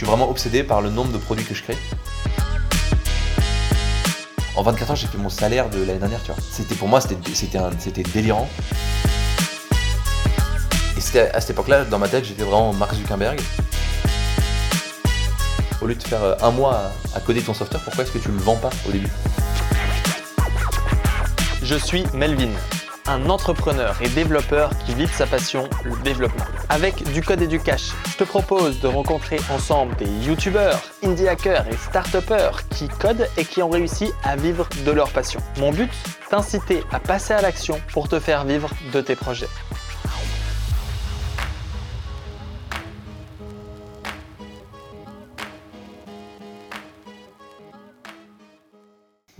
suis vraiment obsédé par le nombre de produits que je crée. En 24 heures, j'ai fait mon salaire de l'année dernière, tu vois. C'était pour moi, c'était délirant. Et c'était à cette époque-là, dans ma tête, j'étais vraiment Mark Zuckerberg. Au lieu de faire euh, un mois à, coder ton software, pourquoi est-ce que tu le vends pas au début? Je suis Melvin, un entrepreneur et développeur qui vit sa passion, le développement. Avec du code et du cash, je te propose de rencontrer ensemble des youtubeurs, indie hackers et start qui codent et qui ont réussi à vivre de leur passion. Mon but T'inciter à passer à l'action pour te faire vivre de tes projets.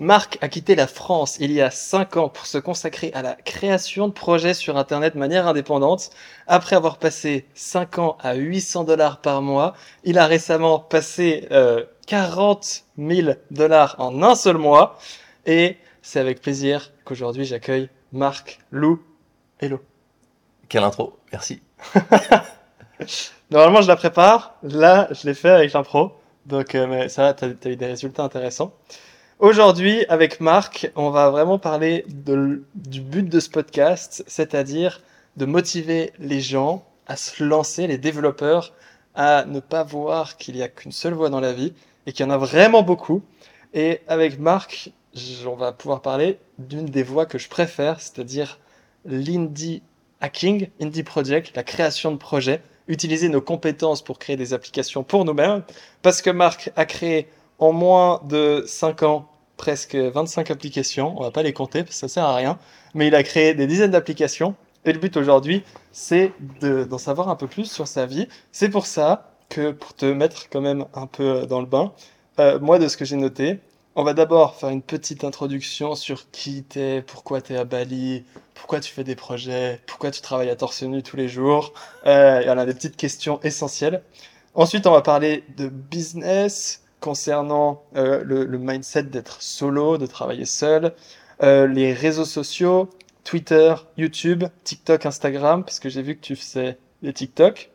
Marc a quitté la France il y a 5 ans pour se consacrer à la création de projets sur Internet de manière indépendante. Après avoir passé 5 ans à 800 dollars par mois, il a récemment passé euh, 40 000 dollars en un seul mois. Et c'est avec plaisir qu'aujourd'hui j'accueille Marc Lou. Hello. Quelle intro, merci. Normalement je la prépare, là je l'ai fait avec l'impro. Donc euh, mais ça va, t'as as eu des résultats intéressants. Aujourd'hui, avec Marc, on va vraiment parler du but de ce podcast, c'est-à-dire de motiver les gens à se lancer, les développeurs, à ne pas voir qu'il n'y a qu'une seule voie dans la vie et qu'il y en a vraiment beaucoup. Et avec Marc, on va pouvoir parler d'une des voies que je préfère, c'est-à-dire l'indie hacking, indie project, la création de projets, utiliser nos compétences pour créer des applications pour nous-mêmes, parce que Marc a créé en moins de 5 ans presque 25 applications, on va pas les compter parce que ça sert à rien, mais il a créé des dizaines d'applications et le but aujourd'hui c'est de- d'en savoir un peu plus sur sa vie. C'est pour ça que pour te mettre quand même un peu dans le bain, euh, moi de ce que j'ai noté, on va d'abord faire une petite introduction sur qui t'es, pourquoi t'es à Bali, pourquoi tu fais des projets, pourquoi tu travailles à torse nu tous les jours. Euh, et on a des petites questions essentielles. Ensuite, on va parler de business concernant euh, le, le mindset d'être solo, de travailler seul, euh, les réseaux sociaux, Twitter, YouTube, TikTok, Instagram, parce que j'ai vu que tu faisais des TikTok.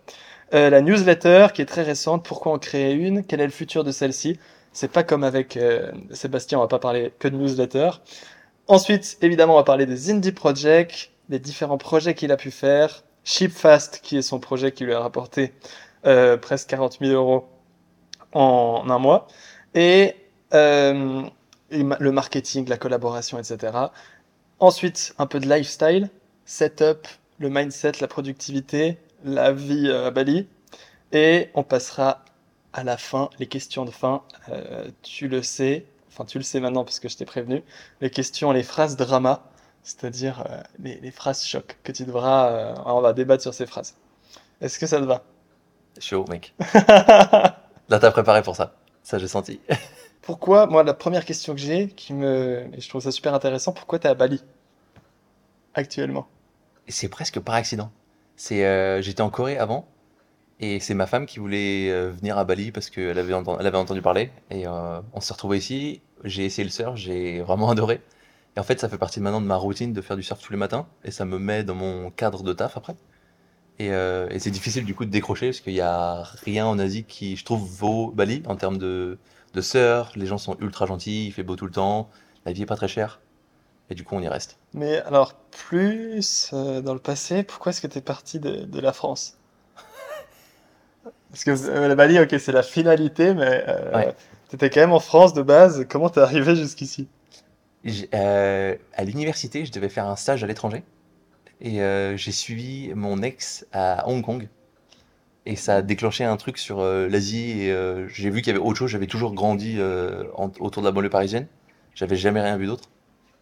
Euh, la newsletter qui est très récente, pourquoi en créer une, quel est le futur de celle-ci? C'est pas comme avec euh, Sébastien, on va pas parler que de newsletter. Ensuite, évidemment, on va parler des indie projects, des différents projets qu'il a pu faire. Shipfast, qui est son projet qui lui a rapporté euh, presque 40 000 euros en un mois. Et euh, et le marketing, la collaboration, etc. Ensuite, un peu de lifestyle, setup, le mindset, la productivité, la vie euh, à Bali. Et on passera à la fin, les questions de fin. Euh, tu le sais, enfin tu le sais maintenant parce que je t'ai prévenu, les questions, les phrases drama, c'est-à-dire euh, les, les phrases choc que tu devras... euh, on va débattre sur ces phrases. Est-ce que ça te va? Chaud, mec. Là, t'as préparé pour ça. Ça, j'ai senti. Pourquoi, moi, la première question que j'ai, qui me, et je trouve ça super intéressant, pourquoi t'es à Bali actuellement? C'est presque par accident. C'est, euh, j'étais en Corée avant, et c'est ma femme qui voulait euh, venir à Bali parce qu'elle avait, enten- elle avait entendu parler. Et euh, on s'est retrouvés ici. J'ai essayé le surf, j'ai vraiment adoré. Et en fait, ça fait partie maintenant de ma routine de faire du surf tous les matins, et ça me met dans mon cadre de taf après. Et, euh, et c'est difficile du coup de décrocher parce qu'il y a rien en Asie qui, je trouve, vaut Bali en termes de, de surf. Les gens sont ultra gentils, il fait beau tout le temps, la vie est pas très chère. Et du coup, on y reste. Mais alors, plus euh, dans le passé, pourquoi est-ce que t'es parti de, de la France? Parce que euh, la Bali, ok, c'est la finalité, mais euh, Ouais. t'étais quand même en France de base. Comment t'es arrivé jusqu'ici? À l'université, je devais faire un stage à l'étranger. Et euh, j'ai suivi mon ex à Hong Kong. Et ça a déclenché un truc sur euh, l'Asie. Euh, j'ai vu qu'il y avait autre chose. J'avais toujours grandi autour de la banlieue parisienne. J'avais jamais rien vu d'autre.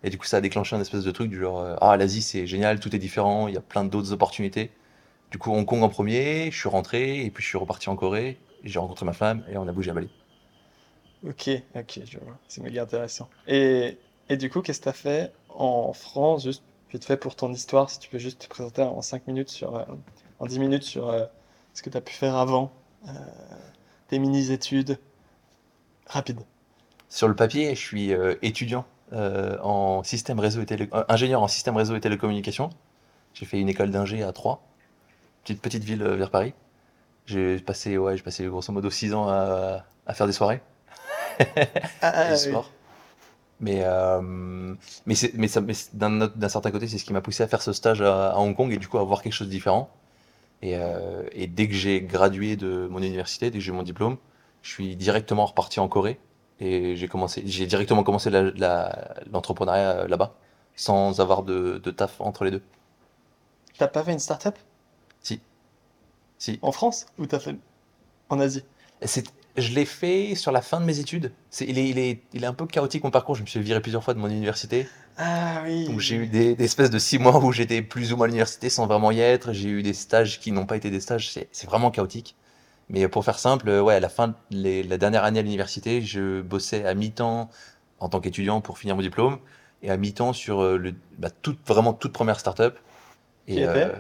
Et du coup, ça a déclenché un espèce de truc du genre Ah, l'Asie, c'est génial, tout est différent, il y a plein d'autres opportunités. Du coup, Hong Kong en premier, je suis rentré. Et puis, je suis reparti en Corée. J'ai rencontré ma femme. Et on a bougé à Bali. Ok, ok, je vois. C'est méga intéressant. Et, et du coup, qu'est-ce que t'as fait en France, juste vite fait pour ton histoire, si tu peux juste te présenter en 5 minutes sur, euh, en 10 minutes sur euh, ce que t'as pu faire avant, euh, tes mini-études, rapide. Sur le papier, je suis étudiant en système réseau et télé... ingénieur en système réseau et télécommunications. J'ai fait une école d'ingé à Troyes, petite petite ville vers Paris. J'ai passé, ouais, j'ai passé grosso modo 6 ans à, à faire des soirées Ah, ah, du oui. sport. Mais, euh, mais, mais, mais d'un certain côté, c'est ce qui m'a poussé à faire ce stage à, à Hong Kong et du coup à voir quelque chose de différent. Et, euh, et dès que j'ai gradué de mon université, dès que j'ai eu mon diplôme, je suis directement reparti en Corée et j'ai commencé, j'ai directement commencé la- la- l'entrepreneuriat euh, là-bas, sans avoir de, de taf entre les deux. T'as pas fait une start-up? Si, si. en France? Ou t'as fait en Asie? Je l'ai fait sur la fin de mes études. Il est, il est, il est un peu chaotique mon parcours. Je me suis viré plusieurs fois de mon université. Ah oui. Donc j'ai eu des, des espèces de six mois où j'étais plus ou moins à l'université sans vraiment y être. J'ai eu des stages qui n'ont pas été des stages. C'est, vraiment chaotique. Mais pour faire simple, euh, ouais, à la fin, de les- la dernière année à l'université, je bossais à mi-temps en tant qu'étudiant pour finir mon diplôme et à mi-temps sur euh, le, bah, toute, vraiment toute première start-up. Qui Et était? euh,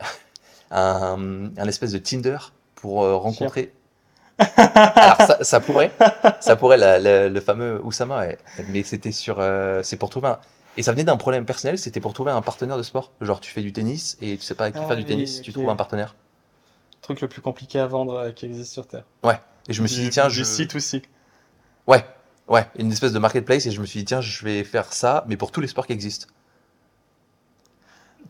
un, un espèce de Tinder pour rencontrer. Alors ça, ça pourrait, ça pourrait la- la- le fameux Oussama, ouais. mais c'était sur, euh, c'est pour trouver un, et ça venait d'un problème personnel, c'était pour trouver un partenaire de sport. Genre tu fais du tennis et tu sais pas à qui Ah faire du tennis, tu trouves un partenaire. truc le plus compliqué à vendre euh, qui existe sur Terre. Ouais. Et je me suis Du- dit tiens, du je, site aussi. ouais, ouais, une espèce de marketplace et je me suis dit tiens, je vais faire ça, mais pour tous les sports qui existent.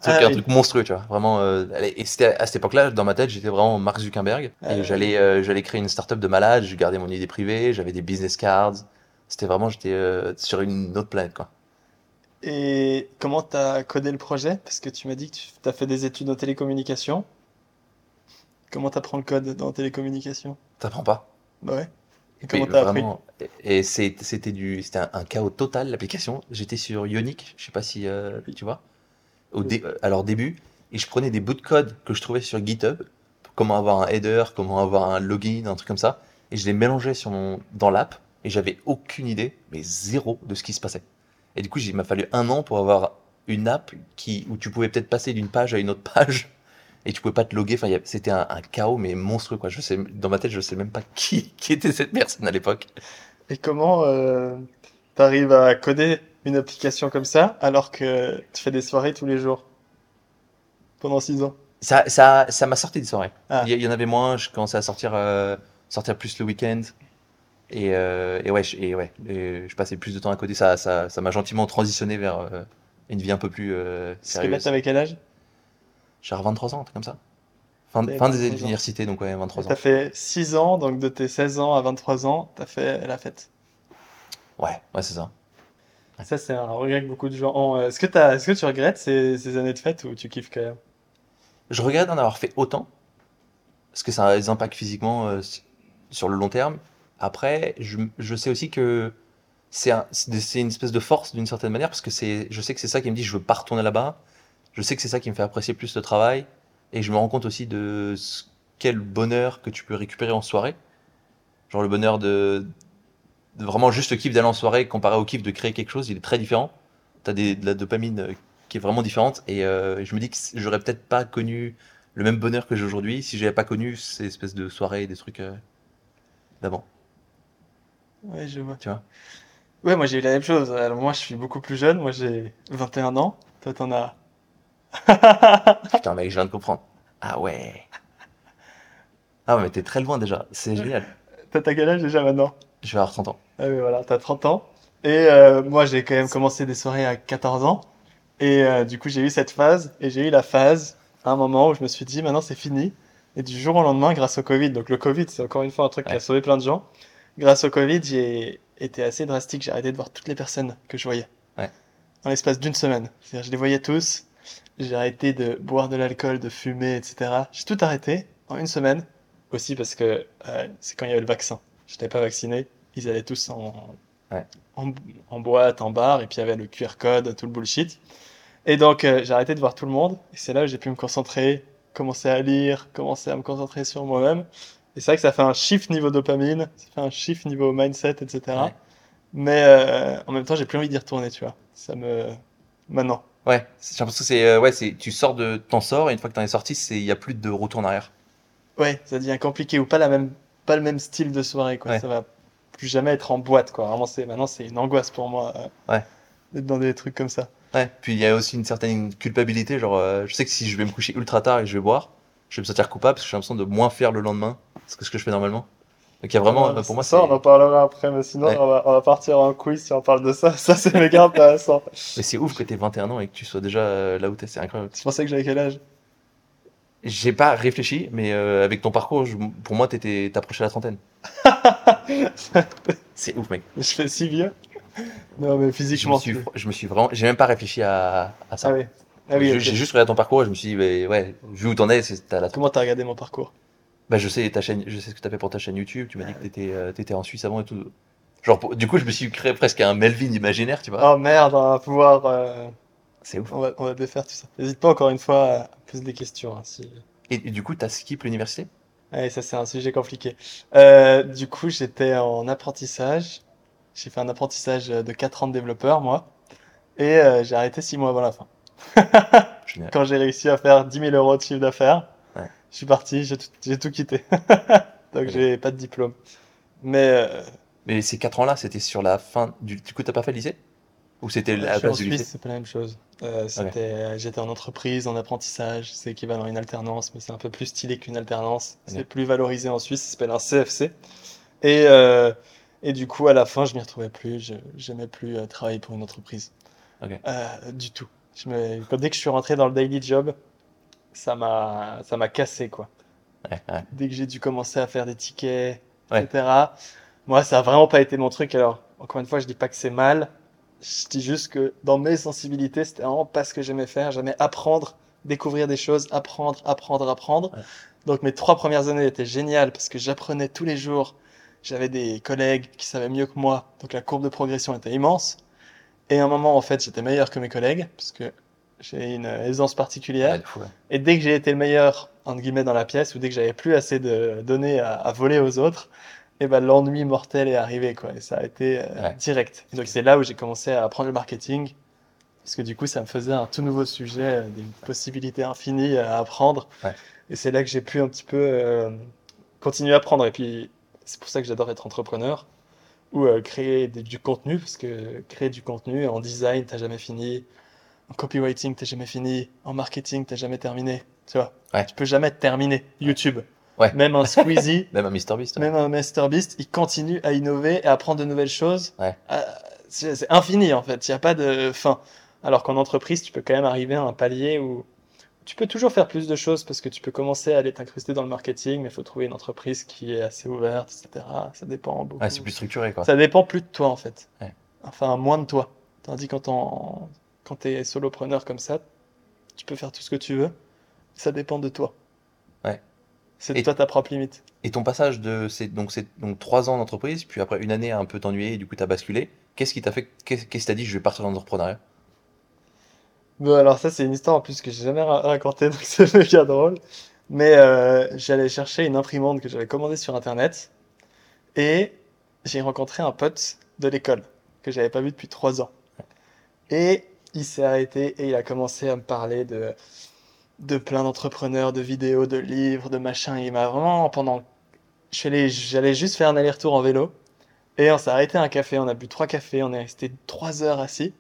Ah un oui. truc monstrueux, tu vois. Vraiment, euh, et c'était à cette époque-là, dans ma tête, j'étais vraiment Mark Zuckerberg. Ah et oui. j'allais, euh, j'allais créer une startup de malade, je gardais mon idée privée, j'avais des business cards. C'était vraiment, j'étais euh, sur une autre planète, quoi. Et comment t'as codé le projet? Parce que tu m'as dit que tu as fait des études en télécommunication. Comment t'apprends le code dans télécommunication? T'apprends pas. Bah ouais. Et comment t'as appris? et c'était du, c'était un, un chaos total, l'application. J'étais sur Ionic, je sais pas si euh, tu vois. Au dé- à leur début, et je prenais des bouts de code que je trouvais sur GitHub, comment avoir un header, comment avoir un login, un truc comme ça, et je les mélangeais sur mon, dans l'app, et j'avais aucune idée, mais zéro de ce qui se passait. Et du coup, il m'a fallu un an pour avoir une app qui, où tu pouvais peut-être passer d'une page à une autre page, et tu pouvais pas te loguer. Enfin, c'était un, un chaos, mais monstrueux, quoi. Je sais, dans ma tête, je sais même pas qui, qui était cette personne à l'époque. Et comment euh, t'arrives à coder une application comme ça alors que tu fais des soirées tous les jours pendant six ans? Ça, ça, ça m'a sorti des soirées. Ah. Il y, en avait moins, je commençais à sortir, euh, sortir plus le week-end. Et, euh, et ouais, je, et ouais et je passais plus de temps à coder. Ça, ça, ça m'a gentiment transitionné vers euh, une vie un peu plus euh, Parce que là, sérieuse. t'avais quel âge? J'ai 23 ans, un truc comme ça. Fin, fin 23 des universités, donc ouais, 23 ans. T'as fait 6 ans, donc de tes 16 ans à 23 ans, t'as fait la fête. Ouais, ouais, c'est ça. Ça, c'est un regret que beaucoup de gens ont. Est-ce que tu regrettes ces, années de fête ou tu kiffes quand même? Je regrette d'en avoir fait autant, parce que ça a des impacts physiquement euh, sur le long terme. Après, je, sais aussi que c'est un- c'est c'est une espèce de force d'une certaine manière, parce que je sais que c'est ça qui me dit je veux pas retourner là-bas. Je sais que c'est ça qui me fait apprécier plus le travail, et je me rends compte aussi de quel bonheur que tu peux récupérer en soirée. Genre le bonheur de vraiment juste le kiff d'aller en soirée comparé au kiff de créer quelque chose, il est très différent. T'as des, de la dopamine euh, qui est vraiment différente et euh, je me dis que j'aurais peut-être pas connu le même bonheur que j'ai aujourd'hui si j'avais pas connu ces espèces de soirées et des trucs euh, d'avant, Ouais, je vois. tu vois? Ouais, moi j'ai eu la même chose. Alors, moi, je suis beaucoup plus jeune. Moi, j'ai 21 ans. Toi, t'en as. Putain mec, je viens de comprendre. Ah ouais. Ah ouais, mais t'es très loin déjà, c'est génial. T'as t'as quel âge déjà maintenant? Je vais avoir 30 ans. Ah oui, voilà, t'as 30 ans. Et euh, moi, j'ai quand même commencé des soirées à 14 ans. Et euh, du coup, j'ai eu cette phase. Et j'ai eu la phase à un moment où je me suis dit, maintenant, c'est fini. Et du jour au lendemain, grâce au Covid, donc le Covid, c'est encore une fois un truc qui a sauvé plein de gens. Grâce au Covid, j'ai été assez drastique. J'ai arrêté de voir toutes les personnes que je voyais. Ouais. Dans l'espace d'une semaine. C'est-à-dire, je les voyais tous. J'ai arrêté de boire de l'alcool, de fumer, etc. J'ai tout arrêté en une semaine. Aussi parce que euh, c'est quand il y avait le vaccin. Je n'étais pas vacciné. Ils allaient tous en, Ouais. en, en boîte, en bar, et puis il y avait le QR code, tout le bullshit. Et donc, euh, j'ai arrêté de voir tout le monde. Et c'est là où j'ai pu me concentrer, commencer à lire, commencer à me concentrer sur moi-même. Et c'est vrai que ça fait un shift niveau dopamine, ça fait un shift niveau mindset, etc. Ouais. Mais euh, en même temps, j'ai plus envie d'y retourner, tu vois. Ça me. Maintenant. Ouais, j'ai l'impression que c'est, euh, ouais, c'est, tu sors de, t'en sors et une fois que t'en es sorti, il y a plus de retour en arrière. Ouais, ça devient compliqué ou pas la même, pas le même style de soirée, quoi. Ouais. Ça va plus jamais être en boîte, quoi. Vraiment, c'est maintenant, c'est une angoisse pour moi. euh, Ouais. D'être dans des trucs comme ça. Ouais, puis il y a aussi une certaine culpabilité, genre, euh, je sais que si je vais me coucher ultra tard et je vais boire, je vais me sentir coupable parce que j'ai l'impression de moins faire le lendemain que ce que je fais normalement. Donc il y a vraiment, Ouais, pour moi, ça, on en parlera après, mais sinon, Ouais. on, va, on va partir en quiz si on parle de ça. Ça, c'est méga intéressant. mais c'est ouf que t'aies 21 ans et que tu sois déjà euh, là où t'es, c'est incroyable. Tu pensais que j'avais quel âge? J'ai pas réfléchi, mais euh, avec ton parcours, je- pour moi, t'étais, t'approchais la trentaine. C'est ouf, mec. Je fais si vieux Non, mais Je me physiquement. suis, je me suis vraiment, j'ai même pas réfléchi à, à ça. Ah oui. Ah oui, J'ai- juste regardé ton parcours et je me suis dit, bah, ouais, vu où t'en es, c'est, t'as la... Comment t'as regardé mon parcours? Bah, je sais ta chaîne, je sais ce que t'as fait pour ta chaîne YouTube. Tu m'as dit que t'étais, euh, t'étais en Suisse avant et tout. Genre, pour- du coup, je me suis créé presque un Melvin imaginaire, tu vois. Oh merde, on va pouvoir. euh, C'est ouf. On, va, on va défaire tout ça. N'hésite pas encore une fois à poser des questions. hein, si... Et, et du coup, t'as skip l'université? Ouais, ça c'est un sujet compliqué. Euh, du coup, j'étais en apprentissage. J'ai fait un apprentissage de 4 ans de développeur, moi. Et euh, j'ai arrêté 6 mois avant la fin. Quand j'ai réussi à faire 10 000 euros de chiffre d'affaires, Ouais. je suis parti, j'ai tout, quitté. Donc Ok. j'ai pas de diplôme. Mais euh, Mais ces 4 ans-là, c'était sur la fin du. Du coup, t'as pas fait le lycée? Ou c'était la place du Suisse, lycée c'est pas la même chose. Euh, c'était, j'étais en entreprise, en apprentissage, c'est équivalent à une alternance, mais c'est un peu plus stylé qu'une alternance. C'est plus valorisé en Suisse, ça s'appelle un CFC. Et, euh, et du coup, à la fin, je m'y retrouvais plus, je j'aimais plus euh, travailler pour une entreprise. Ok. Euh, du tout. Je me, quand, dès que je suis rentré dans le daily job, ça m'a, cassé, quoi. Ouais. Dès que j'ai dû commencer à faire des tickets, etc. Moi, ça a vraiment pas été mon truc. Alors, encore une fois, je dis pas que c'est mal. Je dis juste que dans mes sensibilités, c'était vraiment pas ce que j'aimais faire. J'aimais apprendre, découvrir des choses, apprendre, apprendre, apprendre. Ouais. Donc, mes trois premières années étaient géniales parce que j'apprenais tous les jours. J'avais des collègues qui savaient mieux que moi. Donc, la courbe de progression était immense. Et à un moment, en fait, j'étais meilleur que mes collègues parce que j'ai une aisance particulière. Ouais. Et dès que j'ai été le meilleur, entre guillemets, dans la pièce, ou dès que j'avais plus assez de données à, à voler aux autres, et ben l'ennui mortel est arrivé, quoi. Et ça a été euh, Ouais. direct. Et donc c'est là où j'ai commencé à apprendre le marketing, parce que du coup, ça me faisait un tout nouveau sujet, euh, des possibilités infinies à apprendre. Ouais. Et c'est là que j'ai pu un petit peu euh, continuer à apprendre. Et puis, c'est pour ça que j'adore être entrepreneur, ou euh, créer des- du contenu, parce que créer du contenu en design, t'as jamais fini. En copywriting, t'as jamais fini. En marketing, t'as jamais terminé. Tu vois, Ouais. tu peux jamais terminer. YouTube, Ouais. même un Squeezie, Même un MrBeast. ouais. même un MrBeast, il continue à innover et à apprendre de nouvelles choses. Ouais. Euh, C'est infini en fait. Il n'y a pas de fin. Alors qu'en entreprise, tu peux quand même arriver à un palier où tu peux toujours faire plus de choses parce que tu peux commencer à aller t'incruster dans le marketing, mais il faut trouver une entreprise qui est assez ouverte, etc. Ça dépend beaucoup. C'est plus structuré, quoi. Ça dépend plus de toi en fait. Ouais. Enfin, moins de toi. Tandis quand on... quand tu es solopreneur comme ça, tu peux faire tout ce que tu veux. Ça dépend de toi. C'est toi ta propre limite. Et ton passage de c'est donc c'est donc trois ans d'entreprise, puis après une année à un peu t'ennuyer, et du coup t'as basculé. Qu'est-ce qui t'a fait Qu'est-ce qui t'a dit je vais partir dans l'entrepreneuriat? Bon, alors ça, c'est une histoire en plus que j'ai jamais ra- racontée, donc c'est méga drôle. Mais euh, j'allais chercher une imprimante que j'avais commandée sur Internet et j'ai rencontré un pote de l'école que j'avais pas vu depuis trois ans. Et il s'est arrêté et il a commencé à me parler de, de plein d'entrepreneurs, de vidéos, de livres, de machins. Il m'a vraiment, pendant... J'allais juste faire un aller-retour en vélo et on s'est arrêté à un café, on a bu trois cafés, on est resté trois heures assis.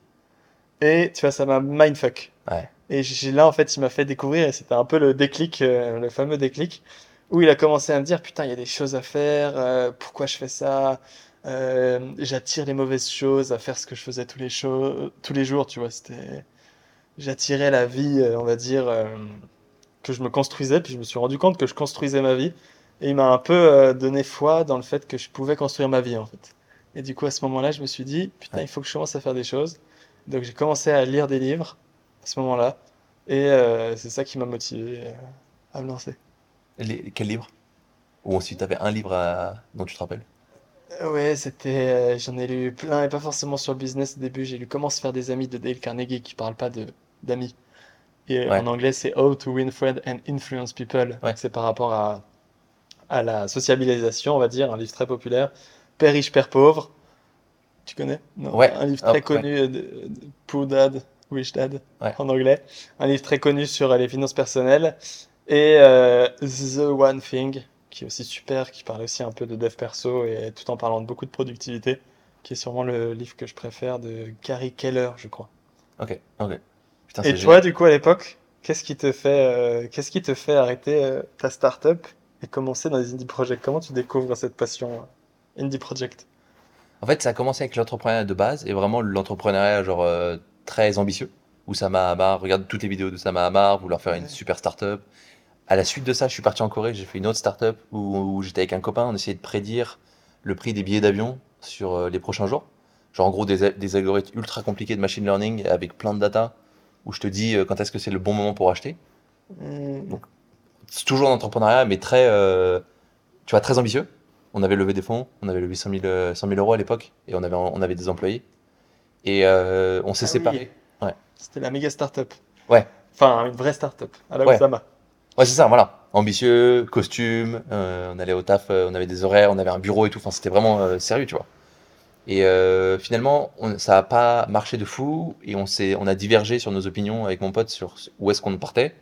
Et tu vois, ça m'a mindfuck. Ouais. Et là, en fait, il m'a fait découvrir, et c'était un peu le déclic, euh, le fameux déclic, où il a commencé à me dire, putain, il y a des choses à faire, euh, pourquoi je fais ça, Euh, j'attire les mauvaises choses à faire ce que je faisais tous les, tous les jours, tu vois, c'était... J'attirais la vie, euh, on va dire, euh, que je me construisais, puis je me suis rendu compte que je construisais ma vie, et il m'a un peu euh, donné foi dans le fait que je pouvais construire ma vie, en fait. Et du coup, à ce moment-là, je me suis dit, putain, il faut que je commence à faire des choses. Donc j'ai commencé à lire des livres à ce moment-là. Et euh, c'est ça qui m'a motivé à me lancer. Les- Quel livre Ou si t'avais un livre à- dont tu te rappelles? Ouais, c'était, euh, j'en ai lu plein, et pas forcément sur le business au début. J'ai lu Comment se faire des amis de Dale Carnegie, qui parle pas de d'amis. Et Ouais. en anglais, c'est How to Win Friends and Influence People. Ouais. C'est par rapport à, à la sociabilisation, on va dire, un livre très populaire. Père riche, père pauvre. Tu connais? Non, Ouais. un livre Ah, très ouais. connu, de, Poor Dad, Rich Dad, en anglais. Un livre très connu sur euh, les finances personnelles. Et euh, The One Thing, qui est aussi super, qui parle aussi un peu de dev perso et tout en parlant de beaucoup de productivité, qui est sûrement le livre que je préfère de Gary Keller, je crois. Ok, ok. Putain, Et toi, du coup, à l'époque, Qu'est-ce qui te fait, euh, qu'est-ce qui te fait arrêter euh, ta startup et commencer dans les indie projects? Comment tu découvres cette passion euh, indie project? En fait, ça a commencé avec l'entrepreneuriat de base et vraiment l'entrepreneuriat genre euh, très ambitieux où Sama Hamar, regarde toutes les vidéos de Sama Hamar, vouloir faire une Ouais. super startup. À la suite de ça, je suis parti en Corée, j'ai fait une autre startup où, où j'étais avec un copain, on essayait de prédire le prix des billets d'avion sur les prochains jours. Genre en gros des, des algorithmes ultra compliqués de machine learning avec plein de data où je te dis euh, quand est-ce que c'est le bon moment pour acheter. Hmm, Donc, C'est toujours d'entrepreneuriat, mais très, euh, tu vois, très ambitieux. On avait levé des fonds, on avait levé 100 000, euh, 100 000 euros à l'époque, et on avait, on avait des employés. Et euh, on s'est Ah oui. séparés. C'était la méga startup. Ouais. Enfin, une vraie startup. À la Ouais. Osama. Ouais, c'est ça, voilà. Ambitieux, costume, euh, on allait au taf, on avait des horaires, on avait un bureau et tout. Enfin, c'était vraiment sérieux, tu vois. Et euh, finalement, on- ça n'a pas marché de fou, et on on a divergé sur nos opinions avec mon pote sur où est-ce qu'on partait.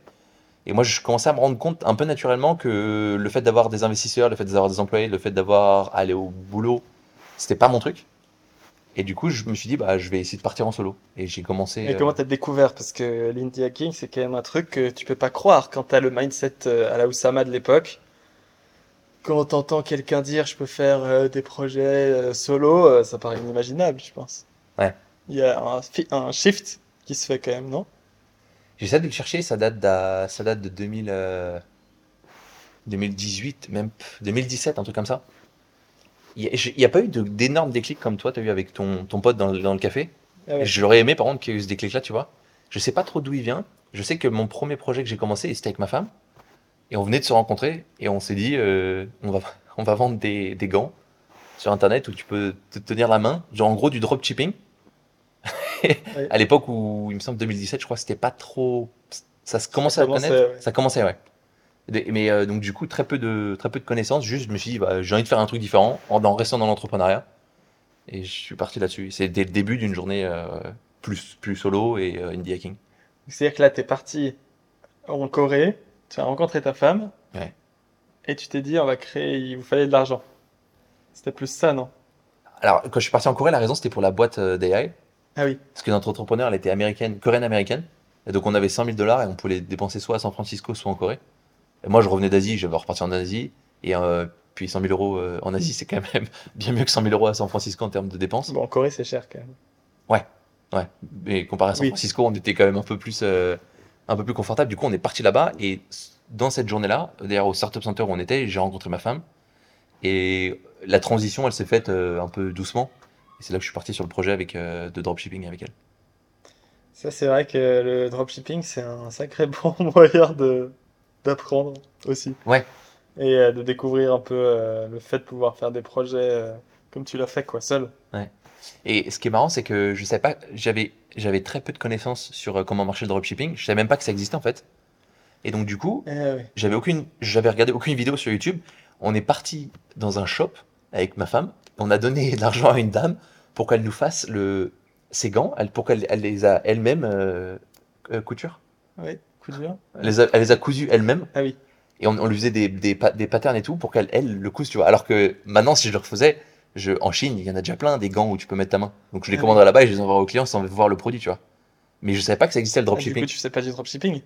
Et moi, je commençais à me rendre compte un peu naturellement que le fait d'avoir des investisseurs, le fait d'avoir des employés, le fait d'avoir aller au boulot, c'était pas mon truc. Et du coup, je me suis dit, bah, je vais essayer de partir en solo. Et j'ai commencé. Et euh, comment t'as découvert? Parce que l'indie hacking, c'est quand même un truc que tu peux pas croire quand t'as le mindset euh, à la Oussama de l'époque. Quand t'entends quelqu'un dire je peux faire euh, des projets euh, solo, euh, ça paraît inimaginable, je pense. Ouais. Il y a un, shift qui se fait quand même, non? J'essaie de le chercher, ça date, d'à- ça date de 2000, euh, 2018, même pff, 2017, un truc comme ça. Il n'y a, pas eu d'énormes déclics comme toi, tu as eu avec ton, ton pote dans, le- dans le café? Ah ouais. J'aurais aimé par contre qu'il y ait eu ce déclic-là, tu vois. Je sais pas trop d'où il vient. Je sais que mon premier projet que j'ai commencé, c'était avec ma femme. Et on venait de se rencontrer et on s'est dit, euh, on, va, on va vendre des, des gants sur Internet où tu peux te tenir la main. Genre en gros du dropshipping. À l'époque où, il me semble 2017, je crois, c'était pas trop. Ça se commençait à connaître. ouais. Ça commençait, ouais. Mais euh, donc du coup, très peu de, très peu de connaissances. Juste, je me suis dit, bah, j'ai envie de faire un truc différent en, en restant dans l'entrepreneuriat. Et je suis parti là-dessus. C'est dès le début d'une journée euh, plus, plus solo et indie hacking. C'est-à-dire que là, t'es parti en Corée, tu as rencontré ta femme, Ouais. et tu t'es dit on va créer, il vous fallait de l'argent. C'était plus ça, non? Alors, quand je suis parti en Corée, la raison c'était pour la boîte euh, d'AI. Ah oui. Parce que notre entrepreneur, elle était américaine, coréenne-américaine. Et donc, on avait 100 000 dollars et on pouvait les dépenser soit à San Francisco, soit en Corée. Et moi, je revenais d'Asie, je vais repartir en Asie. Et euh, puis 100 000 euros euh, en Asie, c'est quand même bien mieux que 100 000 euros à San Francisco en termes de dépenses. Bon, en Corée, c'est cher quand même. Ouais. Mais comparé à San Oui. Francisco, on était quand même un peu plus, euh, un peu plus confortable. Du coup, on est parti là-bas. Et dans cette journée-là, d'ailleurs, au Startup Center où on était, j'ai rencontré ma femme. Et la transition, elle s'est faite euh, un peu doucement. Et c'est là que je suis parti sur le projet avec, euh, de dropshipping avec elle. Ça, c'est vrai que le dropshipping, c'est un sacré bon moyen de d'apprendre aussi. Ouais. Et euh, de découvrir un peu le fait de pouvoir faire des projets comme tu l'as fait, quoi, seul. Et ce qui est marrant, c'est que je savais pas, j'avais, j'avais très peu de connaissances sur euh, comment marchait le dropshipping. Je savais même pas que ça existait en fait. Et donc du coup, Eh oui. j'avais aucune, j'avais regardé aucune vidéo sur YouTube. On est parti dans un shop avec ma femme. On a donné de l'argent à une dame pour qu'elle nous fasse le, ses gants, elle, pour qu'elle elle les a elle-même euh, euh, couture. Oui, coup dur. Elle les a, elle les a cousus elle-même. Ah oui. Et on, on lui faisait des, des, des patterns et tout pour qu'elle elle le couse, tu vois. Alors que maintenant, si je le refaisais, je, en Chine, il y en a déjà plein des gants où tu peux mettre ta main. Donc je les Ah commanderais là-bas et je les envoie aux clients sans voir le produit, tu vois. Mais je savais pas que ça existait le Ah, du dropshipping. coup, tu fais pas du dropshipping?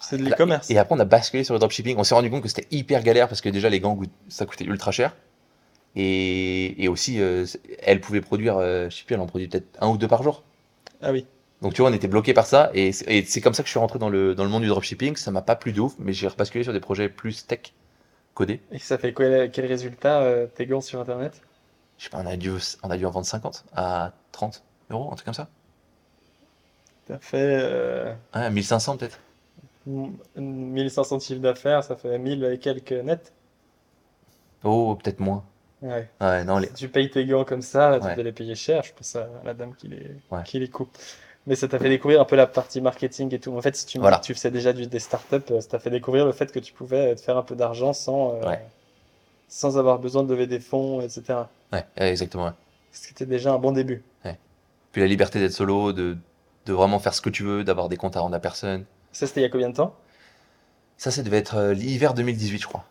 C'est de l'e-commerce. Et après, on a basculé sur le dropshipping. On s'est rendu compte que c'était hyper galère parce que déjà, les gants, ça coûtait ultra cher. Et, et aussi, euh, elle pouvait produire, euh, je sais plus, elle en produit peut-être un ou deux par jour. Ah oui. Donc tu vois, on était bloqué par ça. Et c'est et c'est comme ça que je suis rentré dans le, dans le monde du dropshipping. Ça m'a pas plu de ouf, mais j'ai rebasculé sur des projets plus tech Et ça fait quel résultat, euh, tes gants sur Internet? Je sais pas, on a dû, on a dû en vendre 50 à 30 euros, un truc comme ça. T'as fait euh, Ouais, 1500 peut-être. 1500 de chiffre d'affaires, ça fait 1000 et quelques net. Oh, peut-être moins. Ouais. Ouais, non, les... Si tu payes tes gants comme ça, tu Ouais. dois les payer cher. Je pense à la dame qui les, qui les coupe. Mais ça t'a fait découvrir un peu la partie marketing et tout. En fait, si tu Voilà. faisais déjà du, des startups, euh, ça t'a fait découvrir le fait que tu pouvais te faire un peu d'argent sans, euh, Ouais. sans avoir besoin de lever des fonds, etc. ouais, exactement. ouais. C'était déjà un bon début. Puis la liberté d'être solo, de, de vraiment faire ce que tu veux, d'avoir des comptes à rendre à personne. Ça, c'était il y a combien de temps? Ça, ça devait être euh, l'hiver 2018, je crois.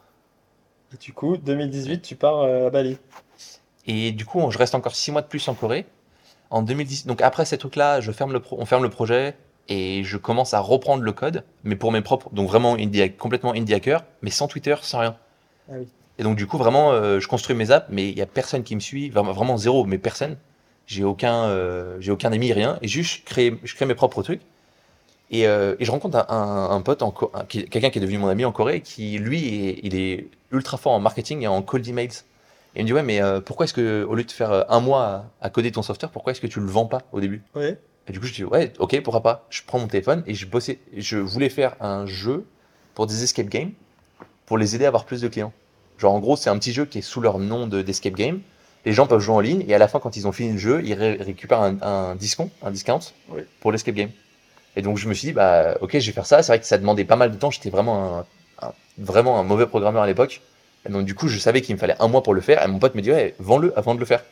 Et du coup, 2018, tu pars euh, à Bali. Et du coup, je reste encore six mois de plus en Corée. En 2010, donc après ces trucs-là, je ferme le pro- on ferme le projet. et je commence à reprendre le code, mais pour mes propres, donc vraiment indie, complètement indie hacker, mais sans Twitter, sans rien. Ah oui. Et donc du coup, vraiment, euh, je construis mes apps, mais il y a personne qui me suit, vraiment, zéro, mais personne. J'ai aucun, euh, j'ai aucun ami, rien, et juste je crée, je crée mes propres trucs. Et, euh, et je rencontre un, un, un pote, quelqu'un qui est devenu mon ami en Corée, qui lui, est, il est ultra fort en marketing et en cold emails. Et il me dit ouais, mais euh, pourquoi est-ce que au lieu de faire euh, un mois à, à coder ton software, pourquoi est-ce que tu le vends pas au début? Et du coup, je dis, ouais, ok, pourquoi pas. Je prends mon téléphone et je bossais. Je voulais faire un jeu pour des escape games pour les aider à avoir plus de clients. Genre, en gros, c'est un petit jeu qui est sous leur nom de- d'escape game. Les gens peuvent jouer en ligne et à la fin, quand ils ont fini le jeu, ils ré- récupèrent un, un discount, un discount pour l'escape game. Et donc, je me suis dit, bah, ok, je vais faire ça. C'est vrai que ça demandait pas mal de temps. J'étais vraiment un, un- vraiment un mauvais programmeur à l'époque. Et donc, du coup, je savais qu'il me fallait un mois pour le faire. Et mon pote me dit, ouais, vends-le avant de le faire.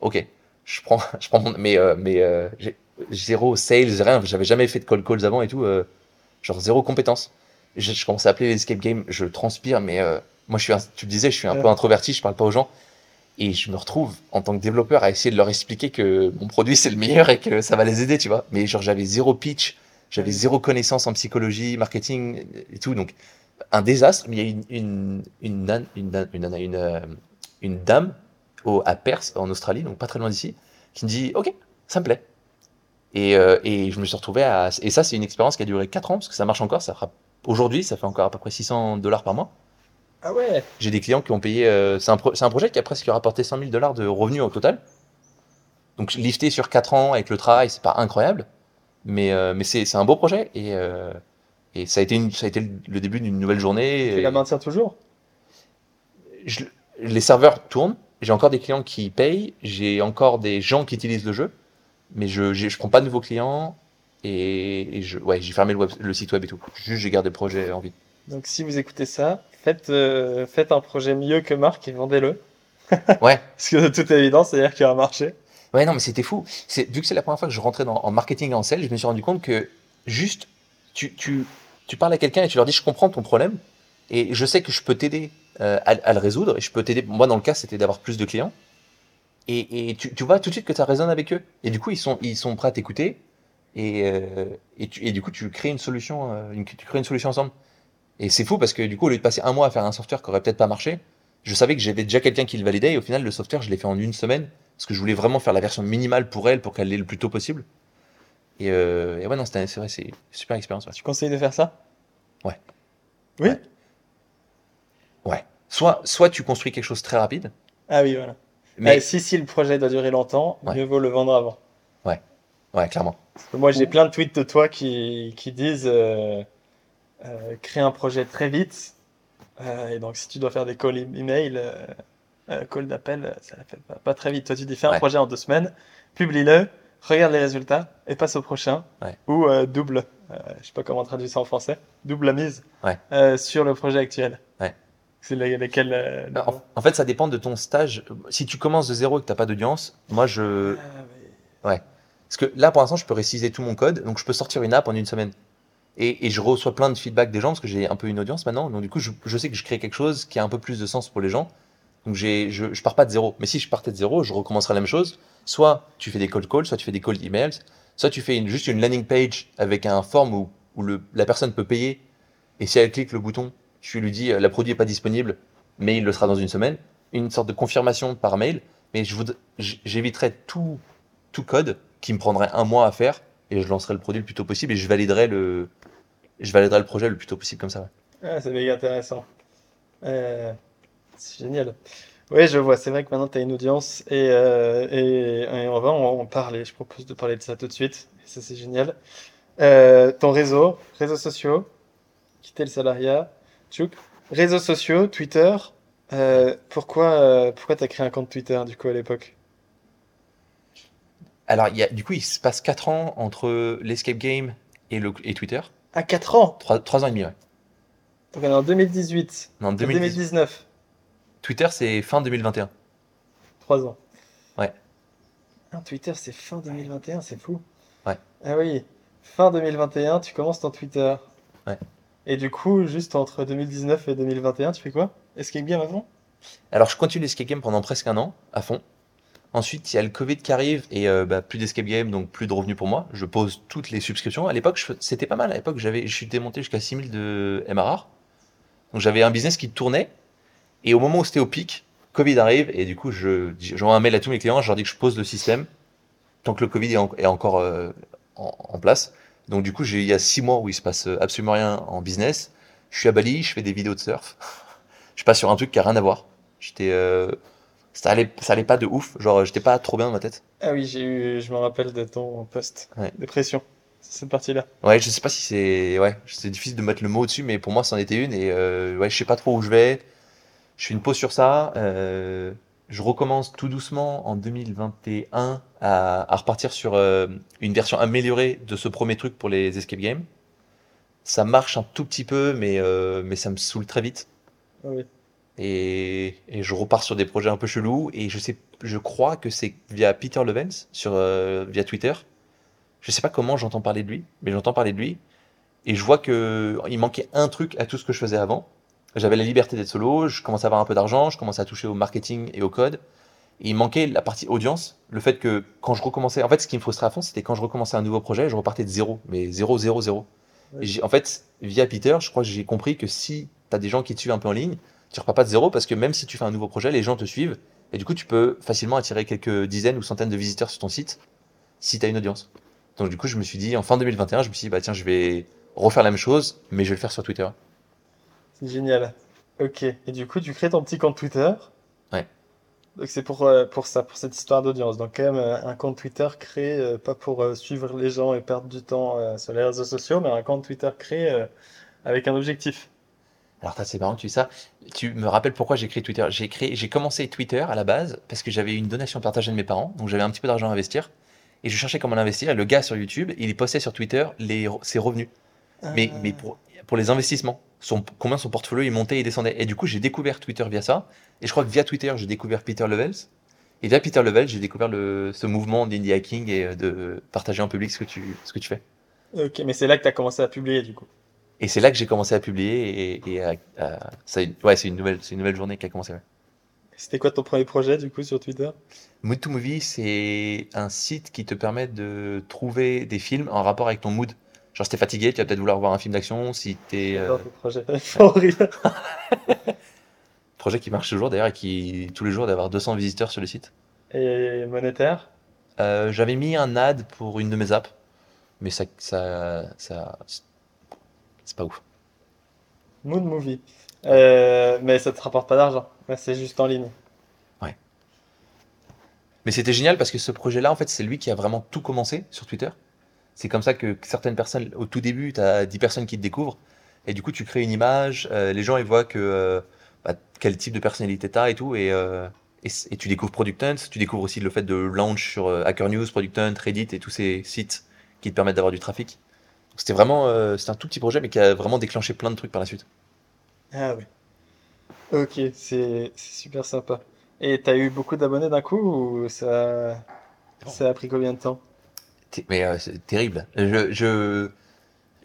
Ok. Je prends, je prends mon, mais, euh, mais, euh, zéro sales, rien. J'avais jamais fait de cold calls avant et tout. euh, genre zéro compétence. Je, je commence à appeler les escape games, je transpire, mais moi je suis, un- tu le disais, je suis un Ouais. peu introverti, je parle pas aux gens. Et je me retrouve en tant que développeur à essayer de leur expliquer que mon produit c'est le meilleur et que ça va les aider, tu vois. Mais genre j'avais zéro pitch, j'avais zéro connaissance en psychologie, marketing et tout. Donc un désastre. Mais il y a une, une, une, nan- une, nan- une, nana- une, une dame au, à Perth, en Australie, donc pas très loin d'ici, qui me dit Ok, ça me plaît. Et, euh, et je me suis retrouvé à. Et ça, c'est une expérience qui a duré 4 ans, parce que ça marche encore. Ça fera... Aujourd'hui, ça fait encore à peu près 600 dollars par mois. Ah ouais. J'ai des clients qui ont payé. euh, c'est un, pro- c'est un projet qui a presque rapporté 100 000 dollars de revenus au total. Donc, lifté sur 4 ans avec le travail, c'est pas incroyable. Mais, euh, mais c'est c'est un beau projet. Et, et ça, a été une, ça a été le- début d'une nouvelle journée. Tu Et la maintiens toujours? Je- les serveurs tournent. J'ai encore des clients qui payent. J'ai encore des gens qui utilisent le jeu. Mais je je prends pas de nouveaux clients. Et, et je, ouais, j'ai fermé le, web- le site web et tout. Juste, j'ai gardé le projet en vie. Donc si vous écoutez ça, faites, euh, faites un projet mieux que Marc et vendez-le. Ouais. Parce que de toute évidence, c'est-à-dire qu'il va marcher. Ouais, non, mais c'était fou. Vu que c'est la première fois que je rentrais dans, en marketing et en sales, je me suis rendu compte que juste, tu, tu, tu parles à quelqu'un et tu leur dis, je comprends ton problème et je sais que je peux t'aider euh, à, le résoudre et je peux t'aider. Moi, dans le cas, c'était d'avoir plus de clients. Et, tu, vois tout de suite que ça résonne avec eux. Et du coup, ils sont, ils sont prêts à t'écouter. Et, euh, et, du coup, tu crées une solution, euh, tu crées une solution ensemble. Et c'est fou parce que du coup, au lieu de passer un mois à faire un software qui aurait peut-être pas marché, je savais que j'avais déjà quelqu'un qui le validait et au final, le software, je l'ai fait en une semaine parce que je voulais vraiment faire la version minimale pour elle pour qu'elle l'ait le plus tôt possible. Et, euh, et ouais, non, c'est vrai, c'est une super expérience. ouais. Tu conseilles de faire ça? Ouais. Oui? Ouais. Ouais. Soit, soit tu construis quelque chose très rapide, Ah oui, voilà. mais Eh, si, si le projet doit durer longtemps, Ouais. mieux vaut le vendre avant. ouais, clairement. Parce que moi, j'ai plein de tweets de toi qui, qui disent euh, euh, créer un projet très vite. Euh, et donc, si tu dois faire des calls email, euh, euh, call d'appel, ça ne fait pas, pas très vite. Toi, tu dis fais un Ouais. projet en deux semaines, publie-le, regarde les résultats et passe au prochain. Ouais. Ou euh, double, euh, je sais pas comment traduire ça en français, double la mise Ouais. euh, sur le projet actuel. Ouais. C'est les- lesquels euh, En, en fait, ça dépend de ton stage. Si tu commences de zéro et que tu n'as pas d'audience, moi, je. Ah, mais- Parce que là, pour l'instant, je peux réciser tout mon code, donc je peux sortir une app en une semaine. Et, et je reçois plein de feedback des gens parce que j'ai un peu une audience maintenant. Donc, du coup, je, je sais que je crée quelque chose qui a un peu plus de sens pour les gens. Donc, je, je pars pas de zéro. Mais si je partais de zéro, je recommencerai la même chose. Soit tu fais des cold calls, soit tu fais des cold emails, soit tu fais juste une landing page avec un form où, où le, la personne peut payer. Et si elle clique le bouton, tu lui dis euh, la produit est pas disponible, mais il le sera dans une semaine. Une sorte de confirmation par mail. Mais j'éviterais tout, tout code qui me prendrait un mois à faire et je lancerai le produit le plus tôt possible et je validerai le, je validerai le projet le plus tôt possible comme ça. ouais. Ah, c'est méga intéressant. Euh, c'est génial. Oui, je vois. C'est vrai que maintenant, tu as une audience et, euh, et, et on va en, en parler. Je propose de parler de ça tout de suite. Ça, c'est génial. Euh, ton réseau, réseaux sociaux, quitter le salariat, tchouk. Réseaux sociaux, Twitter. Euh, pourquoi pourquoi tu as créé un compte Twitter du coup à l'époque? Alors, y a, du coup, il se passe 4 ans entre l'escape game et, le, et Twitter. À 4 ans? 3, ans et demi, ouais. Donc on est en 2018. Non, En 2010. 2019. Twitter, c'est fin 2021. 3 ans. Ouais. Twitter, c'est fin 2021, c'est fou. Ouais. Ah oui, fin 2021, tu commences ton Twitter. Ouais. Et du coup, juste entre 2019 et 2021, tu fais quoi? Escape Game avant? Alors, je continue l'escape game pendant presque un an, à fond. Ensuite, il y a le Covid qui arrive et euh, bah, plus d'escape game, donc plus de revenus pour moi. Je pose toutes les subscriptions. À l'époque, je- c'était pas mal. À l'époque, j'avais, je suis démonté jusqu'à 6000 de MRR. Donc j'avais un business qui tournait. Et au moment où c'était au pic, Covid arrive et du coup, je, j'envoie un mail à tous mes clients. Je leur dis que je pose le système tant que le Covid est, en- est encore euh, en, en place. Donc du coup, j'ai, il y a six mois où il se passe euh, absolument rien en business. Je suis à Bali, je fais des vidéos de surf. je passe sur un truc qui a rien à voir. J'étais, euh, ça allait, ça allait pas de ouf. Genre, j'étais pas trop bien dans ma tête. Ah oui, j'ai eu, je me rappelle de ton post. Ouais. Dépression. Cette partie-là. Ouais, je sais pas si c'est, ouais, c'est difficile de mettre le mot dessus, mais pour moi, c'en était une. Et euh, ouais, je sais pas trop où je vais. Je fais une pause sur ça. euh, je recommence tout doucement en 2021 à, à repartir sur euh, une version améliorée de ce premier truc pour les escape games. Ça marche un tout petit peu, mais, euh, mais ça me saoule très vite. Ah oui. Et, et je repars sur des projets un peu chelous. Et je sais, je crois que c'est via Peter Levens, sur, euh, via Twitter. Je sais pas comment j'entends parler de lui, mais j'entends parler de lui. Et je vois que il manquait un truc à tout ce que je faisais avant. J'avais la liberté d'être solo, je commençais à avoir un peu d'argent, je commençais à toucher au marketing et au code. Et il manquait la partie audience, le fait que quand je recommençais, en fait, ce qui me frustrait à fond, c'était quand je recommençais un nouveau projet, je repartais de zéro, mais zéro, zéro, zéro. Et en fait, via Peter, je crois que j'ai compris que si tu as des gens qui te suivent un peu en ligne, tu repars pas de zéro parce que même si tu fais un nouveau projet, les gens te suivent. Et du coup, tu peux facilement attirer quelques dizaines ou centaines de visiteurs sur ton site si tu as une audience. Donc du coup, je me suis dit, en fin 2021, je me suis dit, bah tiens, je vais refaire la même chose, mais je vais le faire sur Twitter. C'est génial. Ok. Et du coup, tu crées ton petit compte Twitter. Ouais. Donc c'est pour, euh, pour ça, pour cette histoire d'audience. Donc quand même euh, un compte Twitter créé, euh, pas pour suivre les gens et perdre du temps sur les réseaux sociaux, mais un compte Twitter créé avec un objectif. Alors c'est marrant que tu dis ça. Tu me rappelles pourquoi j'ai créé Twitter. J'ai créé, j'ai commencé Twitter à la base parce que j'avais une donation partagée de mes parents, donc j'avais un petit peu d'argent à investir. Et je cherchais comment l'investir. Le gars sur YouTube, il postait sur Twitter les, ses revenus. Mais, Ah. mais pour, pour les investissements, son, combien son portfolio il montait et descendait. Et du coup, j'ai découvert Twitter via ça. Et je crois que via Twitter, j'ai découvert Peter Levels. Et via Peter Levels, j'ai découvert le, ce mouvement d'indie hacking et euh, de partager en public ce que tu, ce que tu fais. Ok, mais c'est là que tu as commencé à publier du coup. Et c'est là que j'ai commencé à publier. Et, et à- à- ça, ouais, c'est une nouvelle, c'est une nouvelle journée qui a commencé. ouais. C'était quoi ton premier projet du coup sur Twitter? Mood to Movie, c'est un site qui te permet de trouver des films en rapport avec ton mood. Genre, si t'es fatigué, tu vas peut-être vouloir voir un film d'action. Si t'es. euh, rire. projet qui marche toujours d'ailleurs et qui, tous les jours, d'avoir 200 visiteurs sur le site. Et monétaire? Euh, j'avais mis un ad pour une de mes apps, mais ça, ça, ça, c'est pas ouf. Mood Movie. Euh, mais ça te rapporte pas d'argent. C'est juste en ligne. Mais c'était génial parce que ce projet-là, en fait, c'est lui qui a vraiment tout commencé sur Twitter. C'est comme ça que certaines personnes, au tout début, tu as 10 personnes qui te découvrent. Et du coup, tu crées une image, euh, les gens ils voient que, euh, bah, quel type de personnalité tu as et tout. Et, euh, et, c- et tu découvres Product Hunt, tu découvres aussi le fait de launch sur euh, Hacker News, Product Hunt, Reddit et tous ces sites qui te permettent d'avoir du trafic. C'était vraiment, euh, c'était un tout petit projet, mais qui a vraiment déclenché plein de trucs par la suite. Ah oui. Ok, c'est c'est super sympa. Et t'as eu beaucoup d'abonnés d'un coup ou ça, ça a pris combien de temps? Mais euh, c'est terrible. Je,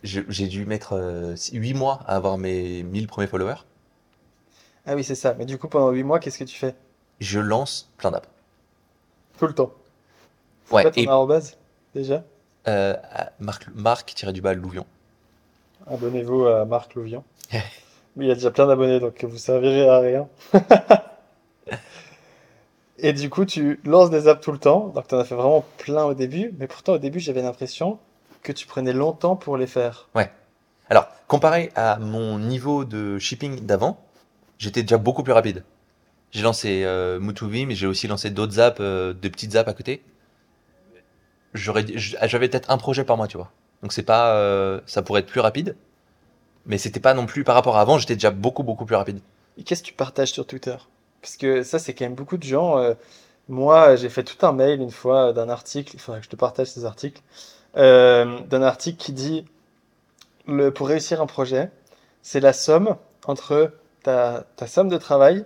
j'ai dû mettre euh, 8 mois à avoir mes 1000 premiers followers. Ah oui, c'est ça. Mais du coup, pendant 8 mois, qu'est-ce que tu fais? Je lance plein d'apps. Tout le temps. Ouais, quoi ton et arrobase déjà? euh, Marc, Marc tiré du bas Louvion. Abonnez-vous à Marc Louvion. Mais il y a déjà plein d'abonnés, donc vous servirez à rien. Et du coup, tu lances des apps tout le temps. Donc, tu en as fait vraiment plein au début. Mais pourtant, au début, j'avais l'impression que tu prenais longtemps pour les faire. Ouais. Alors, comparé à mon niveau de shipping d'avant, j'étais déjà beaucoup plus rapide. J'ai lancé euh, Mutubi, mais j'ai aussi lancé d'autres apps, euh, de petites apps à côté. J'aurais, j'avais peut-être un projet par mois, tu vois. Donc c'est pas, euh, ça pourrait être plus rapide, mais c'était pas non plus par rapport à avant. J'étais déjà beaucoup beaucoup plus rapide. Et qu'est-ce que tu partages sur Twitter? Parce que ça, c'est quand même beaucoup de gens. euh, moi, j'ai fait tout un mail une fois d'un article. Il faudrait que je te partage ces articles. euh, d'un article qui dit le, pour réussir un projet, c'est la somme entre ta, ta somme de travail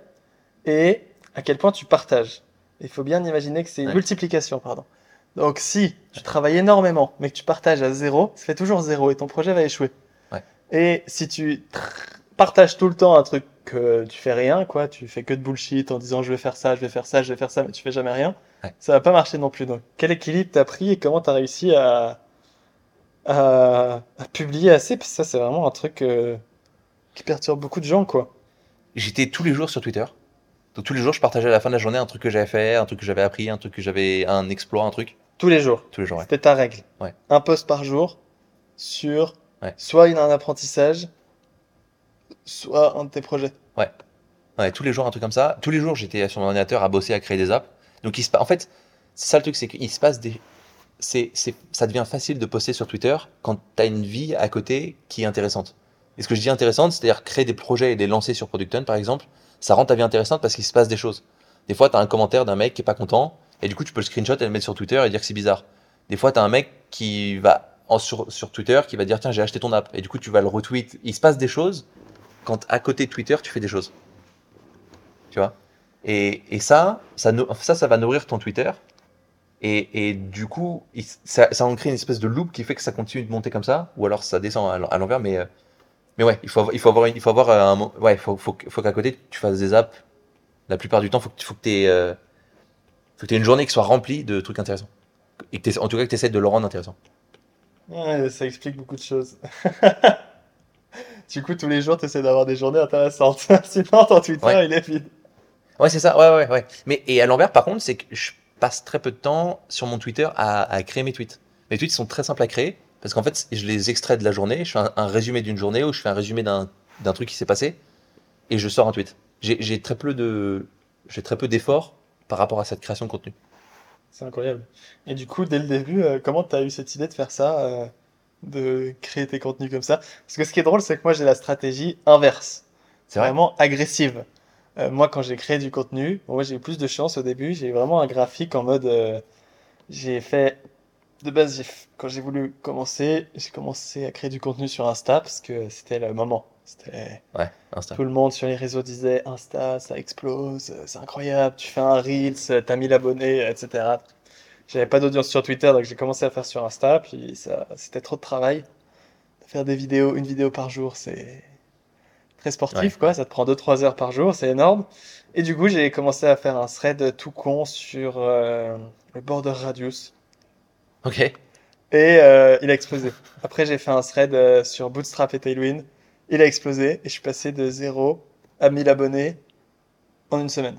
et à quel point tu partages. Il faut bien imaginer que c'est une Ouais. multiplication, pardon. Donc, si tu travailles énormément, mais que tu partages à zéro, ça fait toujours zéro et ton projet va échouer. Ouais. Et si tu partages tout le temps un truc que tu fais rien, quoi, tu fais que de bullshit en disant je vais faire ça, je vais faire ça, je vais faire ça, mais tu fais jamais rien, Ouais. ça va pas marcher non plus. Donc, quel équilibre t'as pris et comment t'as réussi à, à, à publier assez? Parce que ça, c'est vraiment un truc euh, qui perturbe beaucoup de gens, quoi. J'étais tous les jours sur Twitter. Donc tous les jours, je partageais à la fin de la journée un truc que j'avais fait, un truc que j'avais appris, un truc que j'avais, un exploit, un truc. Tous les jours. Tous les jours, ouais. C'était ta règle. Ouais. Un post par jour sur Ouais. soit un apprentissage, soit un de tes projets. Ouais, tous les jours, un truc comme ça. Tous les jours, j'étais sur mon ordinateur à bosser, à créer des apps. Donc, il se en fait, c'est ça le truc, c'est qu'il se passe des. Ça devient facile de poster sur Twitter quand tu as une vie à côté qui est intéressante. Et ce que je dis intéressante, c'est-à-dire créer des projets et les lancer sur Producton, par exemple, ça rend ta vie intéressante parce qu'il se passe des choses. Des fois, tu as un commentaire d'un mec qui est pas content, et du coup, tu peux le screenshot et le mettre sur Twitter et dire que c'est bizarre. Des fois, tu as un mec qui va sur, sur Twitter qui va dire tiens, j'ai acheté ton app, et du coup, tu vas le retweet. Il se passe des choses quand à côté de Twitter, tu fais des choses. Tu vois? Et, ça, ça, va nourrir ton Twitter. Et, du coup, ça, en crée une espèce de loop qui fait que ça continue de monter comme ça, ou alors ça descend à l'en- à l'envers. Mais, euh, mais ouais, il faut, avoir- il faut avoir, il faut avoir ouais, faut, faut, qu'à côté tu fasses des apps. La plupart du temps, faut faut que tu aies, aies une journée qui soit remplie de trucs intéressants. Et que en tout cas, que tu essaies de le rendre intéressant. Ouais, ça explique beaucoup de choses. Du coup, tous les jours, tu essaies d'avoir des journées intéressantes. Sinon, ton Twitter, Ouais. il est vide. Ouais, c'est ça. Ouais, ouais, ouais. Mais et à l'envers, par contre, c'est que je passe très peu de temps sur mon Twitter à, à créer mes tweets. Mes tweets sont très simples à créer parce qu'en fait, je les extrais de la journée. Je fais un, un résumé d'une journée ou je fais un résumé d'un truc qui s'est passé et je sors un tweet. J'ai j'ai très peu de j'ai très peu d'efforts par rapport à cette création de contenu. C'est incroyable. Et du coup, dès le début, euh, comment tu as eu cette idée de faire ça, euh, de créer tes contenus comme ça? Parce que ce qui est drôle, c'est que moi, j'ai la stratégie inverse. C'est vrai. vraiment agressive. Euh, moi, quand j'ai créé du contenu, bon, moi j'ai eu plus de chance au début. J'ai vraiment un graphique en mode. euh, j'ai fait. De base, j'ai f- quand j'ai voulu commencer, j'ai commencé à créer du contenu sur Insta parce que c'était le moment. C'était Ouais, Insta. tout le monde sur les réseaux disait Insta, ça explose, euh, c'est incroyable, tu fais un Reels, euh, t'as 1000 abonnés, etc. J'avais pas d'audience sur Twitter, donc j'ai commencé à faire sur Insta, puis ça, c'était trop de travail. Faire des vidéos, une vidéo par jour, c'est très sportif, Ouais. quoi. Ça te prend 2-3 heures par jour, c'est énorme. Et du coup, j'ai commencé à faire un thread tout con sur euh, le border radius. Ok. Et euh, il a explosé. Après, j'ai fait un thread euh, sur Bootstrap et Tailwind. Il a explosé et je suis passé de 0 à 1000 abonnés en une semaine.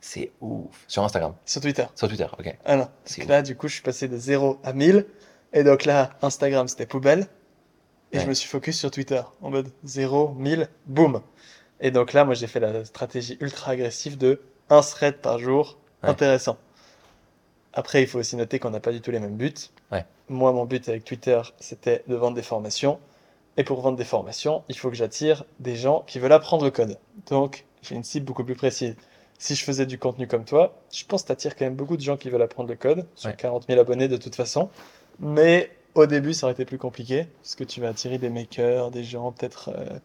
C'est ouf. Sur Instagram. Sur Twitter. Sur Twitter. Ok. Ah non. Donc là, du coup, je suis passé de 0 à 1000. Et donc là, Instagram, c'était poubelle. Et Ouais. je me suis focus sur Twitter. En mode 0, 1000, boum. Et donc là, moi, j'ai fait la stratégie ultra agressive de un thread par jour. Ouais. Intéressant. Après, il faut aussi noter qu'on n'a pas du tout les mêmes buts. Ouais. Moi, mon but avec Twitter, c'était de vendre des formations. Et pour vendre des formations, il faut que j'attire des gens qui veulent apprendre le code. Donc, j'ai une cible beaucoup plus précise. Si je faisais du contenu comme toi, je pense que tu attires quand même beaucoup de gens qui veulent apprendre le code, sur Ouais. 40 000 abonnés de toute façon. Mais au début, ça aurait été plus compliqué, parce que tu vas attirer des makers, des gens peut-être euh,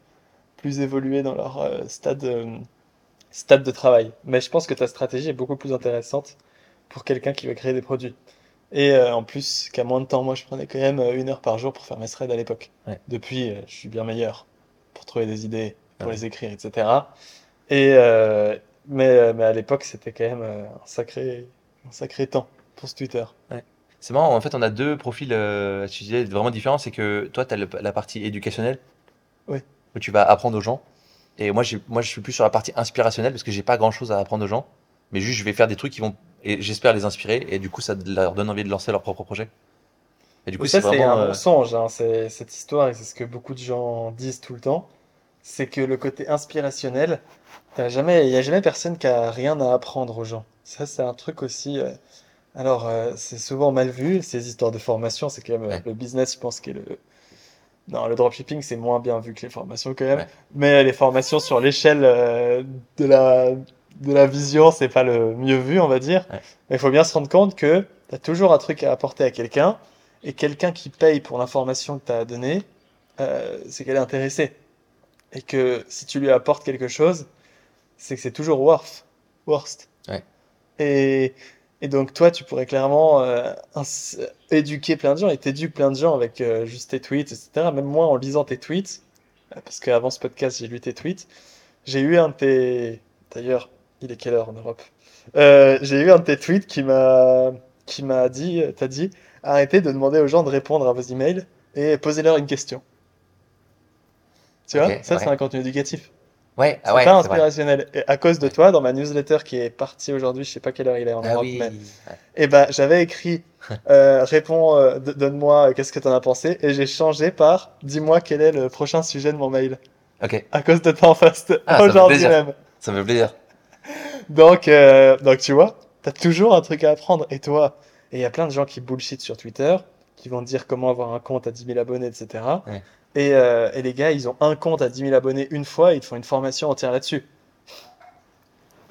plus évolués dans leur euh, stade, euh, stade de travail. Mais je pense que ta stratégie est beaucoup plus intéressante pour quelqu'un qui veut créer des produits. Et en plus, qu'à moins de temps, moi je prenais quand même une heure par jour pour faire mes threads à l'époque. Ouais. Depuis, je suis bien meilleur pour trouver des idées, pour Ouais. les écrire, etc. Et, euh, mais, euh, mais à l'époque, c'était quand même euh, un sacré, un sacré temps pour ce Twitter. C'est marrant, en fait, on a deux profils euh, vraiment différents. C'est que toi, tu as la partie éducationnelle, Oui. où tu vas apprendre aux gens. Et moi, moi, je suis plus sur la partie inspirationnelle parce que j'ai pas grand chose à apprendre aux gens. Mais juste, je vais faire des trucs qui vont, et j'espère les inspirer. Et du coup, ça leur donne envie de lancer leur propre projet. Et du coup, c'est vraiment. un euh, mensonge, hein, c'est- cette histoire, et c'est ce que beaucoup de gens disent tout le temps. C'est que le côté inspirationnel, t'as jamais, il n'y a jamais personne qui a rien à apprendre aux gens. Ça, c'est un truc aussi. euh, alors, euh, c'est souvent mal vu, ces histoires de formation, c'est quand même euh, Ouais. le business, je pense, qui est le. Non, le dropshipping, c'est moins bien vu que les formations quand même. Ouais. Mais les formations sur l'échelle euh, de la, de la vision, c'est pas le mieux vu, on va dire. Ouais. Mais il faut bien se rendre compte que tu as toujours un truc à apporter à quelqu'un, et quelqu'un qui paye pour l'information que tu as donnée, c'est qu'elle est intéressée. Et que si tu lui apportes quelque chose, c'est que c'est toujours worth, worst. Ouais. Et, et donc toi, tu pourrais clairement euh, éduquer plein de gens, et t'éduques plein de gens avec euh, juste tes tweets, etc. Même moi, en lisant tes tweets, euh, parce qu'avant ce podcast, j'ai lu tes tweets, j'ai eu un de tes... D'ailleurs, il est quelle heure en Europe? Euh, j'ai eu un de tes tweets qui m'a qui m'a dit, t'as dit, arrêtez de demander aux gens de répondre à vos emails et posez-leur une question. Tu vois, ça c'est un contenu éducatif. Ouais, C'est ah ouais, pas inspirationnel. Et à cause de toi, dans ma newsletter qui est partie aujourd'hui, je sais pas quelle heure il est en Ah Europe, oui. mais ouais. eh ben, j'avais écrit euh, réponds, euh, donne-moi euh, qu'est-ce que t'en as pensé, et j'ai changé par dis-moi quel est le prochain sujet de mon mail. Ok, À cause de toi en face Ah, aujourd'hui même. ça me fait plaisir. Donc, euh, donc tu vois, t'as toujours un truc à apprendre. Et toi, et il y a plein de gens qui bullshit sur Twitter, qui vont te dire comment avoir un compte à 10 000 abonnés, etc. Ouais. Et, euh, et les gars, ils ont un compte à 10 000 abonnés une fois, et ils te font une formation entière là-dessus.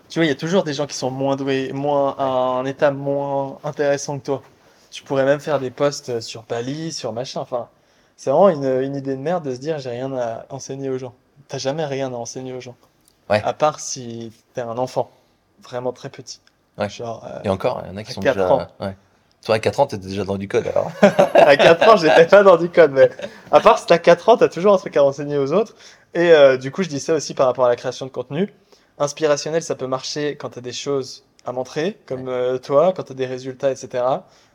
Tu vois, il y a toujours des gens qui sont moins doués, moins, à un état moins intéressant que toi. Tu pourrais même faire des posts sur Bali, sur machin. Enfin, c'est vraiment une, une idée de merde de se dire j'ai rien à enseigner aux gens. T'as jamais rien à enseigner aux gens. Ouais. À part si t'es un enfant, vraiment très petit. Ouais. Genre, euh, Et encore, il y en a qui sont déjà. ans. Ouais. Toi, à 4 ans, t'étais déjà dans du code alors. à 4 ans, j'étais pas dans du code, mais à part si t'as 4 ans, t'as toujours un truc à renseigner aux autres. Et euh, du coup, je dis ça aussi par rapport à la création de contenu. Inspirationnel, ça peut marcher quand t'as des choses à montrer, comme euh, toi, quand t'as des résultats, etc.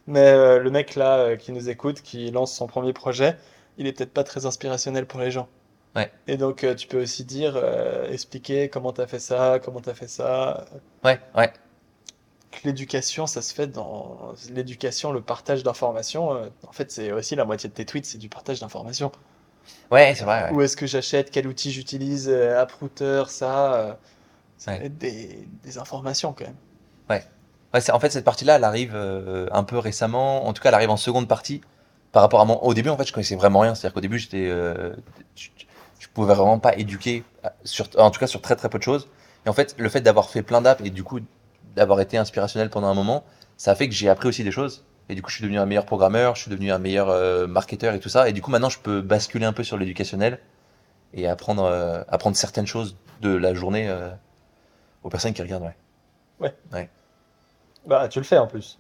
Mais euh, le mec là qui nous écoute, qui lance son premier projet, il est peut-être pas très inspirationnel pour les gens. Ouais. Et donc, tu peux aussi dire, expliquer comment t'as fait ça, comment t'as fait ça. Ouais, ouais. Que L'éducation, ça se fait dans l'éducation, le partage d'informations. euh, en fait, c'est aussi la moitié de tes tweets, c'est du partage d'informations. Ouais, c'est vrai. ouais. Où est-ce que j'achète, quel outil j'utilise, euh, AppRouter, ça, euh, ça Ouais. va être des, des informations quand même. Ouais, c'est- en fait, cette partie-là, elle arrive euh, un peu récemment. En tout cas, elle arrive en seconde partie. Par rapport à mon. Au début, en fait, je connaissais vraiment rien. C'est-à-dire qu'au début, j'étais. Euh, je, je pouvais vraiment pas éduquer, sur, en tout cas sur très très peu de choses. Et en fait, le fait d'avoir fait plein d'apps et du coup d'avoir été inspirationnel pendant un moment, ça a fait que j'ai appris aussi des choses. Et du coup, je suis devenu un meilleur programmeur, je suis devenu un meilleur euh, marketeur et tout ça. Et du coup, maintenant, je peux basculer un peu sur l'éducationnel et apprendre, euh, apprendre certaines choses de la journée euh, aux personnes qui regardent. Ouais, Bah, tu le fais en plus.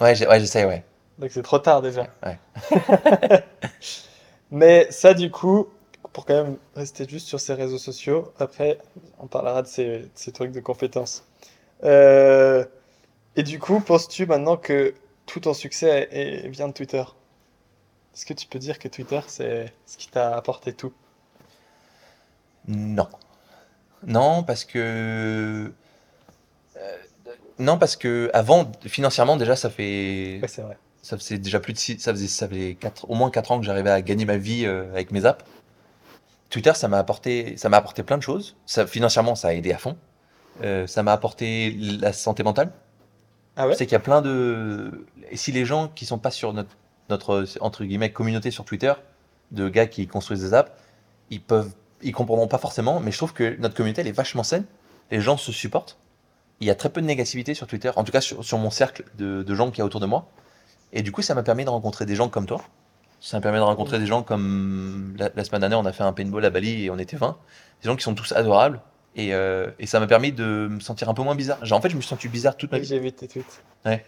ouais, j'ai- ouais j'essaie, ouais. Donc c'est trop tard déjà. Ouais. Mais ça, du coup, pour quand même rester juste sur ces réseaux sociaux, après, on parlera de ces, de ces trucs de compétences. Euh, et du coup, penses-tu maintenant que tout ton succès est- est- vient de Twitter? Est-ce que tu peux dire que Twitter, c'est ce qui t'a apporté tout? Non. Non, parce que. euh, non, parce que avant, financièrement, déjà, ça fait. Ouais, c'est vrai. Ça faisait déjà plus de six, ça faisait, ça faisait quatre, au moins 4 ans que j'arrivais à gagner ma vie euh, avec mes apps. Twitter, ça m'a apporté, ça m'a apporté plein de choses. Ça, financièrement, ça a aidé à fond. Euh, ça m'a apporté la santé mentale. Ah ouais? Sais qu'il y a plein de. Et si les gens qui sont pas sur notre, notre entre guillemets communauté sur Twitter, de gars qui construisent des apps, ils peuvent, ils comprendront pas forcément. Mais je trouve que notre communauté elle est vachement saine. Les gens se supportent. Il y a très peu de négativité sur Twitter, en tout cas sur, sur mon cercle de, de gens qui y a autour de moi. Et du coup, ça m'a permis de rencontrer des gens comme toi. Ça m'a permis de rencontrer des gens comme la, la semaine dernière, on a fait un paintball à Bali et on était 20. Des gens qui sont tous adorables. Et, euh, et ça m'a permis de me sentir un peu moins bizarre. Genre, en fait, je me suis senti bizarre toute ma vie. j'ai vu tes tweets. Ouais.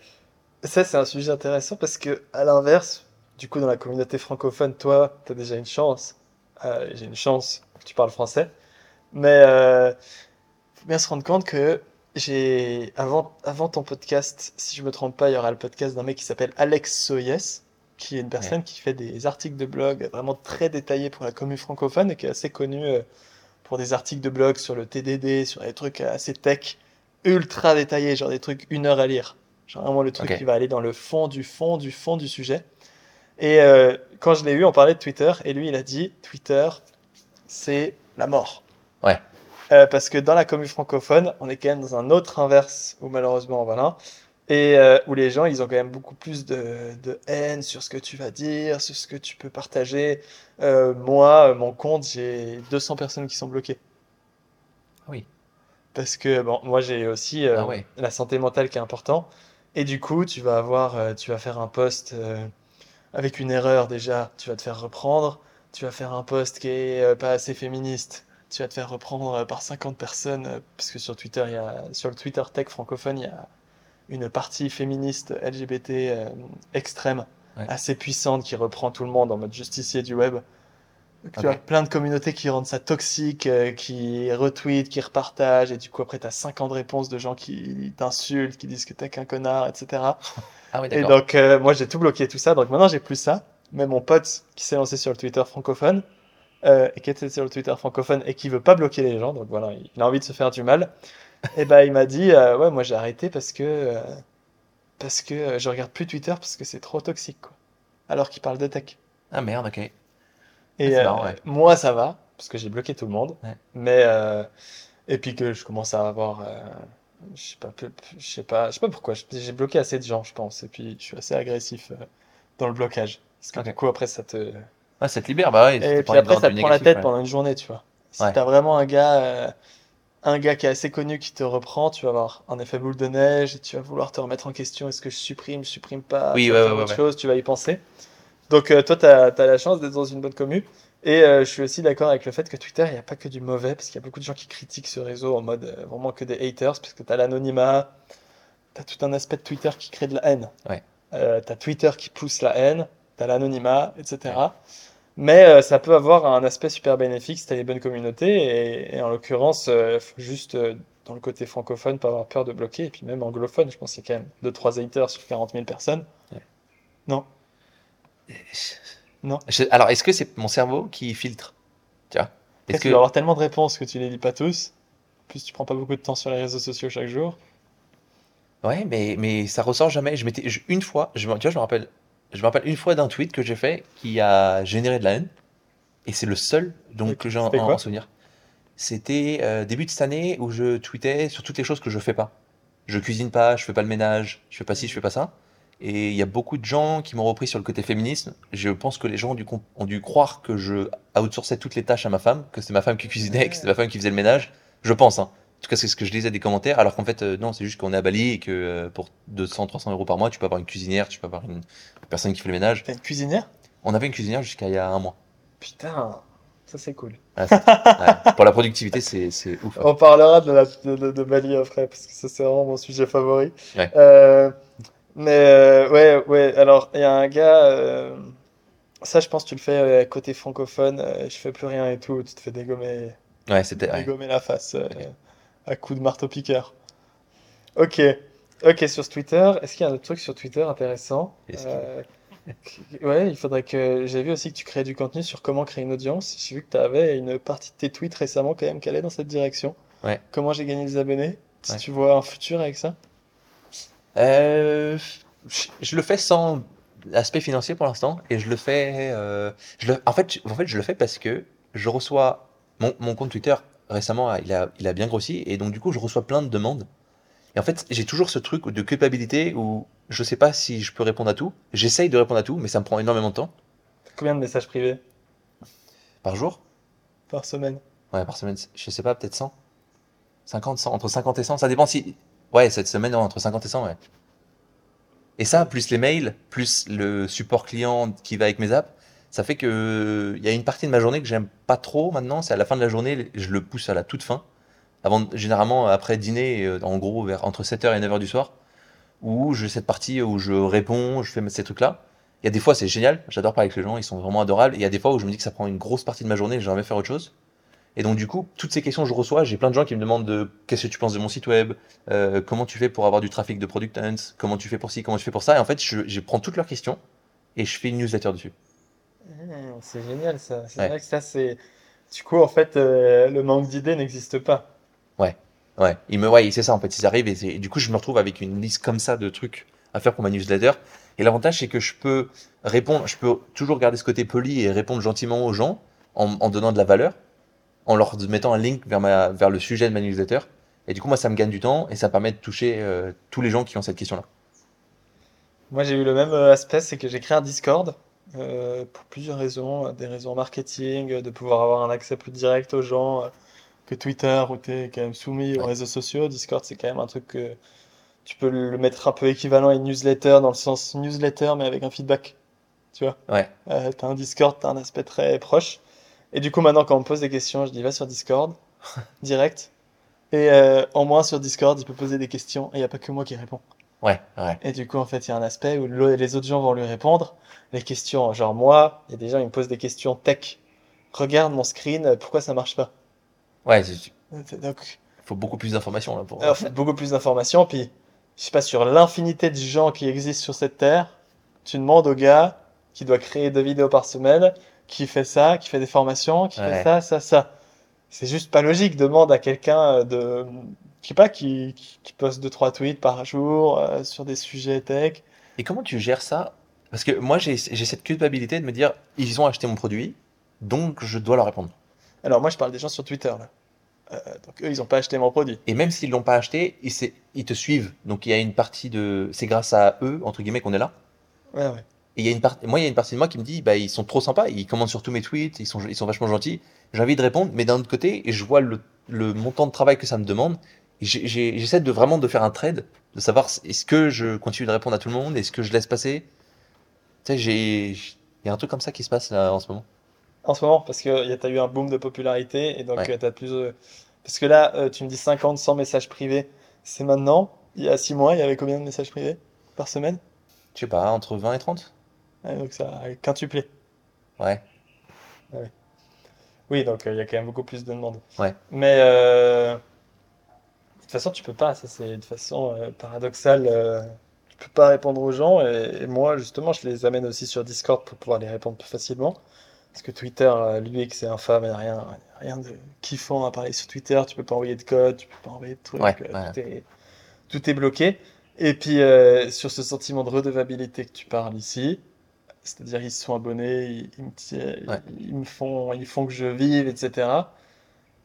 Ça, c'est un sujet intéressant parce que, à l'inverse, du coup, dans la communauté francophone, toi, tu as déjà une chance. Euh, j'ai une chance que tu parles français. Mais euh, faut bien se rendre compte que j'ai, avant, avant ton podcast, si je me trompe pas, il y aura le podcast d'un mec qui s'appelle Alex Soyes, qui est une personne qui fait des articles de blog vraiment très détaillés pour la commune francophone et qui est assez connu euh, pour des articles de blog sur le TDD, sur des trucs assez tech, ultra détaillés, genre des trucs une heure à lire. Genre vraiment le truc qui va aller dans le fond du fond du fond du sujet. Et euh, quand je l'ai eu, on parlait de Twitter, et lui, il a dit Twitter, c'est la mort. Ouais. Euh, parce que dans la commune francophone, on est quand même dans un autre inverse, où malheureusement, voilà, et euh, où les gens, ils ont quand même beaucoup plus de, de haine sur ce que tu vas dire, sur ce que tu peux partager. Euh, moi, mon compte, j'ai 200 personnes qui sont bloquées. Oui. Parce que, bon, moi, j'ai aussi euh, Ah ouais. la santé mentale qui est important. Et du coup, tu vas avoir, euh, tu vas faire un post euh, avec une erreur déjà, tu vas te faire reprendre. Tu vas faire un post qui est euh, pas assez féministe, tu vas te faire reprendre euh, par 50 personnes, euh, parce que sur Twitter, il y a, sur le Twitter tech francophone, il y a une partie féministe LGBT euh, extrême, Ouais. assez puissante, qui reprend tout le monde en mode justicier du web. Tu vois, plein de communautés qui rendent ça toxique, euh, qui retweetent, qui repartagent, et du coup, après, t'as 50 réponses de gens qui t'insultent, qui disent que t'es qu'un connard, etc. Ah oui, Et d'accord. donc, euh, moi, j'ai tout bloqué, tout ça. Donc maintenant, j'ai plus ça. Mais mon pote qui s'est lancé sur le Twitter francophone, et qui était sur le Twitter francophone et qui veut pas bloquer les gens, donc voilà, il a envie de se faire du mal. Et ben, il m'a dit, euh, ouais, moi, j'ai arrêté parce que, euh, parce que euh, je regarde plus Twitter parce que c'est trop toxique, quoi. Alors qu'il parle de tech. Ah merde, ok. Et c'est marrant, ouais. moi, ça va, parce que j'ai bloqué tout le monde. Ouais. Mais, euh, et puis que je commence à avoir, euh, je sais pas, je sais pas, je sais pas pourquoi, j'ai bloqué assez de gens, je pense. Et puis, je suis assez agressif euh, dans le blocage. Parce que Ok. du coup, après, ça te. Ah, ça te libère, bah ouais. Et t'as puis pas envie après, ça du te prend la négatif, tête ouais. pendant une journée, tu vois. Si Ouais. t'as vraiment un gars, euh, un gars qui est assez connu qui te reprend, tu vas avoir un effet boule de neige et tu vas vouloir te remettre en question. Est-ce que je supprime, je supprime pas? Oui, tu ouais, autre ouais. chose, tu vas y penser. Donc, euh, toi, t'as, t'as la chance d'être dans une bonne commu. Et euh, je suis aussi d'accord avec le fait que Twitter, il n'y a pas que du mauvais, parce qu'il y a beaucoup de gens qui critiquent ce réseau en mode euh, vraiment que des haters, parce que t'as l'anonymat, t'as tout un aspect de Twitter qui crée de la haine. Ouais. Euh, t'as Twitter qui pousse la haine, t'as l'anonymat, etc. Mais euh, ça peut avoir un aspect super bénéfique si t'as les bonnes communautés. Et, et en l'occurrence, faut juste, euh, dans le côté francophone, pas avoir peur de bloquer. Et puis même anglophone, je pense qu'il y a quand même 2-3 haters sur 40 000 personnes. Ouais. Non. Non. Je- Alors, est-ce que c'est mon cerveau qui filtre Tu vois? Est-ce que. va y avoir tellement de réponses que tu les lis pas tous. En plus, tu prends pas beaucoup de temps sur les réseaux sociaux chaque jour. Ouais, mais, mais ça ressort jamais. Je m'étais, une fois, je, tu vois, je me rappelle, je me rappelle une fois d'un tweet que j'ai fait qui a généré de la haine. Et c'est le seul donc, que j'ai en, en souvenir. C'était euh, début de cette année où je tweetais sur toutes les choses que je fais pas. Je cuisine pas, je fais pas le ménage, je fais pas ci, je fais pas ça. Et il y a beaucoup de gens qui m'ont repris sur le côté féminisme. Je pense que les gens ont dû, ont dû croire que je outsourçais toutes les tâches à ma femme, que c'était ma femme qui cuisinait, que c'était ma femme qui faisait le ménage. Je pense, hein. En tout cas, c'est ce que je lisais des commentaires, alors qu'en fait, euh, non, c'est juste qu'on est à Bali et que euh, pour 200, 300 euros par mois, tu peux avoir une cuisinière, tu peux avoir une personne qui fait le ménage. T'as une cuisinière? On avait une cuisinière jusqu'à il y a un mois. Putain, ça c'est cool. Ouais, c'est- ouais. Pour la productivité, c'est ouf. On parlera de, la, de, Bali après, parce que ça c'est vraiment mon sujet favori. Ouais. Euh, mais euh, ouais, ouais, alors il y a un gars, ça je pense que tu le fais côté francophone, je fais plus rien et tout, tu te fais dégommer, Ouais, c'était. dégommer la face à coups de marteau-piqueur. Ok, ok, sur Twitter, est-ce qu'il y a un autre truc sur Twitter intéressant? Euh, Ouais, il faudrait que. J'ai vu aussi que tu créais du contenu sur comment créer une audience. J'ai vu que tu avais une partie de tes tweets récemment quand même qui allait dans cette direction. Ouais. Comment j'ai gagné des abonnés? Si Ouais. tu vois un futur avec ça? Euh, je, je le fais sans aspect financier pour l'instant et je le fais. euh, je le, en fait, je- en fait, je le fais parce que je reçois mon, mon compte Twitter récemment, il a, il a bien grossi et donc du coup, je reçois plein de demandes. Et en fait, j'ai toujours ce truc de culpabilité où je sais pas si je peux répondre à tout. J'essaye de répondre à tout, mais ça me prend énormément de temps Combien de messages privés? Par jour? par semaine? Ouais, par semaine, je sais pas, peut-être 100. 50, 100, entre 50 et 100, ça dépend si. Ouais, cette semaine, non, entre 50 et 100, ouais. Et ça, plus les mails, plus le support client qui va avec mes apps, ça fait que il y a une partie de ma journée que j'aime pas trop maintenant, c'est à la fin de la journée, je le pousse à la toute fin. Avant, généralement, après dîner, euh, en gros, vers entre 7h et 9h du soir, où j'ai cette partie où je réponds, je fais ces trucs-là. Il y a des fois, c'est génial, j'adore parler avec les gens, ils sont vraiment adorables. Et il y a des fois où je me dis que ça prend une grosse partie de ma journée, j'aimerais faire autre chose. Et donc, du coup, toutes ces questions que je reçois, j'ai plein de gens qui me demandent de qu'est-ce que tu penses de mon site web, euh, comment tu fais pour avoir du trafic de Product comment tu fais pour ci, comment tu fais pour ça? Et en fait, je prends toutes leurs questions et je fais une newsletter dessus. Mmh, c'est génial ça. C'est Ouais. vrai que ça c'est. Du coup, en fait, euh, le manque d'idées n'existe pas. Ouais, il me, ouais, c'est ça en fait, ils arrivent et, et du coup, je me retrouve avec une liste comme ça de trucs à faire pour ma newsletter. Et l'avantage, c'est que je peux répondre, je peux toujours garder ce côté poli et répondre gentiment aux gens en, en donnant de la valeur, en leur mettant un link vers, ma, vers le sujet de ma newsletter. Et du coup, moi, ça me gagne du temps et ça permet de toucher euh, tous les gens qui ont cette question-là. Moi, j'ai eu le même euh, aspect, c'est que j'ai créé un Discord euh, pour plusieurs raisons, euh, des raisons marketing, euh, de pouvoir avoir un accès plus direct aux gens euh, que Twitter où tu es quand même soumis aux Ouais. réseaux sociaux. Discord, c'est quand même un truc que tu peux le mettre un peu équivalent à une newsletter dans le sens newsletter mais avec un feedback. Tu vois, Ouais, euh, t'as un Discord, t'as un aspect très proche. Et du coup, maintenant, quand on me pose des questions, je dis va sur Discord, direct. Et euh, en moins sur Discord, il peut poser des questions et il n'y a pas que moi qui réponds. Ouais, ouais. Et du coup, en fait, il y a un aspect où le- les autres gens vont lui répondre. Les questions, genre moi, il y a des gens, ils me posent des questions tech regarde mon screen, euh, pourquoi ça marche pas? Ouais, c'est- Euh, Donc, il faut beaucoup plus d'informations là pour. alors, faut beaucoup plus d'informations, puis je sais pas, sur l'infinité de gens qui existent sur cette terre, tu demandes au gars qui doit créer deux vidéos par semaine, qui fait ça, qui fait des formations, qui fait ça, ça, ça. C'est juste pas logique. Demande à quelqu'un euh, de, je sais pas, qui, qui, qui poste deux, trois tweets par jour euh, sur des sujets tech. Et comment tu gères ça? Parce que moi, j'ai cette culpabilité de me dire, ils ont acheté mon produit, donc je dois leur répondre. Alors moi, je parle des gens sur Twitter, là. Euh, donc eux, ils ont pas acheté mon produit. Et même s'ils l'ont pas acheté, ils, c'est- ils te suivent. Donc il y a une partie de, c'est grâce à eux entre guillemets qu'on est là. Ouais, ouais. Et il y a une partie, moi, il y a une partie de moi qui me dit, bah, ils sont trop sympas, ils commentent sur tous mes tweets, ils sont, ils sont vachement gentils. J'ai envie de répondre, mais d'un autre côté, je vois le, le montant de travail que ça me demande. J'essaie de vraiment de faire un trade, de savoir est-ce que je continue de répondre à tout le monde, est-ce que je laisse passer? Tu sais, j'ai, il y a un truc comme ça qui se passe là en ce moment. En ce moment, parce que tu as eu un boom de popularité, et donc Ouais. tu as plus... euh, Parce que là, euh, tu me dis 50, 100 messages privés. C'est maintenant. Il y a 6 mois, il y avait combien de messages privés par semaine? Je sais pas, entre 20 et 30? Ouais, donc ça a quintuplé. Ouais. Oui, donc euh, il y a quand même beaucoup plus de demandes. Ouais. Mais euh, toute façon, tu peux pas. Ça, c'est de façon euh, paradoxale. euh, tu peux pas répondre aux gens. Et, et moi, justement, je les amène aussi sur Discord pour pouvoir les répondre plus facilement. Parce que Twitter, euh, lui, que c'est infâme, il n'y a rien, rien de kiffant à parler sur Twitter. Tu peux pas envoyer de code, tu peux pas envoyer de trucs. Ouais, euh, ouais. Tout est, tout est bloqué. Et puis, euh, sur ce sentiment de redevabilité que tu parles ici, c'est-à-dire ils se sont abonnés, ils, ils me, ti- Ouais. ils me font, ils font que je vive, etc.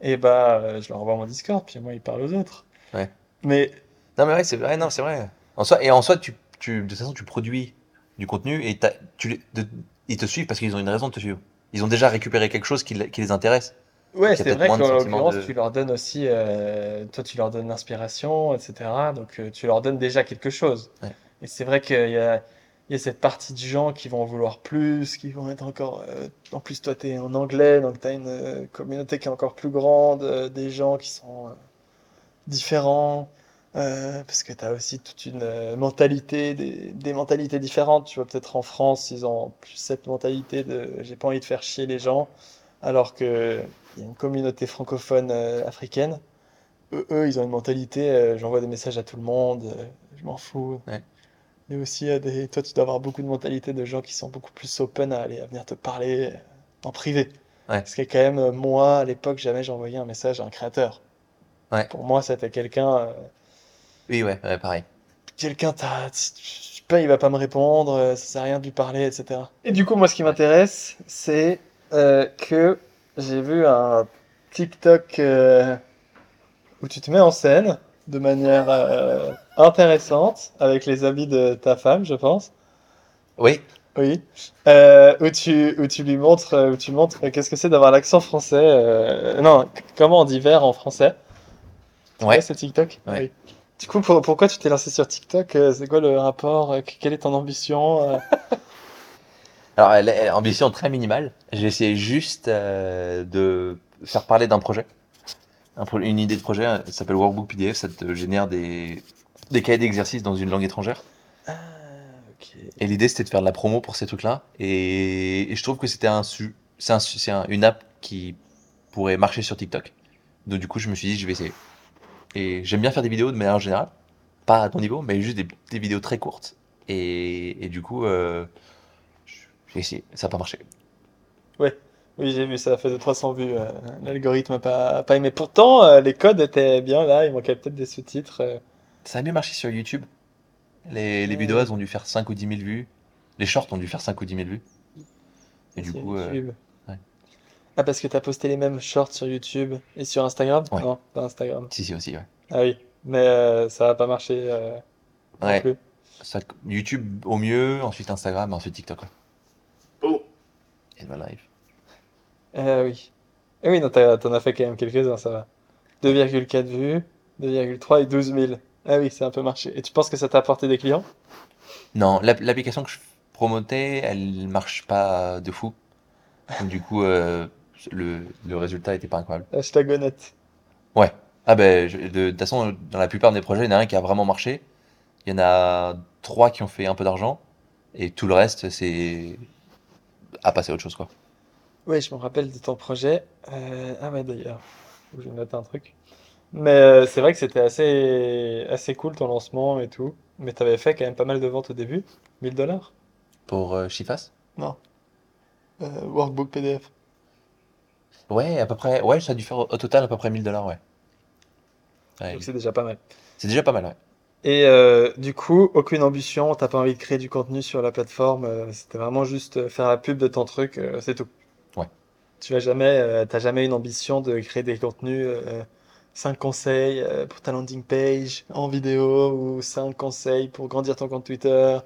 Et bah, euh, je leur envoie mon Discord, puis moi, ils parlent aux autres. Ouais. Mais Non, mais ouais, c'est vrai, non, c'est vrai. En soi, et en soi, tu, tu, de toute façon, tu produis du contenu et tu, de- ils te suivent parce qu'ils ont une raison de te suivre. Ils ont déjà récupéré quelque chose qui, les- qui les intéresse. ouais, c'est vrai qu'en l'occurrence, de- tu leur donnes aussi, euh, toi, tu leur donnes l'inspiration, etc. Donc, euh, tu leur donnes déjà quelque chose. Ouais. Et c'est vrai qu'il y a, il y a cette partie de gens qui vont en vouloir plus, qui vont être encore. euh, en plus, toi, tu es en anglais, donc tu as une communauté qui est encore plus grande, des gens qui sont différents, euh, parce que tu as aussi toute une euh, mentalité, des, des mentalités différentes. Tu vois, peut-être en France, ils ont plus cette mentalité de j'ai pas envie de faire chier les gens, alors que il y a une communauté francophone euh, africaine. Eux, eux, ils ont une mentalité, j'envoie des messages à tout le monde, je m'en fous. Ouais. Et aussi, des... toi, tu dois avoir beaucoup de mentalité de gens qui sont beaucoup plus open à aller à venir te parler en privé. Ouais. Parce que quand même, moi, à l'époque, jamais j'envoyais un message à un créateur. Ouais. Pour moi, c'était quelqu'un, euh, Oui, ouais, ouais, pareil. quelqu'un, je sais pas, il va pas me répondre, euh, ça sert à rien de lui parler, etc. Et du coup, moi, ce qui m'intéresse, c'est euh, que j'ai vu un TikTok euh, où tu te mets en scène de manière euh, intéressante avec les habits de ta femme, je pense. Oui, Oui. Euh, où tu, où tu lui montres, où tu montres euh, qu'est-ce que c'est d'avoir l'accent français. euh, non, comment on dit verre en français? Ouais. vois, ce TikTok? Ouais. Oui. Du coup, pour- pourquoi tu t'es lancé sur TikTok? euh, C'est quoi le rapport? euh, Quelle est ton ambition? euh Alors, ambition très minimale. J'ai essayé juste euh, de faire parler d'un projet. Un pro- une idée de projet, ça s'appelle Workbook PDF, ça te génère des, des cahiers d'exercice dans une langue étrangère. Ah. Et l'idée, c'était de faire de la promo pour ces trucs-là. Et, et je trouve que c'était un, su- c'est un, su- c'est un- une app qui pourrait marcher sur TikTok. Donc, du coup, je me suis dit, je vais essayer. Et j'aime bien faire des vidéos de manière générale. Pas à ton niveau, mais juste des, des vidéos très courtes. Et, et du coup, euh, j'ai essayé. Ça n'a pas marché. Oui, j'ai vu, ça a fait de 300 vues. euh, L'algorithme n'a pas, pas aimé. Pourtant, euh, les codes étaient bien là, il manquait peut-être des sous-titres. euh. Ça a mieux marché sur YouTube. Les, les Ouais. vidéos, elles ont dû faire 5 ou 10 000 vues. Les shorts ont dû faire 5 ou 10 000 vues. Et du sur coup, euh, YouTube. Ah, parce que t'as posté les mêmes shorts sur YouTube et sur Instagram? Ouais. Non, pas Instagram. si, si, aussi, ouais. Ah oui, mais euh, ça n'a pas marché euh, non Ouais. plus. Ça- YouTube au mieux, ensuite Instagram, ensuite TikTok. quoi. Oh. Et ma live. Euh, oui. Eh oui, non, t'en as fait quand même quelques-uns, ça va. 2,4 vues, 2,3 et 12 000. Ah oui, c'est un peu marché. Et tu penses que ça t'a apporté des clients? Non, l'app- l'application que je promotais, elle marche pas de fou. Donc, du coup, euh, le, le résultat était pas incroyable. Hashtag honnête. Ouais. Ah ben, je- de, de toute façon, dans la plupart des projets, il y en a un qui a vraiment marché. Il y en a trois qui ont fait un peu d'argent. Et tout le reste, c'est à passer à autre chose, quoi. Oui, je me rappelle de ton projet. Euh, ah ouais, d'ailleurs, faut que je note un truc. Mais euh, c'est vrai que c'était assez, assez cool ton lancement et tout. Mais t'avais fait quand même pas mal de ventes au début. 1000 dollars? Pour euh, Chifas? Non. Euh, workbook PDF. Ouais, à peu près. Ouais, ça a dû faire au au total à peu près 1000 dollars, ouais. Ouais. Donc c'est déjà pas mal. C'est déjà pas mal, ouais. Et euh, du coup, aucune ambition, t'as pas envie de créer du contenu sur la plateforme, euh, c'était vraiment juste euh, faire la pub de ton truc, euh, c'est tout. Ouais. Tu vas jamais, euh, t'as jamais une ambition de créer des contenus, euh, 5 conseils euh, pour ta landing page en vidéo ou 5 conseils pour grandir ton compte Twitter?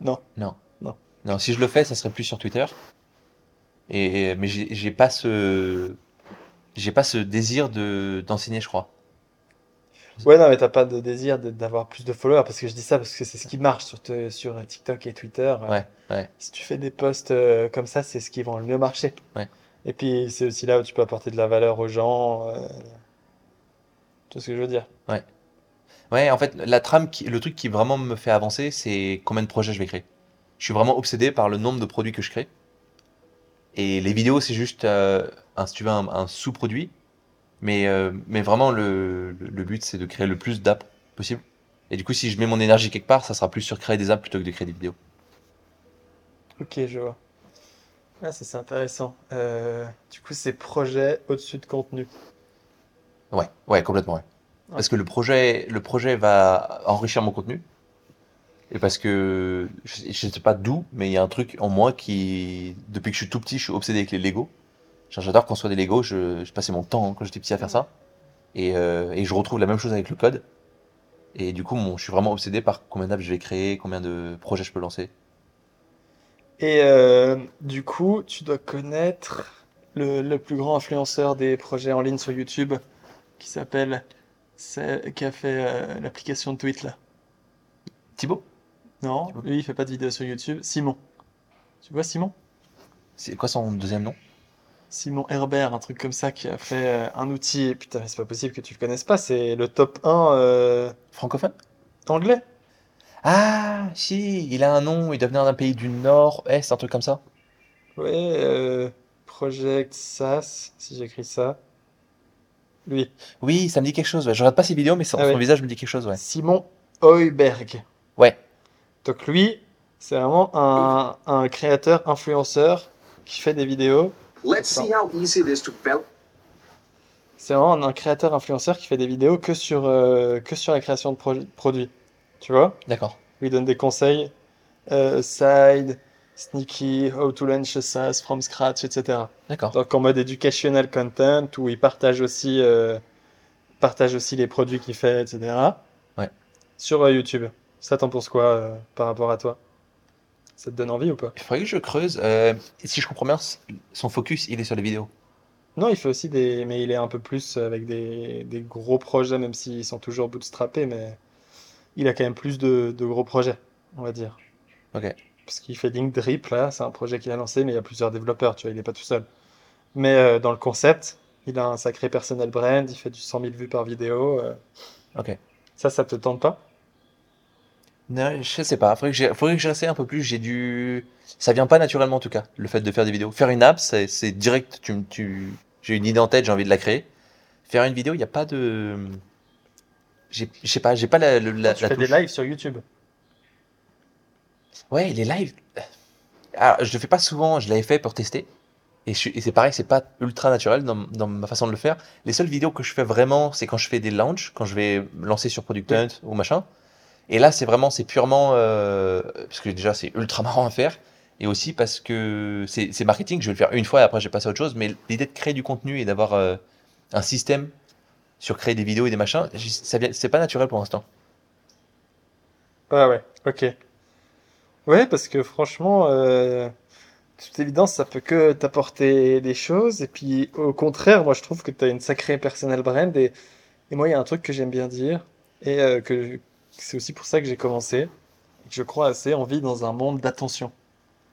Non, Non. non. Non, si je le fais, ça serait plus sur Twitter. Et, mais j'ai pas ce, j'ai pas ce désir de d'enseigner, je crois. Ouais, non, mais t'as pas de désir d'avoir plus de followers parce que je dis ça parce que c'est ce qui marche sur, te- sur TikTok et Twitter. Euh, Ouais, ouais, Si tu fais des posts euh, comme ça, c'est ce qui va le mieux marcher. ouais, Et puis c'est aussi là où tu peux apporter de la valeur aux gens. euh, tu vois ce que je veux dire? ouais. Ouais, en fait, la trame, qui, le truc qui vraiment me fait avancer, c'est combien de projets je vais créer. Je suis vraiment obsédé par le nombre de produits que je crée. Et les vidéos, c'est juste, euh, un, si tu veux, un, un sous-produit. Mais, euh, mais vraiment, le, le, le but, c'est de créer le plus d'apps possible. Et du coup, si je mets mon énergie quelque part, ça sera plus sur créer des apps plutôt que de créer des vidéos. Ok, je vois. Ah, ça c'est intéressant. Euh, du coup, c'est projet au-dessus de contenu. Ouais, ouais, complètement, ouais. Ouais. Parce que le projet, le projet va enrichir mon contenu. Et parce que, je, je sais pas d'où, mais il y a un truc en moi qui, depuis que je suis tout petit, je suis obsédé avec les Lego. J'adore construire des Lego, je, je passais mon temps hein, quand j'étais petit à faire ça. Et, euh, et je retrouve la même chose avec le code. Et du coup, mon, je suis vraiment obsédé par combien d'apps je vais créer, combien de projets je peux lancer. Et euh, du coup, tu dois connaître le, le plus grand influenceur des projets en ligne sur YouTube qui s'appelle, qui a fait euh, l'application de Twitch là. Thibaut, Non, lui il fait pas de vidéos sur YouTube. Simon. Tu vois Simon? c'est quoi son deuxième nom? Simon Herbert, un truc comme ça, qui a fait euh, un outil. Putain, mais c'est pas possible que tu le connaisses pas. C'est le top 1 euh, Francophone? anglais. Ah, si, il a un nom, il doit venir d'un pays du Nord-Est, un truc comme ça. Ouais, euh, Project SAS, si j'écris ça. Lui. Oui, ça me dit quelque chose. Ouais. Je regarde pas ses vidéos, mais son, Ah son ouais. visage me dit quelque chose. Ouais. Simon Heuberg. Ouais. Donc lui, c'est vraiment un, un créateur, influenceur qui fait des vidéos. Let's see Attends. how easy it is to develop. C'est vraiment un créateur, influenceur qui fait des vidéos que sur, euh, que sur la création de pro- produits. Tu vois? D'accord. Il donne des conseils. euh, side, sneaky, how to launch a SaaS from scratch, etc. D'accord. Donc en mode educational content où il partage aussi, euh, partage aussi les produits qu'il fait, etc. Ouais. Sur euh, YouTube. Ça, t'en penses quoi euh, par rapport à toi? Ça te donne envie ou pas? Il faudrait que je creuse. Euh, si je comprends bien, son focus, il est sur les vidéos. Non, il fait aussi des. Mais il est un peu plus avec des, des gros projets, même s'ils sont toujours bootstrappés, mais il a quand même plus de, de gros projets, on va dire. Ok. Parce qu'il fait Link Drip, là, c'est un projet qu'il a lancé, mais il y a plusieurs développeurs, tu vois, il n'est pas tout seul. Mais euh, dans le concept, il a un sacré personal brand, il fait du 100 000 vues par vidéo. euh. Ok. Ça, ça te tente pas? Non, je sais pas. Faudrait que j'ai- faudrait que j'essaie un peu plus. J'ai dû. Ça vient pas naturellement en tout cas. Le fait de faire des vidéos. Faire une app, c'est c'est direct. Tu, tu... J'ai une idée en tête, j'ai envie de la créer. Faire une vidéo, il n'y a pas de. J'ai, je sais pas, j'ai pas la, le- la, Tu la fais des touche. lives sur YouTube. Ouais, les lives. Alors, je le fais pas souvent. Je l'avais fait pour tester. Et, je suis- et c'est pareil, c'est pas ultra naturel dans, dans ma façon de le faire. Les seules vidéos que je fais vraiment, c'est quand je fais des launches, quand je vais lancer sur Product Oui. Hunt ou machin. Et là, c'est vraiment, c'est purement, euh, parce que déjà, c'est ultra marrant à faire. Et aussi parce que c'est marketing, je vais le faire une fois et après, je vais passer à autre chose. Mais l'idée de créer du contenu et d'avoir euh, un système sur créer des vidéos et des machins, c'est pas naturel pour l'instant. Ah ouais, ok. Ouais, parce que franchement, euh, toute évidence, ça peut que t'apporter des choses. Et puis, au contraire, moi, je trouve que tu as une sacrée personal brand. Et, et moi, il y a un truc que j'aime bien dire. Et euh, que c'est aussi pour ça que j'ai commencé. et que je crois assez. On vit dans un monde d'attention.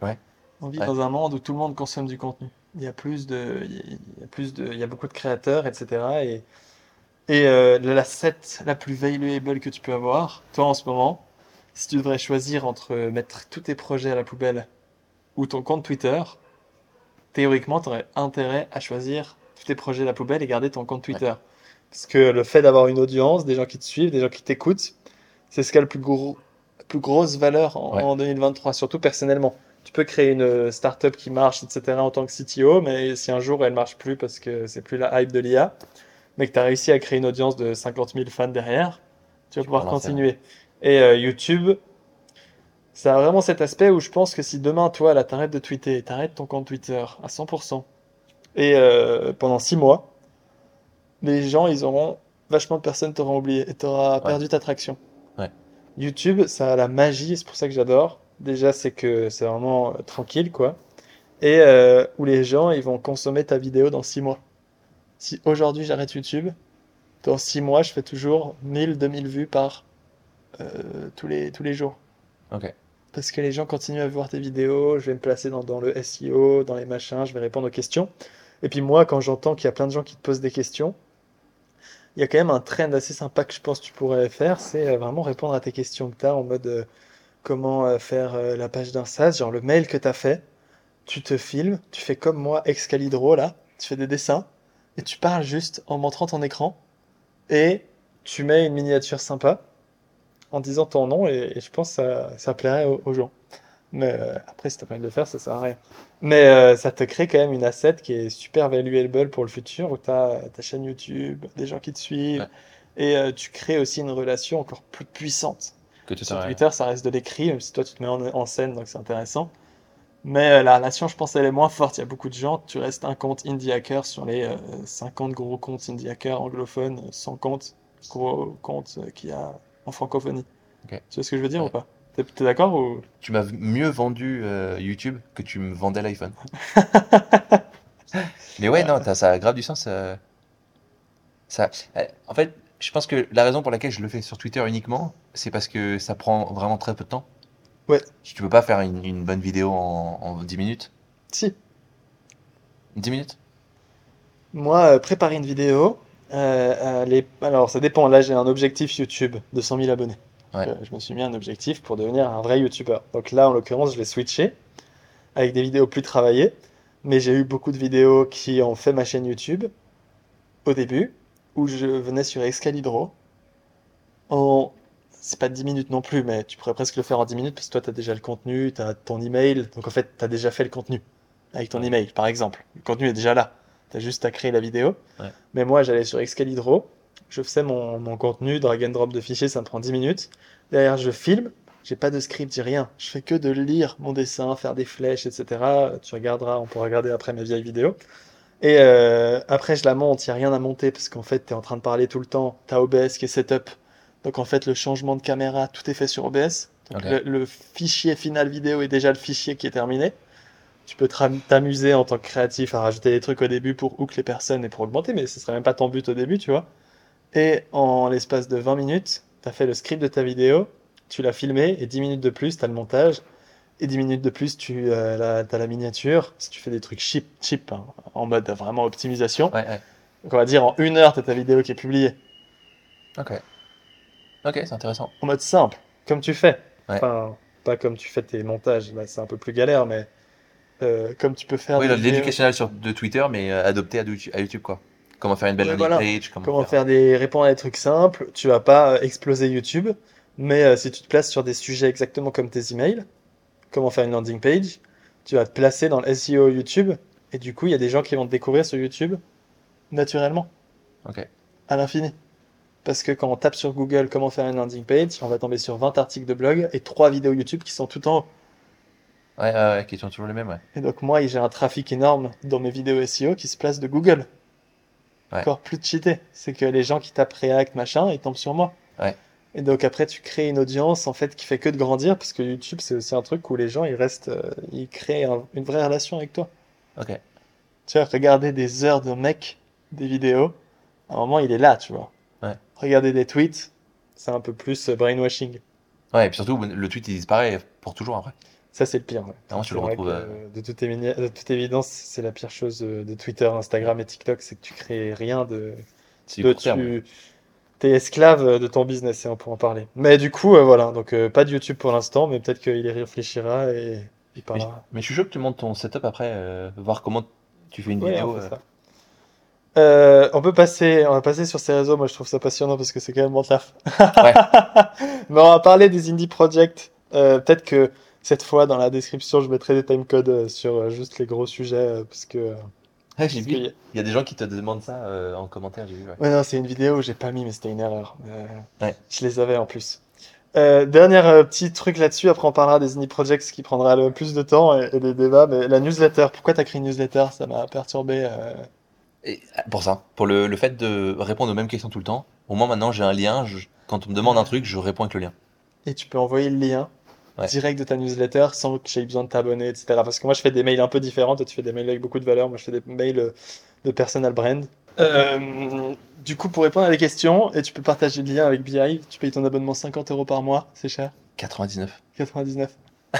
Ouais. On vit Ouais. dans un monde où tout le monde consomme du contenu. Il y a plus de, il y a plus de, il y a beaucoup de créateurs, etc. Et, et euh, l'asset la plus valuable que tu peux avoir, toi en ce moment, si tu devrais choisir entre mettre tous tes projets à la poubelle ou ton compte Twitter, théoriquement, tu aurais intérêt à choisir tous tes projets à la poubelle et garder ton compte Twitter. Parce que le fait d'avoir une audience, des gens qui te suivent, des gens qui t'écoutent, c'est ce qui a le plus, gros, la plus grosse valeur en, Ouais. en 2023, surtout personnellement. Tu peux créer une startup qui marche, etc. en tant que CTO, mais si un jour elle marche plus parce que c'est plus la hype de l'IA, mais que tu as réussi à créer une audience de 50 000 fans derrière, tu vas pouvoir continuer. Et euh, YouTube, ça a vraiment cet aspect où je pense que si demain, toi, là, t'arrêtes de tweeter, t'arrêtes ton compte Twitter à 100%, et euh, pendant 6 mois, les gens, ils auront, vachement de personnes t'auront oublié, et t'auras Ouais. perdu ta traction. YouTube, ça a la magie, c'est pour ça que j'adore. Déjà, c'est que c'est vraiment euh, tranquille, quoi. Et euh, où les gens, ils vont consommer ta vidéo dans 6 mois. Si aujourd'hui j'arrête YouTube, dans 6 mois, je fais toujours 1000, 2000 vues par euh, tous les, tous les jours. Ok. Parce que les gens continuent à voir tes vidéos, je vais me placer dans, dans le SEO, dans les machins, je vais répondre aux questions. Et puis moi, quand j'entends qu'il y a plein de gens qui te posent des questions, il y a quand même un trend assez sympa que je pense que tu pourrais faire, c'est euh, vraiment répondre à tes questions que tu as en mode euh, comment euh, faire la page d'un SaaS, genre le mail que tu as fait, tu te filmes, tu fais comme moi, Excalidro là, tu fais des dessins, et tu parles juste en montrant ton écran, et tu mets une miniature sympa en disant ton nom, et, je pense que ça, ça plairait aux gens. Mais euh, après, si t'as pas envie de le faire, ça sert à rien. Mais euh, ça te crée quand même une asset qui est super valuable pour le futur, où tu as ta chaîne YouTube, des gens qui te suivent, Ouais. et euh, tu crées aussi une relation encore plus puissante. Que tu Sur Twitter, ça reste de l'écrit, même si toi tu te mets en, en scène, donc c'est intéressant. Mais la relation, je pense, elle est moins forte. Il y a beaucoup de gens, tu restes un compte indie hacker sur les euh, 50 gros comptes indie hacker anglophones, 100 comptes gros comptes qu'il y a en francophonie. Tu vois ce que je veux dire Ouais. ou pas? T'es t'es d'accord ou... Tu m'as mieux vendu euh, YouTube que tu me vendais l'iPhone. Mais ouais, non, ça a grave du sens. euh, Ça, euh, en fait, je pense que la raison pour laquelle je le fais sur Twitter uniquement, c'est parce que ça prend vraiment très peu de temps. Ouais. Tu peux pas faire une, une bonne vidéo en, en 10 minutes. Si, 10 minutes? moi, préparer une vidéo, les- alors ça dépend. Là, j'ai un objectif YouTube de 100 000 abonnés. Ouais. Euh, je me suis mis un objectif pour devenir un vrai YouTuber. Donc là, en l'occurrence, je vais switcher avec des vidéos plus travaillées. Mais j'ai eu beaucoup de vidéos qui ont fait ma chaîne YouTube au début, où je venais sur Excalibro en. C'est pas 10 minutes non plus, mais tu pourrais presque le faire en 10 minutes parce que toi, tu as déjà le contenu, tu as ton email. Donc en fait, tu as déjà fait le contenu avec ton email, par exemple. Le contenu est déjà là. Tu as juste à créer la vidéo. Ouais. Mais moi, j'allais sur Excalibro, je faisais mon, mon contenu, drag and drop de fichiers, ça me prend 10 minutes. Derrière, je filme, j'ai pas de script, j'ai rien. Je fais que de lire mon dessin, faire des flèches, etc. Tu regarderas, on pourra regarder après mes vieilles vidéos. Et euh, après, je la monte, il n'y a rien à monter parce qu'en fait, tu es en train de parler tout le temps. Tu as OBS qui est setup. Donc en fait, le changement de caméra, tout est fait sur OBS. Donc le, le fichier final vidéo est déjà le fichier qui est terminé. Tu peux t'amuser en tant que créatif à rajouter des trucs au début pour hook les personnes et pour augmenter, mais ce serait même pas ton but au début, tu vois. Et en l'espace de 20 minutes, tu as fait le script de ta vidéo, tu l'as filmé, et 10 minutes de plus, tu as le montage, et 10 minutes de plus, tu as la, t'as la miniature. Si tu fais des trucs cheap, cheap hein, en mode vraiment optimisation, Ouais, ouais. donc on va dire en une heure, tu as ta vidéo qui est publiée. Ok. Ok, c'est intéressant. En mode simple, comme tu fais. Ouais. Enfin, pas comme tu fais tes montages, là c'est un peu plus galère, mais euh, comme tu peux faire Oui, vidéos- l'éducationnel sur de Twitter, mais euh, adopté à YouTube, quoi. Comment faire une belle landing voilà. page, comment, Comment faire des répondre à des trucs simples. Tu vas pas euh, exploser YouTube, mais euh, si tu te places sur des sujets exactement comme tes emails, comment faire une landing page, tu vas te placer dans le SEO YouTube, et du coup, il y a des gens qui vont te découvrir sur YouTube naturellement, Ok. à l'infini. Parce que quand on tape sur Google comment faire une landing page, on va tomber sur 20 articles de blog et 3 vidéos YouTube qui sont tout en haut. Ouais, ouais, ouais, qui sont toujours les mêmes, ouais. Et donc moi, j'ai un trafic énorme dans mes vidéos SEO qui se place de Google. Ouais. Encore plus cheaté. C'est que les gens qui tapent React, machin, ils tombent sur moi. Ouais. Et donc après, tu crées une audience en fait qui fait que de grandir parce que YouTube, c'est aussi un truc où les gens, ils restent, euh, ils créent un- une vraie relation avec toi. Ok. Tu vois, regarder des heures de mec, des vidéos, à un moment, il est là, tu vois. Ouais. Regarder des tweets, c'est un peu plus euh, brainwashing. Ouais, et puis surtout, le tweet, il disparaît pour toujours après. Ça, c'est le pire. ouais. Vraiment, tu C'est le vrai retrouves. que, euh, euh, de, toute émini- de toute évidence, c'est la pire chose de, de Twitter, Instagram et TikTok, c'est que tu crées rien de, de tu es esclave de ton business et on peut en parler. Mais du coup, euh, voilà, donc euh, pas de YouTube pour l'instant, mais peut-être qu'il y réfléchira et il parlera. Mais je suis chaud que tu montes ton setup après, euh, voir comment tu fais une Ouais, vidéo. on euh. Euh, peut passer, on va passer sur ces réseaux. Moi, je trouve ça passionnant parce que c'est quand même mon taf. Ouais. Mais on va parler des indie projects. Euh, peut-être que cette fois, dans la description, je mettrai des timecodes euh, sur euh, juste les gros sujets euh, parce que. j'ai vu. Il y a des gens qui te demandent ça euh, en commentaire, j'ai vu. ouais. Ouais, non, c'est une vidéo où j'ai pas mis, mais c'était une erreur. Euh, Ouais. Je les avais en plus. Euh, dernier petit truc là-dessus, après on parlera des indie projects qui prendra le plus de temps et, et des débats, mais la newsletter, pourquoi t'as créé une newsletter? Ça m'a perturbé. Et euh, pour ça, pour le, le fait de répondre aux mêmes questions tout le temps, au moins maintenant j'ai un lien. je- quand on me demande un truc, je réponds avec le lien. Et tu peux envoyer le lien Ouais. direct de ta newsletter sans que j'aie besoin de t'abonner, etc. Parce que moi je fais des mails un peu différents, toi tu fais des mails avec beaucoup de valeur, moi je fais des mails euh, de personal brand. Euh, du coup, pour répondre à des questions, et tu peux partager le lien avec BI, tu payes ton abonnement 50 euros par mois, c'est cher, 99. 99.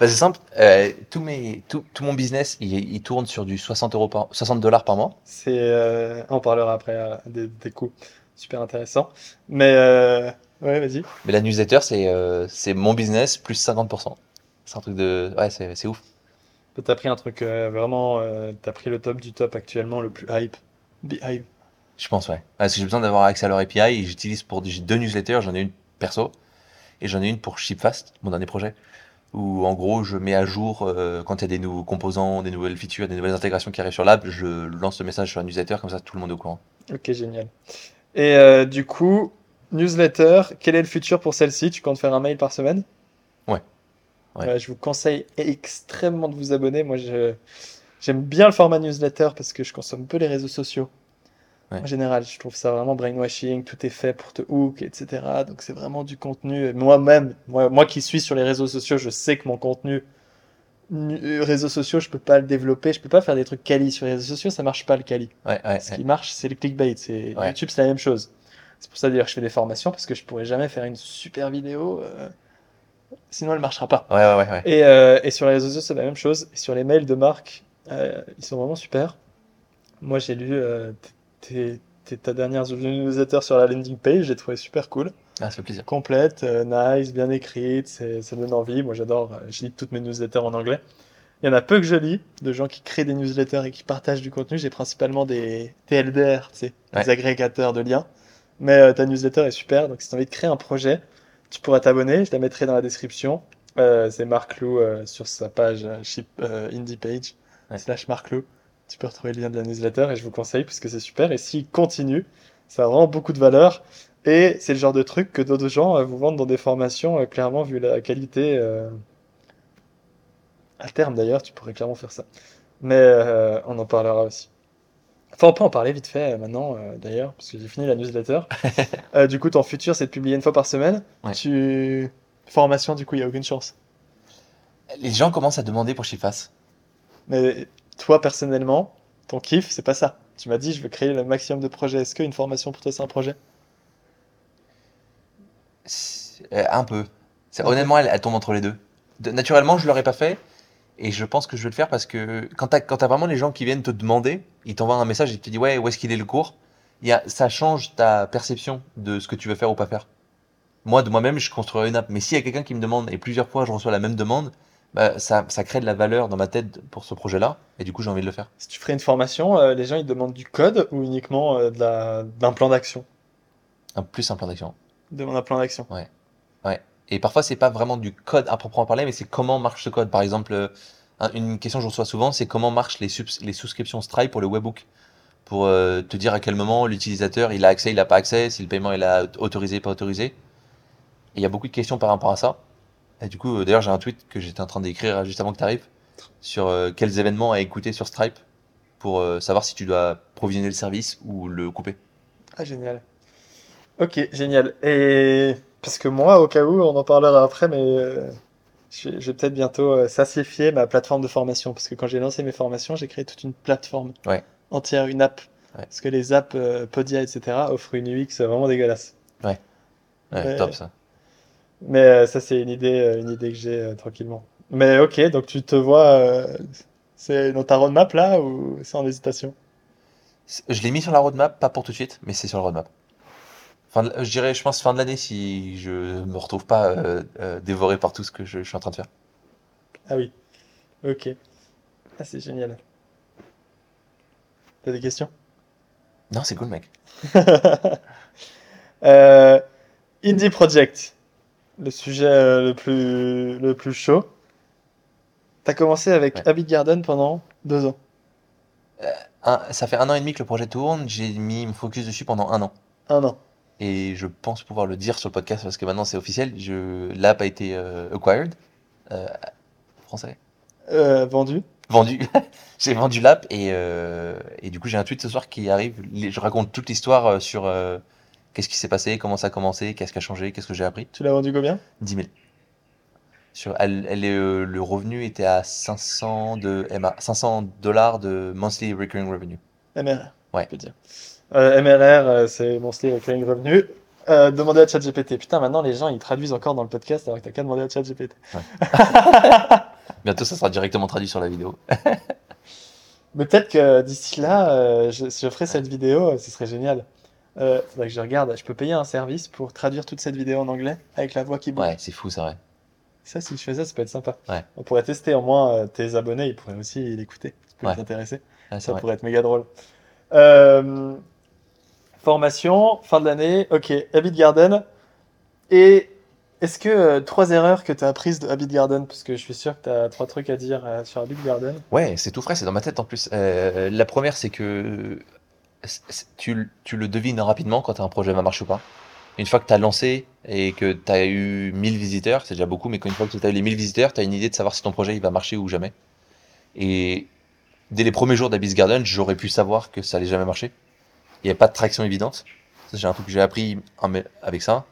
Bah, c'est simple. euh, tout, mes, tout, tout mon business, il, il tourne sur du 60 euros par, 60 dollars par mois. C'est, euh, on parlera après des, des coûts, super intéressant. Mais euh, ouais, vas-y. Mais la newsletter, c'est euh, c'est mon business plus 50%. C'est un truc de. Ouais, c'est c'est ouf. T'as pris un truc euh, vraiment, euh, t'as pris le top du top actuellement, le plus hype. Beehive. Je pense, ouais. Parce que j'ai besoin d'avoir accès à leur API et j'utilise pour. J'ai deux newsletters, j'en ai une perso et j'en ai une pour Shipfast, mon dernier projet. Où en gros, je mets à jour euh, quand il y a des nouveaux composants, des nouvelles features, des nouvelles intégrations qui arrivent sur l'app, je lance le message sur la newsletter, comme ça tout le monde est au courant. Ok, génial. Et euh, du coup, newsletter, quel est le futur pour celle-ci? Tu comptes faire un mail par semaine? Ouais. Ouais. Ouais, je vous conseille extrêmement de vous abonner. Moi, j'aime bien le format newsletter parce que je consomme peu les réseaux sociaux. Ouais. En général, je trouve ça vraiment brainwashing, tout est fait pour te hook, etc. Donc c'est vraiment du contenu. Moi-même, moi, moi qui suis sur les réseaux sociaux, je sais que mon contenu nu- réseaux sociaux, je peux pas le développer, je peux pas faire des trucs quali sur les réseaux sociaux, ça marche pas le quali. Ouais, ouais, Ce qui marche, c'est le clickbait. C'est. YouTube, c'est la même chose. C'est pour ça d'ailleurs que je fais des formations parce que je pourrais jamais faire une super vidéo, euh, sinon elle marchera pas. Ouais, ouais, ouais. Et, euh, et sur les réseaux sociaux, c'est la même chose. Et sur les mails de marque, euh, ils sont vraiment super. Moi, j'ai lu euh, tes- tes- ta dernière newsletter sur la landing page, j'ai trouvé super cool. Ah, ça fait plaisir. Complète, nice, bien écrite, ça donne envie. Moi, j'adore, je lis toutes mes newsletters en anglais. Il y en a peu que je lis, de gens qui créent des newsletters et qui partagent du contenu. J'ai principalement des TLDR, tu sais, des agrégateurs de liens. Mais euh, ta newsletter est super, donc si tu as envie de créer un projet, tu pourras t'abonner. Je la mettrai dans la description. Euh, c'est Marc Lou euh, sur sa page euh, Ship Indie Page, Ouais. slash Marc Lou. Tu peux retrouver le lien de la newsletter et je vous conseille parce que c'est super. Et s'il continue, ça a vraiment beaucoup de valeur. Et c'est le genre de truc que d'autres gens vous vendent dans des formations, clairement, vu la qualité. À terme d'ailleurs, tu pourrais clairement faire ça. Mais on en parlera aussi. Enfin, on peut en parler vite fait euh, maintenant, euh, d'ailleurs, parce que j'ai fini la newsletter. Euh, du coup, ton futur, c'est de publier une fois par semaine. Ouais. Tu... Formation, du coup, il n'y a aucune chance. Les gens commencent à demander pour Shipfast. Mais toi, personnellement, ton kiff, c'est pas ça. Tu m'as dit, je veux créer le maximum de projets. Est-ce qu'une formation pour toi, c'est un projet? Un peu. C'est-. Honnêtement, elle, elle tombe entre les deux. De- naturellement, je l'aurais pas fait. Et je pense que je vais le faire parce que quand t'as, quand t'as vraiment les gens qui viennent te demander, ils t'envoient un message et ils te disent ouais, où est-ce qu'il est le cours? Y a, Ça change ta perception de ce que tu veux faire ou pas faire. Moi, de moi-même, je construirais une app. Mais s'il y a quelqu'un qui me demande et plusieurs fois je reçois la même demande, bah, ça, ça crée de la valeur dans ma tête pour ce projet-là. Et du coup, j'ai envie de le faire. Si tu ferais une formation, euh, les gens, ils te demandent du code ou uniquement euh, d'un plan d'action? Un, plus un plan d'action. Ils demandent un plan d'action. Ouais. Et parfois, c'est pas vraiment du code à proprement parler, mais c'est comment marche ce code. Par exemple, euh, un- une question que je reçois souvent, c'est comment marchent les, souscriptions Stripe pour le webbook. Pour euh, te dire à quel moment l'utilisateur il a accès, il a pas accès, si le paiement il a autorisé, pas autorisé. Il y a beaucoup de questions par rapport à ça. Et du coup, euh, d'ailleurs, j'ai un tweet que j'étais en train d'écrire juste avant que tu arrives sur quels événements à écouter sur Stripe pour savoir si tu dois provisionner le service ou le couper. Ah, génial. Ok, génial. Et parce que moi, au cas où, on en parlera après, mais euh, je vais, je vais peut-être bientôt euh, sassifier ma plateforme de formation. Parce que quand j'ai lancé mes formations, j'ai créé toute une plateforme Ouais. entière, une app. Ouais. Parce que les apps euh, Podia, etc., offrent une UX vraiment dégueulasse. Ouais, Ouais. top ça. Mais euh, ça, c'est une idée, euh, une idée que j'ai euh, tranquillement. Mais ok, donc tu te vois, euh, c'est dans ta roadmap là ou c'est en hésitation? Je l'ai mis sur la roadmap, pas pour tout de suite, mais c'est sur la roadmap. Fin de- je dirais, je pense fin de l'année si je me retrouve pas euh, euh, dévoré par tout ce que je, je suis en train de faire. Ah oui. Ok. Ah, c'est génial. T'as des questions? Non, c'est cool, mec. Euh, Indie Project, le sujet le plus, le plus chaud. T'as commencé avec Ouais. Habit Garden pendant deux ans. Un- ça fait un an et demi que le projet tourne. J'ai mis mon focus dessus pendant un an. Un an. Et je pense pouvoir le dire sur le podcast parce que maintenant c'est officiel. Je... L'app a été euh, acquired. Euh, français. Euh, vendu. Vendu. j'ai vendu l'app et, euh, et du coup j'ai un tweet ce soir qui arrive. Je raconte toute l'histoire euh, sur euh, qu'est-ce qui s'est passé, comment ça a commencé, qu'est-ce qui a changé, qu'est-ce que j'ai appris. Tu l'as vendu combien? 10 000. Sur, elle, elle est, le revenu était à 500 de MA, 500 dollars de monthly recurring revenue. MRR. Ouais. Je peux dire. Euh, MRR, euh, c'est Monthly Recurring Revenue. Euh, demandez à ChatGPT. Putain, maintenant les gens ils traduisent encore dans le podcast alors que t'as qu'à demander à ChatGPT. Bientôt ça sera directement traduit sur la vidéo. Mais peut-être que d'ici là, euh, je, si je ferai cette vidéo, ce serait génial. Euh, faudrait que je regarde. Je peux payer un service pour traduire toute cette vidéo en anglais avec la voix qui bouge. Ouais, c'est fou, c'est vrai. Ça, si je fais ça, ça peut être sympa. Ouais. On pourrait tester, au moins tes abonnés, ils pourraient aussi l'écouter. Ça peut Ouais. les intéresser. Ouais, c'est Ça vrai. pourrait être méga drôle. Euh, formation, fin de l'année, ok, Habit Garden. Et est-ce que euh, trois erreurs que tu as apprises de Habit Garden, parce que je suis sûr que tu as trois trucs à dire euh, sur Habit Garden. Ouais, c'est tout frais, c'est dans ma tête en plus. Euh, la première, c'est que tu, tu le devines rapidement quand un projet va marcher ou pas. Une fois que tu as lancé et que tu as eu 1000 visiteurs, c'est déjà beaucoup, mais quand une fois que tu as eu les 1000 visiteurs, tu as une idée de savoir si ton projet il va marcher ou jamais. Et dès les premiers jours d'Abyss Garden, j'aurais pu savoir que ça allait jamais marcher. Il n'y avait pas de traction évidente. C'est un truc que j'ai appris avec ça.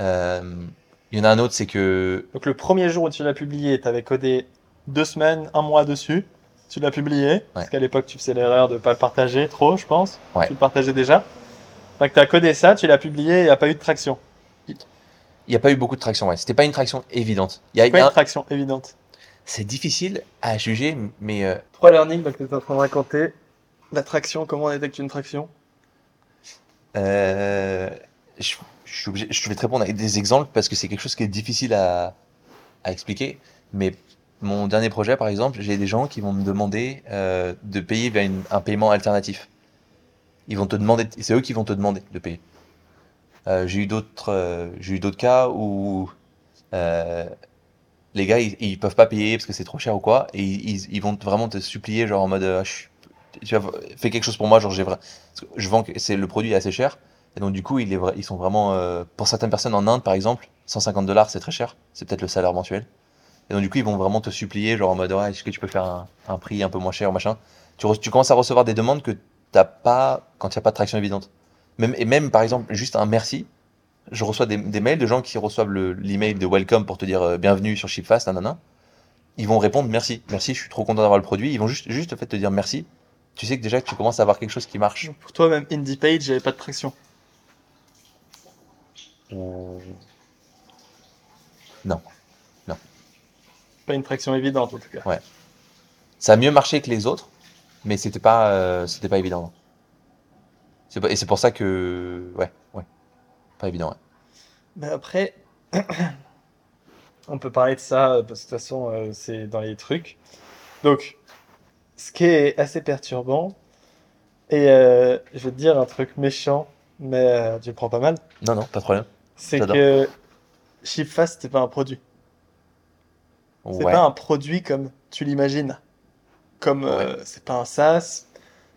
Euh, il y en a un autre, c'est que Donc le premier jour où tu l'as publié, tu avais codé deux semaines, un mois dessus. Tu l'as publié, parce qu'à l'époque tu faisais l'erreur de pas le partager trop, je pense. Ouais. Tu le partageais déjà. Donc tu as codé ça, tu l'as publié, il n'y a pas eu de traction. il n'y a pas eu beaucoup de traction. Ouais. C'était pas une traction évidente. Il y a Pas un- une traction évidente. C'est difficile à juger, mais euh, Trois learnings, donc tu es en train de raconter. La traction, comment on détecte une traction euh, je, je suis obligé- je vais te répondre avec des exemples parce que c'est quelque chose qui est difficile à, à expliquer. Mais mon dernier projet, par exemple, j'ai des gens qui vont me demander euh, de payer via une- un paiement alternatif. Ils vont te demander, c'est eux qui vont te demander de payer. Euh, j'ai eu d'autres, euh, j'ai eu d'autres cas où euh, les gars ils, ils peuvent pas payer parce que c'est trop cher ou quoi, et ils, ils- vont vraiment te supplier genre en mode, euh, je tu vois, fais quelque chose pour moi, genre j'ai je vends, c'est le produit est assez cher, et donc du coup ils sont vraiment, euh, pour certaines personnes en Inde par exemple, 150 dollars c'est très cher, c'est peut-être le salaire mensuel, et donc du coup ils vont vraiment te supplier genre en mode ouais est-ce que tu peux faire un, prix un peu moins cher machin, tu, commences à recevoir des demandes que t'as pas quand il n'y a pas de traction évidente. Même, et même par exemple juste un merci, je reçois des, mails de gens qui reçoivent le- l'email de welcome pour te dire euh, bienvenue sur Shipfast, nanana. Ils vont répondre merci, merci, je suis trop content d'avoir le produit. Ils vont juste, juste fait te dire merci. Tu sais que déjà tu commences à avoir quelque chose qui marche. Donc, Pour toi, même Indie Page, il n'y avait pas de traction. Non. Pas une traction évidente en tout cas. Ça a mieux marché que les autres, mais c'était pas, euh, c'était pas évident. pas- et c'est pour ça que, ouais, ouais, pas évident. Ouais. Mais après, on peut parler de ça, euh, parce que de toute façon, euh, c'est dans les trucs. Donc, ce qui est assez perturbant, et euh, je vais te dire un truc méchant, mais euh, tu le prends pas mal, Non, non, pas de problème. c'est que Shipfast, c'était pas un produit. C'est Ouais. pas un produit comme tu l'imagines. Comme euh, c'est pas un SaaS,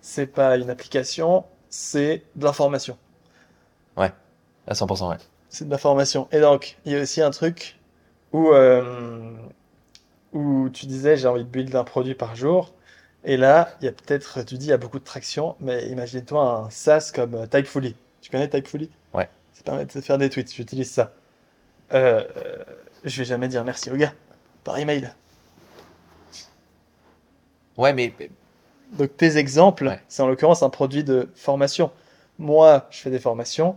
c'est pas une application, c'est de l'information. À 100%, ouais. C'est de l'information. Et donc, il y a aussi un truc où, euh, où tu disais j'ai envie de build un produit par jour. Et là, il y a peut-être, tu dis, il y a beaucoup de traction, mais imagine-toi un SaaS comme euh, Typefully. Tu connais Typefully? Ouais. Ça permet de faire des tweets, j'utilise ça. Euh, euh, je vais jamais dire merci au gars par email. Ouais, mais Donc tes exemples, Ouais. c'est en l'occurrence un produit de formation. Moi, je fais des formations.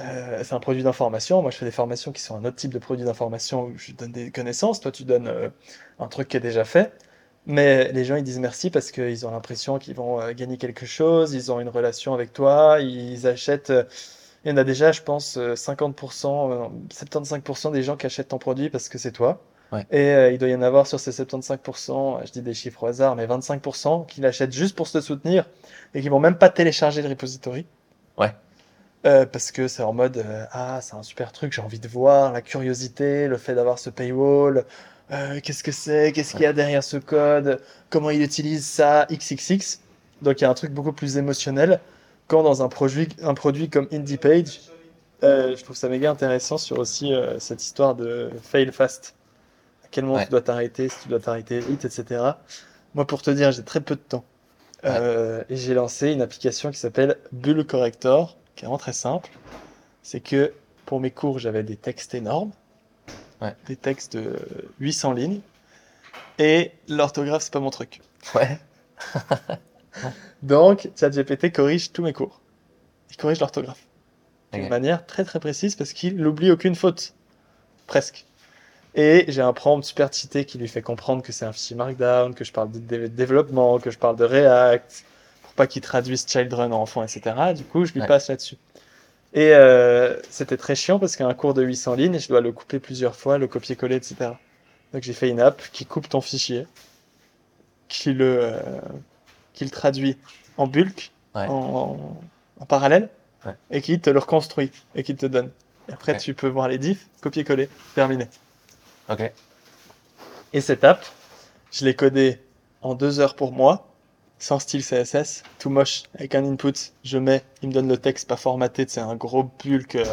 euh, c'est un produit d'information. Moi, je fais des formations qui sont un autre type de produit d'information où je donne des connaissances. Toi, tu donnes euh, un truc qui est déjà fait. Mais les gens, ils disent merci parce qu'ils ont l'impression qu'ils vont euh, gagner quelque chose. Ils ont une relation avec toi. Ils achètent. euh, il y en a déjà, je pense, euh, 50%, euh, 75% des gens qui achètent ton produit parce que c'est toi. Ouais. Et euh, il doit y en avoir sur ces 75%, je dis des chiffres au hasard, mais 25% qui l'achètent juste pour se soutenir et qui vont même pas télécharger le repository. Ouais. Euh, parce que c'est en mode euh, ah c'est un super truc j'ai envie de voir la curiosité le fait d'avoir ce paywall euh, qu'est-ce que c'est? Qu'est-ce qu'il y a derrière ce code? Comment il utilise ça? Xxx donc il y a un truc beaucoup plus émotionnel. Quand dans un produit un produit comme IndiePage euh, je trouve ça méga intéressant sur aussi euh, cette histoire de fail fast. À quel moment Ouais. tu dois t'arrêter si tu dois t'arrêter vite etc moi pour te dire j'ai très peu de temps. Euh, et j'ai lancé une application qui s'appelle Bull Corrector, qui est vraiment très simple. C'est que pour mes cours, j'avais des textes énormes, Ouais. des textes de 800 lignes, et l'orthographe, c'est pas mon truc. Ouais. Donc, ChatGPT corrige tous mes cours. Il corrige l'orthographe Ok. de manière très très précise parce qu'il n'oublie aucune faute, presque. Et j'ai un prompt super cheaté qui lui fait comprendre que c'est un fichier Markdown, que je parle de dé- développement, que je parle de React, pour pas qu'il traduise Childrun en enfant, etc. Du coup, je lui Ouais. passe là-dessus. Et euh, c'était très chiant parce qu'un cours de 800 lignes, je dois le couper plusieurs fois, le copier-coller, etc. Donc j'ai fait une app qui coupe ton fichier, qui le, euh, qui le traduit en bulk, Ouais. en, en- parallèle, Ouais. et qui te le reconstruit et qui te donne. Et après, tu peux voir les diffs, copier-coller, terminé. Ok. Et cette app, je l'ai codée en deux heures pour moi, sans style CSS, tout moche, avec un input, je mets, il me donne le texte pas formaté, c'est un gros bulk, euh,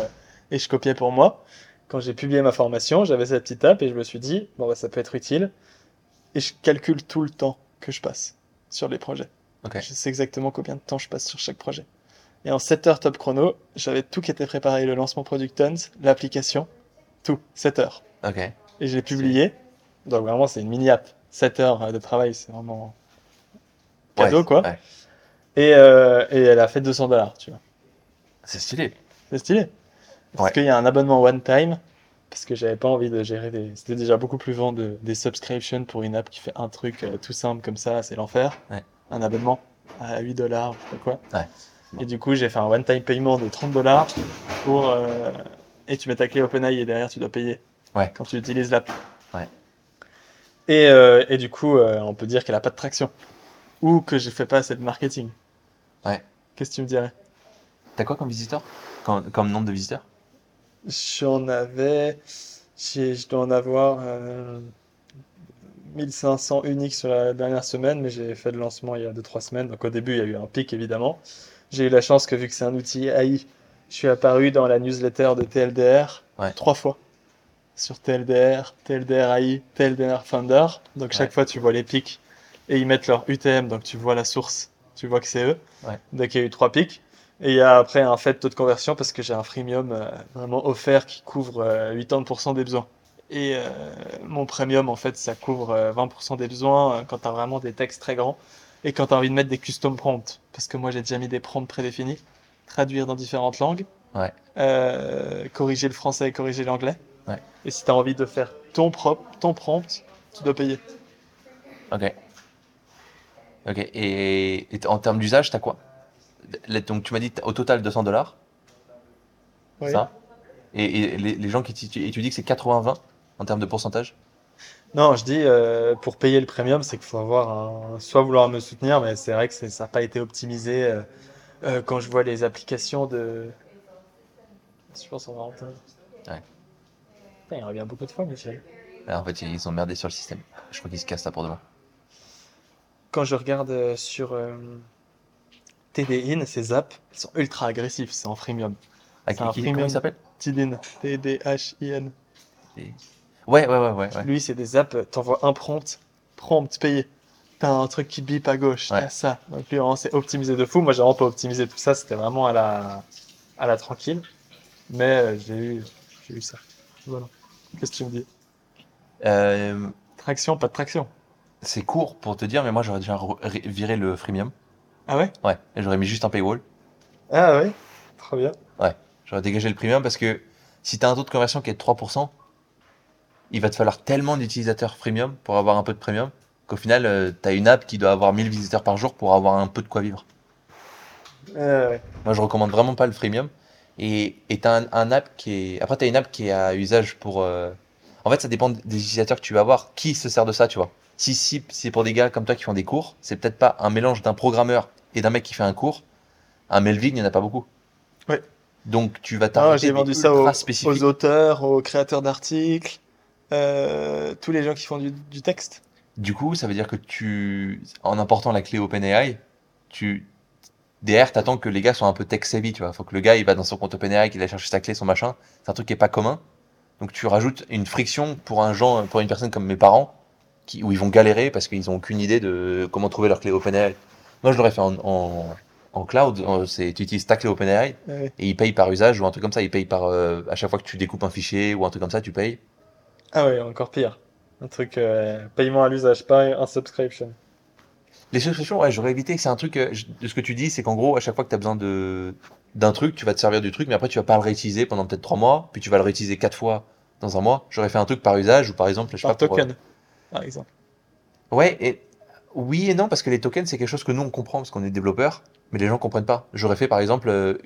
et je copiais pour moi. Quand j'ai publié ma formation, j'avais cette petite app et je me suis dit, bon, bah, ça peut être utile. Et je calcule tout le temps que je passe sur les projets. Ok. Je sais exactement combien de temps je passe sur chaque projet. Et en 7 heures top chrono, j'avais tout qui était préparé, le lancement Product Tons, l'application, tout, 7 heures. Ok. Et je l'ai publié. Donc vraiment, c'est une mini app. 7 heures de travail, c'est vraiment cadeau, Ouais, quoi. ouais. Et, euh, et elle a fait 200 dollars, tu vois. C'est stylé. C'est stylé. Parce Ouais. qu'il y a un abonnement one time, parce que j'avais pas envie de gérer des... C'était déjà beaucoup plus vend de... des subscriptions pour une app qui fait un truc euh, tout simple comme ça, c'est l'enfer. Un abonnement à 8 dollars, je sais pas quoi. Et du coup, j'ai fait un one time paiement de 30 dollars pour... euh, Et tu mets ta clé OpenAI et derrière, tu dois payer. Ouais. Quand tu utilises l'app. Ouais. Et, et du coup, on peut dire qu'elle a pas de traction. Ou que je fais pas assez de marketing. Ouais. Qu'est-ce que tu me dirais? T'as quoi comme visiteur? Comme, comme nombre de visiteurs? J'en avais, j'ai- je dois en avoir euh, 1500 uniques sur la dernière semaine, mais j'ai fait le lancement il y a 2-3 semaines, donc au début il y a eu un pic évidemment. J'ai eu la chance que vu que c'est un outil AI, je suis apparu dans la newsletter de TLDR Ouais. trois fois. Sur TLDR, TLDR AI, TLDR Founder, donc chaque Ouais. fois tu vois les pics et ils mettent leur UTM, donc tu vois la source, tu vois que c'est eux. Ouais. Donc il y a eu trois pics. Et il y a après un fait taux de conversion parce que j'ai un freemium euh, vraiment offert qui couvre euh, 80% des besoins. Et euh, mon premium, en fait, ça couvre euh, 20% des besoins euh, quand tu as vraiment des textes très grands et quand tu as envie de mettre des custom prompts. Parce que moi, j'ai déjà mis des prompts prédéfinis, traduire dans différentes langues, Ouais. euh, corriger le français et corriger l'anglais. Ouais. Et si tu as envie de faire ton, propre, ton prompt, tu dois payer. Ok. Ok. Et, en termes d'usage, t'as quoi? Là, Donc tu m'as dit au total 200 dollars, Oui. ça? Et, et les, les gens qui et tu dis que c'est 80-20 en termes de pourcentage? Non, je dis euh, pour payer le premium, c'est qu'il faut avoir un... soit vouloir me soutenir, mais c'est vrai que ça n'a pas été optimisé. euh, euh, quand je vois les applications de. Je pense qu'on va entendre. Ouais. Putain, il revient beaucoup de fois, Michel. Ah, En fait, ils sont merdés sur le système. Je crois qu'ils se cassent ça pour demain. Quand je regarde euh, sur euh, TDIN, ces apps, ils sont ultra agressifs, c'est en freemium. C'est un freemium. il s'appelle TDIN, T-D-H-I-N. Ouais, ouais, ouais, ouais. Lui, c'est des apps, t'envoies un prompt, prompt payé. T'as un truc qui bip à gauche, t'as ça. Donc lui, vraiment, c'est optimisé de fou. Moi, j'ai vraiment pas optimisé tout ça, c'était vraiment à la, à la tranquille. Mais euh, j'ai eu, j'ai eu ça. Voilà. Qu'est-ce que tu me dis? Euh, Traction, pas de traction. C'est court pour te dire, mais moi j'aurais déjà viré le freemium. Ah ouais? Ouais, et j'aurais mis juste un paywall. Ah ouais? Trop bien. J'aurais dégagé le premium parce que si tu as un taux de conversion qui est de 3%, il va te falloir tellement d'utilisateurs freemium pour avoir un peu de premium qu'au final, tu as une app qui doit avoir 1000 visiteurs par jour pour avoir un peu de quoi vivre. Ah ouais. Moi, je recommande vraiment pas le freemium. Et tu as un, un app qui est. Après, tu as une app qui est à usage pour. euh, En fait, ça dépend des utilisateurs que tu vas avoir. Qui se sert de ça, tu vois Si, si c'est pour des gars comme toi qui font des cours, c'est peut-être pas un mélange d'un programmeur et d'un mec qui fait un cours. Un Melvin, il n'y en a pas beaucoup. Ouais. Donc tu vas Ah, t'arrêter j'ai vendu ça aux, aux auteurs, aux créateurs d'articles, euh, tous les gens qui font du, du texte. Du coup, ça veut dire que tu, en important la clé OpenAI, tu, derrière, t'attends que les gars soient un peu tech savvy, tu vois. Faut que le gars, il va dans son compte OpenAI, qu'il aille chercher sa clé, son machin. C'est un truc qui est pas commun. Donc tu rajoutes une friction pour un genre, pour une personne comme mes parents, qui, où ils vont galérer parce qu'ils ont aucune idée de comment trouver leur clé OpenAI. Moi, je l'aurais fait en, en, en cloud. C'est, tu utilises ta clé OpenAI Ouais. et ils payent par usage ou un truc comme ça. Ils payent par, euh, à chaque fois que tu découpes un fichier ou un truc comme ça, tu payes. Ah ouais, encore pire. Un truc euh, paiement à l'usage, pas un subscription. Les subscriptions, ouais, j'aurais évité. C'est un truc, euh, je- de ce que tu dis, c'est qu'en gros, à chaque fois que tu as besoin de d'un truc, tu vas te servir du truc, mais après tu vas pas le réutiliser pendant peut-être trois mois, puis tu vas le réutiliser quatre fois dans un mois. J'aurais fait un truc par usage ou par exemple, je sais Par pas. pour, euh, token, par exemple. Ouais, et oui et non, parce que les tokens, c'est quelque chose que nous on comprend parce qu'on est développeurs, mais les gens comprennent pas. J'aurais fait par exemple euh,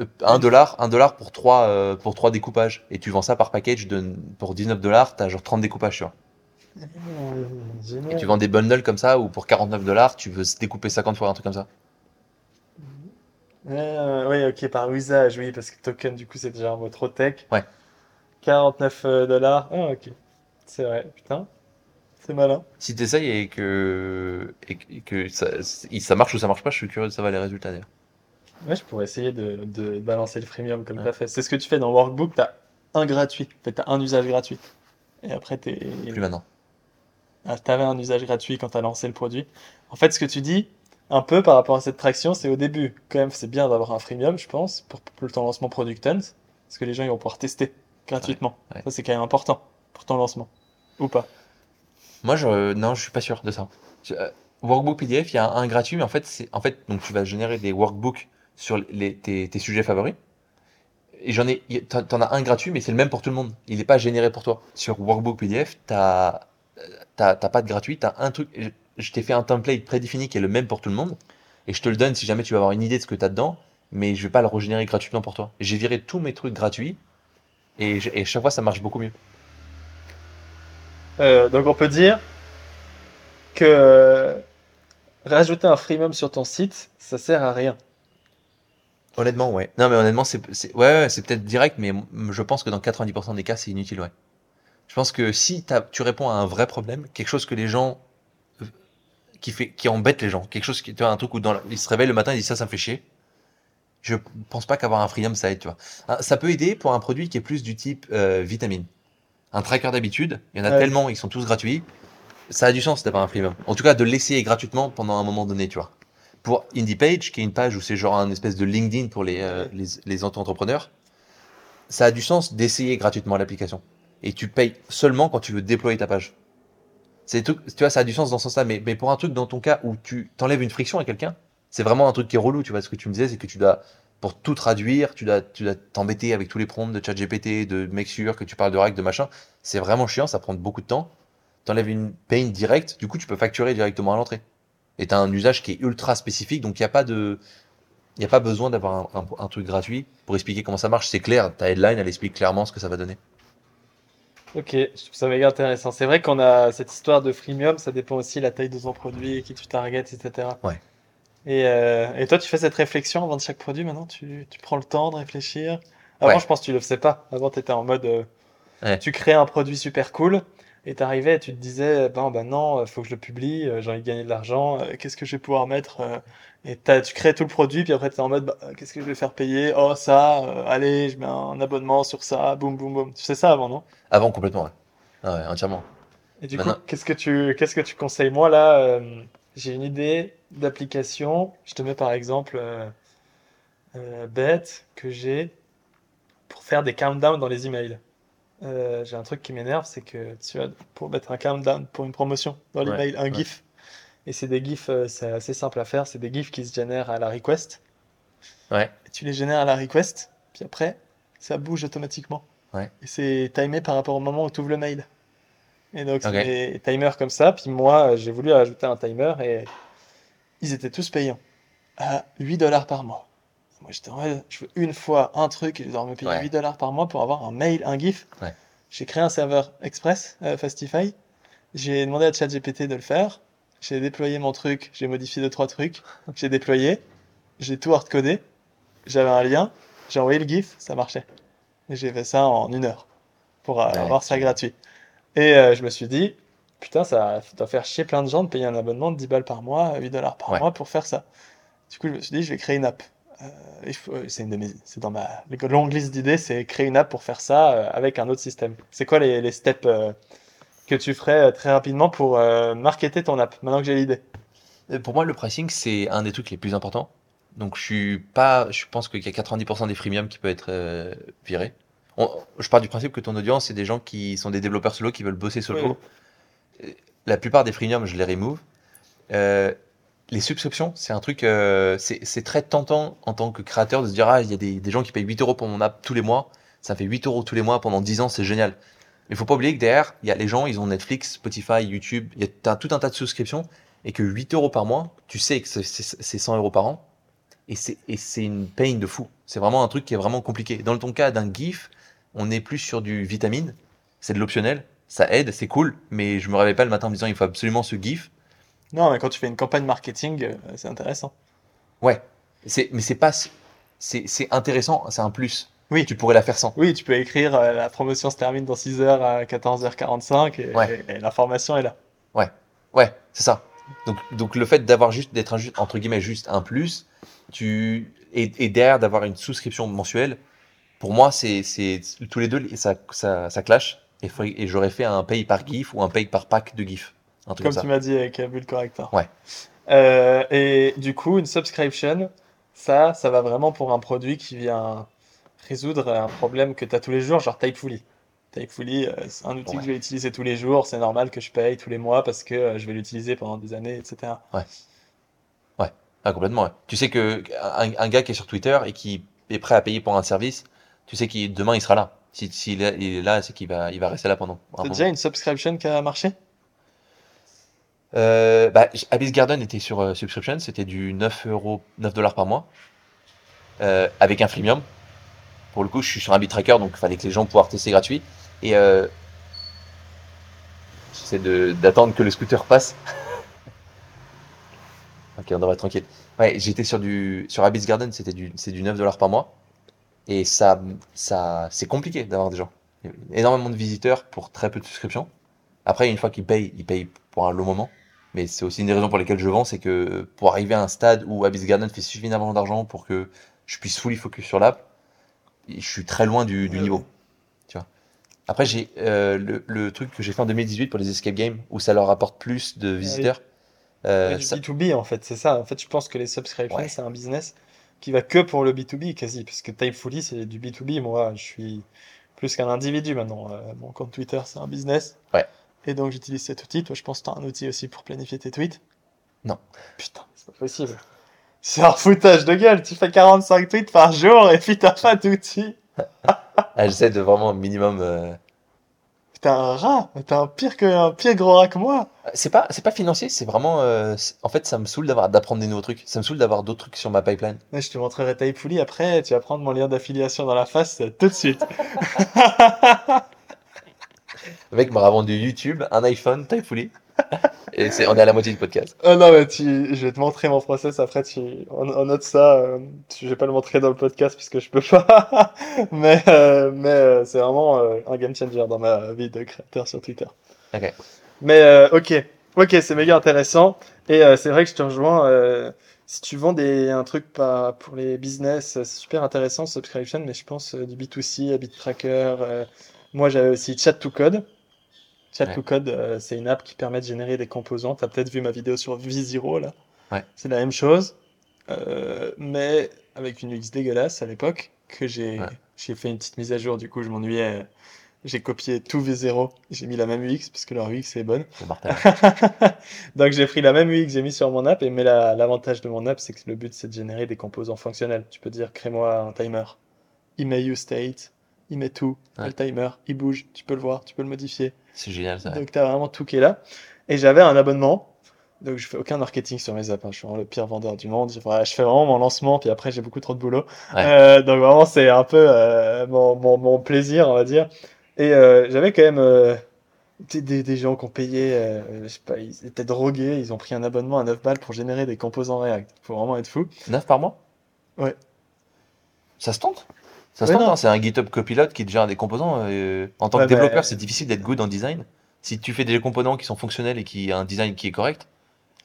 euh, un dollar, un dollar pour trois euh, pour trois découpages, et tu vends ça par package de pour 19 dollars, t'as genre 30 découpages, tu vois. Et tu vends des bundles comme ça où pour 49 dollars, tu veux se découper 50 fois un truc comme ça. Euh, oui, ok, par usage, oui, parce que token, du coup, c'est déjà un mot trop tech. Ouais. 49 euh, dollars. Ah, ok. C'est vrai, putain. C'est malin. Si t'essayes et que, et que- ça, ça marche ou ça marche pas, je suis curieux de savoir les résultats d'ailleurs. Ouais, je pourrais essayer de, de balancer le freemium comme Ouais. tu as fait. C'est ce que tu fais dans Workbook, tu as un gratuit. En fait, tu as un usage gratuit. Et après, tu Plus maintenant. avais un usage gratuit quand tu as lancé le produit. En fait, ce que tu dis, un peu par rapport à cette traction, c'est au début. Quand même, c'est bien d'avoir un freemium, je pense, pour, pour ton lancement Product Hunt. Parce que les gens, ils vont pouvoir tester gratuitement. Ouais, ouais. Ça, c'est quand même important pour ton lancement. Ou pas. Moi, je, non, je suis pas sûr de ça. Euh, Workbook PDF, il y a un, gratuit, mais en fait, donc tu vas générer des workbooks sur tes, sujets favoris. Et j'en ai, t'en as un gratuit, mais c'est le même pour tout le monde. Il n'est pas généré pour toi. Sur Workbook PDF, t'as, t'as, pas de gratuit, t'as un truc. Je, t'ai fait un template prédéfini qui est le même pour tout le monde, et je te le donne si jamais tu veux avoir une idée de ce que t'as dedans, mais je vais pas le régénérer gratuitement pour toi. J'ai viré tous mes trucs gratuits, et chaque fois ça marche beaucoup mieux. Euh, donc, on peut dire que rajouter un freemium sur ton site, ça sert à rien. Honnêtement, ouais. Non, mais honnêtement, c'est, ouais, c'est peut-être direct, mais je pense que dans 90% des cas, c'est inutile, ouais. Je pense que si tu réponds à un vrai problème, quelque chose que les gens, euh, qui fait, qui embête les gens, quelque chose qui, tu vois, un truc où dans ils se réveillent le matin, ils disent ça, ça me fait chier. Je pense pas qu'avoir un freemium, ça aide, tu vois. Ah, Ça peut aider pour un produit qui est plus du type euh, vitamine. Un tracker d'habitude, il y en a Ouais. tellement, ils sont tous gratuits. Ça a du sens d'avoir un freemium. En tout cas, de l'essayer gratuitement pendant un moment donné, tu vois. Pour IndiePage, qui est une page où c'est genre un espèce de LinkedIn pour les, euh, les, les auto-entrepreneurs, ça a du sens d'essayer gratuitement l'application. Et tu payes seulement quand tu veux déployer ta page. C'est tout, tu vois, ça a du sens dans ce sens-là, mais, mais pour un truc dans ton cas où tu t'enlèves une friction à quelqu'un, c'est vraiment un truc qui est relou, tu vois. Ce que tu me disais, c'est que tu dois, pour tout traduire, tu dois, tu t'embêter avec tous les prompts de ChatGPT, de make sure que tu parles de règles, de machin. C'est vraiment chiant, ça prend beaucoup de temps. T'enlèves une pain directe, du coup, tu peux facturer directement à l'entrée. Et t'as un usage qui est ultra spécifique, donc il n'y a pas de, il n'y a pas besoin d'avoir un, un- un truc gratuit pour expliquer comment ça marche. C'est clair, ta headline, elle explique clairement ce que ça va donner. Ok, je trouve ça méga intéressant. C'est vrai qu'on a cette histoire de freemium, ça dépend aussi de la taille de ton produit, qui tu targets, etc. Ouais. Et, euh, et toi, tu fais cette réflexion avant de chaque produit maintenant tu, tu prends le temps de réfléchir? Avant, Ouais. je pense que tu le faisais pas. Avant, tu étais en mode. euh, Ouais. Tu crées un produit super cool et tu arrivais et tu te disais ben, ben non, il faut que je le publie, euh, j'ai envie de gagner de l'argent, euh, qu'est-ce que je vais pouvoir mettre euh, Et tu crées tout le produit, puis après, tu es en mode bah, qu'est-ce que je vais faire payer? Oh, ça, euh, allez, je mets un abonnement sur ça, boum, boum, boum. Tu sais ça avant, non? Avant, complètement, ouais. Ah ouais, entièrement. Et du Maintenant- coup, qu'est-ce que tu qu'est-ce que tu conseilles? Moi là, euh, j'ai une idée d'application. Je te mets par exemple euh, euh, bête que j'ai pour faire des countdowns dans les emails. Euh, j'ai un truc qui m'énerve, c'est que tu as pour mettre un countdown pour une promotion dans Ouais, l'email, un ouais. GIF. Et c'est des GIFs, euh, c'est assez simple à faire. C'est des GIFs qui se génèrent à la request. Ouais. Et tu les génères à la request, puis après, ça bouge automatiquement. Ouais. Et c'est timé par rapport au moment où tu ouvres le mail. Et donc, c'est Ok. des timers comme ça. Puis moi, j'ai voulu ajouter un timer et ils étaient tous payants à 8 dollars par mois. Moi, j'étais en mode, je veux une fois un truc et je dois me payer Ouais. 8 dollars par mois pour avoir un mail, un GIF. Ouais. J'ai créé un serveur express, euh, Fastify. J'ai demandé à ChatGPT de le faire. J'ai déployé mon truc, j'ai modifié deux trois trucs. J'ai déployé, j'ai tout hardcodé. J'avais un lien, j'ai envoyé le GIF, ça marchait. Et j'ai fait ça en une heure pour euh, Ouais, avoir ça gratuit. Et euh, je me suis dit, putain, ça doit faire chier plein de gens de payer un abonnement de 10 balles par mois, 8 dollars par Ouais. mois pour faire ça. Du coup, je me suis dit, je vais créer une app. Euh, euh, c'est une de mes, c'est dans ma longue liste d'idées, c'est créer une app pour faire ça euh, avec un autre système. C'est quoi les, les steps que tu ferais très rapidement pour marketer ton app, maintenant que j'ai l'idée? Pour moi, le pricing, c'est un des trucs les plus importants. Donc, je suis pas, je pense qu'il y a 90% des freemiums qui peuvent être virés. On- je pars du principe que ton audience, c'est des gens qui sont des développeurs solo qui veulent bosser solo. Euh, La plupart des freemiums, je les remove. Euh, les subscriptions, c'est un truc, euh, c'est très tentant en tant que créateur de se dire, ah, il y a des, des gens qui payent 8 euros pour mon app tous les mois. Ça fait 8 euros tous les mois pendant 10 ans, c'est génial. Mais il faut pas oublier que derrière, il y a les gens, ils ont Netflix, Spotify, YouTube, il y a tout un tas de souscriptions et que 8 euros par mois, tu sais que c'est- c'est c'est 100 euros par an et c'est une pain de fou. C'est vraiment un truc qui est vraiment compliqué. Dans ton cas d'un GIF, on est plus sur du vitamine, c'est de l'optionnel, ça aide, c'est cool, mais je me réveille pas le matin en me disant il faut absolument ce GIF. Non, mais quand tu fais une campagne marketing, euh, c'est intéressant. Ouais, c'est mais c'est pas c'est c'est intéressant, c'est un plus. Oui. Tu pourrais la faire sans. Oui, tu peux écrire euh, la promotion se termine dans 6h à 14h45 et, Ouais. et l'information est là. Ouais, c'est ça. Donc, donc le fait d'avoir juste d'être un entre guillemets juste un plus, tu et, et derrière d'avoir une souscription mensuelle, pour moi c'est tous les deux ça ça, ça clash et, et j'aurais fait un pay par gif ou un pay par pack de gif, un truc Comme comme, tu m'as dit avec euh, Bull Corrector. Ouais. Euh, et du coup, une subscription, ça, ça va vraiment pour un produit qui vient résoudre un problème que tu as tous les jours, genre Typefully. Typefully, euh, c'est un outil que Ouais. je vais utiliser tous les jours, c'est normal que je paye tous les mois parce que je vais l'utiliser pendant des années, etc. Ah complètement. Ouais. Tu sais que un, un gars qui est sur Twitter et qui est prêt à payer pour un service, tu sais qu'il demain il sera là. Si s'il est, il est là, c'est qu'il va il va rester là pendant. moment. déjà une subscription qui a marché? Euh, bah, Abyss Garden était sur euh, subscription, c'était du 9 euros, 9 dollars par mois, euh, avec un freemium. Pour le coup, je suis sur un Tracker, donc il fallait que les gens puissent tester gratuit. Et euh, j'essaie d'attendre que le scooter passe. ok, on devrait être tranquille. Ouais, j'étais sur du sur Abyss Garden, c'était du c'est du 9 dollars par mois. Et ça, ça c'est compliqué d'avoir des gens. Énormément de visiteurs pour très peu de souscriptions. Après, une fois qu'ils payent, ils payent pour un long moment. Mais c'est aussi une des raisons pour lesquelles je vends, c'est que pour arriver à un stade où Abyss Garden fait suffisamment d'argent pour que je puisse fully focus sur l'app, je suis très loin du, du niveau. Tu vois. Après, j'ai euh, le, le truc que j'ai fait en 2018 pour les escape games, où ça leur apporte plus de visiteurs. Euh, Ouais, du ça- B2B en fait, c'est ça. En fait, je pense que les subscriptions, Ouais. c'est un business qui va que pour le B2B quasi, parce que Typefully, c'est du B2B. Moi, je suis plus qu'un individu maintenant. Euh, mon compte Twitter, c'est un business. Ouais. Et donc, j'utilise cet outil. Toi, je pense que tu as un outil aussi pour planifier tes tweets. Non. Putain, c'est pas possible. C'est un foutage de gueule. Tu fais 45 tweets par jour et puis t'as pas d'outil. Ah, J'essaie de vraiment un minimum. euh, T'es un rat. T'es un pire que un pire gros rat que moi. C'est pas, c'est pas financier, c'est vraiment. euh, en fait, ça me saoule d'avoir d'apprendre des nouveaux trucs. Ça me saoule d'avoir d'autres trucs sur ma pipeline. Ouais, je te montrerai Typefully après. Tu vas prendre mon lien d'affiliation dans la face euh, tout de suite. Le mec m'a vendu YouTube, un iPhone, Typefully. Et c'est, on est à la moitié du podcast. Oh non, mais tu... je vais te montrer mon process après. Tu... On, on note ça. euh, Je vais pas le montrer dans le podcast puisque je peux pas. mais euh, mais euh, c'est vraiment euh, un game changer dans ma vie de créateur sur Twitter. Ok. Mais ok, ok, c'est méga intéressant. Et c'est vrai que je te rejoins. si tu vends des, un truc pas pour les business, c'est super intéressant, subscription. Mais je pense du B2C, Habit Tracker. Euh, moi, j'avais aussi Chat to Code. Chat Ouais. to Code, euh, c'est une app qui permet de générer des composants. Tu as peut-être vu ma vidéo sur V0 là. Ouais. C'est la même chose, euh, mais avec une UX dégueulasse à l'époque que j'ai Ouais. j'ai fait une petite mise à jour. Du coup, je m'ennuyais. J'ai copié tout V0. J'ai mis la même UX parce que leur UX est bonne. Donc j'ai pris la même que j'ai mis sur mon app, et mais la- l'avantage de mon app, c'est que le but c'est de générer des composants fonctionnels. Tu peux dire crée-moi un timer. Il met useState, il met tout, Ouais. le timer, il bouge, tu peux le voir, tu peux le modifier. C'est génial ça. Donc tu as vraiment tout qui est là. Et j'avais un abonnement. Donc je fais aucun marketing sur mes apps. hein. Je suis vraiment le pire vendeur du monde. Je, voilà, je fais vraiment mon lancement, puis après j'ai beaucoup trop de boulot. Ouais. Euh, donc vraiment c'est un peu euh, mon, mon, mon plaisir, on va dire. Et euh, j'avais quand même des, des- des gens qui ont payé, je sais pas, ils étaient drogués, ils ont pris un abonnement à 9 balles pour générer des composants React. Faut vraiment être fou. 9 par mois? Ouais. Ça se tente? Ça se tente, hein, c'est un GitHub Copilot qui te gère des composants. euh, en tant Ouais, que développeur, mais- c'est difficile d'être good en design. Si tu fais des composants qui sont fonctionnels et qui a un design qui est correct,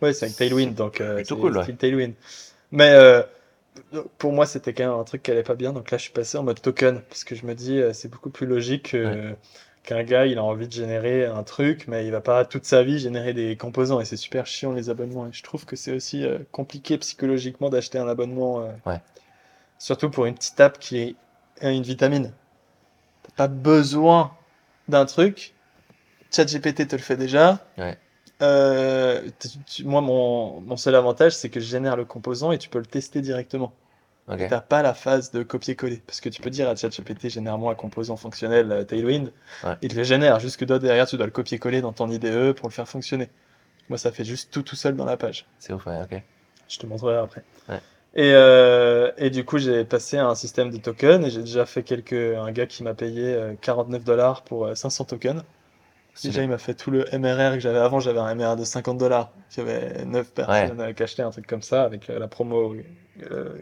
Ouais, c'est avec Tailwind, donc euh, Plutôt c'est cool, ouais. Tailwind. Mais euh, pour moi, c'était quand même un truc qui allait pas bien, donc là, je suis passé en mode token, parce que je me dis, euh, c'est beaucoup plus logique que- qu'un gars, il a envie de générer un truc, mais il va pas toute sa vie générer des composants, et c'est super chiant les abonnements. Et je trouve que c'est aussi euh, compliqué psychologiquement d'acheter un abonnement, euh, Ouais. surtout pour une petite app qui a une vitamine. T'as pas besoin d'un truc. ChatGPT te le fait déjà. Ouais. Euh, tu- moi, mon, mon seul avantage, c'est que je génère le composant et tu peux le tester directement. ok. T'as pas la phase de copier-coller. Parce que tu peux dire à ChatGPT, génère-moi un composant fonctionnel euh, Tailwind. Ouais. Il te le génère. Juste que toi, derrière, tu dois le copier-coller dans ton IDE pour le faire fonctionner. Moi, ça fait juste tout tout seul dans la page. C'est ouf, ouais, ok. Je te montrerai après. Ouais. Et, euh, et du coup, j'ai passé à un système de tokens et j'ai déjà fait quelques. Un gars qui m'a payé euh, 49 dollars pour euh, 500 tokens. Stylé. Déjà, il m'a fait tout le MRR que j'avais avant. J'avais un MRR de 50 dollars. J'avais 9 personnes euh, qui achetaient un truc comme ça avec euh, la promo euh,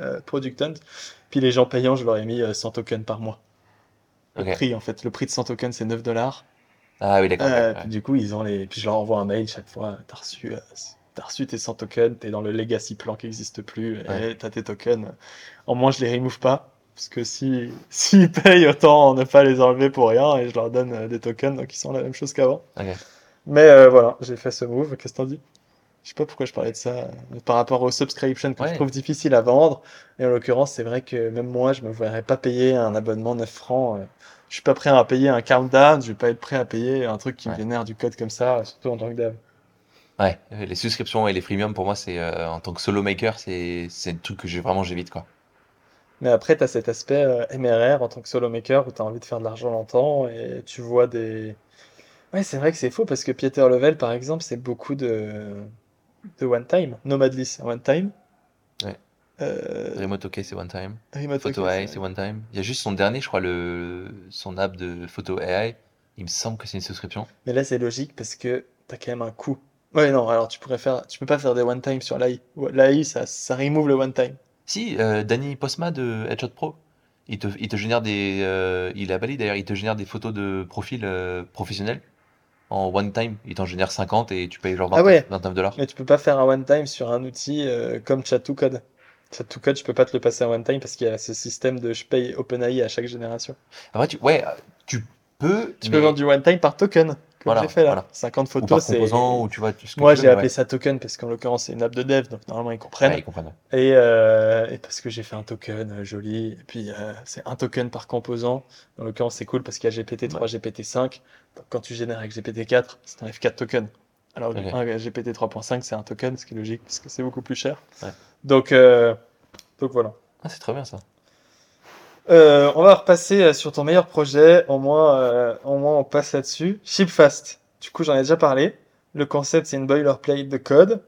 euh, Product Hunt. Puis les gens payants, je leur ai mis euh, 100 tokens par mois. Le prix, en fait, le prix de 100 tokens, c'est 9 dollars. Ah oui, d'accord. Euh, puis du coup, ils ont les. Puis je leur envoie un mail chaque fois. T'as reçu, euh, t'as reçu tes 100 tokens, t'es dans le legacy plan qui n'existe plus, Ouais. et t'as tes tokens. En moins, je les remove pas. Parce que si s'ils payent, autant ne pas les enlever pour rien, et je leur donne euh, des tokens, donc ils sont la même chose qu'avant. Mais euh, voilà, j'ai fait ce move. Qu'est-ce que t'en dis? Je sais pas pourquoi je parlais de ça, euh, par rapport aux subscriptions que Ouais. je trouve difficile à vendre. Et en l'occurrence, c'est vrai que même moi, je me verrais pas payer un abonnement 9 francs. Je suis pas prêt à payer un countdown, je vais pas être prêt à payer un truc qui me Ouais. génère du code comme ça, surtout en tant que dev. Ouais, les souscriptions et les freemiums, pour moi, c'est euh, en tant que solo maker, c'est c'est le truc que j'ai vraiment j'évite quoi. Mais après, tu as cet aspect euh, MRR en tant que solo maker où tu as envie de faire de l'argent longtemps et tu vois des. Ouais, c'est vrai que c'est faux parce que Pieter Level, par exemple, c'est beaucoup de, de one time. Nomadly, c'est one time. Ouais. Euh, Remote OK, c'est one time. Remote Photo AI, c'est- c'est one time. Il y a juste son dernier, je crois, le son app de photo AI. Il me semble que c'est une souscription. Mais là, c'est logique parce que tu as quand même un coût. Ouais, non, alors tu pourrais faire. Tu peux pas faire des one time sur l'AI. L'AI, ça, ça remove le one time. Si, euh, Danny Posma de Headshot Pro, il te, il te génère des. euh, il a Bali d'ailleurs, il te génère des photos de profil euh, professionnel en one time. Il t'en génère 50 et tu payes genre 20 Ah ouais. 29 dollars. Mais tu peux pas faire un one time sur un outil euh, comme Chat2Code. Chat2Code, je peux pas te le passer en one time parce qu'il y a ce système de je paye OpenAI à chaque génération. Après, tu, ouais, tu peux. Tu mais- peux vendre du one time par token, comme Voilà, j'ai fait là. voilà. 50 ou par photos, c'est. ou tu vois. ce que Moi, j'ai appelé ouais. ça token parce qu'en l'occurrence, c'est une app de dev, donc normalement ils comprennent. Ouais, ils comprennent. Et, euh, et parce que j'ai fait un token euh, joli, et puis euh, c'est un token par composant. En l'occurrence, c'est cool parce qu'il y a GPT-3, GPT-5. Donc quand tu génères avec GPT-4, ça t'enlève 4 tokens. Alors un GPT 3.5, c'est un token, ce qui est logique parce que c'est beaucoup plus cher. Donc, euh, donc voilà. Ah, c'est très bien ça. Euh, on va repasser euh, sur ton meilleur projet. Au moins, euh, au moins on passe là-dessus. Shipfast. Du coup, j'en ai déjà parlé. Le concept, c'est une boilerplate de code.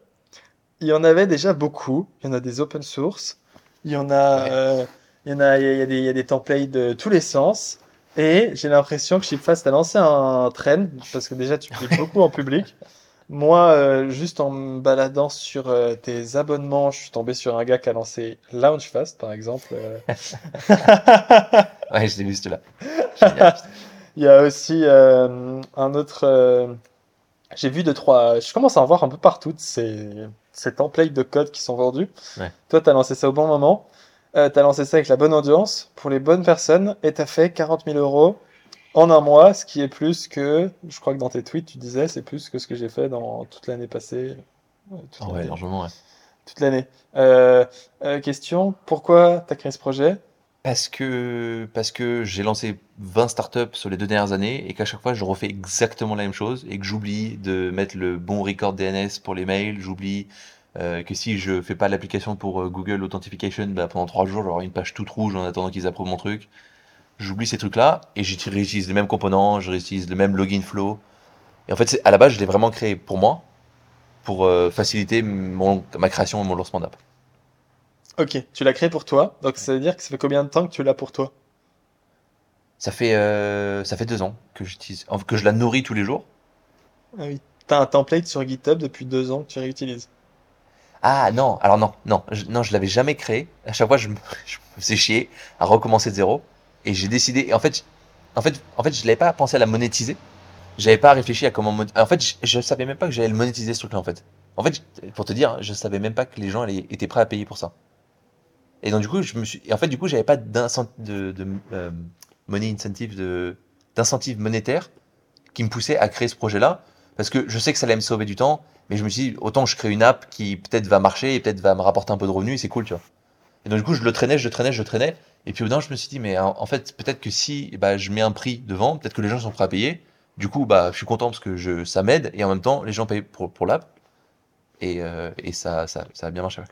Il y en avait déjà beaucoup. Il y en a des open source. Il y en a, Ouais. euh, il y en a, il y a, il y a des, il y a des templates de tous les sens. Et j'ai l'impression que Shipfast a lancé un trend parce que déjà, tu cliques beaucoup en public. Moi, euh, juste en me baladant sur euh, tes abonnements, je suis tombé sur un gars qui a lancé Launchfast, par exemple. euh, Ouais, je l'ai vu celui-là. Génial. Il y a aussi un autre. J'ai vu deux, trois. Je commence à en voir un peu partout de ces, ces templates de code qui sont vendus. Ouais. Toi, tu as lancé ça au bon moment. Tu as lancé ça avec la bonne audience, pour les bonnes personnes, et tu as fait 40 000 euros en un mois, ce qui est plus que. Je crois que dans tes tweets, tu disais, c'est plus que ce que j'ai fait dans toute l'année passée. toute Ah ouais, largement, ouais. Toute l'année. Euh, euh, question pourquoi tu as créé ce projet? Parce que, parce que j'ai lancé 20 startups sur les deux dernières années et qu'à chaque fois je refais exactement la même chose et que j'oublie de mettre le bon record DNS pour les mails, j'oublie euh, que si je fais pas l'application pour Google Authentication, bah, pendant trois jours j'aurai une page toute rouge en attendant qu'ils approuvent mon truc. J'oublie ces trucs-là et j'utilise les mêmes components, je réutilise le même login flow. Et en fait, à la base, je l'ai vraiment créé pour moi, pour euh, faciliter mon, ma création et mon lancement d'app. Ok, tu l'as créé pour toi, donc ça veut dire que ça fait combien de temps que tu l'as pour toi? Ça fait, euh, ça fait deux ans que j'utilise, que je la nourris tous les jours. Ah oui. T'as un template sur GitHub depuis deux ans que tu réutilises? Ah non, alors non, non, je, non, je l'avais jamais créé. À chaque fois, je me, je me faisais chier à recommencer de zéro. Et j'ai décidé, en fait, en fait, en fait, je n'avais pas pensé à la monétiser. J'avais pas réfléchi à comment. mon- En fait, je, je savais même pas que j'allais le monétiser ce truc-là. En fait, en fait, pour te dire, je savais même pas que les gens étaient prêts à payer pour ça. Et donc du coup, je me suis. Et en fait, du coup, j'avais pas de, de euh, money de d'incentive monétaire qui me poussait à créer ce projet-là, parce que je sais que ça allait me sauver du temps, mais je me suis dit autant je crée une app qui peut-être va marcher et peut-être va me rapporter un peu de revenus, c'est cool, tu vois. Et donc du coup, je le traînais, je le traînais, je le traînais, et puis au bout d'un, je me suis dit mais en, en fait, peut-être que si bah, je mets un prix devant, peut-être que les gens sont prêts à payer. Du coup, bah, je suis content parce que je, ça m'aide, et en même temps, les gens payent pour, pour l'app, et, euh, et ça, ça, ça a bien marché.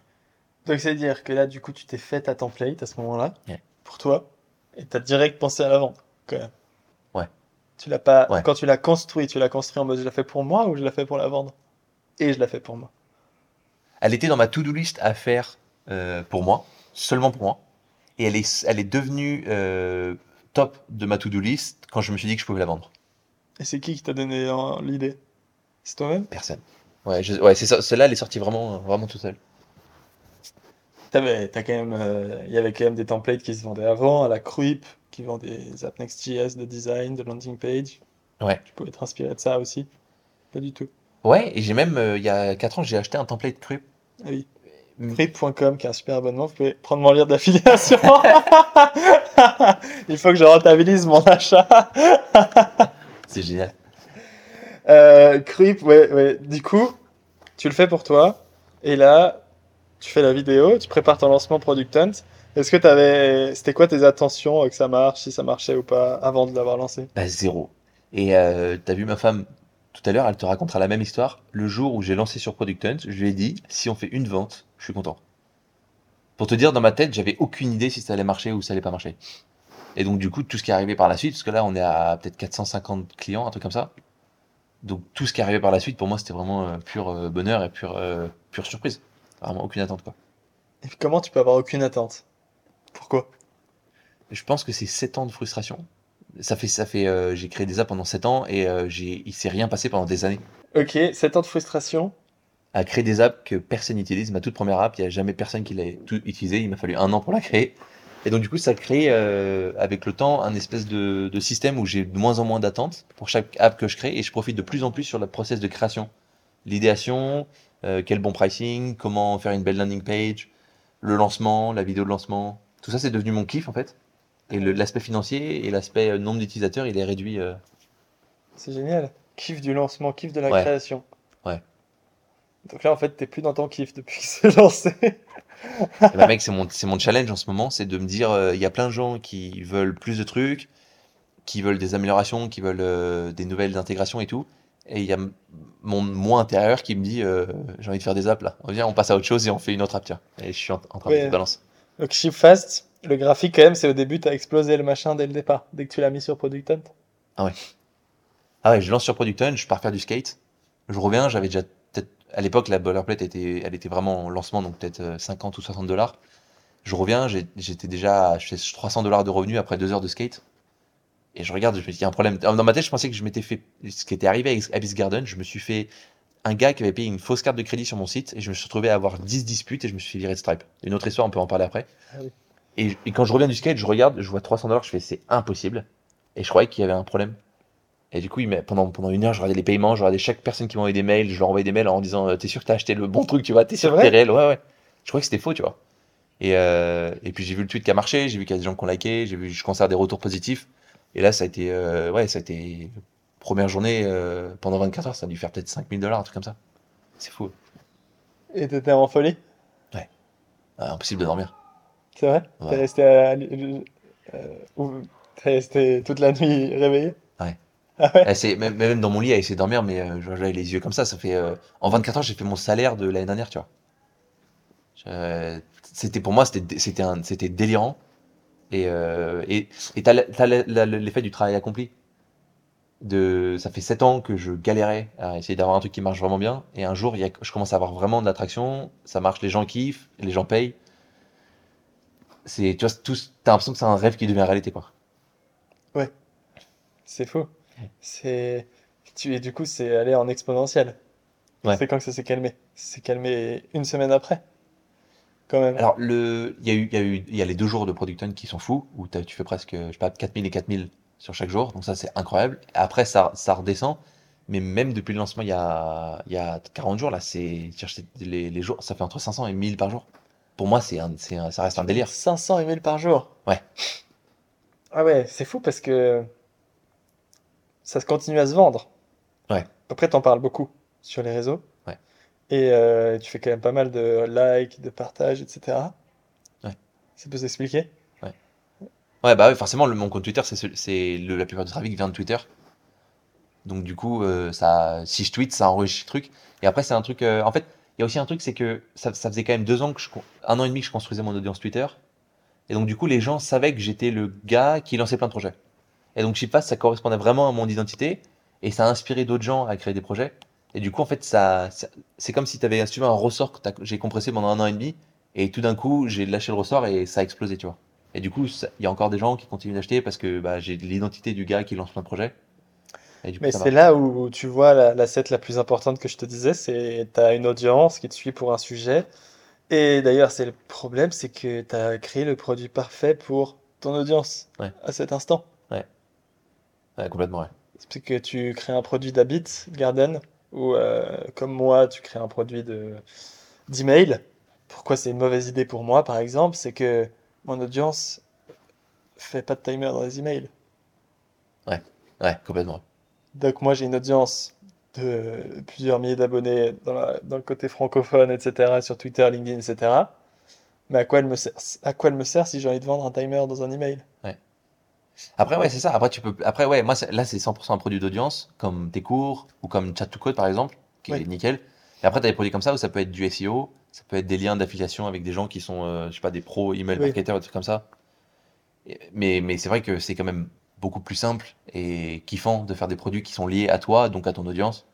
Donc c'est dire que là, du coup, tu t'es fait ta template à ce moment-là, pour toi, et t'as direct pensé à la vendre, quand même. Ouais. Tu l'as pas, Ouais. quand tu l'as construit, tu l'as construit en mode je la fais pour moi ou je la fais pour la vendre? Et je la fais pour moi. Elle était dans ma to-do list à faire euh, pour moi, seulement pour moi. Et elle est, elle est devenue euh, top de ma to-do list quand je me suis dit que je pouvais la vendre. Et c'est qui qui t'a donné euh, l'idée? C'est toi-même? Personne. Ouais, je- ouais c'est. Celle-là, elle est sortie vraiment, vraiment tout seule. T'avais, t'as quand même, euh, il y avait quand même des templates qui se vendaient avant, à la Cruip, qui vend des apps Next.js de design, de landing page. Ouais. Tu pouvais t'inspirer de ça aussi? Pas du tout. Ouais, et j'ai même, euh, il y a 4 ans, j'ai acheté un template Crup. Ah oui. Mm. Cruip.com, qui est un super abonnement, vous pouvez prendre mon lien d'affiliation. Il faut que je rentabilise mon achat. C'est génial. Euh, Cruip, ouais, ouais. Du coup, tu le fais pour toi. Et là, tu fais la vidéo, tu prépares ton lancement Product Hunt. Est-ce que t'avais, c'était quoi tes attentions euh, que ça marche, si ça marchait ou pas, avant de l'avoir lancé? Bah, zéro. Et euh, t'as vu ma femme tout à l'heure, elle te racontera la même histoire. Le jour où j'ai lancé sur Product Hunt, je lui ai dit, si on fait une vente, je suis content. Pour te dire, dans ma tête, j'avais aucune idée si ça allait marcher ou ça allait pas marcher. Et donc, du coup, tout ce qui est arrivé par la suite, parce que là, on est à peut-être 450 clients, un truc comme ça. Donc, tout ce qui est arrivé par la suite, pour moi, c'était vraiment euh, pur euh, bonheur et pure, euh, pure surprise. Vraiment aucune attente, quoi. Et puis comment tu peux avoir aucune attente? Pourquoi? Je pense que c'est 7 ans de frustration. Ça fait, ça fait, j'ai créé des apps pendant 7 ans et j'ai, il s'est rien passé pendant des années. Ok, 7 ans de frustration. À créer des apps que personne n'utilise. Ma toute première app, il n'y a jamais personne qui l'a utilisée. Il m'a fallu un an pour la créer. Et donc, du coup, ça crée, euh, avec le temps, un espèce de, de système où j'ai de moins en moins d'attentes pour chaque app que je crée et je profite de plus en plus sur le process de création. L'idéation, euh, quel bon pricing, comment faire une belle landing page, le lancement, la vidéo de lancement. Tout ça, c'est devenu mon kiff, en fait. Et l'aspect financier et l'aspect euh, nombre d'utilisateurs, il est réduit. euh, C'est génial. Kiff du lancement, kiff de la Ouais. création. Ouais. Donc là, en fait, t'es plus dans ton kiff depuis que c'est lancé. Et bah mec, c'est mon, c'est mon challenge en ce moment, c'est de me dire, euh, il y a plein de gens qui veulent plus de trucs, qui veulent des améliorations, qui veulent euh, des nouvelles intégrations et tout. Et il y a mon moi intérieur qui me dit, euh, j'ai envie de faire des apps là. Viens, on passe à autre chose et on fait une autre app, tiens. Et je suis en, en train de Ouais. faire balance. Donc Ship Fast, le graphique quand même, c'est au début, t'as explosé le machin dès le départ, dès que tu l'as mis sur Product Hunt. Ah ouais, je lance sur Product Hunt, je pars faire du skate. Je reviens, j'avais déjà à l'époque, la boilerplate était, elle était vraiment en lancement, donc peut-être euh, 50 ou 60 dollars. Je reviens, j'étais déjà à je fais 300 dollars de revenus après deux heures de skate. Et je regarde, je me dis, il y a un problème. Dans ma tête, je pensais que je m'étais fait, ce qui était arrivé avec Abyss Garden, je me suis fait un gars qui avait payé une fausse carte de crédit sur mon site et je me suis retrouvé à avoir 10 disputes et je me suis fait virer de Stripe. Une autre histoire, on peut en parler après. Ah oui. Et, et quand je reviens du skate, je regarde, je vois 300 dollars, je fais, c'est impossible. Et je croyais qu'il y avait un problème. Et du coup, il pendant, pendant une heure, je regardais les paiements, je regardais chaque personne qui m'a envoyé des mails, je leur envoyais des mails en disant euh, T'es sûr que t'as acheté le bon truc, tu vois T'es sûr que t'es réel Ouais, ouais. Je croyais que c'était faux, tu vois. Et, euh, et puis j'ai vu le tweet qui a marché, j'ai vu qu'il y a des gens qui ont liké, j'ai vu, je commençais à des retours positifs. Et là, ça a été, euh, ouais, ça a été première journée euh, pendant 24 heures, ça a dû faire peut-être 5000 dollars, un truc comme ça. C'est fou. Et t'étais en folie, Ah, impossible de dormir. c'est vrai Ouais. T'es resté, à- resté toute la nuit réveillé Ouais. Ah ouais même, même dans mon lit à essayer de dormir, mais euh, j'avais les yeux comme ça. Ça fait euh, en 24 heures, j'ai fait mon salaire de l'année dernière, tu vois. Je- C'était pour moi, c'était c'était un- c'était délirant. Et euh, et et t'as la- l'effet du travail accompli. De, ça fait 7 ans que je galérais à essayer d'avoir un truc qui marche vraiment bien. Et un jour, il y a, je commence à avoir vraiment de l'attraction. Ça marche, les gens kiffent, les gens payent. C'est, tu vois, tout, t'as l'impression que c'est un rêve qui devient réalité, quoi. Ouais, c'est faux. C'est, tu, et du coup, c'est allé en exponentiel. Ouais. C'est quand que ça s'est calmé? C'est calmé une semaine après, quand même. Alors, le, il y a eu, il y a eu, il y a les deux jours de Producton qui sont fous, où tu fais presque, je sais pas, 4000 et 4000 sur chaque jour. Donc ça, c'est incroyable. Après, ça, ça redescend. Mais même depuis le lancement, il y a, il y a 40 jours, là, c'est, les, les jours, ça fait entre 500 et 1000 par jour. Pour moi, c'est ça reste un délire. 500 emails par jour? Ouais. Ah ouais, c'est fou parce que ça se continue à se vendre. Ouais. Après, t'en parles beaucoup sur les réseaux. Ouais. Et euh, tu fais quand même pas mal de likes, de partages, etc. Ouais. Ça peut s'expliquer? Ouais, bah ouais, forcément, le, mon compte Twitter, c'est, ce- la plupart du trafic vient de Twitter. Donc du coup, euh, ça, si je tweete, ça enrichit le truc. Et après, c'est un truc. euh, en fait, il y a aussi un truc, c'est que ça, ça faisait quand même deux ans que je, un an et demi que je construisais mon audience Twitter. Et donc du coup, les gens savaient que j'étais le gars qui lançait plein de projets. Et donc Chipfast, ça correspondait vraiment à mon identité. Et ça a inspiré d'autres gens à créer des projets. Et du coup, en fait, ça, ça- c'est comme si tu avais, tu veux, un ressort que j'ai compressé pendant un an et demi. Et tout d'un coup, j'ai lâché le ressort et ça a explosé, tu vois. Et du coup, il y a encore des gens qui continuent d'acheter parce que bah, j'ai l'identité du gars qui lance plein de projets. Et du coup, Mais c'est là où tu vois la, la plus importante que je te disais, c'est tu as une audience qui te suit pour un sujet. Et d'ailleurs, c'est le problème, c'est que tu as créé le produit parfait pour ton audience Ouais. à cet instant. Ouais, complètement, ouais. C'est que tu crées un produit d'habit, garden, ou euh, comme moi, tu crées un produit de d'email. Pourquoi c'est une mauvaise idée pour moi, par exemple, c'est que mon audience fait pas de timer dans les emails. Ouais, complètement. Donc moi j'ai une audience de plusieurs milliers d'abonnés dans, la- dans le côté francophone, etc., sur Twitter, LinkedIn, etc. Mais à quoi elle me sert, à quoi elle me sert si j'ai envie de vendre un timer dans un email? Après, ouais, c'est ça. Après, tu peux. Après, ouais, moi, là, c'est 100% un produit d'audience, comme tes cours ou comme Chat to Code, par exemple, qui est nickel. Et après, tu as des produits comme ça où ça peut être du SEO, ça peut être des liens d'affiliation avec des gens qui sont, euh, je sais pas, des pros email Oui. marketers, des trucs comme ça. Mais mais c'est vrai que c'est quand même beaucoup plus simple et kiffant de faire des produits qui sont liés à toi, donc à ton audience,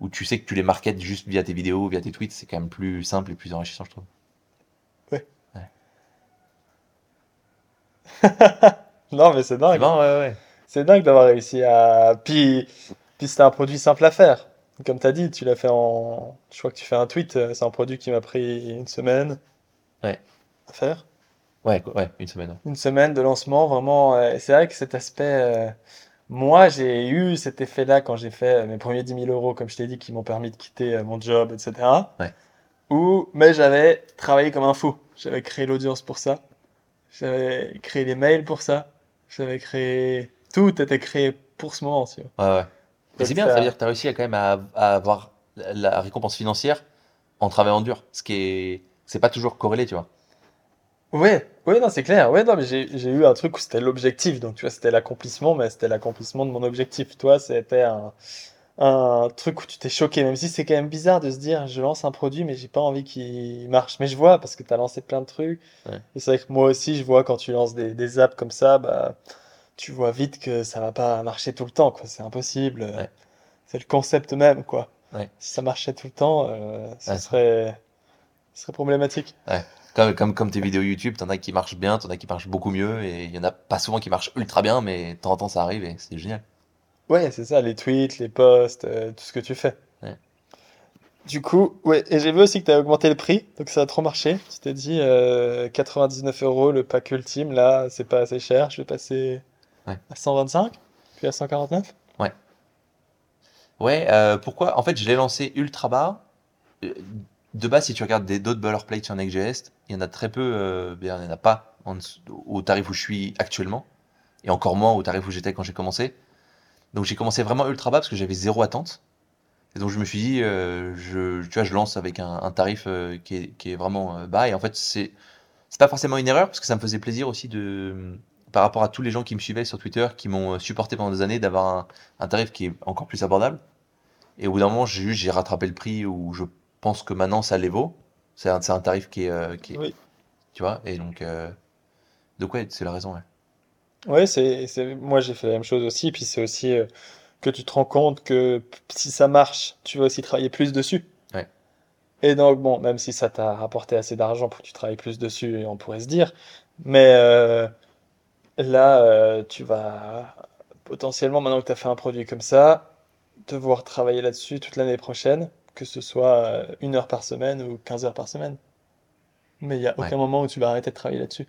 où tu sais que tu les marketes juste via tes vidéos, via tes tweets. C'est quand même plus simple et plus enrichissant, je trouve. Non, mais c'est dingue. bon, ouais, ouais. C'est dingue d'avoir réussi à. Puis, puis c'était un produit simple à faire. Comme tu as dit, tu l'as fait en. Je crois que tu fais un tweet, euh, c'est un produit qui m'a pris une semaine Ouais. à faire. Ouais, ouais, une semaine. Une semaine de lancement, vraiment. euh, c'est vrai que cet aspect. euh, moi, j'ai eu cet effet-là quand j'ai fait mes premiers 10 000 euros, comme je t'ai dit, qui m'ont permis de quitter mon job, etc. Ouais. Où, mais j'avais travaillé comme un fou. J'avais créé l'audience pour ça. J'avais créé les mails pour ça. J'avais créé. Tout était créé pour ce moment, tu vois. Ouais, ouais. C'est bien, ça- ça veut dire que tu as réussi à quand même à, à avoir la récompense financière en travaillant dur. Ce qui est. C'est pas toujours corrélé, tu vois. Ouais, ouais, non, c'est clair. Ouais, non, mais j'ai j'ai eu un truc où c'était l'objectif. Donc, tu vois, c'était l'accomplissement, mais c'était l'accomplissement de mon objectif. Toi, c'était un, un truc où tu t'es choqué, même si c'est quand même bizarre de se dire, je lance un produit, mais j'ai pas envie qu'il marche. Mais je vois, parce que tu as lancé plein de trucs. Ouais. Et c'est vrai que moi aussi, je vois quand tu lances des, des apps comme ça, bah, tu vois vite que ça va pas marcher tout le temps, quoi. C'est impossible. Ouais. C'est le concept même, quoi. Ouais. Si ça marchait tout le temps, euh, ce Ouais. serait, serait problématique. Comme, comme, comme tes vidéos YouTube, t'en as qui marchent bien, t'en as qui marchent beaucoup mieux, et il y en a pas souvent qui marchent ultra bien, mais de temps en temps ça arrive et c'est génial. Ouais, c'est ça, les tweets, les posts, euh, tout ce que tu fais. Ouais. Du coup, ouais, et j'ai vu aussi que tu as augmenté le prix, donc ça a trop marché. Tu t'es dit euh, 99 euros le pack ultime, là, c'est pas assez cher, je vais passer Ouais. à 125, puis à 149. Ouais, euh, pourquoi? En fait, je l'ai lancé ultra bas. Euh, De base, si tu regardes des d'autres boilerplates sur Next.js, il y en a très peu, euh, il y en a pas en au tarif où je suis actuellement, et encore moins au tarif où j'étais quand j'ai commencé. Donc j'ai commencé vraiment ultra bas parce que j'avais zéro attente. Et donc je me suis dit, euh, je, tu vois, je lance avec un, un tarif euh, qui est, qui est vraiment euh, bas. Et en fait, c'est c'est pas forcément une erreur parce que ça me faisait plaisir aussi de, par rapport à tous les gens qui me suivaient sur Twitter, qui m'ont supporté pendant des années, d'avoir un, un tarif qui est encore plus abordable. Et au bout d'un moment, j'ai rattrapé le prix où je pense que maintenant ça les vaut. C'est un, tarif qui est, qui est- Oui. tu vois. Et donc, donc ouais, c'est la raison. Ouais. Ouais, c'est, c'est, moi j'ai fait la même chose aussi, puis c'est aussi euh, que tu te rends compte que p- si ça marche, tu vas aussi travailler plus dessus. Ouais. Et donc, bon, même si ça t'a rapporté assez d'argent pour que tu travailles plus dessus, on pourrait se dire, mais euh, là, euh, tu vas potentiellement, maintenant que tu as fait un produit comme ça, devoir travailler là-dessus toute l'année prochaine, que ce soit euh, une heure par semaine ou 15 heures par semaine. Mais il n'y a aucun moment où tu vas arrêter de travailler là-dessus.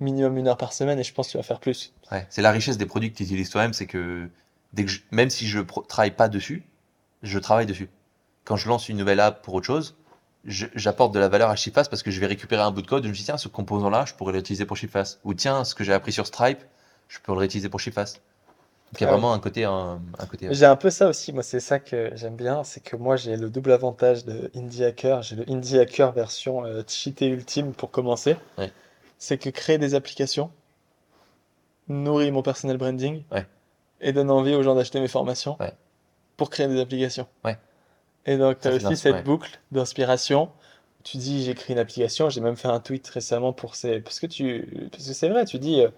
Minimum une heure par semaine et je pense que tu vas faire plus. Ouais, c'est la richesse des produits que tu utilises toi-même, c'est que, dès que je- même si je pro- travaille pas dessus, je travaille dessus. Quand je lance une nouvelle app pour autre chose, j'apporte de la valeur à Shiftfast parce que je vais récupérer un bout de code, je me dis tiens, ce composant-là, je pourrais l'utiliser pour Shiftfast. Ou tiens, ce que j'ai appris sur Stripe, je peux le réutiliser pour Shiftfast. Donc il y a Ah vraiment un côté, un, un côté. J'ai un peu ça aussi, moi c'est ça que j'aime bien, c'est que moi j'ai le double avantage de Indie Hacker, j'ai le Indie Hacker version euh, cheatée ultime pour commencer. Ouais. C'est que créer des applications nourrit mon personal branding Ouais. et donne envie aux gens d'acheter mes formations Ouais. pour créer des applications. Ouais. Et donc tu as aussi cette boucle d'inspiration. Tu dis j'ai créé une application, j'ai même fait un tweet récemment pour ces... Parce que tu... Parce que c'est vrai, tu dis euh,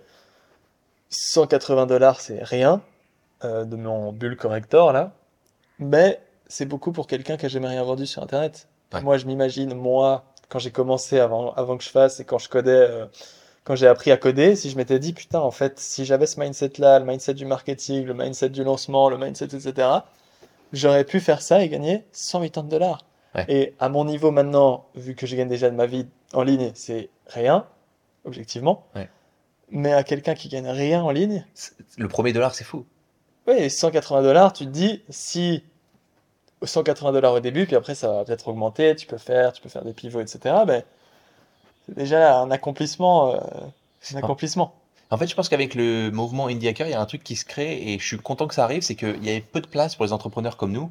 180 dollars c'est rien euh, de mon bulle corrector là, mais c'est beaucoup pour quelqu'un qui a jamais rien vendu sur internet. Moi je m'imagine, moi, quand j'ai commencé avant, avant que je fasse et quand je codais, euh, quand j'ai appris à coder, si je m'étais dit putain en fait si j'avais ce mindset là, le mindset du marketing, le mindset du lancement, le mindset etc., j'aurais pu faire ça et gagner 180 dollars. Ouais. Et à mon niveau maintenant, vu que je gagne déjà de ma vie en ligne, c'est rien, objectivement. Ouais. Mais à quelqu'un qui gagne rien en ligne, Le premier dollar, c'est fou. oui, 180 dollars, tu te dis, si 180 dollars au début, puis après ça va peut-être augmenter, tu peux faire, tu peux faire des pivots, etc. Ben, c'est déjà un accomplissement, euh, un accomplissement. En fait, je pense qu'avec le mouvement Indie Hacker, il y a un truc qui se crée et je suis content que ça arrive, c'est qu'il y avait peu de place pour les entrepreneurs comme nous,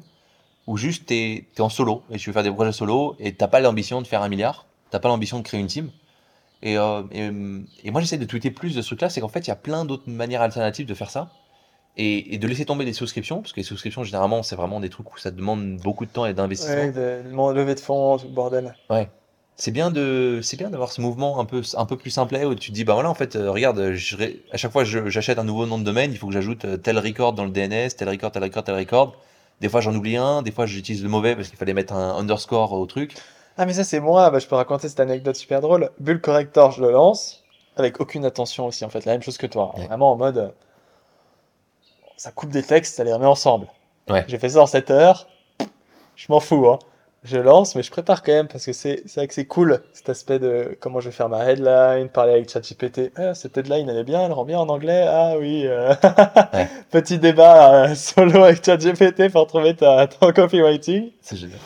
où juste t'es es en solo et tu veux faire des projets solo et t'as pas l'ambition de faire un milliard, t'as pas l'ambition de créer une team. Et, euh, et, et moi, j'essaie de tweeter plus de ce truc-là, c'est qu'en fait, il y a plein d'autres manières alternatives de faire ça et, et de laisser tomber des souscriptions, parce que les souscriptions, généralement, c'est vraiment des trucs où ça demande beaucoup de temps et d'investissement. Ouais, de, de lever de fonds, bordel. C'est bien de, c'est bien d'avoir ce mouvement un peu, un peu plus simplet où tu te dis, bah voilà, en fait, euh, regarde, je à chaque fois j'achète un nouveau nom de domaine, il faut que j'ajoute euh, tel record dans le DNS, tel record, tel record, tel record. Des fois j'en oublie un, des fois j'utilise le mauvais parce qu'il fallait mettre un underscore au truc. Ah, mais ça, c'est moi, bah, je peux raconter cette anecdote super drôle. Bull Corrector, je le lance, avec aucune attention aussi, en fait, la même chose que toi. Ouais. Vraiment en mode, euh, ça coupe des textes, ça les remet ensemble. Ouais. J'ai fait ça en 7 heures, je m'en fous, hein. Je lance, mais je prépare quand même, parce que c'est vrai que c'est cool, cet aspect de comment je vais faire ma headline, parler avec ChatGPT. Ah, cette headline, elle est bien, elle rend bien en anglais. Ah oui, euh, Ouais. petit débat euh, solo avec ChatGPT pour trouver ta, ton copywriting. C'est génial.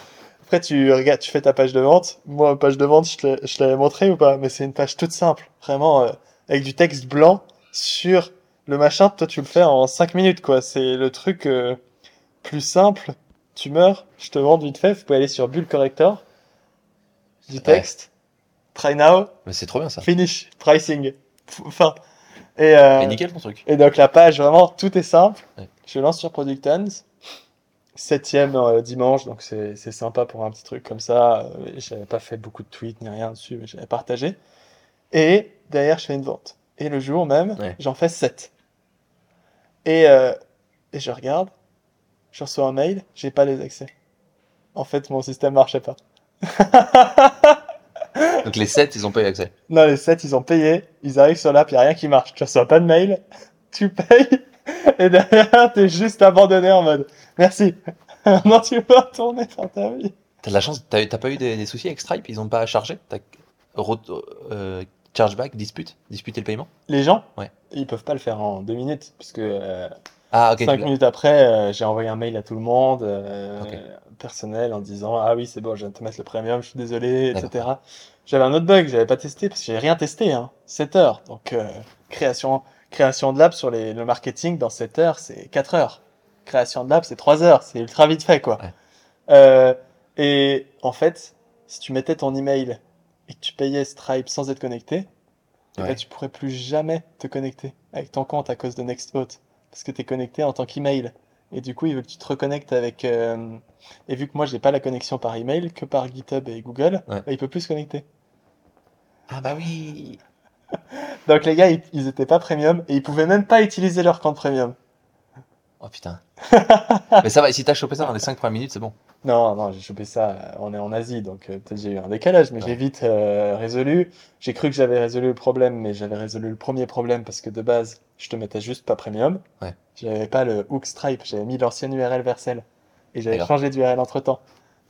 Après, tu regardes, tu fais ta page de vente. Moi, page de vente, je te l'avais montré ou pas? Mais c'est une page toute simple. Vraiment, euh, avec du texte blanc sur le machin. Toi, tu le fais en 5 minutes, quoi. C'est le truc euh, plus simple. Tu meurs, je te vends vite fait. Vous pouvez aller sur Bull Corrector. Du texte. Try now. Mais c'est trop bien ça. Finish. Pricing. F- Fin. Et, euh, Et nickel ton truc. et donc la page, vraiment, tout est simple. Ouais. Je lance sur Product Hunt. Septième euh, dimanche, donc c'est sympa pour un petit truc comme ça. J'avais pas fait beaucoup de tweets ni rien dessus, mais j'avais partagé. Et derrière, je fais une vente. Et le jour même, Ouais. j'en fais 7. Et, euh, et je regarde, je reçois un mail, j'ai pas les accès. En fait, mon système marchait pas. Donc les 7, ils ont pas eu accès. Non, les 7, ils ont payé, ils arrivent sur l'app, il a rien qui marche. Tu reçois pas de mail, tu payes, et derrière, t'es juste abandonné en mode merci. non, tu peux retourner faire ta vie. T'as de la chance, t'as t'as pas eu des, des soucis avec Stripe, ils ont pas chargé? T'as re- euh, chargeback, dispute, disputer le paiement Les gens, Ouais. ils peuvent pas le faire en deux minutes, puisque euh, Ah cinq minutes après, euh, j'ai envoyé un mail à tout le monde, euh, personnel, en disant ah oui, c'est bon, je viens de te mettre le premium, je suis désolé, etc. J'avais un autre bug, j'avais pas testé, parce que j'ai rien testé, hein. 7 heures. Donc, création, création de l'app sur les, le marketing dans 7 heures, c'est 4 heures. Création de l'app, c'est 3 heures, c'est ultra vite fait, quoi. Ouais. Et en fait, si tu mettais ton email et que tu payais Stripe sans être connecté, eh ben, Ouais. tu pourrais plus jamais te connecter avec ton compte à cause de Nextvote. Parce que tu es connecté en tant qu'email. Et du coup, il veut que tu te reconnectes avec. euh, Et vu que moi, j'ai pas la connexion par email, que par GitHub et Google, Ouais. bah, il peut plus se connecter. Ah bah oui Donc les gars, ils, ils étaient pas premium et ils pouvaient même pas utiliser leur compte premium. Oh putain. Mais ça va, si t'as chopé ça dans les 5 premières minutes, c'est bon. Non, non, j'ai chopé ça. euh, On est en Asie, donc euh, peut-être j'ai eu un décalage, mais Ouais. j'ai vite euh, résolu. J'ai cru que j'avais résolu le problème, mais j'avais résolu le premier problème parce que de base, je te mettais juste pas premium. Ouais. J'avais pas le hook stripe, j'avais mis l'ancienne URL Vercel. Et j'avais changé d'URL entre temps.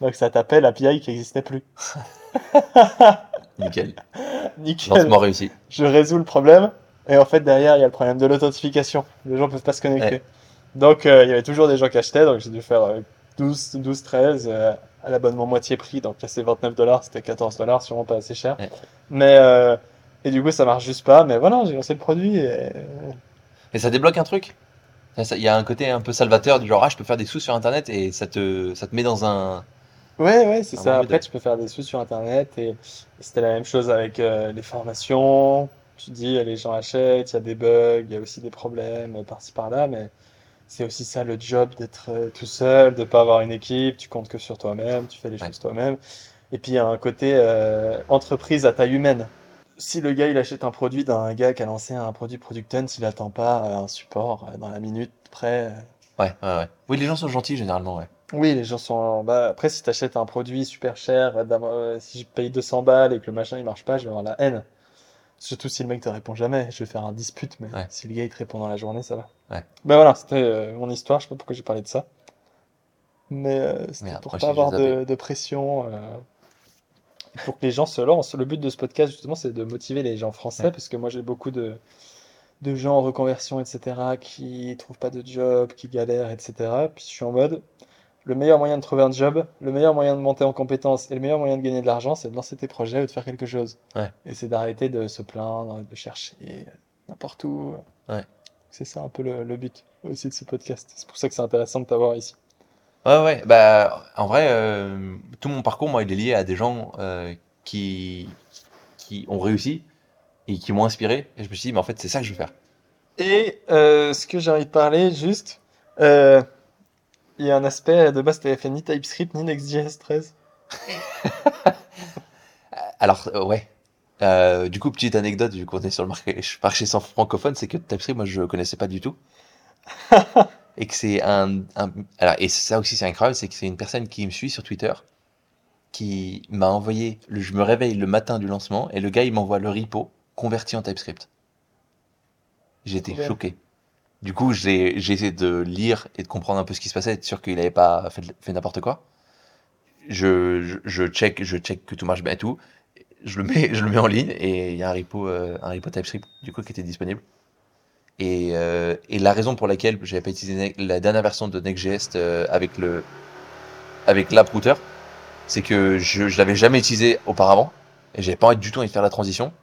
Donc ça tapait l'API qui n'existait plus. Nickel. Nickel. Lancement réussi. Je résous le problème. Et en fait, derrière, il y a le problème de l'authentification. Les gens peuvent pas se connecter. Ouais. Donc euh, il y avait toujours des gens qui achetaient. Donc j'ai dû faire euh, 12, 12 13 euh, à l'abonnement moitié prix. Donc c'est 29 dollars. C'était 14 dollars, sûrement pas assez cher. Ouais. Mais. euh, et du coup, ça marche juste pas. Mais voilà, j'ai lancé le produit. Et... euh, Et ça débloque un truc? Il y a un côté un peu salvateur du genre, ah, je peux faire des sous sur internet et ça te, ça te met dans un. Ouais, ouais, c'est ça. Après, modèle. tu peux faire des sous sur Internet et, et c'était la même chose avec les formations. Tu dis, les gens achètent, il y a des bugs, il y a aussi des problèmes par-ci par-là, mais c'est aussi ça le job d'être euh, tout seul, de pas avoir une équipe, tu comptes que sur toi-même, tu fais les Ouais. choses toi-même. Et puis, il y a un côté euh, entreprise à taille humaine. Si le gars, il achète un produit d'un gars qui a lancé un produit Producton, s'il attend pas euh, un support dans la minute près, Ouais, ouais, ouais. Oui, les gens sont gentils généralement, ouais. oui, les gens sont. Bah, après, si tu achètes un produit super cher, si je paye 200 balles et que le machin il marche pas, je vais avoir la haine. Surtout si le mec te répond jamais. Je vais faire un dispute, mais Ouais. si le gars il te répond dans la journée, ça va. Ouais. Bah voilà, c'était euh, mon histoire. Je sais pas pourquoi j'ai parlé de ça. Mais euh, c'était pour pas avoir de, de pression. euh, pour que les gens se lancent. Le but de ce podcast, justement, c'est de motiver les gens français, Ouais. parce que moi j'ai beaucoup de, de gens en reconversion, etc., qui trouvent pas de job, qui galèrent, etc. Puis je suis en mode, le meilleur moyen de trouver un job, le meilleur moyen de monter en compétences et le meilleur moyen de gagner de l'argent, c'est de lancer tes projets ou de faire quelque chose. Ouais. Et c'est d'arrêter de se plaindre, de chercher n'importe où. Ouais. C'est ça un peu le, le but aussi de ce podcast. C'est pour ça que c'est intéressant de t'avoir ici. Ouais, ouais. Bah, en vrai, euh, tout mon parcours, moi, il est lié à des gens euh, qui, qui ont réussi et qui m'ont inspiré. Et je me suis dit, mais en fait, c'est ça que je veux faire. Et euh, ce que j'ai envie de parler, juste, il y a un aspect de base, tu fait ni TypeScript ni Next.js 13. Alors, euh, ouais. Euh, du coup, petite anecdote, vu qu'on est sur le marché, marché sans francophone, c'est que TypeScript, moi, je connaissais pas du tout. et que c'est un, un- alors, et ça aussi, c'est incroyable, c'est que c'est une personne qui me suit sur Twitter, qui m'a envoyé, le, je me réveille le matin du lancement, et le gars, il m'envoie le repo converti en TypeScript. J'étais Ouais. choqué. Du coup, j'ai essayé de lire et de comprendre un peu ce qui se passait, être sûr qu'il n'avait pas fait, n'importe quoi. Je, je, je check, je check que tout marche bien et tout. Je le mets, je le mets en ligne et il y a un repo, euh, un repo TypeScript du coup qui était disponible. Et, euh, et la raison pour laquelle j'avais pas utilisé la dernière version de Next.js euh, avec le avec l'app router, c'est que je, je l'avais jamais utilisé auparavant et j'avais pas envie du tout envie de faire la transition.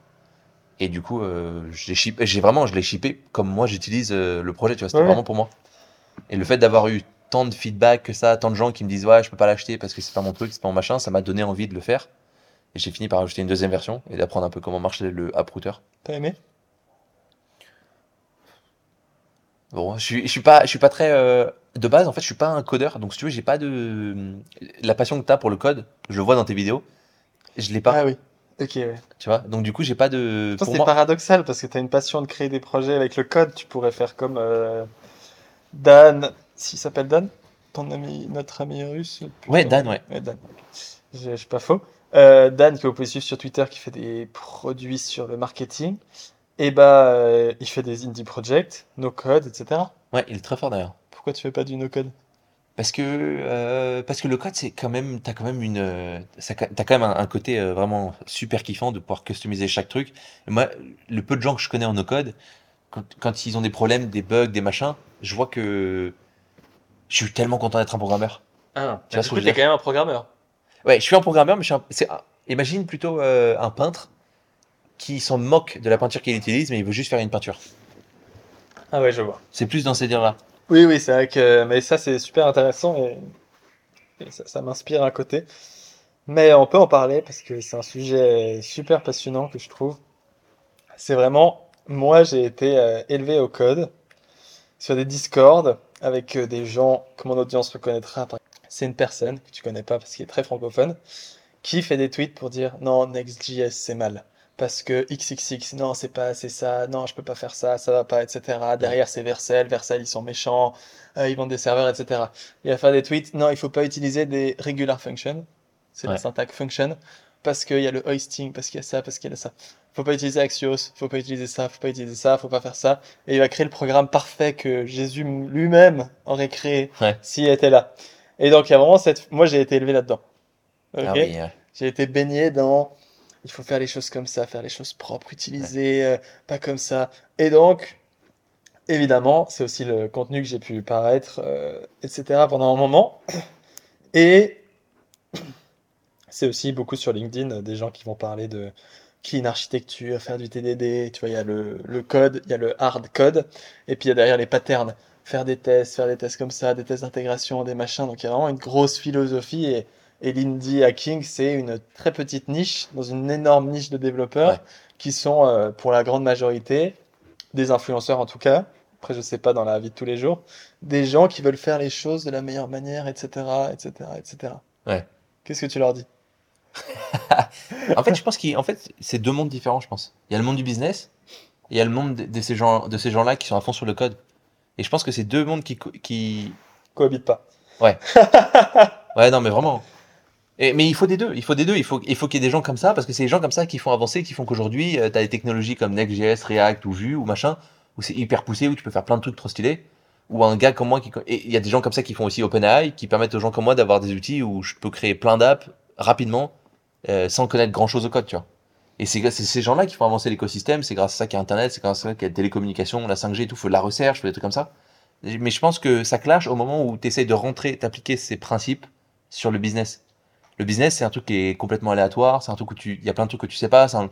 Et du coup, euh, j'ai vraiment, je l'ai shippé comme moi j'utilise euh, le projet, tu vois, c'était ouais. vraiment pour moi. Et le fait d'avoir eu tant de feedback que ça, tant de gens qui me disent ouais, je peux pas l'acheter parce que c'est pas mon truc, c'est pas mon machin, ça m'a donné envie de le faire. Et j'ai fini par ajouter une deuxième version et d'apprendre un peu comment marche le app router. T'as aimé? Bon, je suis, je suis pas, je suis pas très euh, de base. En fait, je suis pas un codeur, donc si tu veux, j'ai pas de la passion que t'as pour le code. Je le vois dans tes vidéos, je l'ai pas, Ah oui. Ok, ouais. tu vois. Donc du coup, j'ai pas de. Pour c'est moi, paradoxal parce que tu as une passion de créer des projets avec le code. Tu pourrais faire comme euh, Dan, s'il s'appelle Dan, ton ami, notre ami russe. Ouais, Dan, ouais. Dan. Je, je suis pas faux. Euh, Dan, que vous pouvez suivre sur Twitter, qui fait des produits sur le marketing. Et bah, euh, il fait des indie projects, no code, etc. ouais, il est très fort d'ailleurs. Pourquoi tu fais pas du no code? Parce que euh, parce que le code, c'est quand même, t'as quand même une, euh, ça, t'as quand même un, un côté euh, vraiment super kiffant de pouvoir customiser chaque truc. Et moi, le peu de gens que je connais en no code, quand, quand ils ont des problèmes, des bugs, des machins, je vois que je suis tellement content d'être un programmeur. Ah, Tu vois ce que dire quand même un programmeur. Ouais, je suis un programmeur, mais je suis un- c'est un- imagine plutôt euh, un peintre qui s'en moque de la peinture qu'il utilise, mais il veut juste faire une peinture. Ah ouais, je vois. C'est plus dans ces dires-là. Oui, oui, c'est vrai que. Mais ça, c'est super intéressant et, ça, m'inspire un côté. Mais on peut en parler parce que c'est un sujet super passionnant que je trouve. C'est vraiment. Moi, j'ai été euh, élevé au code sur des Discord avec euh, des gens que mon audience reconnaîtra. C'est une personne que tu connais pas parce qu'il est très francophone qui fait des tweets pour dire non, Next.js c'est mal. Parce que XXX, non, c'est pas assez ça, non, je peux pas faire ça, ça va pas, etc. Derrière, c'est Vercel, Vercel, ils sont méchants, euh, ils vendent des serveurs, etc. Il va faire des tweets, non, il faut pas utiliser des regular functions, c'est la Ouais. syntaxe function, parce qu'il y a le hoisting, parce qu'il y a ça, parce qu'il y a ça. Faut pas utiliser Axios, faut pas utiliser ça, faut pas utiliser ça, faut pas faire ça. Et il va créer le programme parfait que Jésus lui-même aurait créé Ouais. s'il était là. Et donc, il y a vraiment cette. Moi, j'ai été élevé là-dedans. Ah oui, ouais. J'ai été baigné dans. Il faut faire les choses comme ça, faire les choses propres, utiliser, euh, pas comme ça. Et donc, évidemment, c'est aussi le contenu que j'ai pu paraître, euh, etc. pendant un moment. Et c'est aussi beaucoup sur LinkedIn euh, des gens qui vont parler de clean architecture, faire du TDD. Tu vois, il y a le, le code, il y a le hard code, et puis il y a derrière les patterns. Faire des tests, faire des tests comme ça, des tests d'intégration, des machins. Donc il y a vraiment une grosse philosophie. Et, et l'indie hacking, c'est une très petite niche dans une énorme niche de développeurs Ouais. qui sont, euh, pour la grande majorité, des influenceurs en tout cas. Après, je sais pas dans la vie de tous les jours, des gens qui veulent faire les choses de la meilleure manière, etc., etc., etc. Ouais. Qu'est-ce que tu leur dis? En fait, je pense qu'en fait, c'est deux mondes différents, je pense. Il y a le monde du business et il y a le monde de, ces gens, de ces gens-là qui sont à fond sur le code. Et je pense que c'est deux mondes qui, qui, Cohabite pas. ouais, non, mais vraiment. Mais il faut des deux. Il faut des deux. Il faut, il faut qu'il y ait des gens comme ça parce que c'est les gens comme ça qui font avancer, qui font qu'aujourd'hui, tu as des technologies comme Next.js, React ou Vue ou machin, où c'est hyper poussé, où tu peux faire plein de trucs trop stylés. Ou un gars comme moi qui, et il y a des gens comme ça qui font aussi OpenAI, qui permettent aux gens comme moi d'avoir des outils où je peux créer plein d'apps rapidement, euh, sans connaître grand chose au code, tu vois. Et c'est c'est ces gens-là qui font avancer l'écosystème, c'est grâce à ça qu'il y a Internet, c'est grâce à ça qu'il y a la télécommunication, la 5G et tout, faut de la recherche, faut des trucs comme ça. Mais je pense que ça clash au moment où tu essayes de rentrer, d'appliquer ces principes sur le business. Le business, c'est un truc qui est complètement aléatoire, c'est un truc où tu, il y a plein de trucs que tu sais pas, c'est un,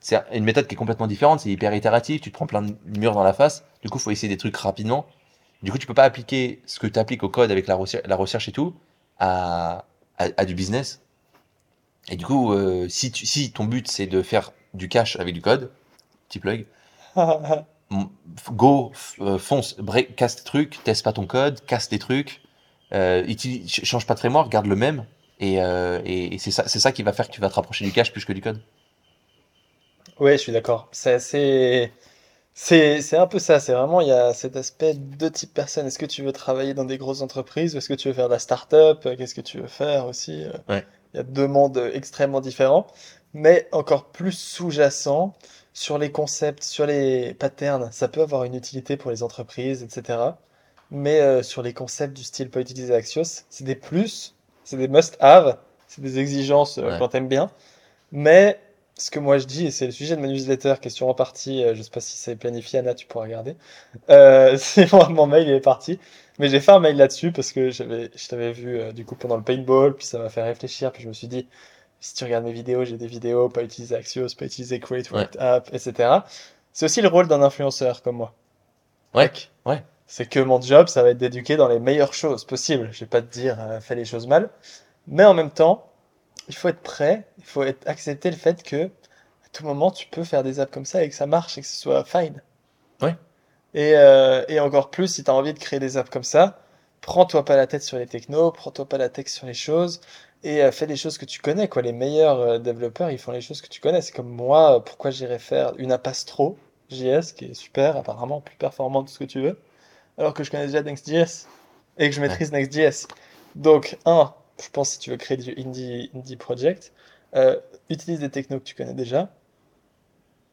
c'est un, une méthode qui est complètement différente, c'est hyper itératif, tu te prends plein de murs dans la face, du coup, faut essayer des trucs rapidement. Du coup, tu peux pas appliquer ce que tu appliques au code avec la recherche, la recherche et tout à, à, à du business. Et du coup, euh, si, tu, si ton but c'est de faire du cash avec du code, petit plug, go, euh, fonce, break, casse tes trucs, teste pas ton code, casse tes trucs, euh, change pas de framework, garde le même, et, euh, et, et c'est ça, c'est ça qui va faire que tu vas te rapprocher du cash plus que du code. Ouais, je suis d'accord. C'est assez... C'est, c'est un peu ça, c'est vraiment, il y a cet aspect de type personne. Est-ce que tu veux travailler dans des grosses entreprises ou est-ce que tu veux faire de la start-up? Qu'est-ce que tu veux faire aussi? Ouais. Il y a deux mondes extrêmement différents, mais encore plus sous-jacents sur les concepts, sur les patterns. Ça peut avoir une utilité pour les entreprises, etc. Mais euh, sur les concepts du style pas utiliser Axios, c'est des plus, c'est des must-have, c'est des exigences euh, Ouais. quand t'aimes bien. Mais ce que moi je dis, et c'est le sujet de ma newsletter, question en partie, euh, je sais pas si c'est planifié, Anna, tu pourras regarder. Euh, c'est moi, mon mail il est parti. Mais j'ai fait un mail là-dessus parce que j'avais, je t'avais vu euh, du coup pendant le paintball, puis ça m'a fait réfléchir, puis je me suis dit, si tu regardes mes vidéos, j'ai des vidéos, pas utiliser Axios, pas utiliser Create React App, etc. C'est aussi le rôle d'un influenceur comme moi. Ouais, ouais. C'est que mon job, ça va être d'éduquer dans les meilleures choses possibles. Je vais pas te dire, euh, fais les choses mal. Mais en même temps, il faut être prêt, il faut être, accepter le fait que à tout moment, tu peux faire des apps comme ça et que ça marche et que ce soit fine. Ouais. Et, euh, et encore plus, si tu as envie de créer des apps comme ça, prends-toi pas la tête sur les technos, prends-toi pas la tête sur les choses et euh, fais les choses que tu connais. Quoi. Les meilleurs développeurs, ils font les choses que tu connais. C'est comme moi, pourquoi j'irais faire une app Astro JS qui est super, apparemment plus performante, tout ce que tu veux, alors que je connais déjà Next.js et que je maîtrise Next.js. Donc, un, je pense si tu veux créer du indie, indie project, euh, utilise des technos que tu connais déjà,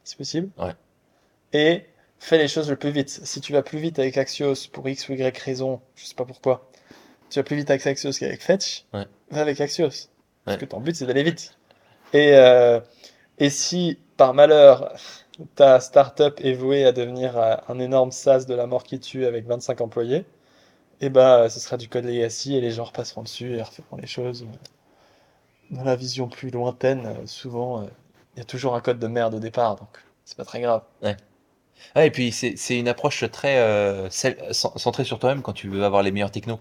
si possible. Ouais. Et fais les choses le plus vite. Si tu vas plus vite avec Axios pour X ou Y raison, je sais pas pourquoi, tu vas plus vite avec Axios qu'avec Fetch, Ouais. va avec Axios. Parce que ton but c'est d'aller vite. Et, euh, et si par malheur ta startup est vouée à devenir euh, un énorme SaaS de la mort qui tue avec 25 employés, et ben ce sera du code legacy et les gens repasseront dessus et referont les choses. Dans la vision plus lointaine, euh, souvent, euh, il y a toujours un code de merde au départ, donc c'est pas très grave. Ouais, et puis c'est une approche très euh, centrée sur toi-même quand tu veux avoir les meilleurs technos.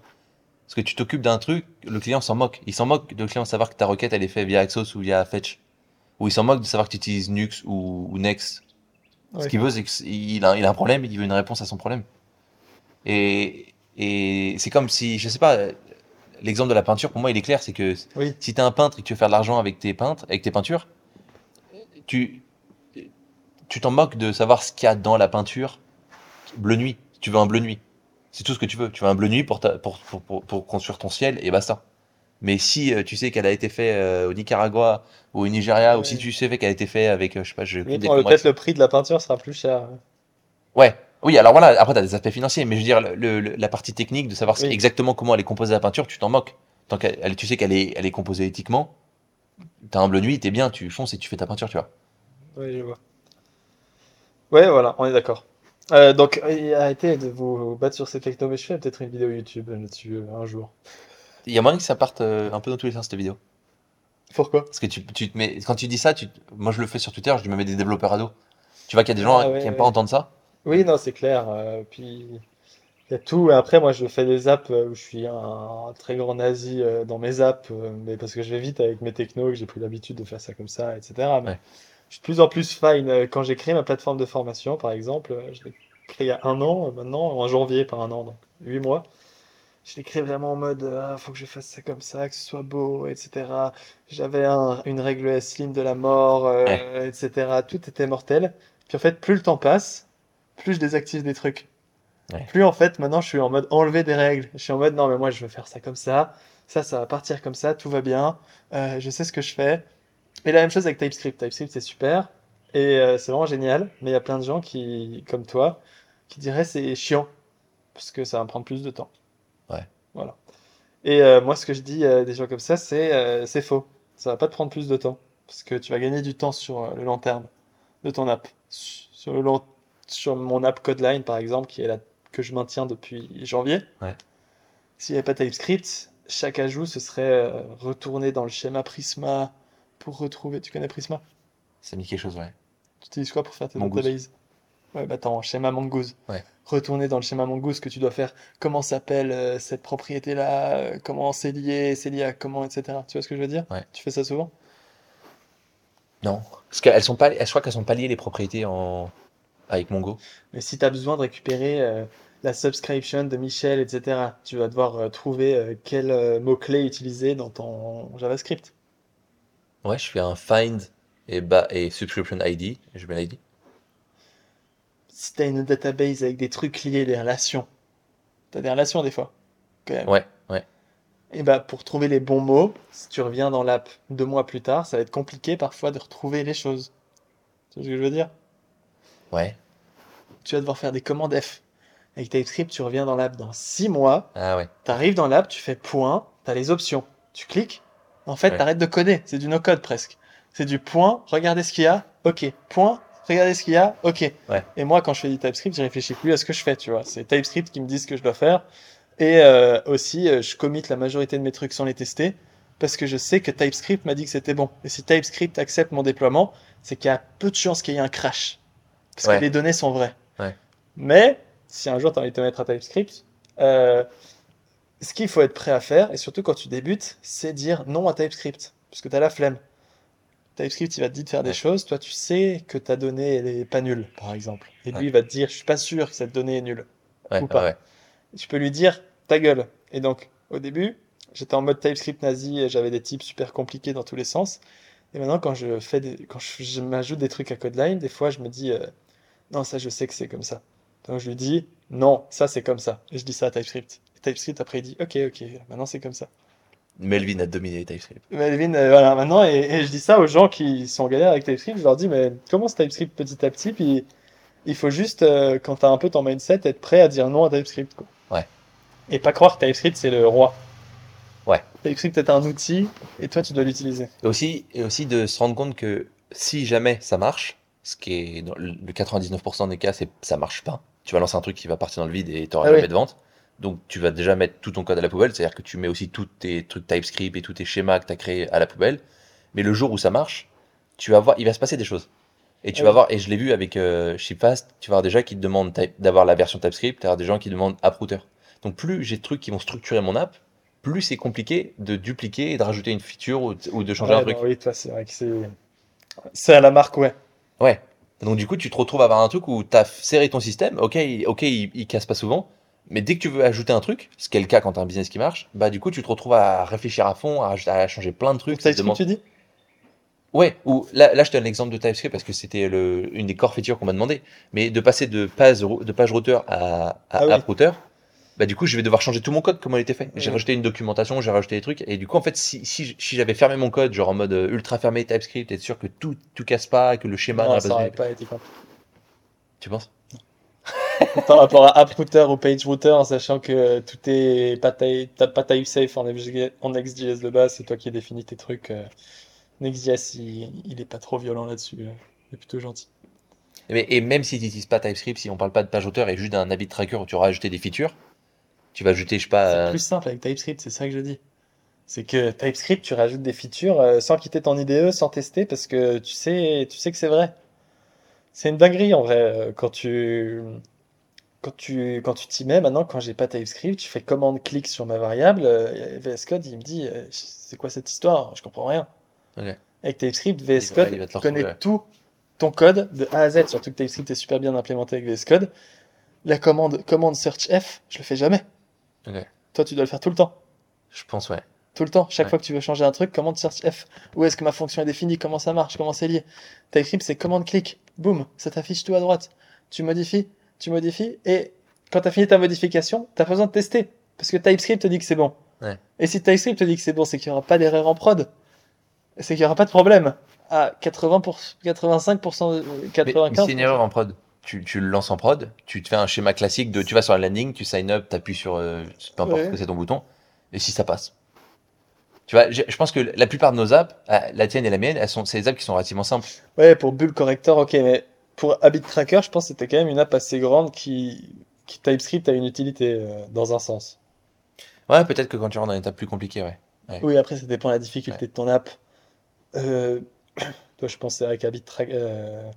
Parce que tu t'occupes d'un truc, le client s'en moque. Il s'en moque de le client savoir que ta requête elle est faite via Axos ou via Fetch. Ou il s'en moque de savoir que tu utilises Nux ou, ou Next. Ce qu'il veut, c'est qu'il a, il a un problème, il veut une réponse à son problème. Et, et c'est comme si, je sais pas, l'exemple de la peinture, pour moi, il est clair, c'est que Oui. si tu es un peintre et que tu veux faire de l'argent avec tes peintres, avec tes peintures, tu tu t'en moques de savoir ce qu'il y a dans la peinture bleu nuit. Tu veux un bleu nuit. C'est tout ce que tu veux. Tu veux un bleu nuit pour, ta, pour, pour, pour, pour construire ton ciel et basta. Mais si euh, tu sais qu'elle a été faite euh, au Nicaragua ou au Nigeria, ou si tu sais qu'elle a été faite avec, euh, je sais pas, je bref. peut-être le prix de la peinture sera plus cher. Ouais. Oui, alors voilà, après, tu as des aspects financiers, mais je veux dire, le- le- la partie technique de savoir Oui. exactement comment elle est composée la peinture, tu t'en moques. Tant qu'elle, elle- tu sais qu'elle est, elle est composée éthiquement, t'as un bleu nuit, t'es bien, tu fonces et tu fais ta peinture, tu vois. Oui, je vois. Ouais, voilà, on est d'accord. Euh, donc, arrêtez de vous battre sur ces technos, mais je fais peut-être une vidéo YouTube là-dessus un jour. Il y a moyen que ça parte euh, un peu dans tous les sens, cette vidéo. Pourquoi? Parce que tu, tu te mets, quand tu dis ça, tu, moi je le fais sur Twitter, je me mets des développeurs ados. Tu vois qu'il y a des gens Ah ouais, qui aiment ouais. pas entendre ça. Oui, non, c'est clair. euh, puis, il y a tout. Et après, moi, je fais des apps euh, où je suis un, très grand nazi euh, dans mes apps, euh, mais parce que je vais vite avec mes technos, que j'ai pris l'habitude de faire ça comme ça, etc. Mais Ouais. je suis de plus en plus fine. Euh, Quand j'ai créé ma plateforme de formation, par exemple, euh, je l'ai créée il y a un an, euh, maintenant, en janvier, pas un an, donc huit mois. Je l'ai créé vraiment en mode, ah, faut que je fasse ça comme ça, que ce soit beau, etc. J'avais un- une règle slim de la mort, euh, etc. Tout était mortel. Puis en fait, plus le temps passe, plus je désactive des trucs. Ouais. Plus en fait, maintenant, je suis en mode enlever des règles. Je suis en mode, non, mais moi, je veux faire ça comme ça. Ça, ça va partir comme ça, tout va bien. Euh, je sais ce que je fais. Et la même chose avec TypeScript. TypeScript, c'est super. Et euh, c'est vraiment génial. Mais il y a plein de gens qui, comme toi, qui diraient c'est chiant. Parce que ça va me prendre plus de temps. Voilà. Et euh, moi, ce que je dis à des gens comme ça, c'est euh, c'est faux. Ça va pas te prendre plus de temps. Parce que tu vas gagner du temps sur euh, le long terme de ton app. Sur, le long, sur mon app Codeline, par exemple, qui est la que je maintiens depuis janvier. Ouais. S'il n'y avait pas TypeScript, chaque ajout, ce serait euh, retourner dans le schéma Prisma pour retrouver. Tu connais Prisma? Ça me dit quelque chose, ouais. Tu utilises quoi pour faire tes databases? Ouais, bah attends, schéma Mongoose. Ouais. Retourner dans le schéma Mongoose que tu dois faire. Comment s'appelle euh, cette propriété-là? euh, Comment c'est lié? C'est lié à comment, etc. Tu vois ce que je veux dire? Ouais. Tu fais ça souvent? Non. Parce qu'elles sont pas, je crois qu'elles sont pas liées les propriétés en, avec Mongo. Mais si tu as besoin de récupérer euh, la subscription de Michel, etc., tu vas devoir euh, trouver euh, quel euh, mot-clé utiliser dans ton JavaScript. Ouais, je fais un find et, et subscription ID, je mets l'ID. Si tu as une database avec des trucs liés, des relations, tu as des relations des fois, quand même. Ouais, ouais. Et bah pour trouver les bons mots, si tu reviens dans l'app deux mois plus tard, ça va être compliqué parfois de retrouver les choses. Tu vois ce que je veux dire? Ouais. Tu vas devoir faire des commandes F. Avec TypeScript, tu reviens dans l'app dans six mois, Ah ouais. tu arrives dans l'app, tu fais point, tu as les options. Tu cliques, en fait, Ouais. t'arrêtes de coder, c'est du no-code presque. C'est du point, regardez ce qu'il y a, ok. Point, regardez ce qu'il y a, ok. Ouais. Et moi, quand je fais du TypeScript, je réfléchis plus à ce que je fais, tu vois. C'est TypeScript qui me dit ce que je dois faire. Et euh, aussi, euh, je commit la majorité de mes trucs sans les tester parce que je sais que TypeScript m'a dit que c'était bon. Et si TypeScript accepte mon déploiement, c'est qu'il y a peu de chances qu'il y ait un crash. Parce Ouais. que les données sont vraies. Ouais. Mais, si un jour tu as envie de te mettre à TypeScript, euh, ce qu'il faut être prêt à faire, et surtout quand tu débutes, c'est dire non à TypeScript. Parce que tu as la flemme. TypeScript, il va te dire de faire des choses. Toi, tu sais que ta donnée, elle est pas nulle, par exemple. Et lui, il va te dire, je suis pas sûr que cette donnée est nulle. Ou pas. Tu peux lui dire ta gueule. Et donc, au début, j'étais en mode TypeScript nazi et j'avais des types super compliqués dans tous les sens. Et maintenant, quand je fais des, quand je, je m'ajoute des trucs à Codeline, des fois, je me dis, euh, non, ça, je sais que c'est comme ça. Donc, je lui dis, non, ça, c'est comme ça. Et je dis ça à TypeScript. Et TypeScript, après, il dit, ok, ok, maintenant, c'est comme ça. Melvin a dominé TypeScript. Melvin, euh, voilà, maintenant, et, et je dis ça aux gens qui sont en galère avec TypeScript, je leur dis, mais commence TypeScript petit à petit, puis il faut juste, euh, quand t'as un peu ton mindset, être prêt à dire non à TypeScript, quoi. Ouais. Et pas croire que TypeScript, c'est le roi. Ouais. TypeScript est un outil, et toi, tu dois l'utiliser. Et aussi, et aussi de se rendre compte que si jamais ça marche, ce qui est dans le le 99% des cas, c'est ça marche pas. Tu vas lancer un truc qui va partir dans le vide et tu n'auras Ah jamais oui. de vente. Donc tu vas déjà mettre tout ton code à la poubelle, c'est-à-dire que tu mets aussi tous tes trucs TypeScript et tous tes schémas que tu as créés à la poubelle. Mais le jour où ça marche, tu vas voir, il va se passer des choses. Et tu vas voir, et je l'ai vu avec euh, Shipfast, tu vas avoir des gens qui te demandent d'avoir la version TypeScript, tu vas avoir des gens qui demandent AppRouter. Donc plus j'ai de trucs qui vont structurer mon app, plus c'est compliqué de dupliquer et de rajouter une feature ou, de- ou de changer Ouais, un truc. oui, toi, c'est vrai que c'est. C'est à la marque, ouais. Ouais. Donc du coup, tu te retrouves à avoir un truc où tu as serré ton système. Ok, il- ok, il, il casse pas souvent. Mais dès que tu veux ajouter un truc, ce qui est le cas quand tu as un business qui marche, bah du coup, tu te retrouves à réfléchir à fond, à, changer plein de trucs. Te TypeScript, demandent- tu dis? Ouais, ou là, là je te donne l'exemple de TypeScript parce que c'était une des core features qu'on m'a demandé. Mais de passer de page, de page router à, à Ah oui. app router, bah du coup je vais devoir changer tout mon code comment il était fait. J'ai Ouais. rajouté une documentation, j'ai rajouté des trucs et du coup en fait si, si, si j'avais fermé mon code genre en mode euh, ultra fermé TypeScript, être sûr que tout tout casse pas, que le schéma Non, ça pas été. Tu penses? Par rapport à AppRouter ou PageRouter, en sachant que tout est pas, type safe en, en XJS de base, c'est toi qui définis tes trucs. euh, Next.js, il, il est pas trop violent là-dessus. euh, Il est plutôt gentil. Mais, et même si tu n'utilises pas TypeScript, si on parle pas de page auteur et juste d'un habit tracker où tu auras ajouté des features, tu vas ajouter, je sais pas, C'est euh, plus simple avec TypeScript, c'est ça que je dis. C'est que TypeScript, tu rajoutes des features sans quitter ton IDE, sans tester, parce que tu sais, tu sais que c'est vrai. C'est une dinguerie en vrai. Quand tu quand tu quand tu t'y mets, maintenant, quand j'ai pas TypeScript, je fais commande-clic sur ma variable, euh, VS Code, il me dit euh, c'est quoi cette histoire? Je comprends rien. Avec TypeScript, VS Code il va connaît tout ton code de A à Z, surtout que TypeScript est super bien implémenté avec VS Code. La commande commande search F, je le fais jamais. Toi, tu dois le faire tout le temps. je pense ouais. Tout le temps, chaque Ouais. fois que tu veux changer un truc, commande search F. Où est-ce que ma fonction est définie? Comment ça marche? Comment c'est lié? TypeScript, c'est commande clic. Boum, ça t'affiche tout à droite. Tu modifies, tu modifies, et quand tu as fini ta modification, t'as pas besoin de tester. Parce que TypeScript te dit que c'est bon. Ouais. Et si TypeScript te dit que c'est bon, c'est qu'il n'y aura pas d'erreur en prod. C'est qu'il n'y aura pas de problème. À 80 pour... 85%, de- Mais, mais 95%. c'est une erreur en prod. Tu, tu le lances en prod, tu te fais un schéma classique de tu vas sur la landing, tu sign up, tu appuies sur euh, peu importe Ouais. que c'est ton bouton, et si ça passe. Tu vois, je, je pense que la plupart de nos apps, euh, la tienne et la mienne, elles sont, c'est des apps qui sont relativement simples. Ouais, pour Bull Corrector, ok, mais pour Habit Tracker, je pense que c'était quand même une app assez grande qui, qui TypeScript a une utilité euh, dans un sens. Ouais, peut-être que quand tu rentres dans une étape plus compliquée, ouais. Ouais. Oui, après, ça dépend de la difficulté de ton app. Euh, toi, je pense avec Habit Tracker, euh,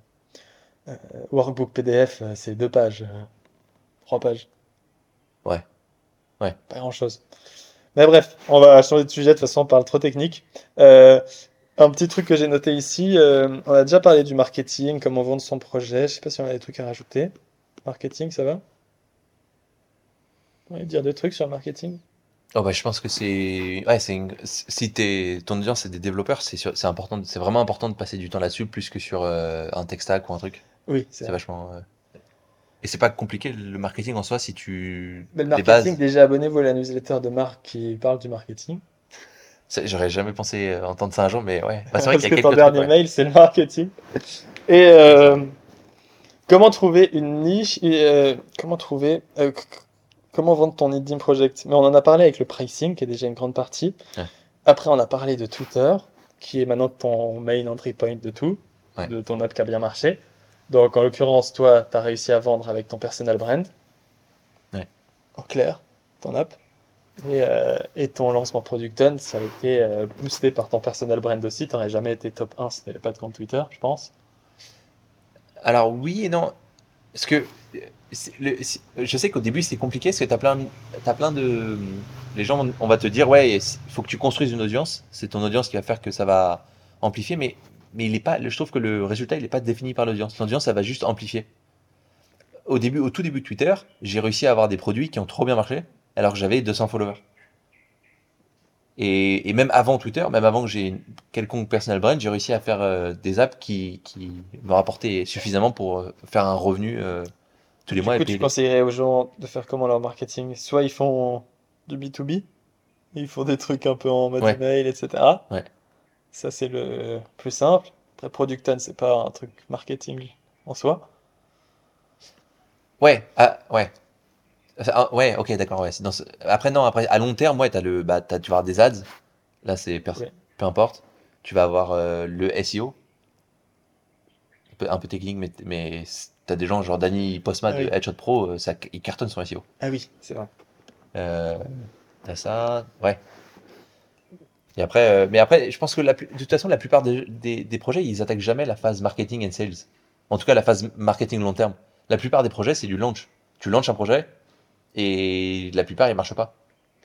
Workbook PDF, c'est deux pages, trois pages. Ouais. Ouais. Pas grand-chose. Mais bref, on va changer de sujet, de toute façon, on parle trop technique. Euh, un petit truc que j'ai noté ici, euh, on a déjà parlé du marketing, comment vendre son projet. Je sais pas si on a des trucs à rajouter. Marketing, ça va? On va dire deux trucs sur le marketing. Oh bah, je pense que c'est, ouais, c'est une- si t'es, ton audience c'est des développeurs, c'est important, c'est vraiment important de passer du temps là-dessus plus que sur euh, un tech stack ou un truc. Oui, c'est vachement. euh, Et c'est pas compliqué le marketing en soi si tu. Mais le marketing, bases. déjà abonnez-vous à la newsletter de Marc qui parle du marketing. J'aurais jamais pensé euh, entendre ça un jour, mais ouais. Bah, c'est vrai Parce y que a quelques ton trucs, dernier ouais. mail, c'est le marketing. Et euh, comment trouver une niche et, euh, Comment trouver euh, Comment vendre ton Idea Project? Mais on en a parlé avec le pricing, qui est déjà une grande partie. Ouais. Après, on a parlé de Twitter, qui est maintenant ton main entry point de tout, Ouais. de ton app qui a bien marché. Donc, en l'occurrence, toi, tu as réussi à vendre avec ton personal brand. En clair, ton app. Et, euh, et ton lancement Producton, ça a été euh, boosté par ton personal brand aussi. Tu n'aurais jamais été top 1 si tu n'avais pas de compte Twitter, je pense. Alors oui et non. Parce que je sais qu'au début c'est compliqué parce que t'as plein, t'as plein de. Les gens, on va te dire, ouais, il faut que tu construises une audience. C'est ton audience qui va faire que ça va amplifier, mais, mais il est pas, je trouve que le résultat il n'est pas défini par l'audience. L'audience, ça va juste amplifier. Au début, au tout début de Twitter, j'ai réussi à avoir des produits qui ont trop bien marché alors que j'avais 200 followers. Et, et même avant Twitter, même avant que j'ai une quelconque personal brand, j'ai réussi à faire euh, des apps qui, qui me rapportaient suffisamment pour euh, faire un revenu euh, tous les Du mois. coup, et tu les- conseillerais aux gens de faire comment leur marketing? Soit ils font du B2B, ils font des trucs un peu en mode Ouais. email, etc. Ouais. Ça, c'est le plus simple. Après, Producton, c'est pas un truc marketing en soi. Ouais, ah, ouais. Ah, ouais, ok, d'accord. Ouais. Après, non, après, à long terme, ouais, as le, bah, t'as- tu vas avoir des ads. Là, c'est Ouais. peu importe. Tu vas avoir euh, le SEO. Un peu, un peu technique, mais, mais t'as des gens genre Danny Postma Ah de oui. Headshot Pro, euh, ça, il cartonne son SEO. Ah oui, c'est vrai. Euh, t'as ça, ouais. Et après, euh, mais après, je pense que la, de toute façon, la plupart des, des, des projets, ils attaquent jamais la phase marketing and sales. En tout cas, la phase marketing long terme. La plupart des projets, c'est du launch. Tu lances un projet et la plupart, ils marchent pas.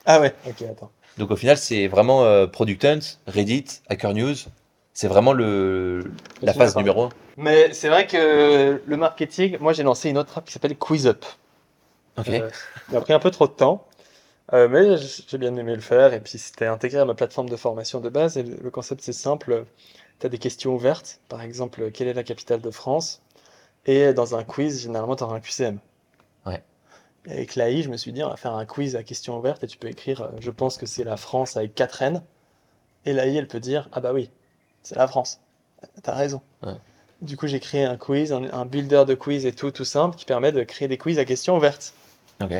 Ah ouais, ok, attends. Donc au final, c'est vraiment euh, Product Hunt, Reddit, Hacker News. C'est vraiment le, la phase numéro un. Mais c'est vrai que le marketing, moi j'ai lancé une autre app qui s'appelle QuizUp. Ok. Euh, il a pris un peu trop de temps, euh, mais j'ai bien aimé le faire. Et puis c'était intégré à ma plateforme de formation de base. Et le le concept c'est simple. Tu as des questions ouvertes. Par exemple, quelle est la capitale de France? Et dans un quiz, généralement, tu auras un QCM. Avec l'AI, je me suis dit, on va faire un quiz à questions ouvertes et tu peux écrire, euh, je pense que c'est la France avec 4 N. Et l'AI, elle peut dire, ah bah oui, c'est la France. T'as raison. Ouais. Du coup, j'ai créé un quiz, un, un builder de quiz et tout, tout simple, qui permet de créer des quiz à questions ouvertes. Ok.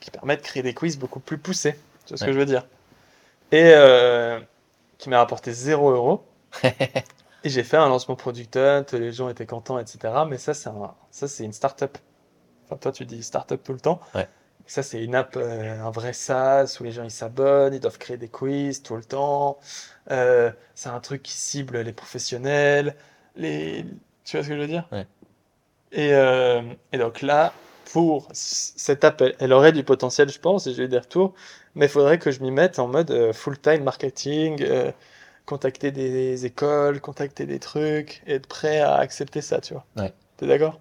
Qui permet de créer des quiz beaucoup plus poussés. Tu vois ce Ouais. que je veux dire Et euh, qui m'a rapporté 0 euros. Et j'ai fait un lancement product hunt, les gens étaient contents, etc. Mais ça, c'est un, ça, c'est une startup. Enfin, toi, tu dis startup tout le temps. Ouais. Ça, c'est une app, euh, un vrai SaaS où les gens ils s'abonnent, ils doivent créer des quiz tout le temps. Euh, c'est un truc qui cible les professionnels. Les... Tu vois ce que je veux dire? Ouais. Et, euh, et donc là, pour cette app, elle, elle aurait du potentiel, je pense, et j'ai eu des retours. Mais il faudrait que je m'y mette en mode full-time marketing, contacter des écoles, contacter des trucs, être prêt à accepter ça, tu vois. Ouais. T'es d'accord?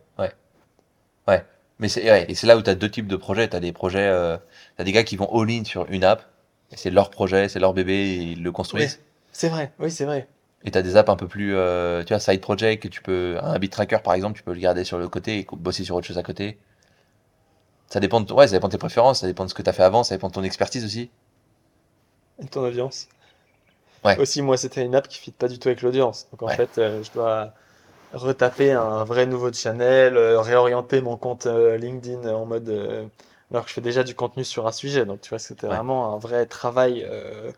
Mais c'est ouais, et c'est là où tu as deux types de projets. Tu as des projets, euh, tu as des gars qui vont all-in sur une app, et c'est leur projet, c'est leur bébé, et ils le construisent. C'est vrai, oui, c'est vrai. Et tu as des apps un peu plus, euh, tu vois, side project, que tu peux, un habit tracker par exemple, tu peux le garder sur le côté et bosser sur autre chose à côté. Ça dépend de, ouais, ça dépend de tes préférences, ça dépend de ce que tu as fait avant, ça dépend de ton expertise aussi. Et ton audience. Ouais. Aussi, moi, c'était une app qui fit pas du tout avec l'audience. Donc, en Ouais. fait, euh, je dois retaper un vrai nouveau channel, euh, réorienter mon compte euh, LinkedIn en mode. euh, alors que je fais déjà du contenu sur un sujet. Donc, tu vois, c'était Ouais. vraiment un vrai travail euh,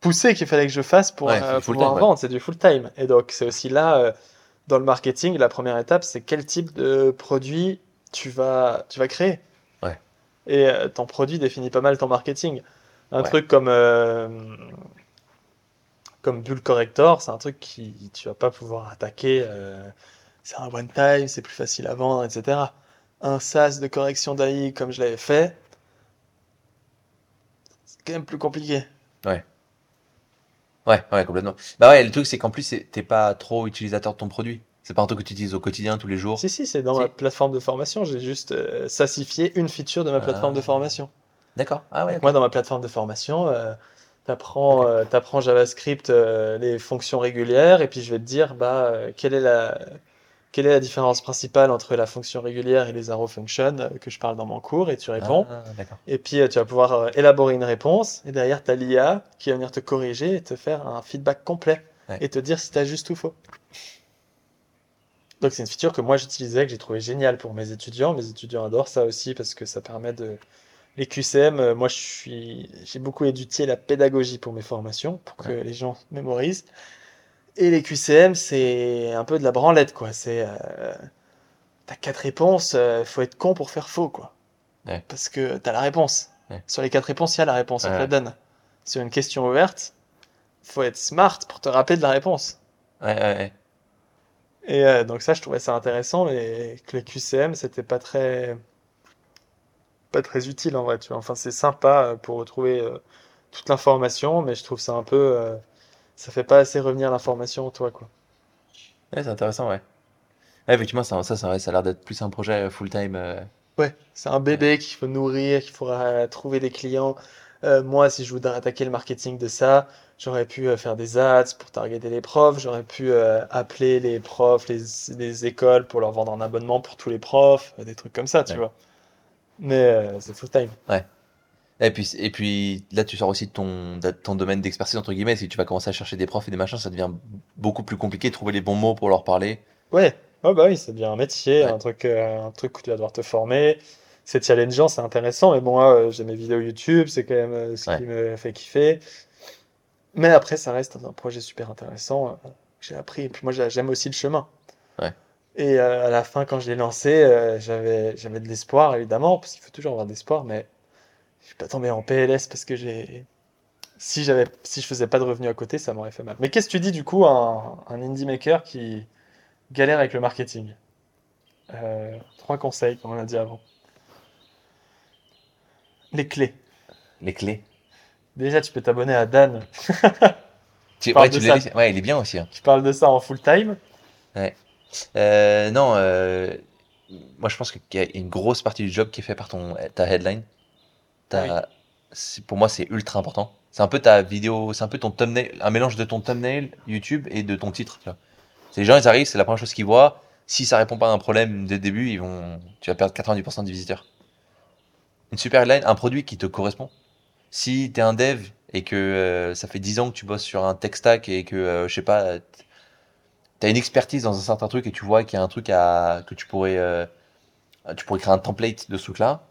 poussé qu'il fallait que je fasse pour Ouais, euh, c'est full pouvoir time, ouais. vendre. C'est du full time. Et donc, c'est aussi là, euh, dans le marketing, la première étape, c'est quel type de produit tu vas, tu vas créer. Et ton produit définit pas mal ton marketing. Un truc comme, comme Bull Corrector, c'est un truc qui tu vas pas pouvoir attaquer. euh, c'est un one time, c'est plus facile à vendre, etc. Un SaaS de correction d'AI comme je l'avais fait, c'est quand même plus compliqué. Ouais, ouais, complètement. Bah ouais, le truc, c'est qu'en plus, t'es pas trop utilisateur de ton produit. C'est pas un truc que tu utilises au quotidien, tous les jours. Si, si, c'est dans Si. ma plateforme de formation. J'ai juste euh, sassifié une feature de ma plateforme de Ah. formation. D'accord. Ah ouais. Moi, dans ma plateforme de formation, euh, t'apprends, euh, t'apprends JavaScript, euh, les fonctions régulières, et puis je vais te dire, bah, euh, quelle est la, quelle est la différence principale entre la fonction régulière et les arrow functions que je parle dans mon cours, et tu réponds. Ah, d'accord. Et puis tu vas pouvoir élaborer une réponse, et derrière, tu as l'IA qui va venir te corriger et te faire un feedback complet, Ouais. et te dire si tu as juste ou faux. Donc c'est une feature que moi j'utilisais, que j'ai trouvé géniale pour mes étudiants. Mes étudiants adorent ça aussi parce que ça permet de... Les QCM, euh, moi je suis... j'ai beaucoup étudié la pédagogie pour mes formations, pour que les gens mémorisent. Et les QCM, c'est un peu de la branlette, quoi. C'est... euh, T'as quatre réponses, il faut être con pour faire faux, quoi. Ouais. Parce que t'as la réponse. Ouais. Sur les quatre réponses, il y a la réponse, on te la donne. Sur une question ouverte, faut être smart pour te rappeler de la réponse. Ouais, ouais, ouais. Et euh, donc ça, je trouvais ça intéressant, mais que les QCM, c'était pas très, pas très utile en vrai, tu vois. Enfin, c'est sympa euh, pour retrouver euh, toute l'information, mais je trouve ça un peu, euh, ça fait pas assez revenir l'information en toi, quoi. Ouais, c'est intéressant, ouais. Ouais, effectivement, ça, ça, ça, a l'air d'être plus un projet full-time. euh, Ouais, c'est un bébé qu'il faut nourrir, qu'il faudra trouver des clients. Moi, si je voudrais attaquer le marketing de ça, j'aurais pu faire des ads pour targeter les profs, j'aurais pu appeler les profs, les, les écoles pour leur vendre un abonnement pour tous les profs, des trucs comme ça, tu Ouais. vois. Mais euh, c'est full time. Et puis, et puis là, tu sors aussi de ton, de ton domaine d'expertise, entre guillemets. Si tu vas commencer à chercher des profs et des machins, ça devient beaucoup plus compliqué de trouver les bons mots pour leur parler. Ouais, ouais, bah oui, ça devient un métier, Ouais. un truc, euh, un truc où tu vas devoir te former. C'est challengeant, c'est intéressant, mais bon, moi, euh, j'ai mes vidéos YouTube, c'est quand même euh, ce Ouais. qui me fait kiffer. Mais après, ça reste un projet super intéressant que j'ai appris. Et puis moi, j'ai- j'aime aussi le chemin. Ouais. Et euh, à la fin, quand je l'ai lancé, euh, j'avais, j'avais de l'espoir, évidemment, parce qu'il faut toujours avoir de l'espoir, mais je suis pas tombé en PLS parce que j'ai. Si j'avais, si je faisais pas de revenus à côté, ça m'aurait fait mal. Mais qu'est-ce que tu dis du coup à un, un indie maker qui galère avec le marketing? Euh, trois conseils, comme on a dit avant. Les clés. Les clés. Déjà, tu peux t'abonner à Dan Tu, ouais, tu ça. Ouais, il est bien aussi. hein. qui parle de ça en full time. Euh, non, euh, moi je pense qu'il y a une grosse partie du job qui est fait par ton, ta headline. Ta- pour moi, c'est ultra important. C'est un peu ta vidéo, c'est un peu ton thumbnail, un mélange de ton thumbnail YouTube et de ton titre. tu vois. C'est Les gens, ils arrivent, c'est la première chose qu'ils voient. Si ça répond pas à un problème dès le début, ils vont, tu vas perdre 90% des visiteurs. une super headline, un produit qui te correspond. Si tu es un dev et que euh, ça fait 10 ans que tu bosses sur un tech stack et que, je sais pas, tu as une expertise dans un certain truc et tu vois qu'il y a un truc à, que tu pourrais, euh, tu pourrais créer un template de ce truc-là,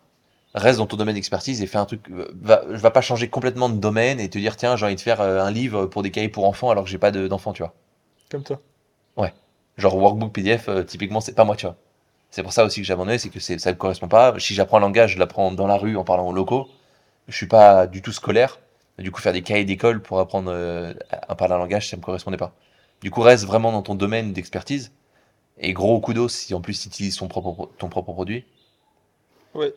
reste dans ton domaine d'expertise et fais un truc. Va, vais pas changer complètement de domaine et te dire, tiens, j'ai envie de faire un livre pour des cahiers pour enfants alors que j'ai pas d'enfants, tu vois. Comme toi. Ouais. Genre workbook PDF, typiquement, c'est pas moi, tu vois. C'est pour ça aussi que j'ai abandonné, c'est que ça ne correspond pas. Si j'apprends un langage, je l'apprends dans la rue en parlant aux locaux. Je suis pas du tout scolaire. Du coup, faire des cahiers d'école pour apprendre euh, à parler un langage, ça me correspondait pas. Du coup, reste vraiment dans ton domaine d'expertise. Et gros kudos si en plus tu utilises ton propre, ton propre produit. Ouais.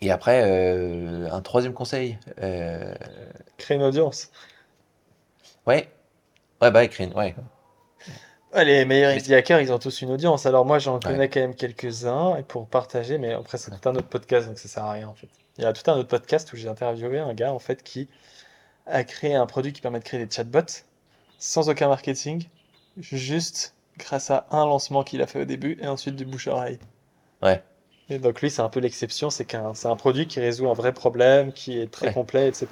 Et après, euh, un troisième conseil. Euh... Créer une audience. Ouais. Ouais, bah, créer une... Ouais les meilleurs hackers, ils ont tous une audience. Alors moi, j'en connais quand même quelques-uns et pour partager, mais après, c'est tout un autre podcast, donc ça sert à rien en fait. Il y a tout un autre podcast où j'ai interviewé un gars en fait qui a créé un produit qui permet de créer des chatbots sans aucun marketing, juste grâce à un lancement qu'il a fait au début et ensuite du bouche à oreille. Ouais. Et donc lui, c'est un peu l'exception, c'est qu'un c'est un produit qui résout un vrai problème, qui est très complet, etc.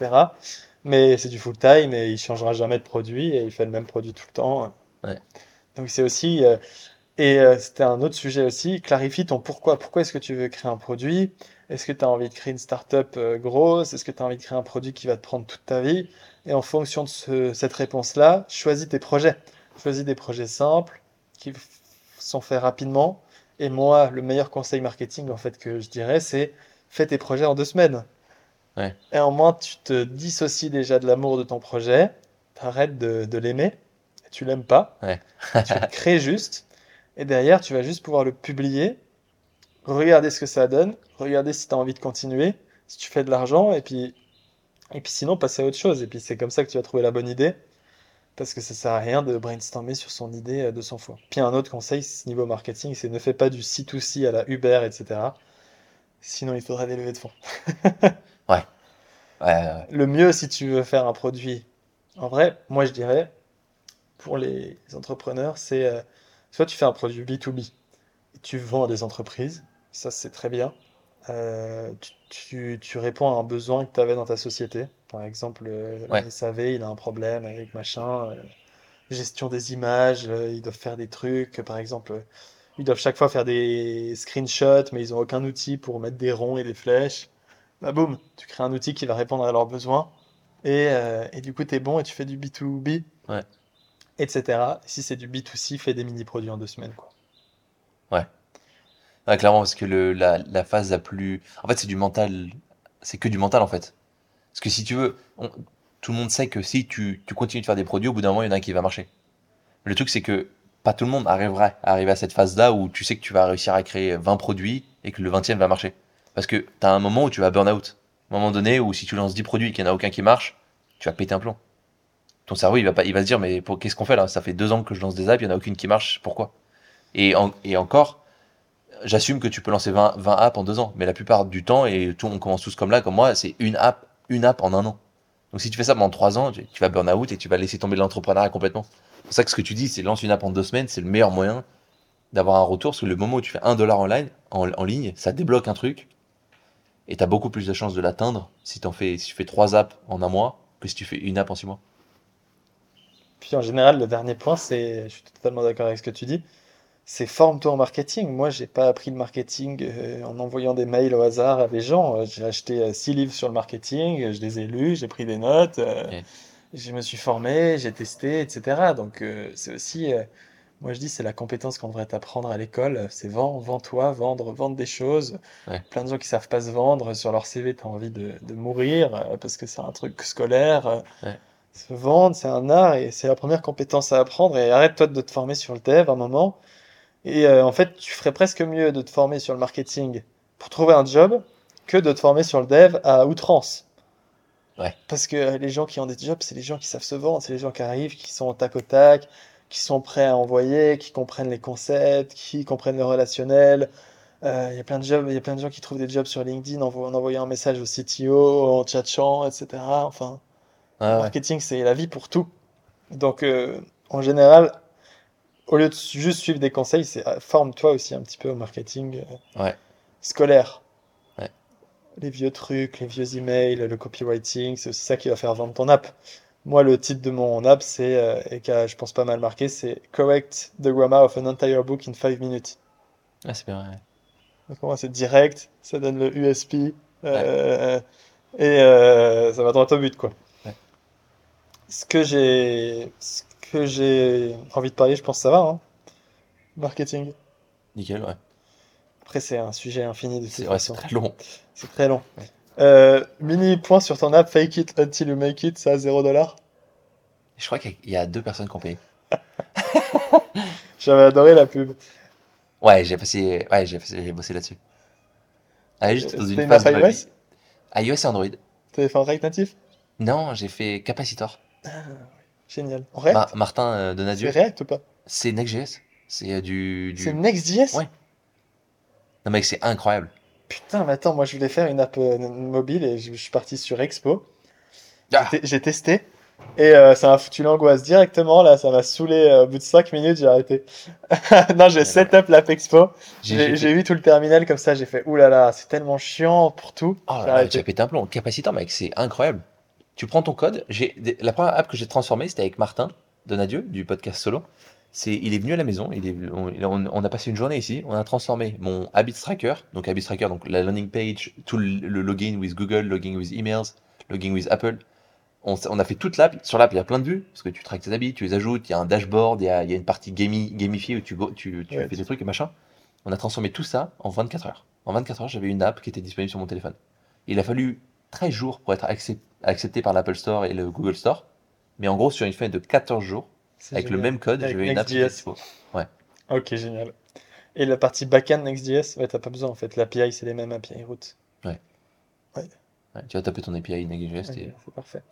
Mais c'est du full time et il changera jamais de produit et il fait le même produit tout le temps. Ouais. Donc c'est aussi, euh, et euh, c'était un autre sujet aussi, clarifie ton pourquoi. Pourquoi est-ce que tu veux créer un produit? Est-ce que tu as envie de créer une startup euh, grosse? Est-ce que tu as envie de créer un produit qui va te prendre toute ta vie? Et en fonction de cette réponse-là, choisis tes projets. Choisis des projets simples qui sont faits rapidement. Et moi, le meilleur conseil marketing en fait que je dirais, c'est fais tes projets en deux semaines. Et en moins, tu te dissocies déjà de l'amour de ton projet, tu arrêtes de, de l'aimer tu l'aimes pas, tu le crées juste, et derrière, tu vas juste pouvoir le publier, regarder ce que ça donne, regarder si tu as envie de continuer, si tu fais de l'argent, et puis, et puis sinon, passer à autre chose. Et puis c'est comme ça que tu vas trouver la bonne idée, parce que ça sert à rien de brainstormer sur son idée euh, de 100 fois. Puis un autre conseil, niveau marketing, c'est ne fais pas du C2C à la Uber, etc. Sinon, il faudra des levées de fonds. ouais. Le mieux, si tu veux faire un produit, en vrai, moi je dirais, pour les entrepreneurs, c'est euh, soit tu fais un produit B2B et tu vends à des entreprises, ça c'est très bien. Euh, tu, tu, réponds à un besoin que tu avais dans ta société. Par exemple, euh, le SAV, il a un problème avec machin, gestion des images, ils doivent faire des trucs, par exemple, ils doivent chaque fois faire des screenshots, mais ils n'ont aucun outil pour mettre des ronds et des flèches. Bah boum, tu crées un outil qui va répondre à leurs besoins. Et, et du coup, tu es bon et tu fais du B2B. Ouais etc. Si c'est du B2C, fais des mini-produits en deux semaines. Quoi. Ouais. Clairement, parce que le, la, la, phase la plus. En fait, c'est du mental. C'est que du mental, en fait. Parce que si tu veux, tout le monde sait que si tu, tu, continues de faire des produits, au bout d'un moment, il y en a un qui va marcher. Le truc, c'est que pas tout le monde arrivera à arriver à cette phase-là où tu sais que tu vas réussir à créer 20 produits et que le 20e va marcher. Parce que tu as un moment où tu vas burn out. Un moment donné où si tu lances 10 produits et qu'il n'y en a aucun qui marche, tu vas péter un plomb ton cerveau, il va, pas, il va se dire, mais qu'est-ce qu'on fait là? Ça fait deux ans que je lance des apps, il n'y en a aucune qui marche, pourquoi? Et, et encore, j'assume que tu peux lancer 20, 20 apps en deux ans, mais la plupart du temps, et tout, on commence tous comme là, comme moi, c'est une app, une app en un an. Donc si tu fais ça pendant trois ans, tu, vas burn out et tu vas laisser tomber l'entrepreneuriat complètement. C'est pour ça que ce que tu dis, c'est lance une app en deux semaines, c'est le meilleur moyen d'avoir un retour, parce que le moment où tu fais un dollar en, en, ligne, ça débloque un truc, et tu as beaucoup plus de chances de l'atteindre si, fais, si tu fais trois apps en un mois que si tu fais une app en six mois. Puis en général, le dernier point, c'est, je suis totalement d'accord avec ce que tu dis, c'est forme-toi en marketing. Moi, j'ai pas appris le marketing euh, en envoyant des mails au hasard à des gens. Euh, j'ai acheté euh, six livres sur le marketing, je les ai lus, j'ai pris des notes, je me suis formé, j'ai testé, etc. Donc c'est aussi, moi je dis, c'est la compétence qu'on devrait apprendre à l'école. C'est vendre, vends-toi, vendre, vendre des choses. Plein de gens qui savent pas se vendre sur leur CV, tu as envie de, de mourir parce que c'est un truc scolaire. Se vendre, c'est un art et c'est la première compétence à apprendre. Et arrête-toi de te former sur le dev un moment. Et euh, en fait, tu ferais presque mieux de te former sur le marketing pour trouver un job que de te former sur le dev à outrance. Ouais. Parce que les gens qui ont des jobs, c'est les gens qui savent se vendre, c'est les gens qui arrivent, qui sont au tac au tac, qui sont prêts à envoyer, qui comprennent les concepts, qui comprennent le relationnel. Euh, il y a plein de jobs, y a plein de gens qui trouvent des jobs sur LinkedIn en, en envoyant un message au CTO, en chatchant, etc. Enfin, le marketing, c'est la vie pour tout. Donc, euh, en général, au lieu de juste suivre des conseils, c'est euh, forme-toi aussi un petit peu au marketing euh, scolaire. Ouais. les vieux trucs, les vieux emails, le copywriting, c'est aussi ça qui va faire vendre ton app. Moi, le titre de mon app, c'est, euh, et qui a, je pense, pas mal marqué, c'est Correct the grammar of an entire book in 5 minutes. Ah, c'est bien, ouais. Donc, moi, c'est direct, ça donne le USP, euh, et euh, ça va droit au but, quoi. Ce que j'ai, ce que j'ai envie de parler, je pense que ça va, hein. Marketing. Nickel, ouais. Après, c'est un sujet infini de C'est ouais, très long. C'est très long. Ouais. Euh, mini point sur ton app, fake it until you make it, ça à 0$. Je crois qu'il y a deux personnes qui ont payé. J'avais adoré la pub. Ouais, j'ai passé, ouais, j'ai bossé là-dessus. Ah, juste dans C'était une une phase app iOS? iOS et Android. T'avais fait un React natif? Non, j'ai fait Capacitor. Génial. En React? Ma- Martin euh, C'est Donadieu. React ou pas? C'est Next.js. C'est euh, du, du... C'est Next.js? Ouais. Non, mec, c'est incroyable. Putain, mais attends, moi je voulais faire une app euh, mobile et je, je suis parti sur Expo. Ah. J'ai- testé et euh, ça m'a foutu l'angoisse directement. Là, ça m'a saoulé euh, au bout de 5 minutes, j'ai arrêté. non, j'ai setup l'app Expo. J'ai- J'ai j'ai j'ai vu tout le terminal comme ça, j'ai fait oulala, c'est tellement chiant pour tout. Oh là là, arrêté. tu as pété un plomb. Capacitor, mec, c'est incroyable. Tu prends ton code. J'ai la première app que j'ai transformée, c'était avec Martin Donadieu du podcast Solo. C'est, il est venu à la maison. Il est, on, a passé une journée ici. On a transformé mon Habits Tracker, donc Habits Tracker, donc la landing page, tout le, le login with Google, login with emails, login with Apple. On, a fait toute l'app. Sur l'app, il y a plein de vues parce que tu traques tes habits, tu les ajoutes. Il y a un dashboard, il y a, il y a une partie gami- gamifiée où tu, go- tu, tu Ouais. fais des trucs et machin. On a transformé tout ça en 24 heures. En 24 heures, j'avais une app qui était disponible sur mon téléphone. Il a fallu 13 jours pour être accep- accepté par l'Apple Store et le Google Store. Mais en gros, sur une fin de 14 jours, avec le même code, Avec une app dispo. Ok, génial. Et la partie backend Next.js, ouais, t'as pas besoin en fait. L'API, c'est les mêmes API routes. Ouais, tu vas taper ton API Next.js. Et- c'est parfait.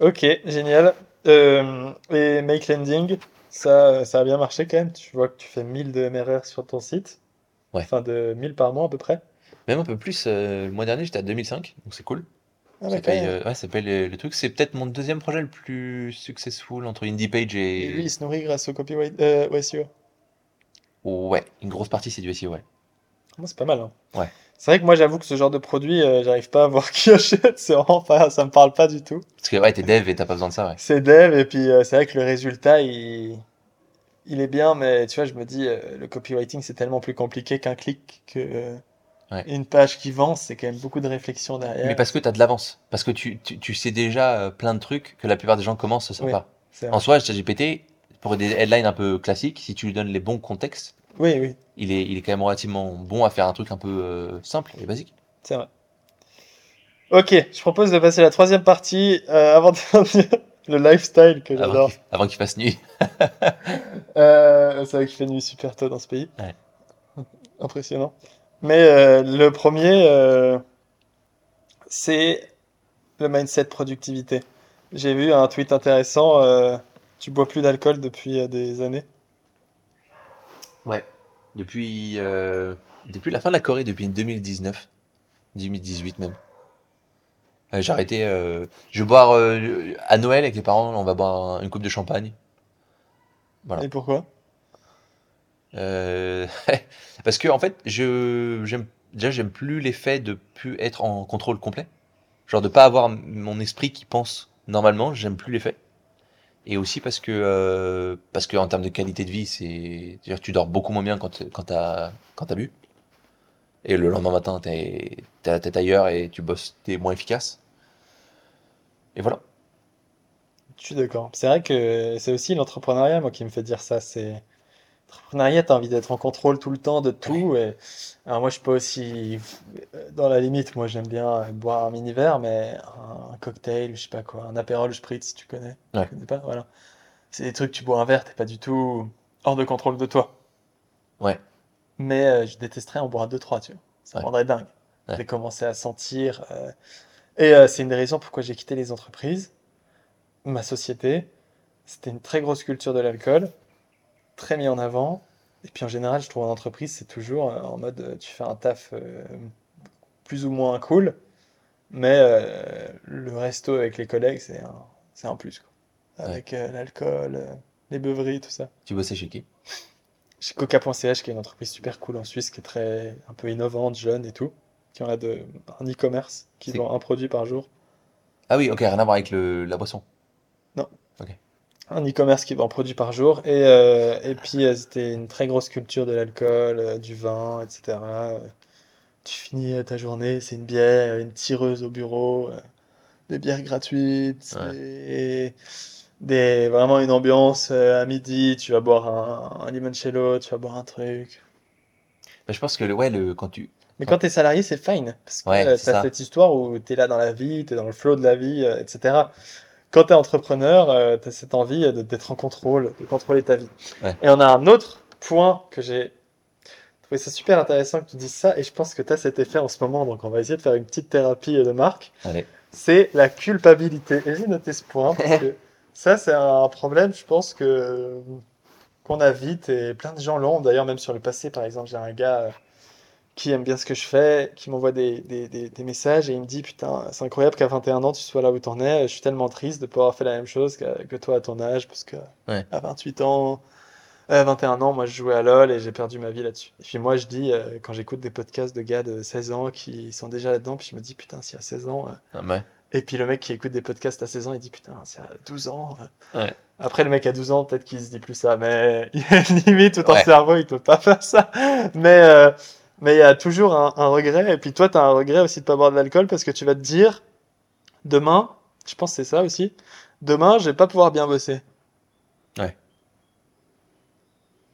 Ok, génial. Euh, et Make Landing, ça, ça a bien marché quand même. Tu vois que tu fais 1000 de MRR sur ton site. Ouais. Enfin, de 1000 par mois à peu près. Même un peu plus, euh, le mois dernier, j'étais à 2005, donc c'est cool. Ah, ça ouais, paye, euh, ouais, ça paye. C'est peut-être mon deuxième projet le plus successful entre IndiePage et. Et lui, il se nourrit grâce au copyright euh, au SEO. Ouais, une grosse partie c'est du SEO, ouais. Moi, c'est pas mal. hein. Ouais. C'est vrai que moi, j'avoue que ce genre de produit, euh, j'arrive pas à voir qui achète. C'est vraiment pas, ça me parle pas du tout. Parce que ouais, t'es dev et t'as pas besoin de ça, ouais. C'est dev, et puis euh, c'est vrai que le résultat, il, il est bien, mais tu vois, je me dis, euh, le copywriting, c'est tellement plus compliqué qu'un clic, que euh, Ouais. une page qui vend, c'est quand même beaucoup de réflexion derrière. Mais parce que t'as de l'avance. Parce que tu, tu, tu sais déjà euh, plein de trucs que la plupart des gens commencent ne Oui. pas. En soi, ChatGPT, pour des headlines un peu classiques, si tu lui donnes les bons contextes, Oui, oui, il est, il est quand même relativement bon à faire un truc un peu euh, simple et basique. c'est vrai. Ok, je propose de passer à la troisième partie euh, avant de le lifestyle que j'adore. avant qu'il fasse nuit. Euh, c'est vrai qu'il fait nuit super tôt dans ce pays. Ouais. Impressionnant. Mais euh, le premier, euh, c'est le mindset productivité. J'ai vu un tweet intéressant. euh, tu bois plus d'alcool depuis des années. Ouais. Depuis, depuis la fin de la Corée, depuis 2019, 2018 même. J'ai arrêté. je vais boire à Noël avec les parents, on va boire un- une coupe de champagne. Voilà. Et pourquoi? Euh, parce que en fait, je j'aime déjà j'aime plus l'effet de plus être en contrôle complet. Genre de pas avoir mon esprit qui pense normalement, j'aime plus l'effet. Et aussi parce que euh, parce que en termes de qualité de vie, c'est tu dors beaucoup moins bien quand quand t'as quand t'as bu. Et le lendemain matin, t'es t'as la tête ailleurs et tu bosses, t'es moins efficace. Et voilà. Je suis d'accord. C'est vrai que c'est aussi l'entrepreneuriat, moi, qui me fait dire ça. C'est l'entrepreneuriat, t'as envie d'être en contrôle tout le temps de tout. Et... Alors moi, je peux aussi, euh, dans la limite, moi, j'aime bien boire un mini verre, mais un cocktail, je sais pas quoi, un apérol spritz, si tu connais? Ouais. Tu connais pas? Voilà. C'est des trucs, tu bois un verre, t'es pas du tout hors de contrôle de toi. Ouais. Mais euh, je détesterais en boire deux, trois, tu vois. Ça Ouais. rendrait dingue. Ouais. De commencer à sentir. euh, Et euh, c'est une des raisons pourquoi j'ai quitté les entreprises. Ma société, c'était une très grosse culture de l'alcool, très mis en avant. Et puis en général, je trouve en entreprise, c'est toujours euh, en mode euh, tu fais un taf euh, plus ou moins cool, mais euh, le resto avec les collègues, c'est un, c'est un plus. Quoi. Ouais. Avec euh, l'alcool, les beuveries, tout ça. Tu bossais chez qui? Chez Coca.ch, qui est une entreprise super cool en Suisse, qui est très un peu innovante, jeune et tout. qui ont là de, un e-commerce qui vend un produit par jour. Ah oui, ok, rien à voir avec le, la boisson? Un e-commerce qui vend un produit par jour. Et, euh, et puis, euh, c'était une très grosse culture de l'alcool, euh, du vin, etc. Tu finis ta journée, c'est une bière, une tireuse au bureau, des bières gratuites, Ouais. et des, vraiment une ambiance à midi. Tu vas boire un, un limoncello, tu vas boire un truc. Bah, je pense que le, ouais, le, quand tu. Mais quand tu es salarié, c'est fine. Parce que Ouais, c'est t'as cette histoire où tu es là dans la vie, tu es dans le flow de la vie, etc. Quand tu es entrepreneur, tu as cette envie euh, d'être en contrôle, de contrôler ta vie. Ouais. Et on a un autre point que j'ai trouvé ça super intéressant que tu dises ça, et je pense que tu as cet effet en ce moment, donc on va essayer de faire une petite thérapie euh, de marque. C'est la culpabilité. Et j'ai noté ce point parce que ça, c'est un problème, je pense que qu'on a vite et plein de gens l'ont. D'ailleurs, même sur le passé, par exemple, j'ai un gars euh, qui aime bien ce que je fais, qui m'envoie des, des, des, des messages et il me dit Putain, c'est incroyable qu'à 21 ans, tu sois là où tu en es. Je suis tellement triste de pas avoir fait la même chose que, que toi à ton âge, parce que Ouais. à 28 ans. À 21 ans, moi je jouais à LoL et j'ai perdu ma vie là-dessus. Et puis moi je dis, euh, quand j'écoute des podcasts de gars de 16 ans qui sont déjà là-dedans, puis je me dis, putain, si à 16 ans, euh, Ah, ouais. et puis le mec qui écoute des podcasts à 16 ans, il dit putain, c'est à 12 ans. Ouais. Après, le mec à 12 ans, peut-être qu'il se dit plus ça, mais limite, tout en cerveau, il peut pas faire ça. Mais euh, mais il y a toujours un, un regret. Et puis toi, tu as un regret aussi de pas boire de l'alcool parce que tu vas te dire demain, je pense que c'est ça aussi, demain, je vais pas pouvoir bien bosser. Ouais.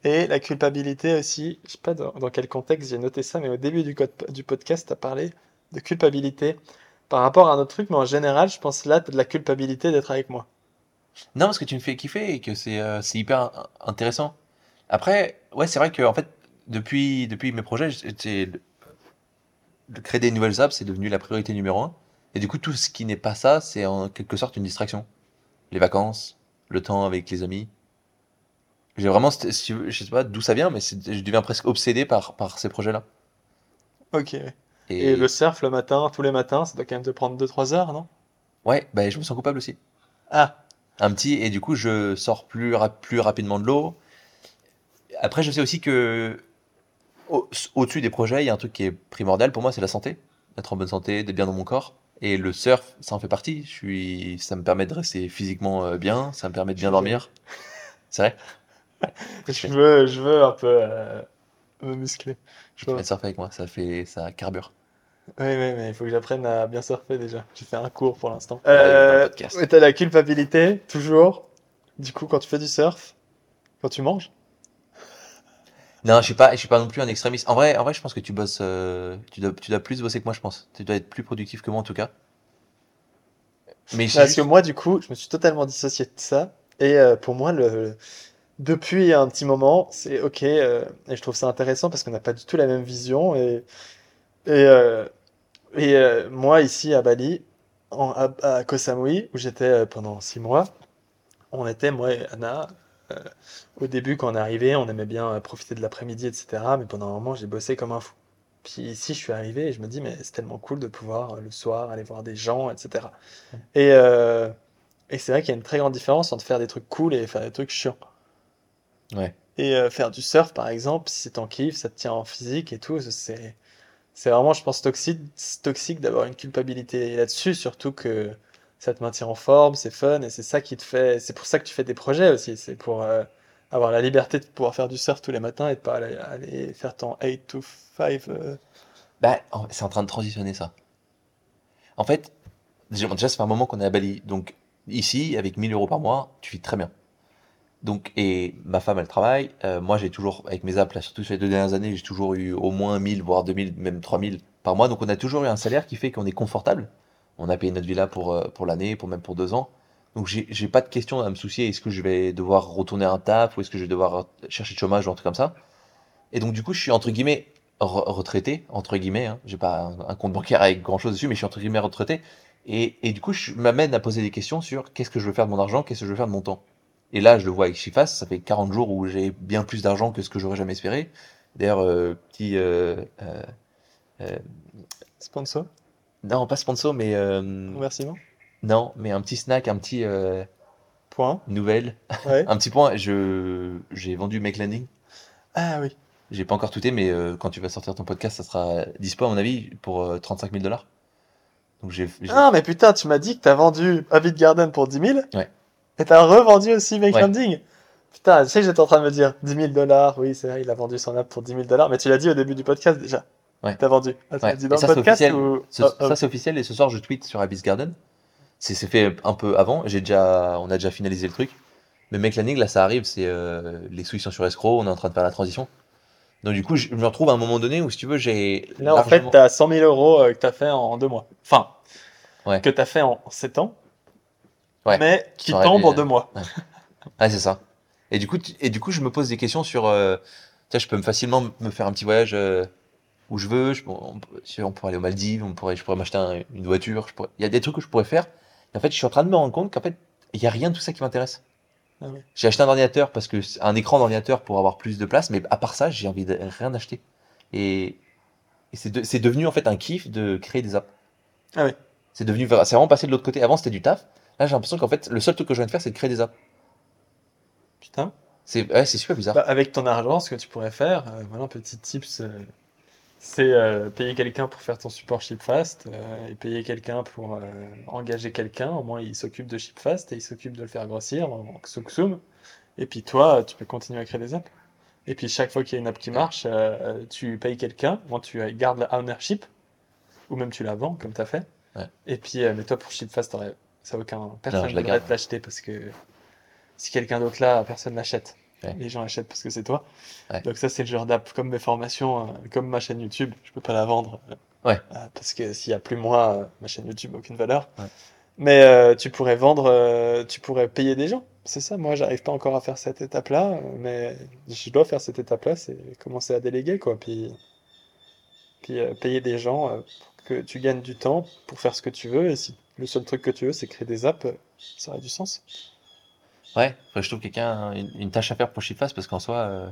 Et la culpabilité aussi, je sais pas dans, dans quel contexte j'ai noté ça, mais au début du, code, du podcast, tu as parlé de culpabilité par rapport à un autre truc, mais en général, je pense là, tu as de la culpabilité d'être avec moi. Non, parce que tu me fais kiffer et que c'est euh, hyper in- intéressant. Après, ouais, c'est vrai que en fait, depuis, depuis mes projets, de créer des nouvelles apps, c'est devenu la priorité numéro un. Et du coup, tout ce qui n'est pas ça, c'est en quelque sorte une distraction. Les vacances, le temps avec les amis. J'ai vraiment, je sais pas d'où ça vient, mais je deviens presque obsédé par, par ces projets-là. Ok. Et, Et le surf le matin, tous les matins, ça doit quand même te prendre 2-3 heures, non? ouais, bah, je me sens coupable aussi. Ah, un petit et du coup je sors plus, rap- plus rapidement de l'eau. Après je sais aussi que au- au-dessus des projets il y a un truc qui est primordial pour moi c'est la santé, d'être en bonne santé, d'être bien dans mon corps. Et le surf ça en fait partie. Je suis, ça me permet de rester physiquement euh, bien, ça me permet de bien dormir. C'est vrai? je veux, je veux un peu euh, me muscler. Je vas surfer avec moi, ça fait ça carbure. Oui, oui, mais il faut que j'apprenne à bien surfer déjà. J'ai fait un cours pour l'instant. Le Euh, ouais, t'as la culpabilité, toujours. Du coup, quand tu fais du surf, quand tu manges. Non, je suis pas, je suis pas non plus un extrémiste. En vrai, en vrai, je pense que tu bosses, euh, tu dois, tu dois plus bosser que moi, je pense. Tu dois être plus productif que moi en tout cas. Mais Parce juste- que moi, du coup, je me suis totalement dissocié de ça. Et euh, pour moi, le... depuis un petit moment, c'est OK. euh, et je trouve ça intéressant parce qu'on n'a pas du tout la même vision. Et, et, et moi, ici à Bali, en, à, à Koh Samui, où j'étais pendant six mois, on était, moi et Anna, au début, quand on est arrivé, on aimait bien euh, profiter de l'après-midi, etc. Mais pendant un moment, j'ai bossé comme un fou. Puis ici, je suis arrivé et je me dis, mais c'est tellement cool de pouvoir euh, le soir aller voir des gens, etc. Et, euh, et c'est vrai qu'il y a une très grande différence entre faire des trucs cool et faire des trucs chiants. Ouais. Et euh, faire du surf, par exemple, si c'est ton kiff, ça te tient en physique et tout, c'est, c'est vraiment, je pense, toxique, toxique d'avoir une culpabilité là-dessus, surtout que ça te maintient en forme, c'est fun et c'est ça qui te fait, c'est pour ça que tu fais des projets aussi, c'est pour euh, avoir la liberté de pouvoir faire du surf tous les matins et de pas aller, faire ton 8 to 5. euh. Bah, c'est en train de transitionner ça. En fait, déjà, déjà, ça fait un moment qu'on est à Bali. Donc, ici, avec 1000 euros par mois, tu vis très bien. Donc, et ma femme, elle travaille. Euh, moi, j'ai toujours, avec mes apps, là, surtout sur les deux dernières années, j'ai toujours eu au moins 1000, voire 2000, même 3000 par mois. Donc, on a toujours eu un salaire qui fait qu'on est confortable. On a payé notre villa pour, euh, pour l'année, pour même pour deux ans. Donc, j'ai pas de question à me soucier. Est-ce que je vais devoir retourner un taf ou est-ce que je vais devoir chercher de chômage ou un truc comme ça? Et donc, du coup, je suis entre guillemets re- retraité, entre guillemets. Hein. J'ai pas un, compte bancaire avec grand chose dessus, mais je suis entre guillemets retraité. Et, et du coup, je m'amène à poser des questions sur qu'est-ce que je veux faire de mon argent, qu'est-ce que je veux faire de mon temps. Et là, je le vois avec Shifas, ça fait 40 jours où j'ai bien plus d'argent que ce que j'aurais jamais espéré. D'ailleurs, euh, petit. euh, Sponsor, non, pas sponsor, mais. euh, remerciement. non, mais un petit snack, un petit. euh, Point. nouvelle. Ouais. Un petit point, je j'ai vendu Make Landing. Ah oui. J'ai pas encore touté, mais euh, quand tu vas sortir ton podcast, ça sera dispo à mon avis pour euh, 35 000 dollars. Donc j'ai. Ah, mais putain, tu m'as dit que t'as vendu Avid Garden pour 10 000 Ouais. Et t'as revendu aussi Make Ouais. Landing Putain, tu sais que j'étais en train de me dire 10 000 dollars, oui, c'est vrai, il a vendu son app pour 10 000 dollars, mais tu l'as dit au début du podcast déjà. Ouais. T'as vendu. Ah, Ouais. dit dans ça, le c'est podcast officiel. ou. Ce- Oh, oh. Ça c'est officiel et ce soir je tweet sur Abyss Garden. C'est fait un peu avant. J'ai déjà, on a déjà finalisé le truc. Mais mec Lanning là ça arrive, c'est euh, les sous ils sont sur escroc, on est en train de faire la transition. Donc du coup je me retrouve à un moment donné où si tu veux j'ai Là, en fait, t'as 100 000 euros euh, que t'as fait en deux mois. Enfin, Ouais. que t'as fait en 7 ans, Ouais. mais qui tombe en euh, deux mois. Ouais, c'est ça. Et du coup, et du coup, je me pose des questions sur. euh, tiens, je peux me facilement me faire un petit voyage euh, où je veux. Je, on, pourrait aller aux Maldives, on pourrait, je pourrais m'acheter un- une voiture. je pourrais- Il y a des trucs que je pourrais faire. Et en fait, je suis en train de me rendre compte qu'en fait, il n'y a rien de tout ça qui m'intéresse. Ah ouais. J'ai acheté un ordinateur parce que un écran d'ordinateur pour avoir plus de place, mais à part ça, j'ai envie de rien acheter. Et, et c'est de- c'est devenu en fait un kiff de créer des apps. Ah ouais. C'est devenu, c'est vraiment passé de l'autre côté. Avant, c'était du taf. Là, j'ai l'impression qu'en fait, le seul truc que je viens de faire, c'est de créer des apps. Putain. C'est ouais, c'est super bizarre. Bah, avec ton argent, ce que tu pourrais faire, euh, voilà un petit tips, euh, c'est euh, payer quelqu'un pour faire ton support Shipfast euh, et payer quelqu'un pour euh, engager quelqu'un. Au moins, il s'occupe de Shipfast et il s'occupe de le faire grossir en Xuxum. Et puis toi, tu peux continuer à créer des apps. Et puis chaque fois qu'il y a une app qui marche, euh, tu payes quelqu'un, moi tu gardes la ownership, ou même tu la vends comme tu as fait. Ouais. Et puis, mais toi pour Shipfast, ça aucun, personne ne la te l'acheter parce que si quelqu'un d'autre là, personne l'achète. Ouais. Les gens achètent parce que c'est toi. Ouais. Donc ça c'est le genre d'app comme mes formations, euh, comme ma chaîne YouTube, je peux pas la vendre. euh, Ouais. euh, parce que s'il y a plus moi, ma chaîne YouTube a aucune valeur. Mais euh, tu pourrais vendre, euh, tu pourrais payer des gens. C'est ça, moi j'arrive pas encore à faire cette étape-là, mais je dois faire cette étape-là, c'est commencer à déléguer quoi. Puis, puis euh, payer des gens pour que tu gagnes du temps pour faire ce que tu veux. Et si le seul truc que tu veux c'est créer des apps, ça aurait du sens. Ouais, que je trouve quelqu'un, une, une tâche à faire pour Shipfast parce qu'en soi, euh,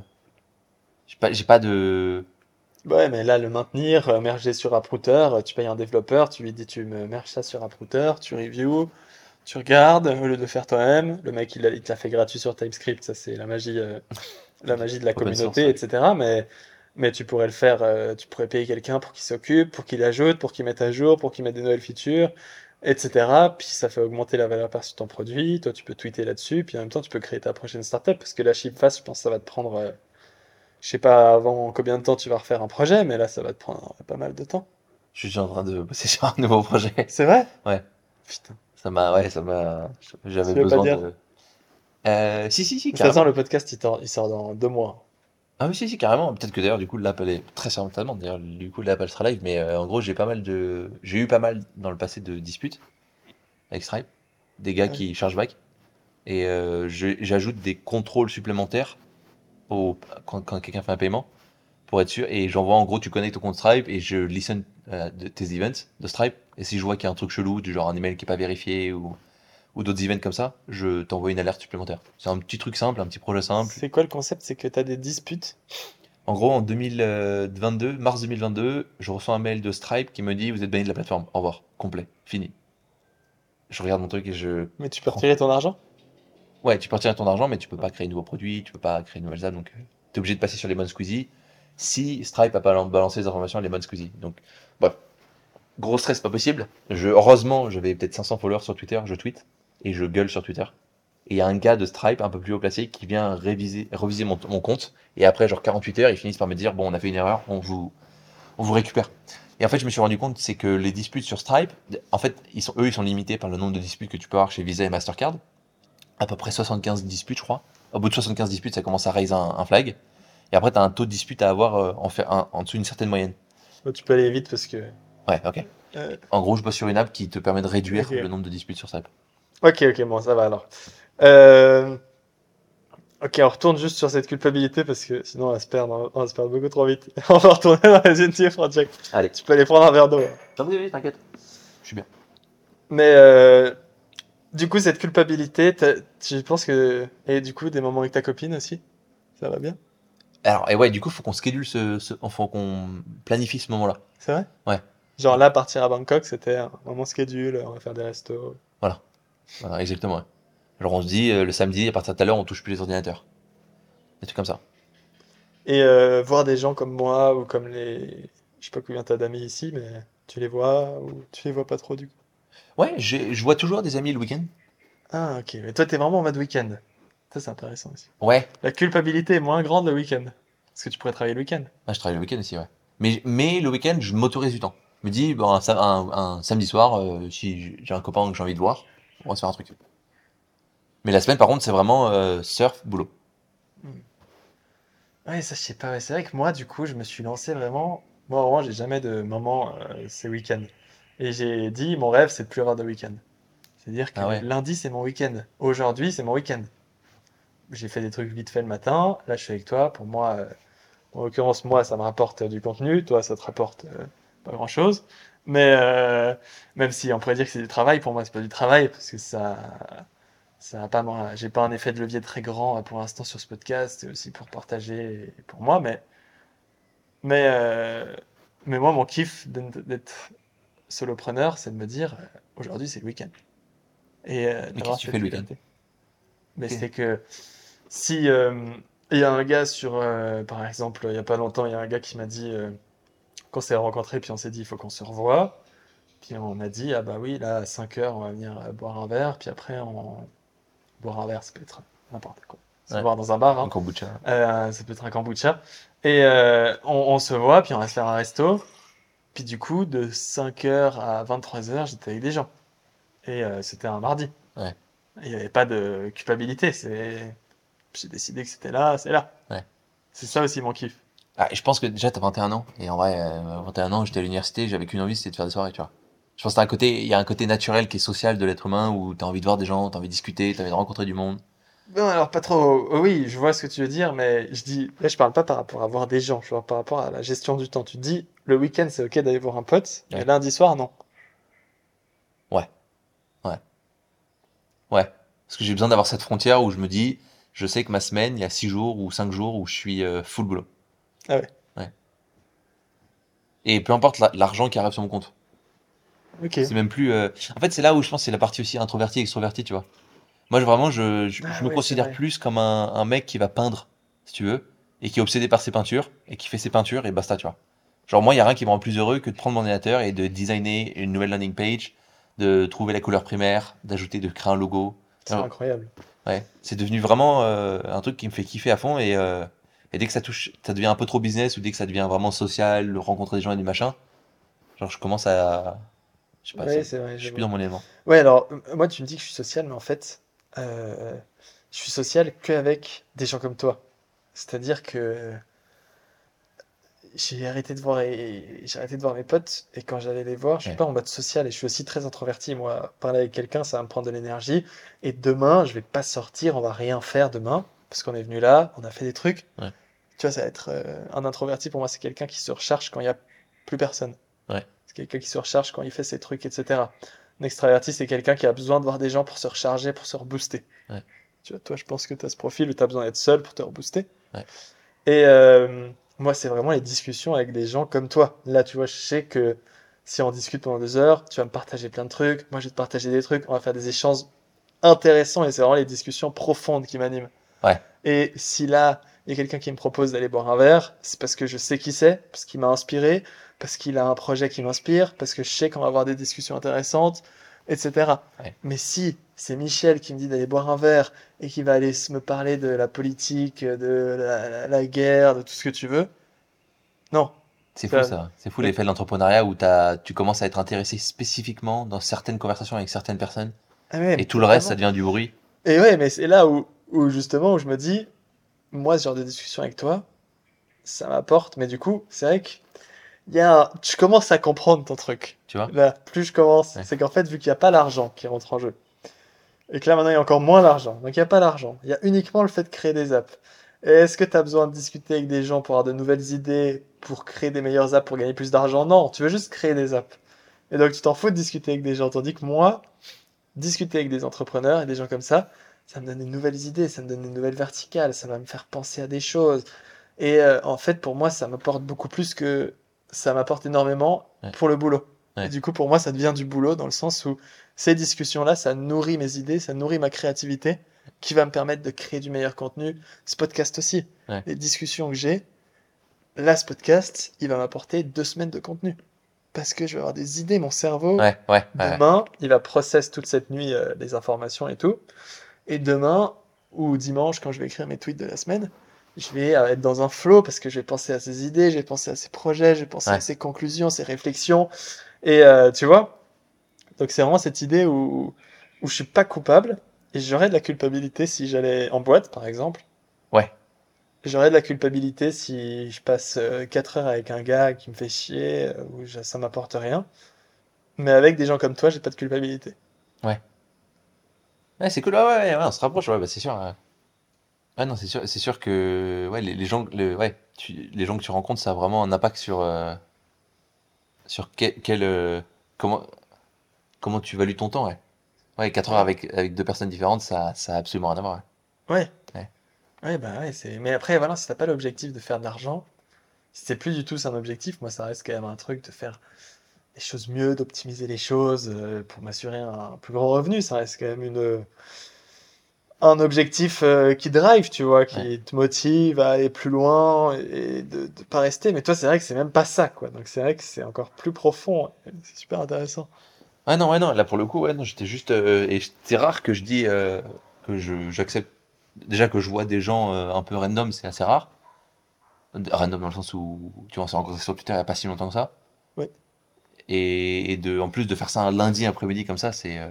j'ai pas, j'ai pas de. Ouais, mais là, le maintenir, euh, merger sur AppRouter, euh, tu payes un développeur, tu lui dis tu me merges ça sur AppRouter, tu review, tu regardes, au lieu de faire toi-même. Le mec, il, te l'a fait gratuit sur TypeScript, ça c'est la magie, euh, la magie de la Open communauté, source, ouais. etc. Mais, mais tu pourrais le faire, euh, tu pourrais payer quelqu'un pour qu'il s'occupe, pour qu'il ajoute, pour qu'il mette à jour, pour qu'il mette des nouvelles features, etc. Puis ça fait augmenter la valeur perçue de ton produit, toi tu peux tweeter là-dessus, puis en même temps tu peux créer ta prochaine startup, parce que la Shipfast, je pense que ça va te prendre... euh, je sais pas avant combien de temps tu vas refaire un projet, mais là ça va te prendre pas mal de temps. Je suis en train de bosser sur un nouveau projet. C'est vrai? Ouais. Putain. Ça m'a, ouais, ça m'a. J'avais pas besoin dire? de. Euh, si, si, si, De toute façon, le podcast il, il sort dans deux mois. Ah oui, si, si, carrément. Peut-être que d'ailleurs, du coup, l'app, elle est très certainement. D'ailleurs, du coup, l'app, elle sera live. Mais euh, en gros, j'ai pas mal de. J'ai eu pas mal dans le passé de disputes avec Stripe. Des gars Ouais. qui chargent back. Et euh, j'ajoute des contrôles supplémentaires au, quand, quand quelqu'un fait un paiement pour être sûr. Et j'envoie en gros, tu connectes au compte Stripe et je listen euh, de tes events de Stripe. Et si je vois qu'il y a un truc chelou, du genre un email qui n'est pas vérifié ou, ou d'autres events comme ça, je t'envoie une alerte supplémentaire. C'est un petit truc simple, un petit projet simple. C'est quoi le concept? C'est que tu as des disputes? En gros, en 2022, mars 2022, je reçois un mail de Stripe qui me dit Vous êtes banni de la plateforme. Au revoir. Complet. Fini. Je regarde mon truc et je. Mais tu peux retirer ton argent? Ouais, tu peux retirer ton argent, mais tu peux pas créer de nouveaux produits, tu peux pas créer de nouvelles apps, donc tu es obligé de passer sur les bonnes squeezie si Stripe a pas balancé les informations à les bonnes squeezie. Donc, bref. Gros stress, pas possible. Je, heureusement, j'avais peut-être 500 followers sur Twitter, je tweet et je gueule sur Twitter. Et il y a un gars de Stripe un peu plus haut placé qui vient réviser, reviser mon, mon compte. Et après, genre 48 heures, ils finissent par me dire Bon, on a fait une erreur, on vous, on vous récupère. Et en fait, je me suis rendu compte, c'est que les disputes sur Stripe, en fait, ils sont, eux, ils sont limités par le nombre de disputes que tu peux avoir chez Visa et Mastercard. À peu près 75 disputes, je crois. Au bout de 75 disputes, ça commence à raise un, un flag. Et après, tu as un taux de dispute à avoir euh, en, fait, un- en dessous d'une certaine moyenne. Tu peux aller vite parce que. Ouais, ok. Euh, En gros, je bosse sur une app qui te permet de réduire le nombre de disputes sur Stripe. Ok, ok, bon, ça va alors. Euh, Ok, on retourne juste sur cette culpabilité parce que sinon on va se perdre, on va se perdre beaucoup trop vite. on va retourner dans les Unity Project. Allez. Tu peux aller prendre un verre d'eau. Oui, oui, t'inquiète. Je suis bien. Mais euh, du coup, cette culpabilité, t'as- je pense que. Et du coup, des moments avec ta copine aussi Ça va bien? Alors, et ouais, du coup, faut qu'on schedule ce, ce faut qu'on planifie ce moment-là. C'est vrai? Ouais. Genre là, partir à Bangkok, c'était un moment schedule, on va faire des restos. Voilà, exactement. Alors, on se dit, euh, le samedi, à partir de tout à l'heure, on touche plus les ordinateurs. Des trucs comme ça. Et euh, voir des gens comme moi ou comme les. Je sais pas combien t'as d'amis ici, mais tu les vois ou tu les vois pas trop du coup? Ouais, j'ai- je vois toujours des amis le week-end. Ah, ok. Mais toi, t'es vraiment en mode week-end. Ça, c'est intéressant aussi. Ouais, La culpabilité est moins grande le week-end. Parce que tu pourrais travailler le week-end. Ah, je travaille le week-end aussi, ouais. Mais, mais le week-end, je m'autorise du temps. Je me dis, bon, un, sam- un- un samedi soir, euh, si j'ai un copain que j'ai envie de voir, on va se faire un truc. Mais la semaine, par contre, c'est vraiment euh, surf, boulot. Ouais, ça, je sais pas. ouais. C'est vrai que moi, du coup, je me suis lancé vraiment. Moi, vraiment, j'ai jamais de moment, euh, c'est week-end. Et j'ai dit, mon rêve, c'est de plus avoir de week-end. C'est-à-dire que Ah ouais. lundi, c'est mon week-end. Aujourd'hui, c'est mon week-end. J'ai fait des trucs vite fait le matin. Là, je suis avec toi. Pour moi, euh, en l'occurrence, moi, ça me rapporte euh, du contenu. Toi, ça te rapporte euh, pas grand-chose. Mais euh, même si on pourrait dire que c'est du travail, pour moi, c'est pas du travail parce que ça, ça a pas, j'ai pas un effet de levier très grand euh, pour l'instant sur ce podcast. C'est aussi pour partager et pour moi, mais mais euh, mais moi, mon kiff d'être solopreneur, c'est de me dire aujourd'hui, c'est le week-end. Et euh, d'avoir cette fais le week-end? liberté. Mais c'est que si il y a un gars sur, par exemple, il y a pas longtemps, il y a un gars qui m'a dit, qu'on s'est rencontrés, puis on s'est dit, il faut qu'on se revoie. Puis on a dit, ah bah oui, là, à 5 heures, on va venir euh, boire un verre, puis après, on... boire un verre, ça peut être n'importe quoi. Se Ouais. voir dans un bar, hein. Un kombucha. Euh, ça peut être un kombucha. Et euh, on, on se voit, puis on va se faire un resto. Puis du coup, de 5h à 23h, j'étais avec des gens. Et euh, c'était un mardi. Ouais. Il n'y avait pas de culpabilité. C'est... J'ai décidé que c'était là, c'est là. Ouais. C'est ça aussi mon kiff. Ah, je pense que déjà, t'as 21 ans. Et en vrai, euh, 21 ans, j'étais à l'université, j'avais qu'une envie, c'était de faire des soirées, tu vois. Je pense que t'as un côté, il y a un côté naturel qui est social de l'être humain où t'as envie de voir des gens, t'as envie de discuter, t'as envie de rencontrer du monde. Non, alors pas trop. euh, Oui, je vois ce que tu veux dire, mais je dis, là, je parle pas par rapport à voir des gens, je parle par rapport à la gestion du temps. Tu te dis, le week-end, c'est ok d'aller voir un pote, mais Ouais. lundi soir, non. Ouais. Parce que j'ai besoin d'avoir cette frontière où je me dis, je sais que ma semaine, il y a 6 jours ou 5 jours où je suis euh, full boulot. Ah ouais. Ouais. Et peu importe la- l'argent qui arrive sur mon compte. C'est même plus. euh, En fait, c'est là où je pense c'est la partie aussi introvertie, extrovertie, tu vois. Moi, je- vraiment, je, je, Ah je me ouais, considère plus comme un, un mec qui va peindre, si tu veux, et qui est obsédé par ses peintures, et qui fait ses peintures, et basta, tu vois. Genre, moi, il y a rien qui me rend plus heureux que de prendre mon ordinateur et de designer une nouvelle landing page, de trouver la couleur primaire, d'ajouter, de créer un logo. C'est incroyable. Ouais, c'est devenu vraiment euh, un truc qui me fait kiffer à fond, et, euh, et dès que ça touche, ça devient un peu trop business, ou dès que ça devient vraiment social, rencontrer des gens et des machins, genre, je commence à. Je sais pas, Ouais, ça- vrai. je suis plus dans mon élément. Ouais, alors, euh, moi, tu me dis que je suis social, mais en fait, euh, je suis social qu'avec des gens comme toi. C'est-à-dire que j'ai arrêté de voir, et- j'ai arrêté de voir mes potes, et quand j'allais les voir, je suis Ouais. pas en mode social, et je suis aussi très introverti. Moi, parler avec quelqu'un, ça va me prendre de l'énergie. Et demain, je vais pas sortir, on va rien faire demain, parce qu'on est venu là, on a fait des trucs. Ouais. Tu vois, ça va être euh, un introverti, pour moi, c'est quelqu'un qui se recharge quand il y a plus personne. Ouais. C'est quelqu'un qui se recharge quand il fait ses trucs, etc. Un extraverti, c'est quelqu'un qui a besoin de voir des gens pour se recharger, pour se rebooster. Ouais. Tu vois, toi, je pense que tu as ce profil où tu as besoin d'être seul pour te rebooster. Ouais. Et euh, moi, c'est vraiment les discussions avec des gens comme toi. Là, tu vois, je sais que si on discute pendant deux heures, tu vas me partager plein de trucs, moi, je vais te partager des trucs, on va faire des échanges intéressants et c'est vraiment les discussions profondes qui m'animent. Ouais. Et si là, il y a quelqu'un qui me propose d'aller boire un verre, c'est parce que je sais qui c'est, parce qu'il m'a inspiré, parce qu'il a un projet qui m'inspire, parce que je sais qu'on va avoir des discussions intéressantes, etc. Ouais. Mais si c'est Michel qui me dit d'aller boire un verre et qui va aller me parler de la politique, de la, la- la guerre, de tout ce que tu veux, non. C'est fou ça. C'est fou l'effet de l'entrepreneuriat où tu commences à être intéressé spécifiquement dans certaines conversations avec certaines personnes Ah ouais, et tout le reste ça devient du bruit. Et ouais, mais c'est là où, où justement où je me dis, moi, ce genre de discussion avec toi, ça m'apporte, mais du coup, c'est vrai que y a un- je commence à comprendre ton truc. Tu vois Là, plus je commence, Ouais. c'est qu'en fait, vu qu'il n'y a pas l'argent qui rentre en jeu, et que là maintenant il y a encore moins d'argent, donc il n'y a pas l'argent, il y a uniquement le fait de créer des apps. Est-ce que tu as besoin de discuter avec des gens pour avoir de nouvelles idées, pour créer des meilleures apps, pour gagner plus d'argent? Non, tu veux juste créer des apps. Et donc tu t'en fous de discuter avec des gens, tandis que moi, discuter avec des entrepreneurs et des gens comme ça, ça me donne des nouvelles idées, ça me donne des nouvelles verticales, ça va me faire penser à des choses. Et euh, en fait, pour moi, ça m'apporte beaucoup plus que ça m'apporte énormément Ouais. pour le boulot. Ouais. Et du coup, pour moi, ça devient du boulot dans le sens où ces discussions-là, ça nourrit mes idées, ça nourrit ma créativité, qui va me permettre de créer du meilleur contenu. Ce podcast aussi, Ouais. les discussions que j'ai, là, ce podcast, il va m'apporter deux semaines de contenu. Parce que je vais avoir des idées, mon cerveau. Demain, il va process toute cette nuit euh, les informations et tout. Et demain, ou dimanche, quand je vais écrire mes tweets de la semaine, je vais euh, être dans un flow parce que je vais penser à ces idées, je vais penser à ces projets, je vais penser Ouais. à ces conclusions, ces réflexions. Et euh, tu vois, donc c'est vraiment cette idée où, où je suis pas coupable et j'aurais de la culpabilité si j'allais en boîte, par exemple. Ouais. J'aurais de la culpabilité si je passe 4 heures avec un gars qui me fait chier, euh, ou ça m'apporte rien. Mais avec des gens comme toi, j'ai pas de culpabilité. Ouais, c'est cool, ouais, ouais, ouais, on se rapproche, ouais, bah, c'est sûr. Ouais, Ouais, non, c'est sûr, c'est sûr que ouais, les, les gens, le, ouais, tu- les gens que tu rencontres, ça a vraiment un impact sur, euh, sur quel, quel, euh, comment, comment tu values ton temps, ouais. Ouais, 4 heures avec, avec deux personnes différentes, ça, ça a absolument rien à voir. Ouais. Ouais. Ouais, bah ouais, c'est. Mais après, voilà, si t'as pas l'objectif de faire de l'argent, si c'est plus du tout un objectif, moi, ça reste quand même un truc de faire les choses mieux, d'optimiser les choses euh, pour m'assurer un plus grand revenu. Ça reste quand même une un objectif euh, qui drive, tu vois, qui Ouais. te motive à aller plus loin et de, de pas rester. Mais toi, c'est vrai que c'est même pas ça, quoi. Donc c'est vrai que c'est encore plus profond. C'est super intéressant. Ouais, non, ouais, non, là pour le coup, ouais, non, j'étais juste. euh, et c'est rare que je dis euh, que je, j'accepte. Déjà que je vois des gens euh, un peu random, c'est assez rare. Random dans le sens où, tu vois, on s'est rencontrés sur Twitter il n'y a pas si longtemps que ça. Ouais. Et, de, en plus de faire ça un lundi après-midi comme ça, c'est. euh,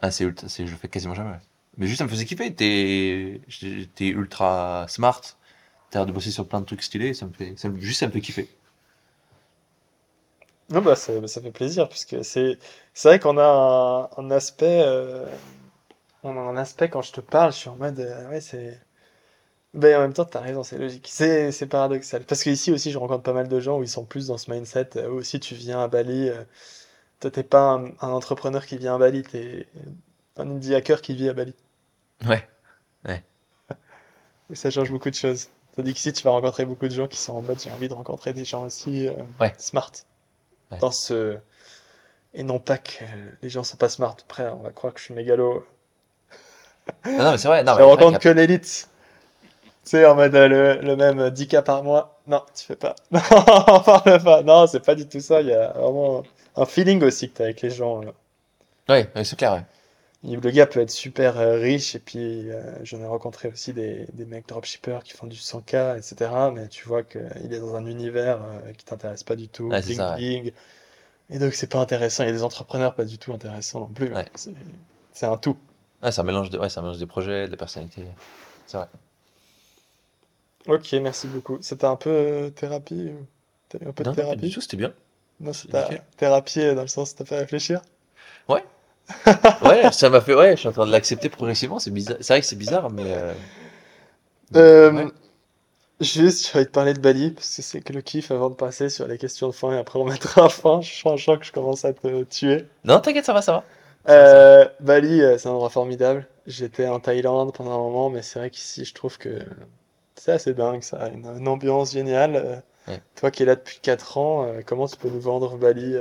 ah, je le fais quasiment jamais. Mais juste, ça me faisait kiffer. T'es, t'es ultra smart. T'as l'air de bosser sur plein de trucs stylés. Ça me fait, ça me- juste, ça me fait kiffer. Non, bah, ça, ça fait plaisir, puisque c'est c'est vrai qu'on a un, un aspect, euh, on a un aspect quand je te parle, je suis en mode, euh, ouais, c'est. Ben, en même temps, t'as raison, c'est logique. C'est c'est paradoxal. Parce qu'ici aussi, je rencontre pas mal de gens où ils sont plus dans ce mindset, euh, où aussi tu viens à Bali, euh, toi, t'es pas un, un entrepreneur qui vient à Bali, t'es un indie hacker qui vit à Bali. Ouais. Et ça change beaucoup de choses. Tandis qu'ici, tu vas rencontrer beaucoup de gens qui sont en mode, j'ai envie de rencontrer des gens aussi euh, Ouais. smart. Ouais. Dans ce... Et non pas que les gens sont pas smart. Après, on va croire que je suis mégalo. Non, non, mais c'est vrai. Non, je mais c'est vrai rencontre que l'élite. Tu sais, en mode euh, le, le même 10K par mois. Non, tu fais pas. Non, parle pas. Non, c'est pas du tout ça. Il y a vraiment un feeling aussi que tu as avec les gens. Ouais, ouais, c'est clair, ouais. Le gars peut être super euh, riche et puis euh, j'en ai rencontré aussi des, des mecs dropshippers qui font du 100K, etc. Mais tu vois qu'il est dans un univers euh, qui t'intéresse pas du tout, Ouais, bling ça, bling. Et donc c'est pas intéressant. Il y a des entrepreneurs pas du tout intéressants non plus. Ouais. C'est un tout. Un mélange de, ouais, un mélange des projets, de personnalités. C'est vrai. Ok, merci beaucoup. C'était un peu euh, thérapie ou- T'as eu un peu de Non, pas thérapie? du tout, c'était bien. Non, nickel. thérapie euh, dans le sens t'as fait réfléchir. Ouais, ça m'a fait, ouais, je suis en train de l'accepter progressivement. C'est bizarre. C'est vrai que c'est bizarre, mais. Euh... Euh, ouais. Juste, de parler de Bali, parce que c'est que le kiff avant de passer sur les questions de fin et après on mettra fin. Je sens que je commence à te tuer. Non, t'inquiète, ça va, ça va. Euh, Bali, euh, c'est un endroit formidable. J'étais en Thaïlande pendant un moment, mais c'est vrai qu'ici, je trouve que c'est assez dingue, ça une, une ambiance géniale. Euh, Ouais. Toi qui es là depuis 4 ans, euh, comment tu peux nous vendre Bali?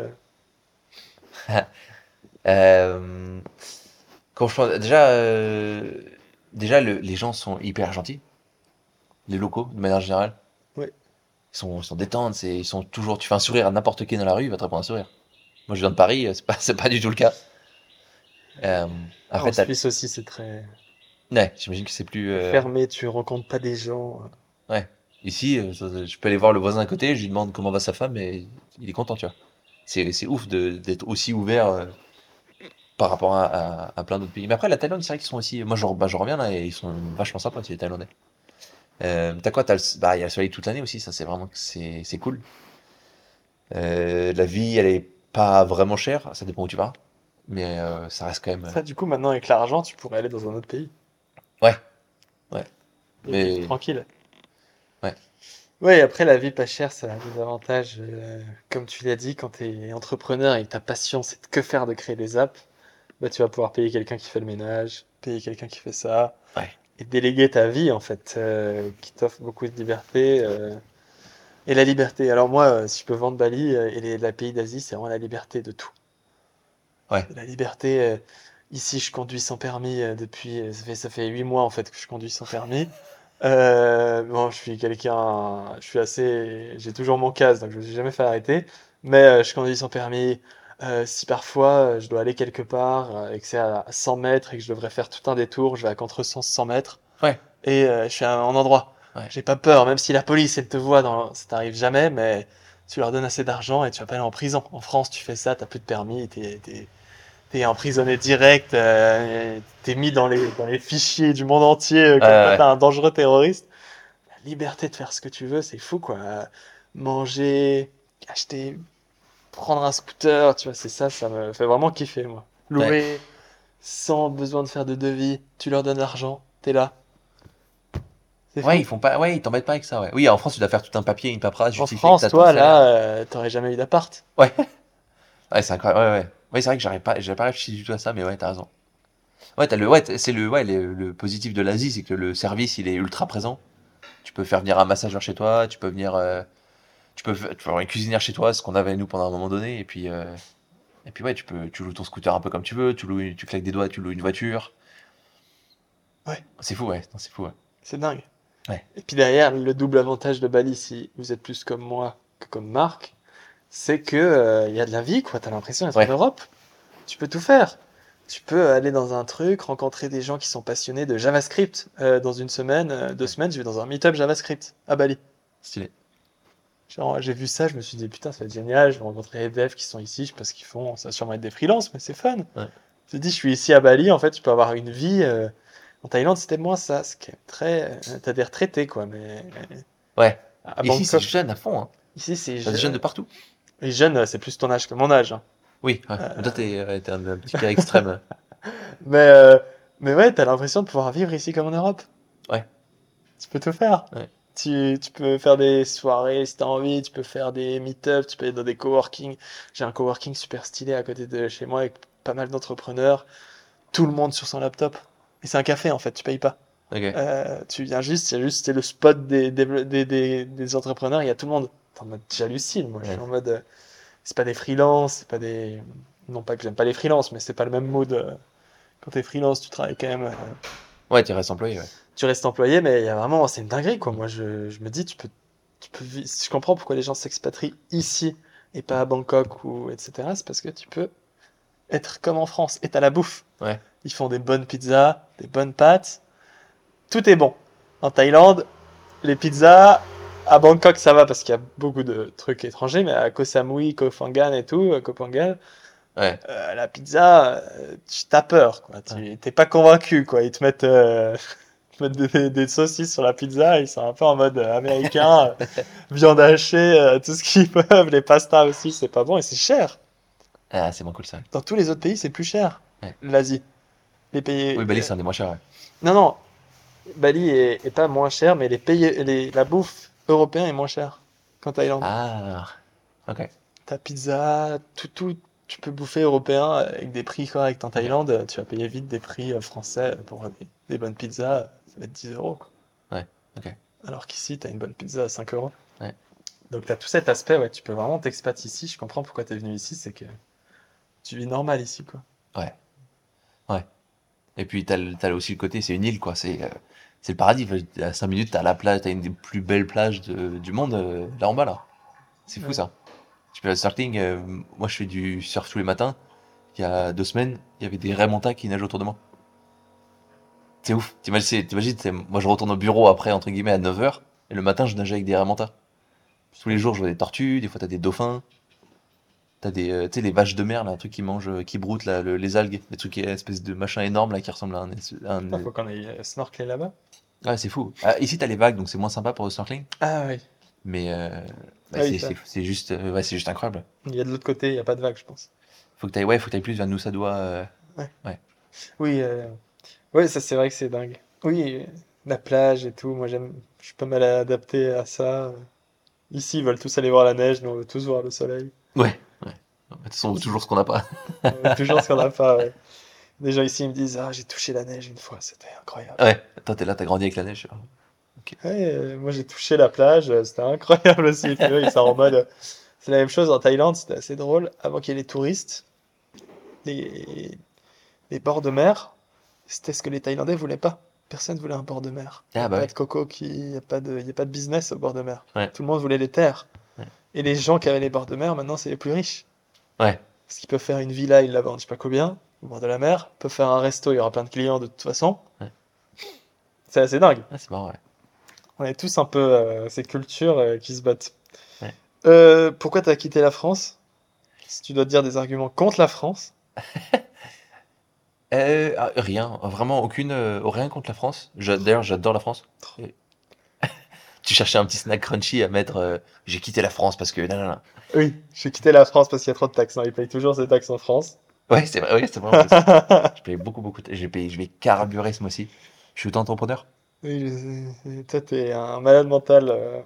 euh quand je pense, déjà, euh, déjà le- les gens sont hyper gentils. Les locaux, de manière générale. Ouais. Ils sont, ils sont détentes, c'est, ils sont toujours. Tu fais un sourire à n'importe qui dans la rue, il va te répondre un sourire. Moi, je viens de Paris, c'est pas, c'est pas du tout le cas. Euh, après, En Suisse aussi, c'est très ouais, j'imagine que c'est plus. euh, fermé, tu rencontres pas des gens. Ouais. Ici, euh, ça- je peux aller voir le voisin à côté, je lui demande comment va sa femme et il est content, tu vois. C'est, c'est ouf de, d'être aussi ouvert euh, par rapport à, à, à plein d'autres pays. Mais après, la Thaïlande, c'est vrai qu'ils sont aussi. Moi, je, re- bah, je reviens là et ils sont vachement sympas, les Thaïlandais. Euh, t'as quoi? T'as le, bah, il y a le soleil toute l'année aussi, ça, c'est vraiment, c'est, c'est cool. Euh, la vie, elle est pas vraiment chère, ça dépend où tu vas. Mais euh, ça reste quand même. Ça, du coup, maintenant, avec l'argent, tu pourrais aller dans un autre pays. Ouais. Ouais. Et Mais- tranquille. Ouais. Ouais, et après, la vie pas chère, ça a des avantages. euh, comme tu l'as dit, quand tu es entrepreneur et que ta passion, c'est de que faire de créer des apps, bah, tu vas pouvoir payer quelqu'un qui fait le ménage, payer quelqu'un qui fait ça, Ouais. et déléguer ta vie, en fait, euh, qui t'offre beaucoup de liberté. euh, et la liberté. Alors moi, euh, si je peux vendre Bali euh, et les, la pays d'Asie, c'est vraiment la liberté de tout. Ouais. La liberté, euh, ici, je conduis sans permis euh, depuis, euh, ça fait, ça fait 8 mois, en fait, que je conduis sans permis. Euh, bon, je suis quelqu'un, je suis assez, j'ai toujours mon casque, donc je me suis jamais fait arrêter. Mais euh, je conduis sans permis. Euh, si parfois je dois aller quelque part et que c'est à 100 mètres et que je devrais faire tout un détour, je vais à contresens 100 mètres. Ouais. Et euh, je suis à un endroit. Ouais. J'ai pas peur, même si la police elle te voit, dans... ça t'arrive jamais, mais tu leur donnes assez d'argent et tu vas pas aller en prison. En France, tu fais ça, t'as plus de permis, t'es, t'es, emprisonné direct, euh, t'es mis dans les, dans les fichiers du monde entier euh, comme Ouais, ouais. t'es un dangereux terroriste. La liberté de faire ce que tu veux, c'est fou quoi. Manger, acheter, prendre un scooter, tu vois, c'est ça, ça me fait vraiment kiffer moi. Louer sans besoin de faire de devis, tu leur donnes l'argent, t'es là. Ouais, ils font pas, ouais, ils t'embêtent pas avec ça, ouais. Oui, en France, tu dois faire tout un papier, une paperasse, En France, toi, là, euh, t'aurais jamais eu d'appart. Ouais, c'est incroyable, ouais, ouais. Ouais, c'est vrai que j'aurais pas, j'avais pas réfléchi du tout à ça, mais ouais, t'as raison. Ouais, t'as le, ouais, c'est le, ouais, le, le positif de l'Asie, c'est que le service, il est ultra présent. Tu peux faire venir un massageur chez toi, tu peux venir, euh, tu peux, tu peux avoir une cuisinière chez toi, ce qu'on avait nous pendant un moment donné, et puis, euh, et puis ouais, tu peux, tu loues ton scooter un peu comme tu veux, tu loues, tu claques des doigts, tu loues une voiture. Ouais. C'est fou, ouais, non, c'est fou, ouais. C'est dingue. Ouais. Et puis derrière, le double avantage de Bali, si vous êtes plus comme moi que comme Marc, c'est que euh, il y a de la vie, quoi. T'as l'impression d'être Ouais. en Europe. Tu peux tout faire. Tu peux aller dans un truc, rencontrer des gens qui sont passionnés de JavaScript. Euh, dans une semaine, euh, deux semaines, je vais dans un meet-up JavaScript à Bali. Stylé. Genre, j'ai vu ça, je me suis dit putain, ça va être génial. Je vais rencontrer les devs qui sont ici, je sais pas ce qu'ils font. Ça va sûrement être des freelances, mais c'est fun. Ouais. Je me dis, je suis ici à Bali, en fait, tu peux avoir une vie. euh, En Thaïlande, c'était moins ça. C'est quand même très. euh, T'as des retraités, quoi, mais. Ouais. À Ici, c'est jeune à fond, hein. ici, c'est T'as des jeunes de partout. Les jeunes, euh, c'est plus ton âge que mon âge. hein. Oui, ouais. Euh, Toi, t'es, ouais, t'es un, un petit cas extrême. Mais, euh, mais ouais, t'as l'impression de pouvoir vivre ici comme en Europe. Ouais. Tu peux tout faire. Ouais. Tu, tu peux faire des soirées si t'as envie, tu peux faire des meet-ups, tu peux aller dans des coworking. J'ai un coworking super stylé à côté de chez moi avec pas mal d'entrepreneurs. Tout le monde sur son laptop. Et c'est un café en fait, tu payes pas. Ok. Euh, tu viens juste, c'est juste c'est le spot des, des, des, des entrepreneurs, il y a tout le monde. En mode, j'hallucine, moi. Je suis en mode, euh, c'est pas des freelances, c'est pas des. Non pas que j'aime pas les freelances, mais c'est pas le même mood. euh, Quand t'es freelance, tu travailles quand même. euh, Ouais, tu restes employé, ouais. tu restes employé, mais il y a vraiment, c'est une dinguerie, quoi. Moi, je, je me dis, tu peux, tu peux, je comprends pourquoi les gens s'expatrient ici et pas à Bangkok ou etc. C'est parce que tu peux être comme en France et t'as la bouffe. Ouais. Ils font des bonnes pizzas, des bonnes pâtes. Tout est bon. En Thaïlande, les pizzas, à Bangkok, ça va parce qu'il y a beaucoup de trucs étrangers, mais à Koh Samui, Koh Phangan et tout, euh, Koh Phangan, Ouais. euh, la pizza, euh, tu t'as peur, quoi. Tu t'es pas convaincu, quoi. Ils te mettent, euh, ils te mettent des, des saucisses sur la pizza, ils sont un peu en mode euh, américain, euh, viande hachée, euh, tout ce qu'ils peuvent, les pastas aussi, c'est pas bon et c'est cher. Ah, c'est moins cool ça. Dans tous les autres pays, c'est plus cher. Ouais. L'Asie. Les pays. Oui, Bali, c'est un des moins chers, ouais. Non, non. Bali est, est pas moins cher, mais les pays, les, la bouffe européenne est moins chère qu'en Thaïlande. Ah. Ok. Ta pizza, tout, tout, tu peux bouffer européen avec des prix corrects. En Thaïlande, tu vas payer vite des prix euh, français pour des, des bonnes pizzas, ça va être 10 euros. quoi. Ouais, ok. Alors qu'ici, tu as une bonne pizza à 5 euros. Ouais. Donc tu as tout cet aspect, ouais, tu peux vraiment t'expat ici. Je comprends pourquoi tu es venu ici, c'est que tu vis normal ici, quoi. Et puis, t'as, le- t'as aussi le côté, c'est une île, quoi. C'est, euh, c'est le paradis. À 5 minutes, t'as la plage, t'as une des plus belles plages de- du monde, euh, là en bas, là. C'est fou, Ouais. ça. Tu fais le surfing, euh, moi, je fais du surf tous les matins. Il y a deux semaines, il y avait des Raimontas qui nagent autour de moi. C'est ouf. T'imagines, t'imagines, moi, je retourne au bureau après, entre guillemets, à 9h, et le matin, je nageais avec des Raimontas. Tous les jours, je vois des tortues, des fois, t'as des dauphins. T'as des, euh, tu sais, les vaches de mer, là, un truc qui mangent, euh, qui broutent, là, le- les algues, des trucs, euh, espèce de machin énorme, là, qui ressemble à un, à un- Il faut qu'on aille euh, snorkeler là-bas? Ouais, c'est fou. Ah, ici, t'as les vagues, donc c'est moins sympa pour le snorkeling. Ah oui. Mais euh, bah, Ah oui, c'est- ça. c'est c'est juste, euh, ouais, c'est juste incroyable. Il y a de l'autre côté, il n'y a pas de vague, je pense. Faut que t'ailles, ouais, faut que t'ailles plus vers Nusa Dua. euh, Oui, euh... ouais, ça c'est vrai que c'est dingue. Oui, euh, la plage et tout, moi j'aime, je suis pas mal adapté à ça. Ici, ils veulent tous aller voir la neige, nous on veut tous voir le soleil. Ouais. De toute façon, on veut toujours ce qu'on n'a pas. Toujours ce qu'on n'a pas, ouais. Gens ici ils me disent, ah, j'ai touché la neige une fois, c'était incroyable. Ouais, toi, t'es là, t'as grandi avec la neige. Ouais, euh, moi j'ai touché la plage, euh, c'était incroyable aussi. Ils sont en mode, euh, c'est la même chose en Thaïlande, c'était assez drôle. Avant qu'il y ait les touristes, les, les bords de mer, c'était ce que les Thaïlandais voulaient pas. personne voulait un bord de mer. Ah, Il y a bah pas ouais. de coco, qui... il n'y a, pas de... y a pas de business au bord de mer. Ouais. Tout le monde voulait les terres. Et les gens qui avaient les bords de mer, maintenant, c'est les plus riches. Ouais. Parce qu'ils peuvent faire une villa, ils la vendent je sais pas combien, au bord de la mer. Ils peuvent faire un resto, il y aura plein de clients de toute façon. Ouais. C'est assez dingue. Ah, c'est marrant, ouais. On est tous un peu euh, ces cultures euh, qui se battent. Ouais. Euh, pourquoi tu as quitté la France? Si tu dois te dire des arguments contre la France. Euh, ah, rien, vraiment aucune, euh, rien contre la France. J'a- D'ailleurs, j'adore la France. Et- tu cherchais un petit snack crunchy à mettre. euh, J'ai quitté la France parce que. Oui, j'ai quitté la France parce qu'il y a trop de taxes. Non, ils payent toujours ces taxes en France. Ouais, c'est vrai, ouais, c'est ça. Je paye beaucoup, beaucoup. J'ai payé, je vais carburer ce mois-ci. Je suis auto-entrepreneur. Oui, je. Toi, t'es un malade mental. euh.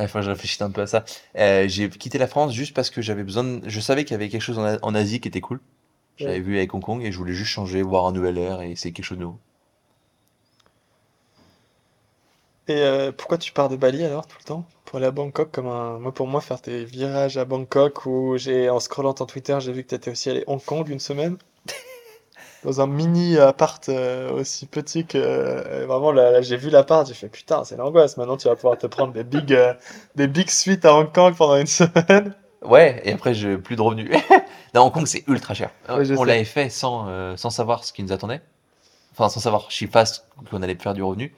Il faut que je réfléchisse un peu à ça. Euh, j'ai quitté la France juste parce que j'avais besoin. de- Je savais qu'il y avait quelque chose en, Asie qui était cool. J'avais Ouais. vu avec Hong Kong et je voulais juste changer, voir un nouvel air et essayer quelque chose de nouveau. Et euh, pourquoi tu pars de Bali alors tout le temps? Pour aller à Bangkok comme un... Moi, pour moi, faire tes virages à Bangkok où j'ai, en scrollant ton Twitter, j'ai vu que t'étais aussi allé à Hong Kong une semaine. Dans un mini appart euh, aussi petit que... euh, vraiment, là, là, j'ai vu l'appart, j'ai fait putain, c'est l'angoisse. Maintenant, tu vas pouvoir te prendre des big, euh, des big suites à Hong Kong pendant une semaine. Ouais, et après, j'ai plus de revenus. non, Hong Kong, c'est ultra cher. On sais. l'avait fait sans, euh, sans savoir ce qui nous attendait. Enfin, sans savoir, je suis fast qu'on allait faire du revenu.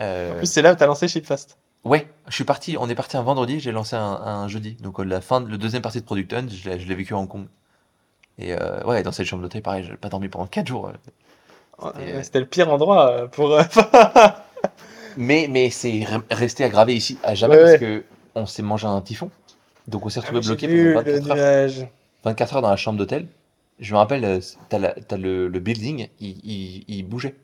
Euh, En plus, c'est là où t'as lancé Shitfast. ouais, je suis parti, on est parti un vendredi, j'ai lancé un, un jeudi. Donc, euh, la fin, de- le deuxième partie de Product Hunt, je l'ai vécu à Hong Kong. Et euh, ouais, dans cette chambre d'hôtel, pareil, j'ai pas dormi pendant 4 jours. euh. C'était, euh, le pire endroit euh, pour... euh, Mais, mais c'est re- resté aggravé ici à jamais Ouais, parce ouais. que on s'est mangé un typhon. Donc, on s'est Ah retrouvé bloqué pendant le 24 heures. nuage. 24 heures dans la chambre d'hôtel. Je me rappelle, euh, t'as le, le building, il, il- il bougeait.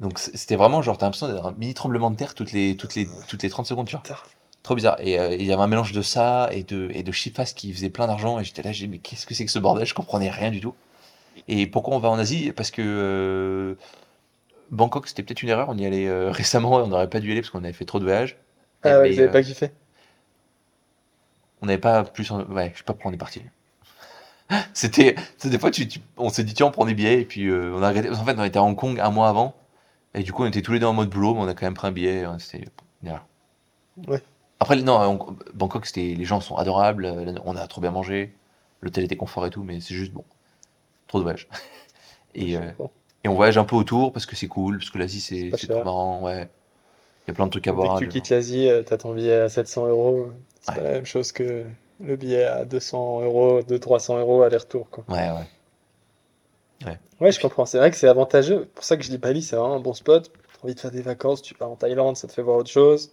Donc c'était vraiment genre, t'as l'impression d'avoir un mini tremblement de terre toutes les, toutes les, toutes les 30 secondes, tu vois. Trop bizarre. Et euh, il y avait un mélange de ça et de, et de Shitfast qui faisait plein d'argent. Et j'étais là, j'ai dit, mais qu'est-ce que c'est que ce bordel? Je comprenais rien du tout. Et pourquoi on va en Asie? Parce que euh, Bangkok, c'était peut-être une erreur. On y allait euh, récemment et on n'aurait pas dû y aller parce qu'on avait fait trop de voyages. Et- Ah ouais, mais, vous avez pas kiffé? on n'avait pas plus. en- Ouais, je sais pas pourquoi on est parti. C'était. Des fois, tu, tu- on s'est dit, tiens, on prend des billets, et puis euh, on a arrêté. En fait, on était à Hong Kong un mois avant, et du coup, on était tous les deux en mode boulot, mais on a quand même pris un billet. ouais, C'était. erreur. Ouais. Après, non, Hong- Bangkok, c'était, les gens sont adorables, euh, on a trop bien mangé, l'hôtel était confort et tout, mais c'est juste bon. Trop de voyage. Et, euh, et on voyage un peu autour parce que c'est cool, parce que l'Asie, c'est, pas c'est cher. trop marrant, ouais. Il y a plein de trucs à Dès voir. que tu genre. quittes l'Asie, euh, t'as ton billet à 700 euros. C'est pas Ouais. la même chose que le billet à 200 euros, 200-300 euros aller-retour, quoi. Ouais, ouais. Ouais, je comprends. C'est vrai que c'est avantageux. C'est pour ça que je dis Bali, c'est vraiment un bon spot. T'as envie de faire des vacances, tu pars en Thaïlande, ça te fait voir autre chose.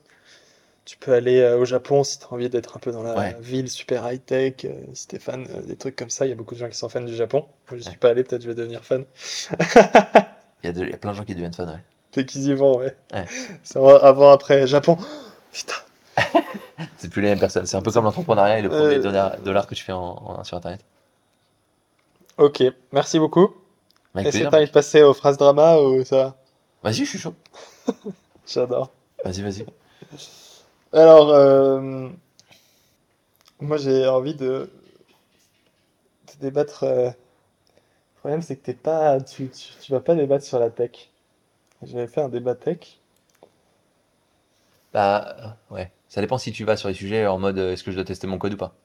Tu peux aller euh, au Japon si t'as envie d'être un peu dans la Ouais. ville super high-tech. euh, si t'es fan euh, des trucs comme ça, il y a beaucoup de gens qui sont fans du Japon. Moi, je suis Ouais. pas allé, peut-être je vais devenir fan. Il y, a y plein de gens qui deviennent fans, ouais. Dès qu'ils y vont, ouais. C'est avant, après, Japon. Putain. C'est plus les mêmes personnes. C'est un peu comme l'entrepreneuriat et le premier Euh, dollar, dollar que tu fais en, en- sur Internet. Ok, merci beaucoup. Est-ce que t'as envie de passer aux phrases drama ou ça? Va Vas-y, je suis chaud. J'adore. Vas-y, vas-y. Alors, euh, moi j'ai envie de, de débattre. euh, Le problème c'est que t'es pas, tu, tu, tu vas pas débattre sur la tech. J'avais fait un débat tech. Bah, euh, ouais. Ça dépend si tu vas sur les sujets en mode euh, est-ce que je dois tester mon code ou pas.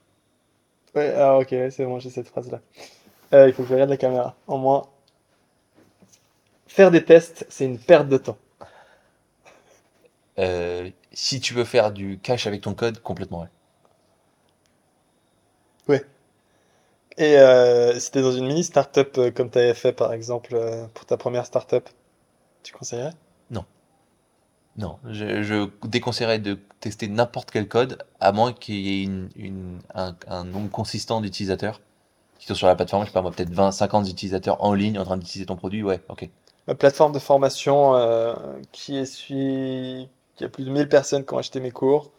Ouais, ah ok, c'est bon, j'ai cette phrase-là. Euh, il faut que je regarde la caméra. En moins, faire des tests, c'est une perte de temps. Euh, si tu veux faire du cash avec ton code, complètement, ouais. Et euh, si t'es dans une mini startup euh, comme t'avais fait par exemple euh, pour ta première startup, tu conseillerais? Non, je, je déconseillerais de tester n'importe quel code, à moins qu'il y ait une, une- un, un nombre consistant d'utilisateurs qui sont sur la plateforme. Je sais pas moi, peut-être 20, 50 utilisateurs en ligne en train d'utiliser ton produit. Ouais, ok. Ma plateforme de formation euh, qui essuie, qui a plus de 1000 personnes qui ont acheté mes cours.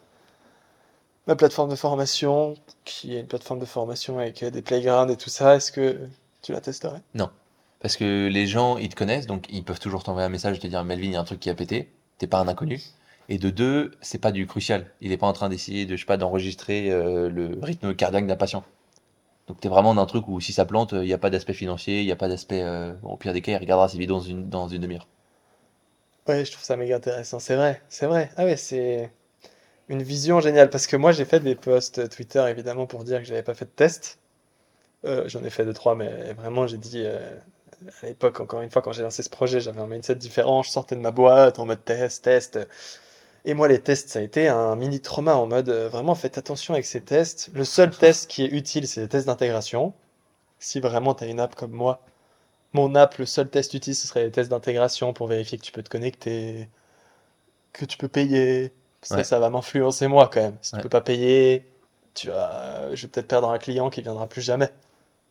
Ma plateforme de formation qui est une plateforme de formation avec euh, des playgrounds et tout ça. Est-ce que tu la testerais? Parce que les gens, ils te connaissent, donc ils peuvent toujours t'envoyer un message et te dire Melvin, il y a un truc qui a pété. T'es pas un inconnu. Et de deux, c'est pas du crucial. Il est pas en train d'essayer de, je sais pas, d'enregistrer euh, le rythme cardiaque d'un patient. Donc tu es vraiment dans un truc où si ça plante, il n'y a pas d'aspect financier, il n'y a pas d'aspect. euh, au pire des cas, il regardera ses vidéos dans une, dans une demi-heure. Ouais, je trouve ça méga intéressant. C'est vrai, c'est vrai. Ah ouais, c'est une vision géniale. Parce que moi, j'ai fait des posts Twitter, évidemment, pour dire que j'avais pas fait de test. Euh, j'en ai fait deux, trois, mais vraiment, j'ai dit, euh, à l'époque, encore une fois, quand j'ai lancé ce projet, j'avais un mindset différent. Je sortais de ma boîte en mode test, test. Et moi, les tests, ça a été un mini trauma en mode, euh, vraiment, faites attention avec ces tests. Le seul test qui est utile, c'est les tests d'intégration. Si vraiment tu as une app comme moi, mon app, le seul test utile, ce serait les tests d'intégration pour vérifier que tu peux te connecter, que tu peux payer. Ça, Ouais. ça va m'influencer moi quand même. Si Ouais. tu peux pas payer, tu vas... je vais peut-être perdre un client qui viendra plus jamais.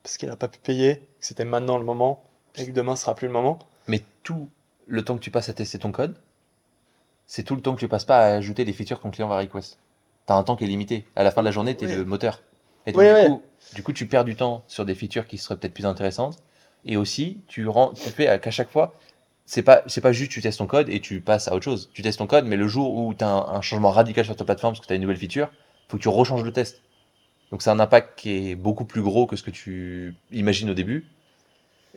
Parce qu'il a pas pu payer, que c'était maintenant le moment, et que demain sera plus le moment. Mais tout le temps que tu passes à tester ton code, c'est tout le temps que tu passes pas à ajouter les features que ton client va request. Tu as un temps qui est limité. À la fin de la journée, tu es le moteur. Et donc, du, ouais. coup, du coup, tu perds du temps sur des features qui seraient peut-être plus intéressantes. Et aussi, tu, rends, tu fais à- qu'à chaque fois, c'est pas, c'est pas juste tu testes ton code et tu passes à autre chose. Tu testes ton code, mais le jour où tu as un, un changement radical sur ta plateforme parce que tu as une nouvelle feature, faut que tu rechanges le test. Donc c'est un impact qui est beaucoup plus gros que ce que tu imagines au début.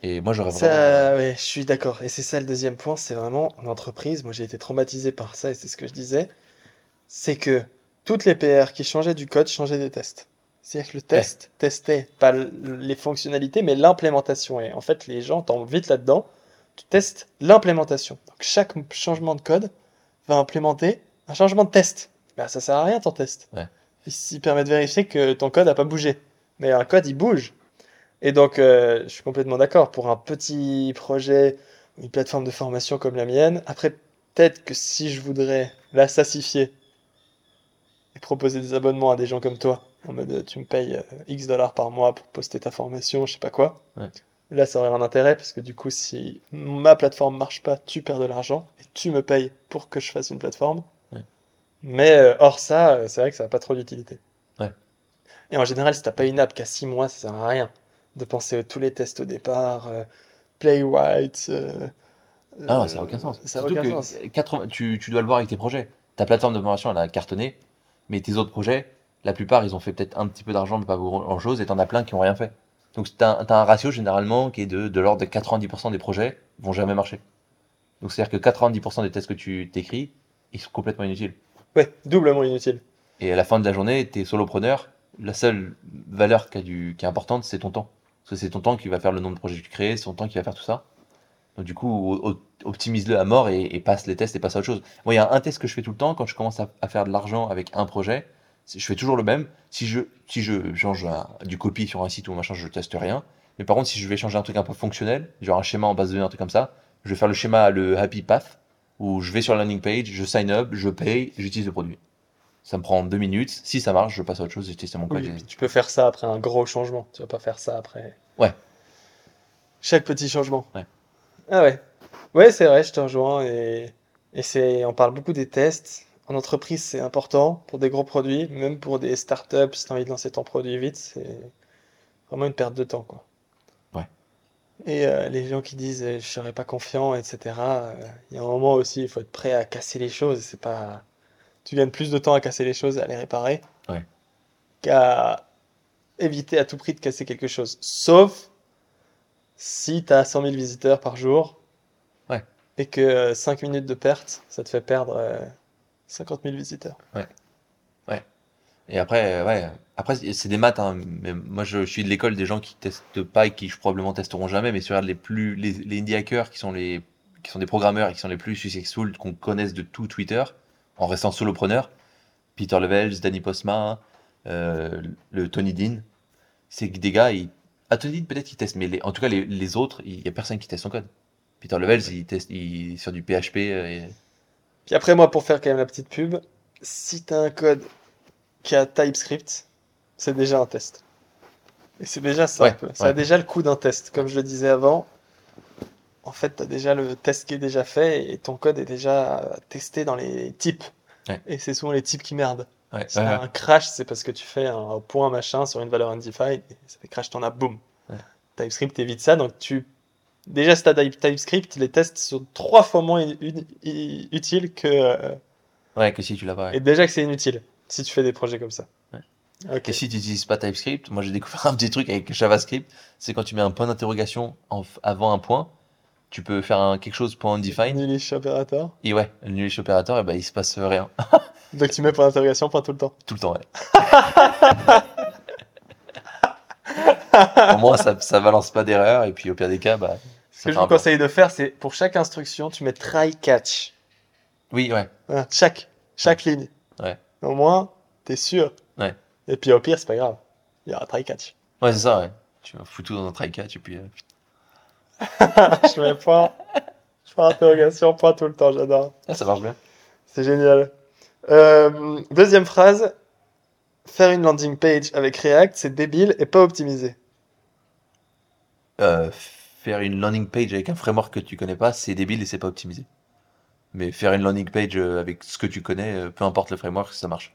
Et moi, j'aurais vraiment. Ça, ouais, je suis d'accord. Et c'est ça le deuxième point, c'est vraiment l'entreprise. Moi, j'ai été traumatisé par ça et c'est ce que je disais. C'est que toutes les PR qui changeaient du code changeaient des tests. C'est-à-dire que le test testait pas les fonctionnalités, mais l'implémentation. Et en fait, les gens tombent vite là-dedans. Tu testes l'implémentation. Donc, chaque changement de code va implémenter un changement de test. Ben, ça sert à rien ton test. Ouais. Il permet de vérifier que ton code n'a pas bougé. Mais un code, il bouge. Et donc, euh, je suis complètement d'accord. Pour un petit projet, une plateforme de formation comme la mienne, après, peut-être que si je voudrais la sassifier et proposer des abonnements à des gens comme toi, en mode euh, tu me payes euh, X dollars par mois pour poster ta formation, je sais pas quoi, Ouais. là ça aurait un intérêt parce que du coup, si ma plateforme marche pas, tu perds de l'argent et tu me payes pour que je fasse une plateforme. Ouais. Mais euh, hors ça, c'est vrai que ça n'a pas trop d'utilité. Ouais. Et en général, si t'as pas une app qui a 6 mois, ça sert à rien de penser à tous les tests au départ, euh, Playwright. euh, Ah non, euh, ça n'a aucun sens. Ça Surtout aucun que sens. 80 tu, tu dois le voir avec tes projets. Ta plateforme de formation, elle a cartonné, mais tes autres projets, la plupart, ils ont fait peut-être un petit peu d'argent, mais pas grand-chose, et t'en as plein qui ont rien fait. Donc t'as un, t'as un ratio généralement qui est de, de l'ordre de 90% des projets vont jamais marcher. Donc c'est-à-dire que 90% des tests que tu t'écris, ils sont complètement inutiles. Ouais, doublement inutile. Et à la fin de la journée, t'es solopreneur, la seule valeur qui, a du, qui est importante, c'est ton temps. Parce que c'est ton temps qui va faire le nombre de projets que tu crées, c'est ton temps qui va faire tout ça. Donc du coup, optimise-le à mort et, passe les tests et passe à autre chose. Moi, il y a un test que je fais tout le temps quand je commence à, faire de l'argent avec un projet. Je fais toujours le même. Si je, si je change un- du copy sur un site ou machin, je teste rien. Mais par contre, si je vais changer un truc un peu fonctionnel, genre un schéma en base de données, un truc comme ça, je vais faire le schéma, le happy path, où je vais sur la landing page, je sign up, je paye, j'utilise le produit. Ça me prend deux minutes. Si ça marche, je passe à autre chose, j'ai testé mon code. Oui, et- tu peux faire ça après un gros changement. Tu vas pas faire ça après. Ouais. Chaque petit changement. Ouais. Ah ouais. Ouais, c'est vrai, je te rejoins. Et, et c'est, on parle beaucoup des tests. En entreprise, c'est important pour des gros produits, même pour des startups, si tu as envie de lancer ton produit vite, c'est vraiment une perte de temps, quoi. Ouais. Et euh, les gens qui disent je serais pas confiant, etc. euh, Il y a un moment aussi, il faut être prêt à casser les choses. C'est pas, tu gagnes plus de temps à casser les choses et à les réparer Ouais. qu'à éviter à tout prix de casser quelque chose. Sauf si tu as 100 000 visiteurs par jour Ouais. et que 5 minutes de perte, ça te fait perdre euh, 50 000 visiteurs. Et après, euh, ouais, après c'est des maths. hein, mais moi, je, je suis de l'école des gens qui testent pas et qui probablement testeront jamais. Mais si tu les plus, les, les indie hackers qui sont les, qui sont des programmeurs et qui sont les plus successful qu'on connaisse de tout Twitter, en restant solopreneur, Peter Levels, Danny Postma, euh, le Tony Dean, c'est que des gars, ils, ah Tony Dean peut-être qu'ils testent, mais les- en tout cas les, les autres, il y a personne qui teste son code. Peter Levels, il teste, il sur du PHP. euh, et- Puis après, moi, pour faire quand même la petite pub, si tu as un code qui a TypeScript, c'est déjà un test. Et c'est déjà simple. Ça a ouais. déjà le coût d'un test. Comme je le disais avant, en fait, tu as déjà le test qui est déjà fait et ton code est déjà testé dans les types. Ouais. Et c'est souvent les types qui merdent. Ouais, Si ouais, t'as ouais. un crash, c'est parce que tu fais un point machin sur une valeur undefined et ça fait crash, t'en as boum. TypeScript évite ça, donc tu. Déjà, si t'as Type- TypeScript, les tests sont trois fois moins utiles que. euh, Ouais, que si tu l'as pas. Et déjà que c'est inutile si tu fais des projets comme ça. Et si tu n'utilises pas TypeScript, moi j'ai découvert un petit truc avec JavaScript, c'est quand tu mets un point d'interrogation avant un point, tu peux faire un, quelque chose point undefined, Nullish operator. et ouais, le nullish opérateur, et ben il se passe rien. Donc tu mets point d'interrogation, point tout le temps. Tout le temps, ouais. Au moins, ça, ça balance pas d'erreur, et puis au pire des cas, bah. Ce que je vous conseille de faire, c'est pour chaque instruction, tu mets try catch. Oui, ouais. Voilà, chaque, chaque ligne. Ouais. Au moins, t'es sûr. Ouais. Et puis au pire, c'est pas grave. Il y aura try catch. Ouais, c'est ça, ouais. Tu fous tout dans un try catch, et puis. euh, je mets point, point d'interrogation, point tout le temps, j'adore. ah, ça marche bien. C'est génial. Euh, deuxième phrase. Faire une landing page avec React, c'est débile et pas optimisé. Euh, faire une landing page avec un framework que tu connais pas, c'est débile et c'est pas optimisé. Mais faire une landing page euh, avec ce que tu connais, peu importe le framework, ça marche.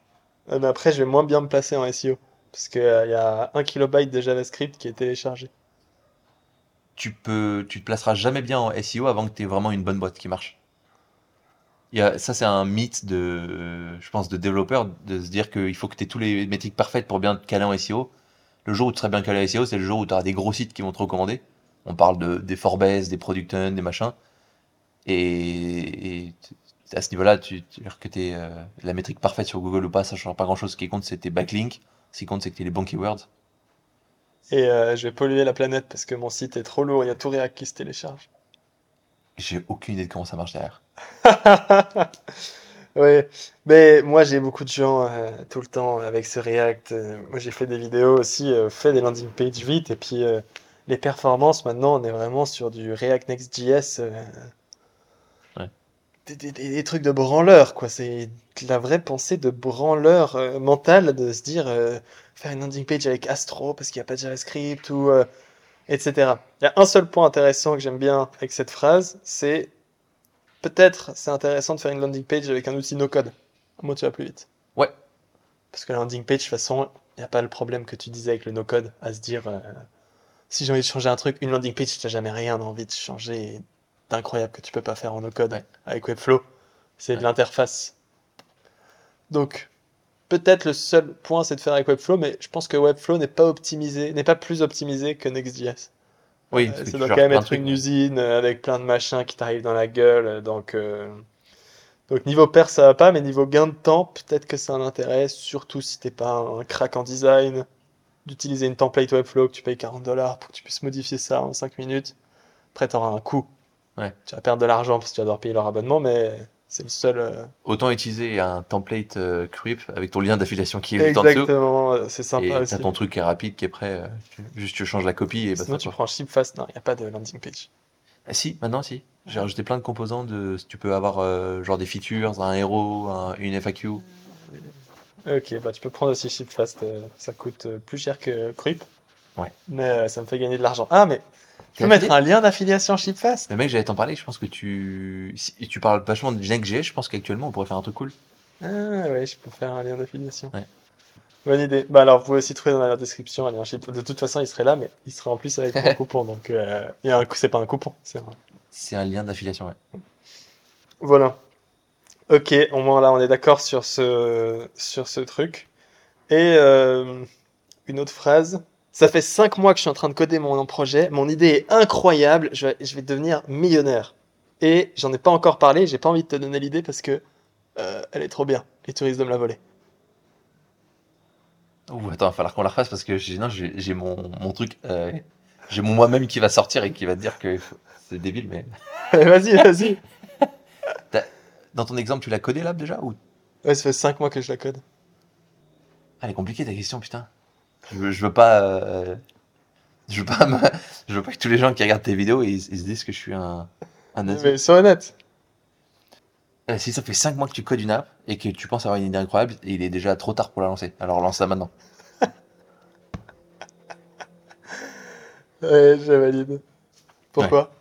Euh, mais après, je vais moins bien me placer en SEO. Parce qu'il y a un kilobyte de JavaScript qui est téléchargé. Tu peux, tu te placeras jamais bien en SEO avant que tu aies vraiment une bonne boîte qui marche. Ça, c'est un mythe de, euh, je pense, de développeurs, de se dire qu'il faut que tu aies tous les métriques parfaites pour bien te caler en SEO. Le jour où tu seras bien calé en SEO, c'est le jour où tu auras des gros sites qui vont te recommander. On parle de, des Forbes, des Product Hunt, des machins. Et, à ce niveau-là, tu, que tu es la métrique parfaite sur Google ou pas, ça ne change pas grand-chose. Ce qui compte, c'est tes backlinks. Ce qui compte, c'est que tu les bons keywords. Et euh, je vais polluer la planète parce que mon site est trop lourd. Il y a tout React qui se télécharge. J'ai aucune idée de comment ça marche derrière. Oui, mais moi j'ai beaucoup de gens euh, tout le temps avec ce React. euh, moi j'ai fait des vidéos aussi, euh, fait des landing pages vite, et puis les performances maintenant on est vraiment sur du React Next.js. Ouais. des, des- des- des trucs de branleur, quoi. C'est la vraie pensée de branleur mental de se dire faire une landing page avec Astro parce qu'il n'y a pas de JavaScript ou euh, etc. Il y a un seul point intéressant que j'aime bien avec cette phrase, c'est peut-être c'est intéressant de faire une landing page avec un outil no-code. Au moins tu vas plus vite. Ouais. Parce que la landing page, de toute façon, il n'y a pas le problème que tu disais avec le no-code, à se dire euh, si j'ai envie de changer un truc, une landing page, tu n'as jamais rien envie de changer d'incroyable que tu peux pas faire en no-code Ouais. avec Webflow. C'est de l'interface. Donc, peut-être le seul point, c'est de faire avec Webflow, mais je pense que Webflow n'est pas optimisé, n'est pas plus optimisé que Next.js. Oui, Euh, ça doit quand même être trucs. une usine euh, avec plein de machins qui t'arrivent dans la gueule. euh, Donc, euh, donc niveau pair, ça va pas, mais niveau gain de temps, peut-être que c'est un intérêt, surtout si t'es pas un crack en design, d'utiliser une template Webflow que tu payes 40 dollars pour que tu puisses modifier ça en 5 minutes. Après, t'auras un coût. Ouais. Tu vas perdre de l'argent parce que tu vas devoir payer leur abonnement, mais c'est le seul. euh, Autant utiliser un template euh, Creep avec ton lien d'affiliation qui est juste en dessous. Exactement, c'est Et sympa aussi. t'as ton truc qui est rapide, qui est prêt. euh, tu- juste tu changes la copie et bah Sinon, tu quoi. prends Shipfast, non, il n'y a pas de landing page. Ah, si, maintenant si. J'ai rajouté plein de composants de. Tu peux avoir euh, genre des features, un héros, un- une FAQ. Ok, bah tu peux prendre aussi Shipfast, ça coûte plus cher que Creep. Ouais. Mais ça me fait gagner de l'argent. Ah, mais tu peux mettre un lien d'affiliation Shipfast Mais mec, j'allais t'en parler. Je pense que tu. Si tu parles vachement de Next.js, je pense qu'actuellement on pourrait faire un truc cool. Ah ouais, je peux faire un lien d'affiliation. Ouais. Bonne idée. Bah alors, vous pouvez aussi trouver dans la description un lien Ship. De toute façon, il serait là, mais il serait en plus avec un coupon. Donc, euh, il y a un coup, c'est pas un coupon. C'est un... C'est un lien d'affiliation, ouais. Voilà. Ok, au moins là, on est d'accord sur ce, sur ce truc. Et euh, une autre phrase. Ça fait 5 mois que je suis en train de coder mon projet. Mon idée est incroyable. Je vais, je vais devenir millionnaire. Et j'en ai pas encore parlé. J'ai pas envie de te donner l'idée parce que euh, elle est trop bien. Et tu risques de me la voler. Ouh, attends, il va falloir qu'on la refasse parce que j'ai mon, mon truc. euh, j'ai mon moi-même qui va sortir et qui va te dire que c'est débile, mais. vas-y, vas-y. Dans ton exemple, tu l'as codé là déjà ou? Ouais, ça fait 5 mois que je la code. Ah, Elle est compliquée ta question, putain. Je veux, je veux pas. euh, je veux pas. me- Je veux pas que tous les gens qui regardent tes vidéos ils, ils se disent que je suis un, un nazi. Mais sois honnête. Euh, si ça fait 5 mois que tu codes une app et que tu penses avoir une idée incroyable, il est déjà trop tard pour la lancer. Alors lance-la maintenant. Ouais, je valide. Pourquoi?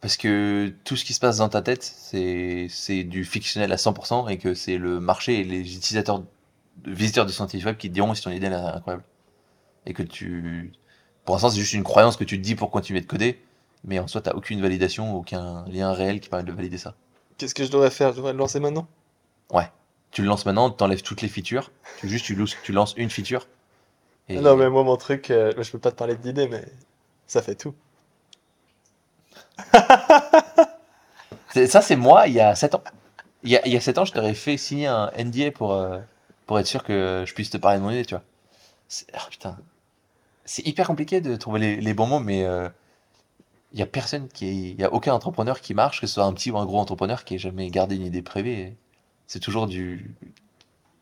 Parce que tout ce qui se passe dans ta tête, c'est c'est du fictionnel à 100% et que c'est le marché et les utilisateurs, visiteurs du scientifique web qui te diront si ton idée est incroyable. Et que tu. Pour l'instant, c'est juste une croyance que tu te dis pour continuer de coder, mais en soi, t'as aucune validation, aucun lien réel qui permet de valider ça. Qu'est-ce que je devrais faire? Je devrais le lancer maintenant? Tu le lances maintenant, tu enlèves toutes les features. Tu, juste, tu, lances- tu lances une feature. Et Non, mais moi, mon truc, euh, je peux pas te parler d'idée, mais ça fait tout. Ça, c'est moi il y a 7 ans. Il y a, il y a 7 ans, je t'aurais fait signer un NDA pour, euh, pour être sûr que je puisse te parler de mon idée, tu vois. Ah, putain. C'est hyper compliqué de trouver les, bons mots, mais euh, il y a personne qui il y a aucun entrepreneur qui marche, que ce soit un petit ou un gros entrepreneur, qui ait jamais gardé une idée privée. C'est toujours du,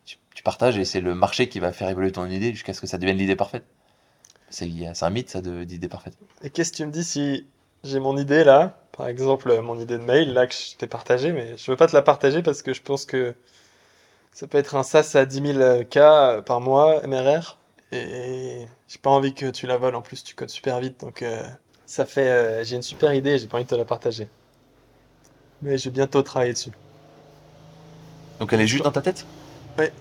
tu, partages et c'est le marché qui va faire évoluer ton idée jusqu'à ce que ça devienne l'idée parfaite. C'est un mythe, ça, d'idée parfaite. Et qu'est-ce que tu me dis si j'ai mon idée là, par exemple euh, mon idée de mail là que je t'ai partagée, mais je veux pas te la partager parce que je pense que ça peut être un SaaS à 10 000 K par mois, MRR, et j'ai pas envie que tu la voles, en plus tu codes super vite, donc euh, ça fait, euh, j'ai une super idée, j'ai pas envie de te la partager. Mais je vais bientôt travailler dessus. Donc elle est juste dans ta tête? Ouais.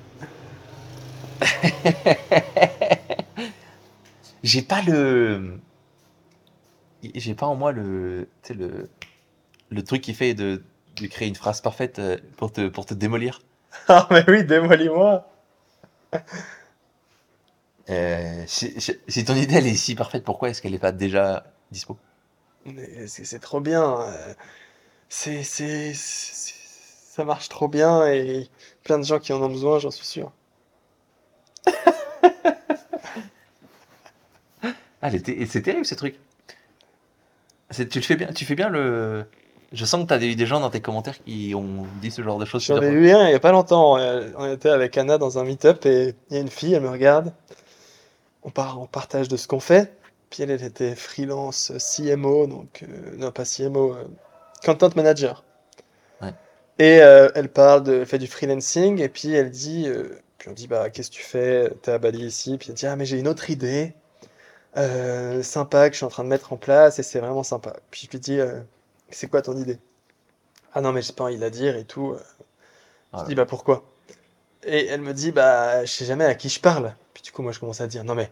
J'ai pas le. J'ai pas en moi le. Tu sais, le. Le truc qui fait de, de créer une phrase parfaite euh, pour te, pour te démolir. Ah mais oui, démolis-moi! Euh, si, si- si ton idée elle est si parfaite, pourquoi est-ce qu'elle est pas déjà dispo? Mais c'est c'est trop bien. euh, C'est, c'est, c'est- ça marche trop bien et plein de gens qui en ont besoin, j'en suis sûr. Ah, elle était- et c'est terrible ce truc. C'est- Tu le fais bien, tu fais bien le. Je sens que tu as eu des gens dans tes commentaires qui ont dit ce genre de choses. J'en ai eu un il y a pas longtemps. On était avec Anna dans un meet-up et il y a une fille, elle me regarde. On part, on partage de ce qu'on fait. Puis elle, elle était freelance CMO, donc euh, non pas CMO, euh, content manager. Ouais. Et euh, elle parle de, elle fait du freelancing et puis elle dit, puis on dit bah qu'est-ce que tu fais? T'es à Bali ici. Puis elle dit ah mais j'ai une autre idée, euh, sympa que je suis en train de mettre en place et c'est vraiment sympa. Puis je lui dis c'est quoi ton idée? Ah non mais j'ai pas envie de la dire et tout. Je Voilà. dis bah pourquoi? Et elle me dit bah je sais jamais à qui je parle. Puis du coup moi je commence à dire non mais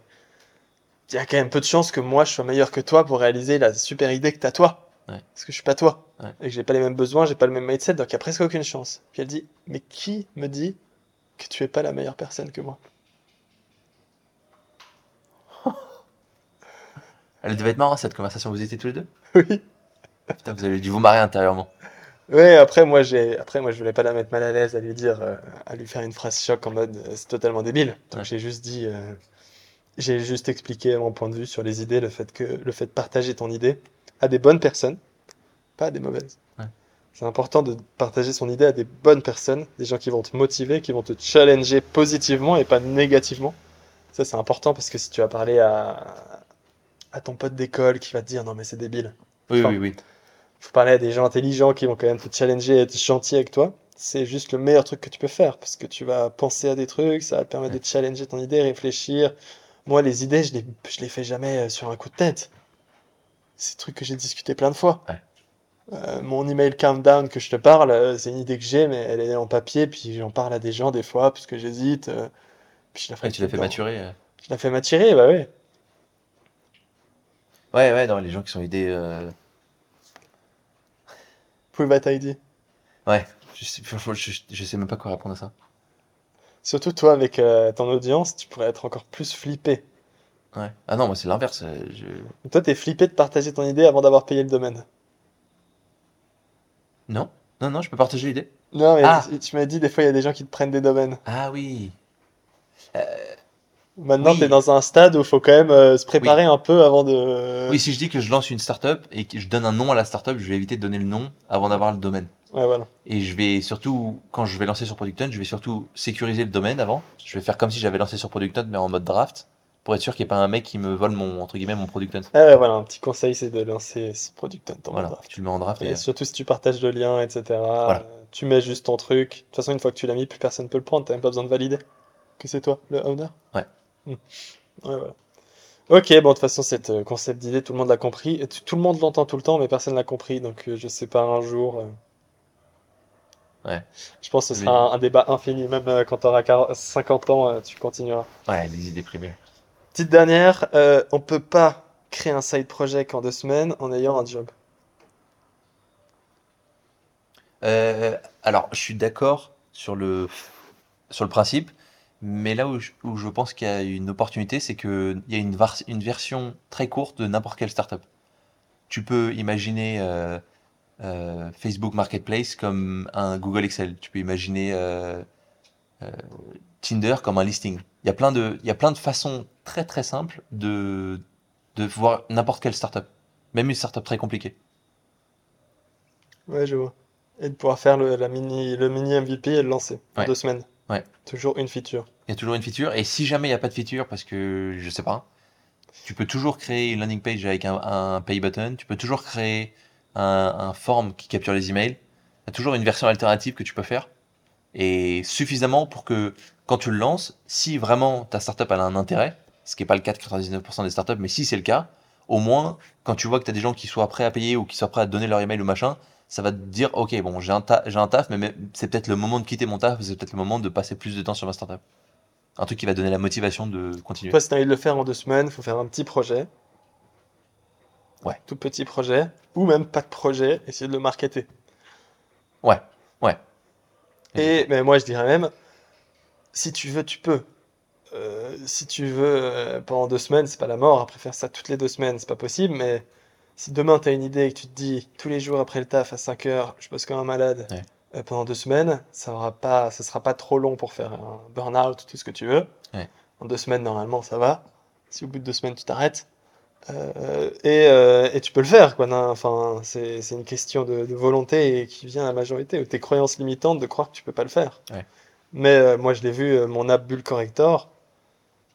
il y a quand même peu de chances que moi je sois meilleur que toi pour réaliser la super idée que t'as toi. Ouais. Parce que je suis pas toi. Ouais. Et que j'ai pas les mêmes besoins, j'ai pas le même mindset, donc il y a presque aucune chance. Puis elle dit mais qui me dit que tu es pas la meilleure personne que moi? Elle devait être marrante cette conversation, vous étiez tous les deux? Oui. Putain, vous avez dû vous marrer intérieurement. Ouais, après moi j'ai après moi je voulais pas la mettre mal à l'aise à lui dire euh, à lui faire une phrase choc en mode euh, c'est totalement débile. Donc Ouais. j'ai juste dit euh, j'ai juste expliqué mon point de vue sur les idées, le fait que le fait de partager ton idée à des bonnes personnes, pas à des mauvaises. Ouais. C'est important de partager son idée à des bonnes personnes, des gens qui vont te motiver, qui vont te challenger positivement et pas négativement. Ça c'est important parce que si tu vas parler à à ton pote d'école qui va te dire non mais c'est débile Oui, Enfin, oui, oui. Faut parler à des gens intelligents qui vont quand même te challenger et être gentils avec toi. C'est juste le meilleur truc que tu peux faire parce que tu vas penser à des trucs, ça va te permettre de challenger ton idée, réfléchir. Moi, les idées, je les, je les fais jamais euh, sur un coup de tête. C'est des trucs que j'ai discuté plein de fois. Ouais. Euh, mon email countdown que je te parle, euh, c'est une idée que j'ai, mais elle est en papier, puis j'en parle à des gens des fois parce que j'hésite. euh, puis je la Ouais, tu l'as fait maturer. euh. Je la fais maturer, bah ouais. Ouais, ouais, non, les gens qui sont idées. Euh, Private ID. Ouais, je sais, franchement, je, je sais même pas quoi répondre à ça. Surtout toi, avec euh, ton audience, tu pourrais être encore plus flippé. Ouais. Ah non, moi c'est l'inverse. euh, Je... Toi, t'es flippé de partager ton idée avant d'avoir payé le domaine. Non, non, non, je peux partager l'idée. Non, mais Ah. tu- tu m'as dit, des fois, il y a des gens qui te prennent des domaines. Ah oui. Maintenant, Oui. t'es dans un stade où il faut quand même euh, se préparer un peu avant de... Oui, si je dis que je lance une startup et que je donne un nom à la startup, je vais éviter de donner le nom avant d'avoir le domaine. Ouais, voilà. Et je vais surtout, quand je vais lancer sur Product Hunt, je vais surtout sécuriser le domaine avant. Je vais faire comme si j'avais lancé sur Product Hunt, mais en mode draft, pour être sûr qu'il n'y ait pas un mec qui me vole mon, entre guillemets, mon Product Hunt. Ah ouais, voilà, un petit conseil, c'est de lancer ce Product Hunt en Voilà, draft. tu le mets en draft Et et... surtout si tu partages le lien, etc. euh, Tu mets juste ton truc. De toute façon, une fois que tu l'as mis, plus personne peut le prendre. T'as même pas besoin de valider. Que c'est toi, le owner Ouais. Hmm. Ouais, voilà. Ok, bon, de toute façon, cette euh, concept d'idée, tout le monde l'a compris. Tout le monde l'entend tout le temps, mais personne l'a compris. Donc, euh, je sais pas, un jour. euh, Ouais. Je pense que ce sera un, un débat infini. Même euh, quand tu auras 50 ans, euh, tu continueras. Ouais, les idées primées. Petite dernière, euh, on peut pas créer un side project en deux semaines en ayant un job. Alors, je suis d'accord sur le, sur le principe. Mais là où je, où je pense qu'il y a une opportunité, c'est qu'il y a une, version très courte de n'importe quelle startup. Tu peux imaginer euh, euh, Facebook Marketplace comme un Google Excel. Tu peux imaginer euh, euh, Tinder comme un listing. Il y a plein de, il y a plein de façons très très simples de, de voir n'importe quelle startup. Même une startup très compliquée. Ouais, je vois. Et de pouvoir faire le, la mini, le mini MVP et le lancer en Ouais. deux semaines. Ouais. Toujours une feature. Il y a toujours une feature. Et si jamais il n'y a pas de feature, parce que je sais pas, tu peux toujours créer une landing page avec un, un pay button. Tu peux toujours créer un, un form qui capture les emails. Il y a toujours une version alternative que tu peux faire. Et suffisamment pour que quand tu le lances, si vraiment ta startup elle a un intérêt, ce qui n'est pas le cas de 99% des startups, mais si c'est le cas, au moins, quand tu vois que tu as des gens qui soient prêts à payer ou qui soient prêts à te donner leur email ou machin, ça va te dire, ok, bon, j'ai un, ta- j'ai un taf, mais c'est peut-être le moment de quitter mon taf, c'est peut-être le moment de passer plus de temps sur ma startup. Un truc qui va donner la motivation de continuer. Toi, si tu as envie de le faire en deux semaines, il faut faire un petit projet. Ouais. Tout petit projet. Ou même pas de projet, essayer de le marketer. Ouais, ouais. Et mais moi, je dirais même, si tu veux, tu peux. Euh, si tu veux, euh, pendant deux semaines, c'est pas la mort. Après, faire ça toutes les deux semaines, c'est pas possible. Mais si demain, tu as une idée et que tu te dis, tous les jours après le taf, à 5 heures, je bosse comme un malade, Ouais. euh, pendant deux semaines, ça aura pas, ça sera pas trop long pour faire un burn-out, tout ce que tu veux. Ouais. En deux semaines, normalement, ça va. Si au bout de deux semaines, tu t'arrêtes. Euh, et, euh, et tu peux le faire, quoi. Non, Enfin, c'est c'est une question de, de volonté et qui vient à la majorité, ou tes croyances limitantes de croire que tu peux pas le faire. Ouais. Mais moi, je l'ai vu, mon app Bull Corrector,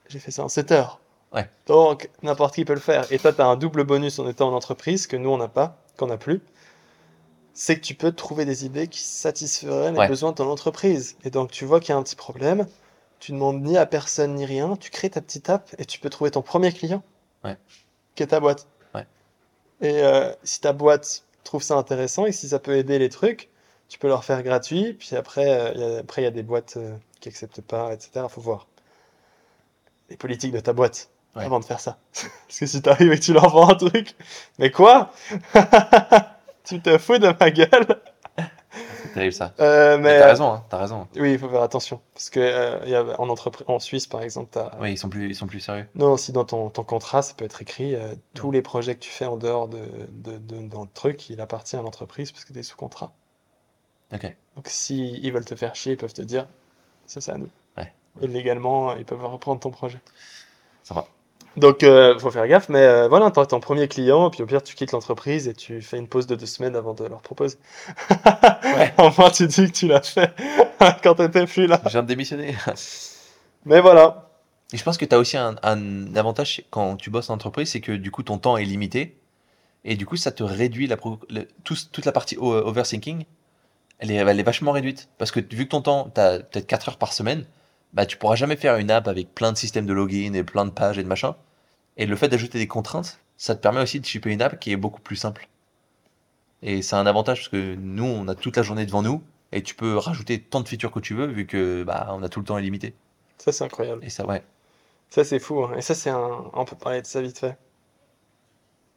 j'ai fait ça en 7 heures. Ouais. Donc, n'importe qui peut le faire. Et toi, tu as un double bonus en étant en entreprise que nous, on n'a pas, qu'on n'a plus. C'est que tu peux trouver des idées qui satisferaient les Ouais. besoins de ton entreprise. Et donc, tu vois qu'il y a un petit problème, tu demandes ni à personne ni rien, tu crées ta petite app et tu peux trouver ton premier client, Ouais. qui est ta boîte. Et euh, si ta boîte trouve ça intéressant et si ça peut aider les trucs, tu peux leur faire gratuit. Puis après, euh, il y a, après, il y a des boîtes euh, qui acceptent pas, etc. Faut voir les politiques de ta boîte Ouais. avant de faire ça. Parce que si t'arrives et que tu leur vends un truc, mais quoi? Tu te fous de ma gueule C'est terrible ça. Euh, Mais Mais t'as euh, raison, hein, t'as raison. oui, il faut faire attention. Parce que euh, il y a, en, entreprise, en Suisse, par exemple, t'as... Oui, ils sont plus, ils sont plus sérieux. Non, si dans ton, ton contrat, ça peut être écrit, euh, tous les projets que tu fais en dehors de, de, de- dans le truc, il appartient à l'entreprise parce que tu es sous contrat. Ok. Donc si ils veulent te faire chier, ils peuvent te dire, ça c'est à nous. Ouais. Et légalement, ils peuvent reprendre ton projet. Ça va. Donc, euh, faut faire gaffe, mais euh, voilà, t'as ton premier client, puis au pire, tu quittes l'entreprise et tu fais une pause de deux semaines avant de leur proposer. Ouais. Enfin, tu dis que tu l'as fait quand t'étais plus là. Je viens de démissionner. Mais voilà. Et je pense que tu as aussi un, un avantage quand tu bosses en entreprise, c'est que du coup ton temps est limité. Et du coup, ça te réduit la pro- le- tout- toute la partie o- overthinking. Elle est, elle est vachement réduite. Parce que vu que ton temps, tu as peut-être 4 heures par semaine, bah, tu pourras jamais faire une app avec plein de systèmes de login et plein de pages et de machin. Et le fait d'ajouter des contraintes, ça te permet aussi de shipper une app qui est beaucoup plus simple. Et c'est un avantage parce que nous, on a toute la journée devant nous et tu peux rajouter tant de features que tu veux vu que bah, on a tout le temps illimité. Ça, c'est incroyable. Et ça, ouais. Ça, c'est fou. hein. Et ça, c'est un. On peut parler de ça vite fait.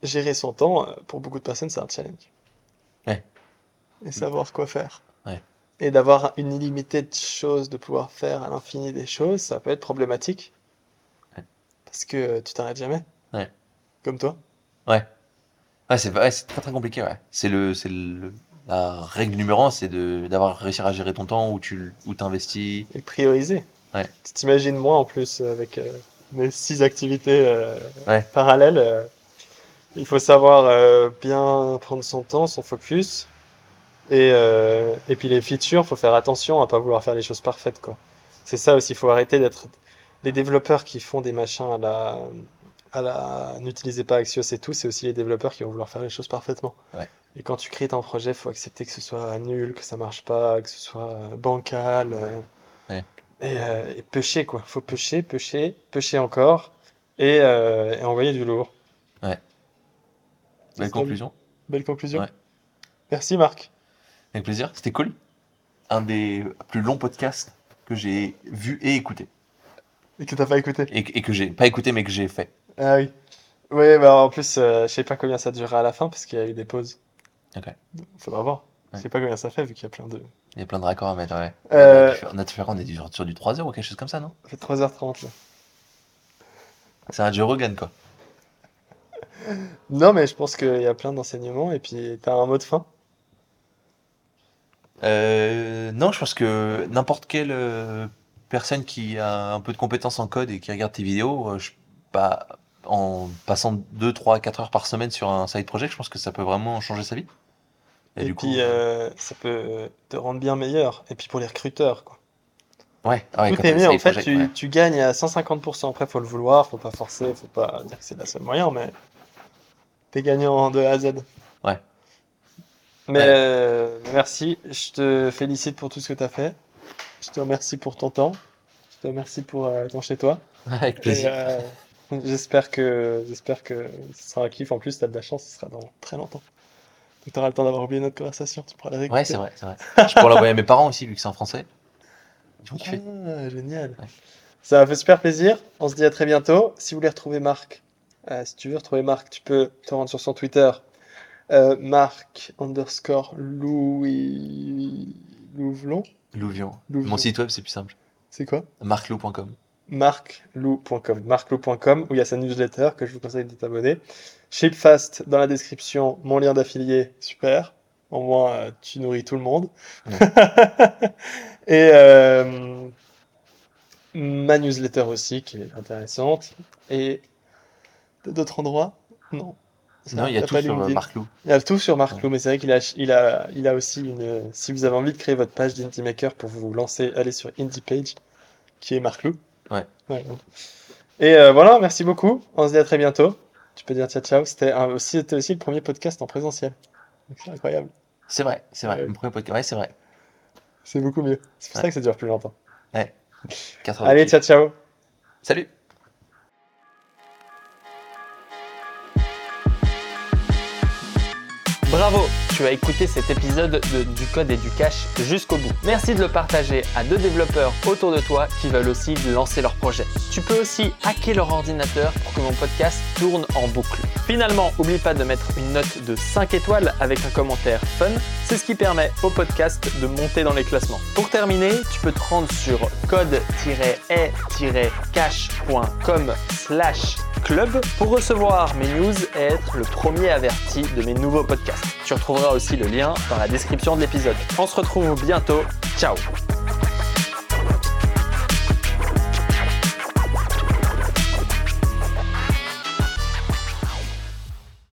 Gérer son temps, euh, pour beaucoup de personnes, c'est un challenge. Ouais. Et savoir quoi faire. Et d'avoir une illimitée de choses, de pouvoir faire à l'infini des choses, ça peut être problématique. Ouais. Parce que tu t'arrêtes jamais. Ouais. Comme toi. Ouais. Ouais, c'est ouais, très très compliqué, ouais. C'est le, le, la règle numéro un, c'est d'avoir réussi à gérer ton temps, où tu, où t'investis. Et prioriser. Ouais. Tu t'imagines moi en plus avec euh, mes six activités euh, Ouais. parallèles. euh, il faut savoir bien prendre son temps, son focus. Et, euh, et puis les features, faut faire attention à pas vouloir faire les choses parfaites, quoi. C'est ça aussi, il faut arrêter d'être les développeurs qui font des machins à la à la n'utilisez pas Axios et tout, c'est aussi les développeurs qui vont vouloir faire les choses parfaitement. Ouais. Et quand tu crées ton projet, faut accepter que ce soit nul, que ça marche pas, que ce soit euh, bancal. euh, Ouais. et, euh, et pêcher, quoi. Faut pêcher, pêcher, pêcher encore et, euh, et envoyer du lourd. Belle C'est conclusion. Belle conclusion. Ouais. Merci Marc. Avec plaisir. C'était cool. Un des plus longs podcasts que j'ai vu et écouté. Et que t'as pas écouté. Et, que- et que j'ai, pas écouté, mais que j'ai fait. Ah oui. Oui, bah en plus, euh, je sais pas combien ça durera à la fin parce qu'il y a eu des pauses. Ok. Faudra voir. Je sais pas combien ça fait vu qu'il y a plein de. Il y a plein de raccords à mettre, ouais. Euh, On a dû faire, on est du- sur du 3 heures ou quelque chose comme ça, non? Ça fait 3h30 là. C'est un Joe Rogan, quoi. Non, mais je pense qu'il y a plein d'enseignements et puis t'as un mot de fin. Euh, non, je pense que n'importe quelle euh, personne qui a un peu de compétences en code et qui regarde tes vidéos, euh, je, bah, en passant 2, 3, 4 heures par semaine sur un side project, je pense que ça peut vraiment changer sa vie. Et, du puis coup, euh, ça peut te rendre bien meilleur. Et puis pour les recruteurs, quoi. ouais, ouais, Tout est en fait, project, tu, ouais. tu gagnes à 150%. Après, faut le vouloir, faut pas forcer, faut pas dire que c'est le seul moyen, mais t'es gagnant de A à Z. Mais Ouais. euh, merci, je te félicite pour tout ce que tu as fait. Je te remercie pour ton temps. Je te remercie pour euh, ton chez toi. Avec plaisir. euh, j'espère que j'espère que ce sera un kiff. En plus, tu as de la chance, ce sera dans très longtemps. Donc tu auras le temps d'avoir oublié notre conversation. Tu pourras la réécouter. Ouais, c'est vrai, c'est vrai. Je pourrais l'envoyer à mes parents aussi, vu que c'est en français. Ils vont kiffer. Ah, génial. Ouais. Ça m'a fait super plaisir. On se dit à très bientôt. Si vous voulez retrouver Marc, euh, si tu veux retrouver Marc, tu peux te rendre sur son Twitter. Euh, Marc underscore Louis Louvelon. Louvion. Mon site web, c'est plus simple. C'est quoi? Marclou.com. marclou.com. marclou.com où il y a sa newsletter que je vous conseille de t'abonner. Shipfast dans la description, mon lien d'affilié, super. Au moins, euh, tu nourris tout le monde. Et euh, ma newsletter aussi, qui est intéressante. Et d'autres endroits? Non. Non, il y a tout sur LinkedIn. Marclou. Il y a tout sur Marc Lou, mais c'est vrai qu'il a, il a, il a aussi une. Si vous avez envie de créer votre page d'Indie Maker pour vous lancer, allez sur Indie Page, qui est Marc Lou. Ouais. Et euh, voilà, merci beaucoup. On se dit à très bientôt. Tu peux dire ciao ciao. C'était aussi, le premier podcast en présentiel. C'est incroyable. C'est vrai, c'est vrai. Ouais. Mon premier podcast. Ouais, c'est vrai. C'est beaucoup mieux. C'est pour ça Ouais. que ça dure plus longtemps. 4 heures Allez, ciao ciao. Salut Bravo, tu as écouté cet épisode de Du Code et du Cash jusqu'au bout. Merci de le partager à deux développeurs autour de toi qui veulent aussi lancer leur projet. Tu peux aussi hacker leur ordinateur pour que mon podcast tourne en boucle. Finalement, n'oublie pas de mettre une note de 5 étoiles avec un commentaire fun. C'est ce qui permet au podcast de monter dans les classements. Pour terminer, tu peux te rendre sur code-e-cash.com slash club pour recevoir mes news et être le premier averti de mes nouveaux podcasts. Tu retrouveras aussi le lien dans la description de l'épisode. On se retrouve bientôt. Ciao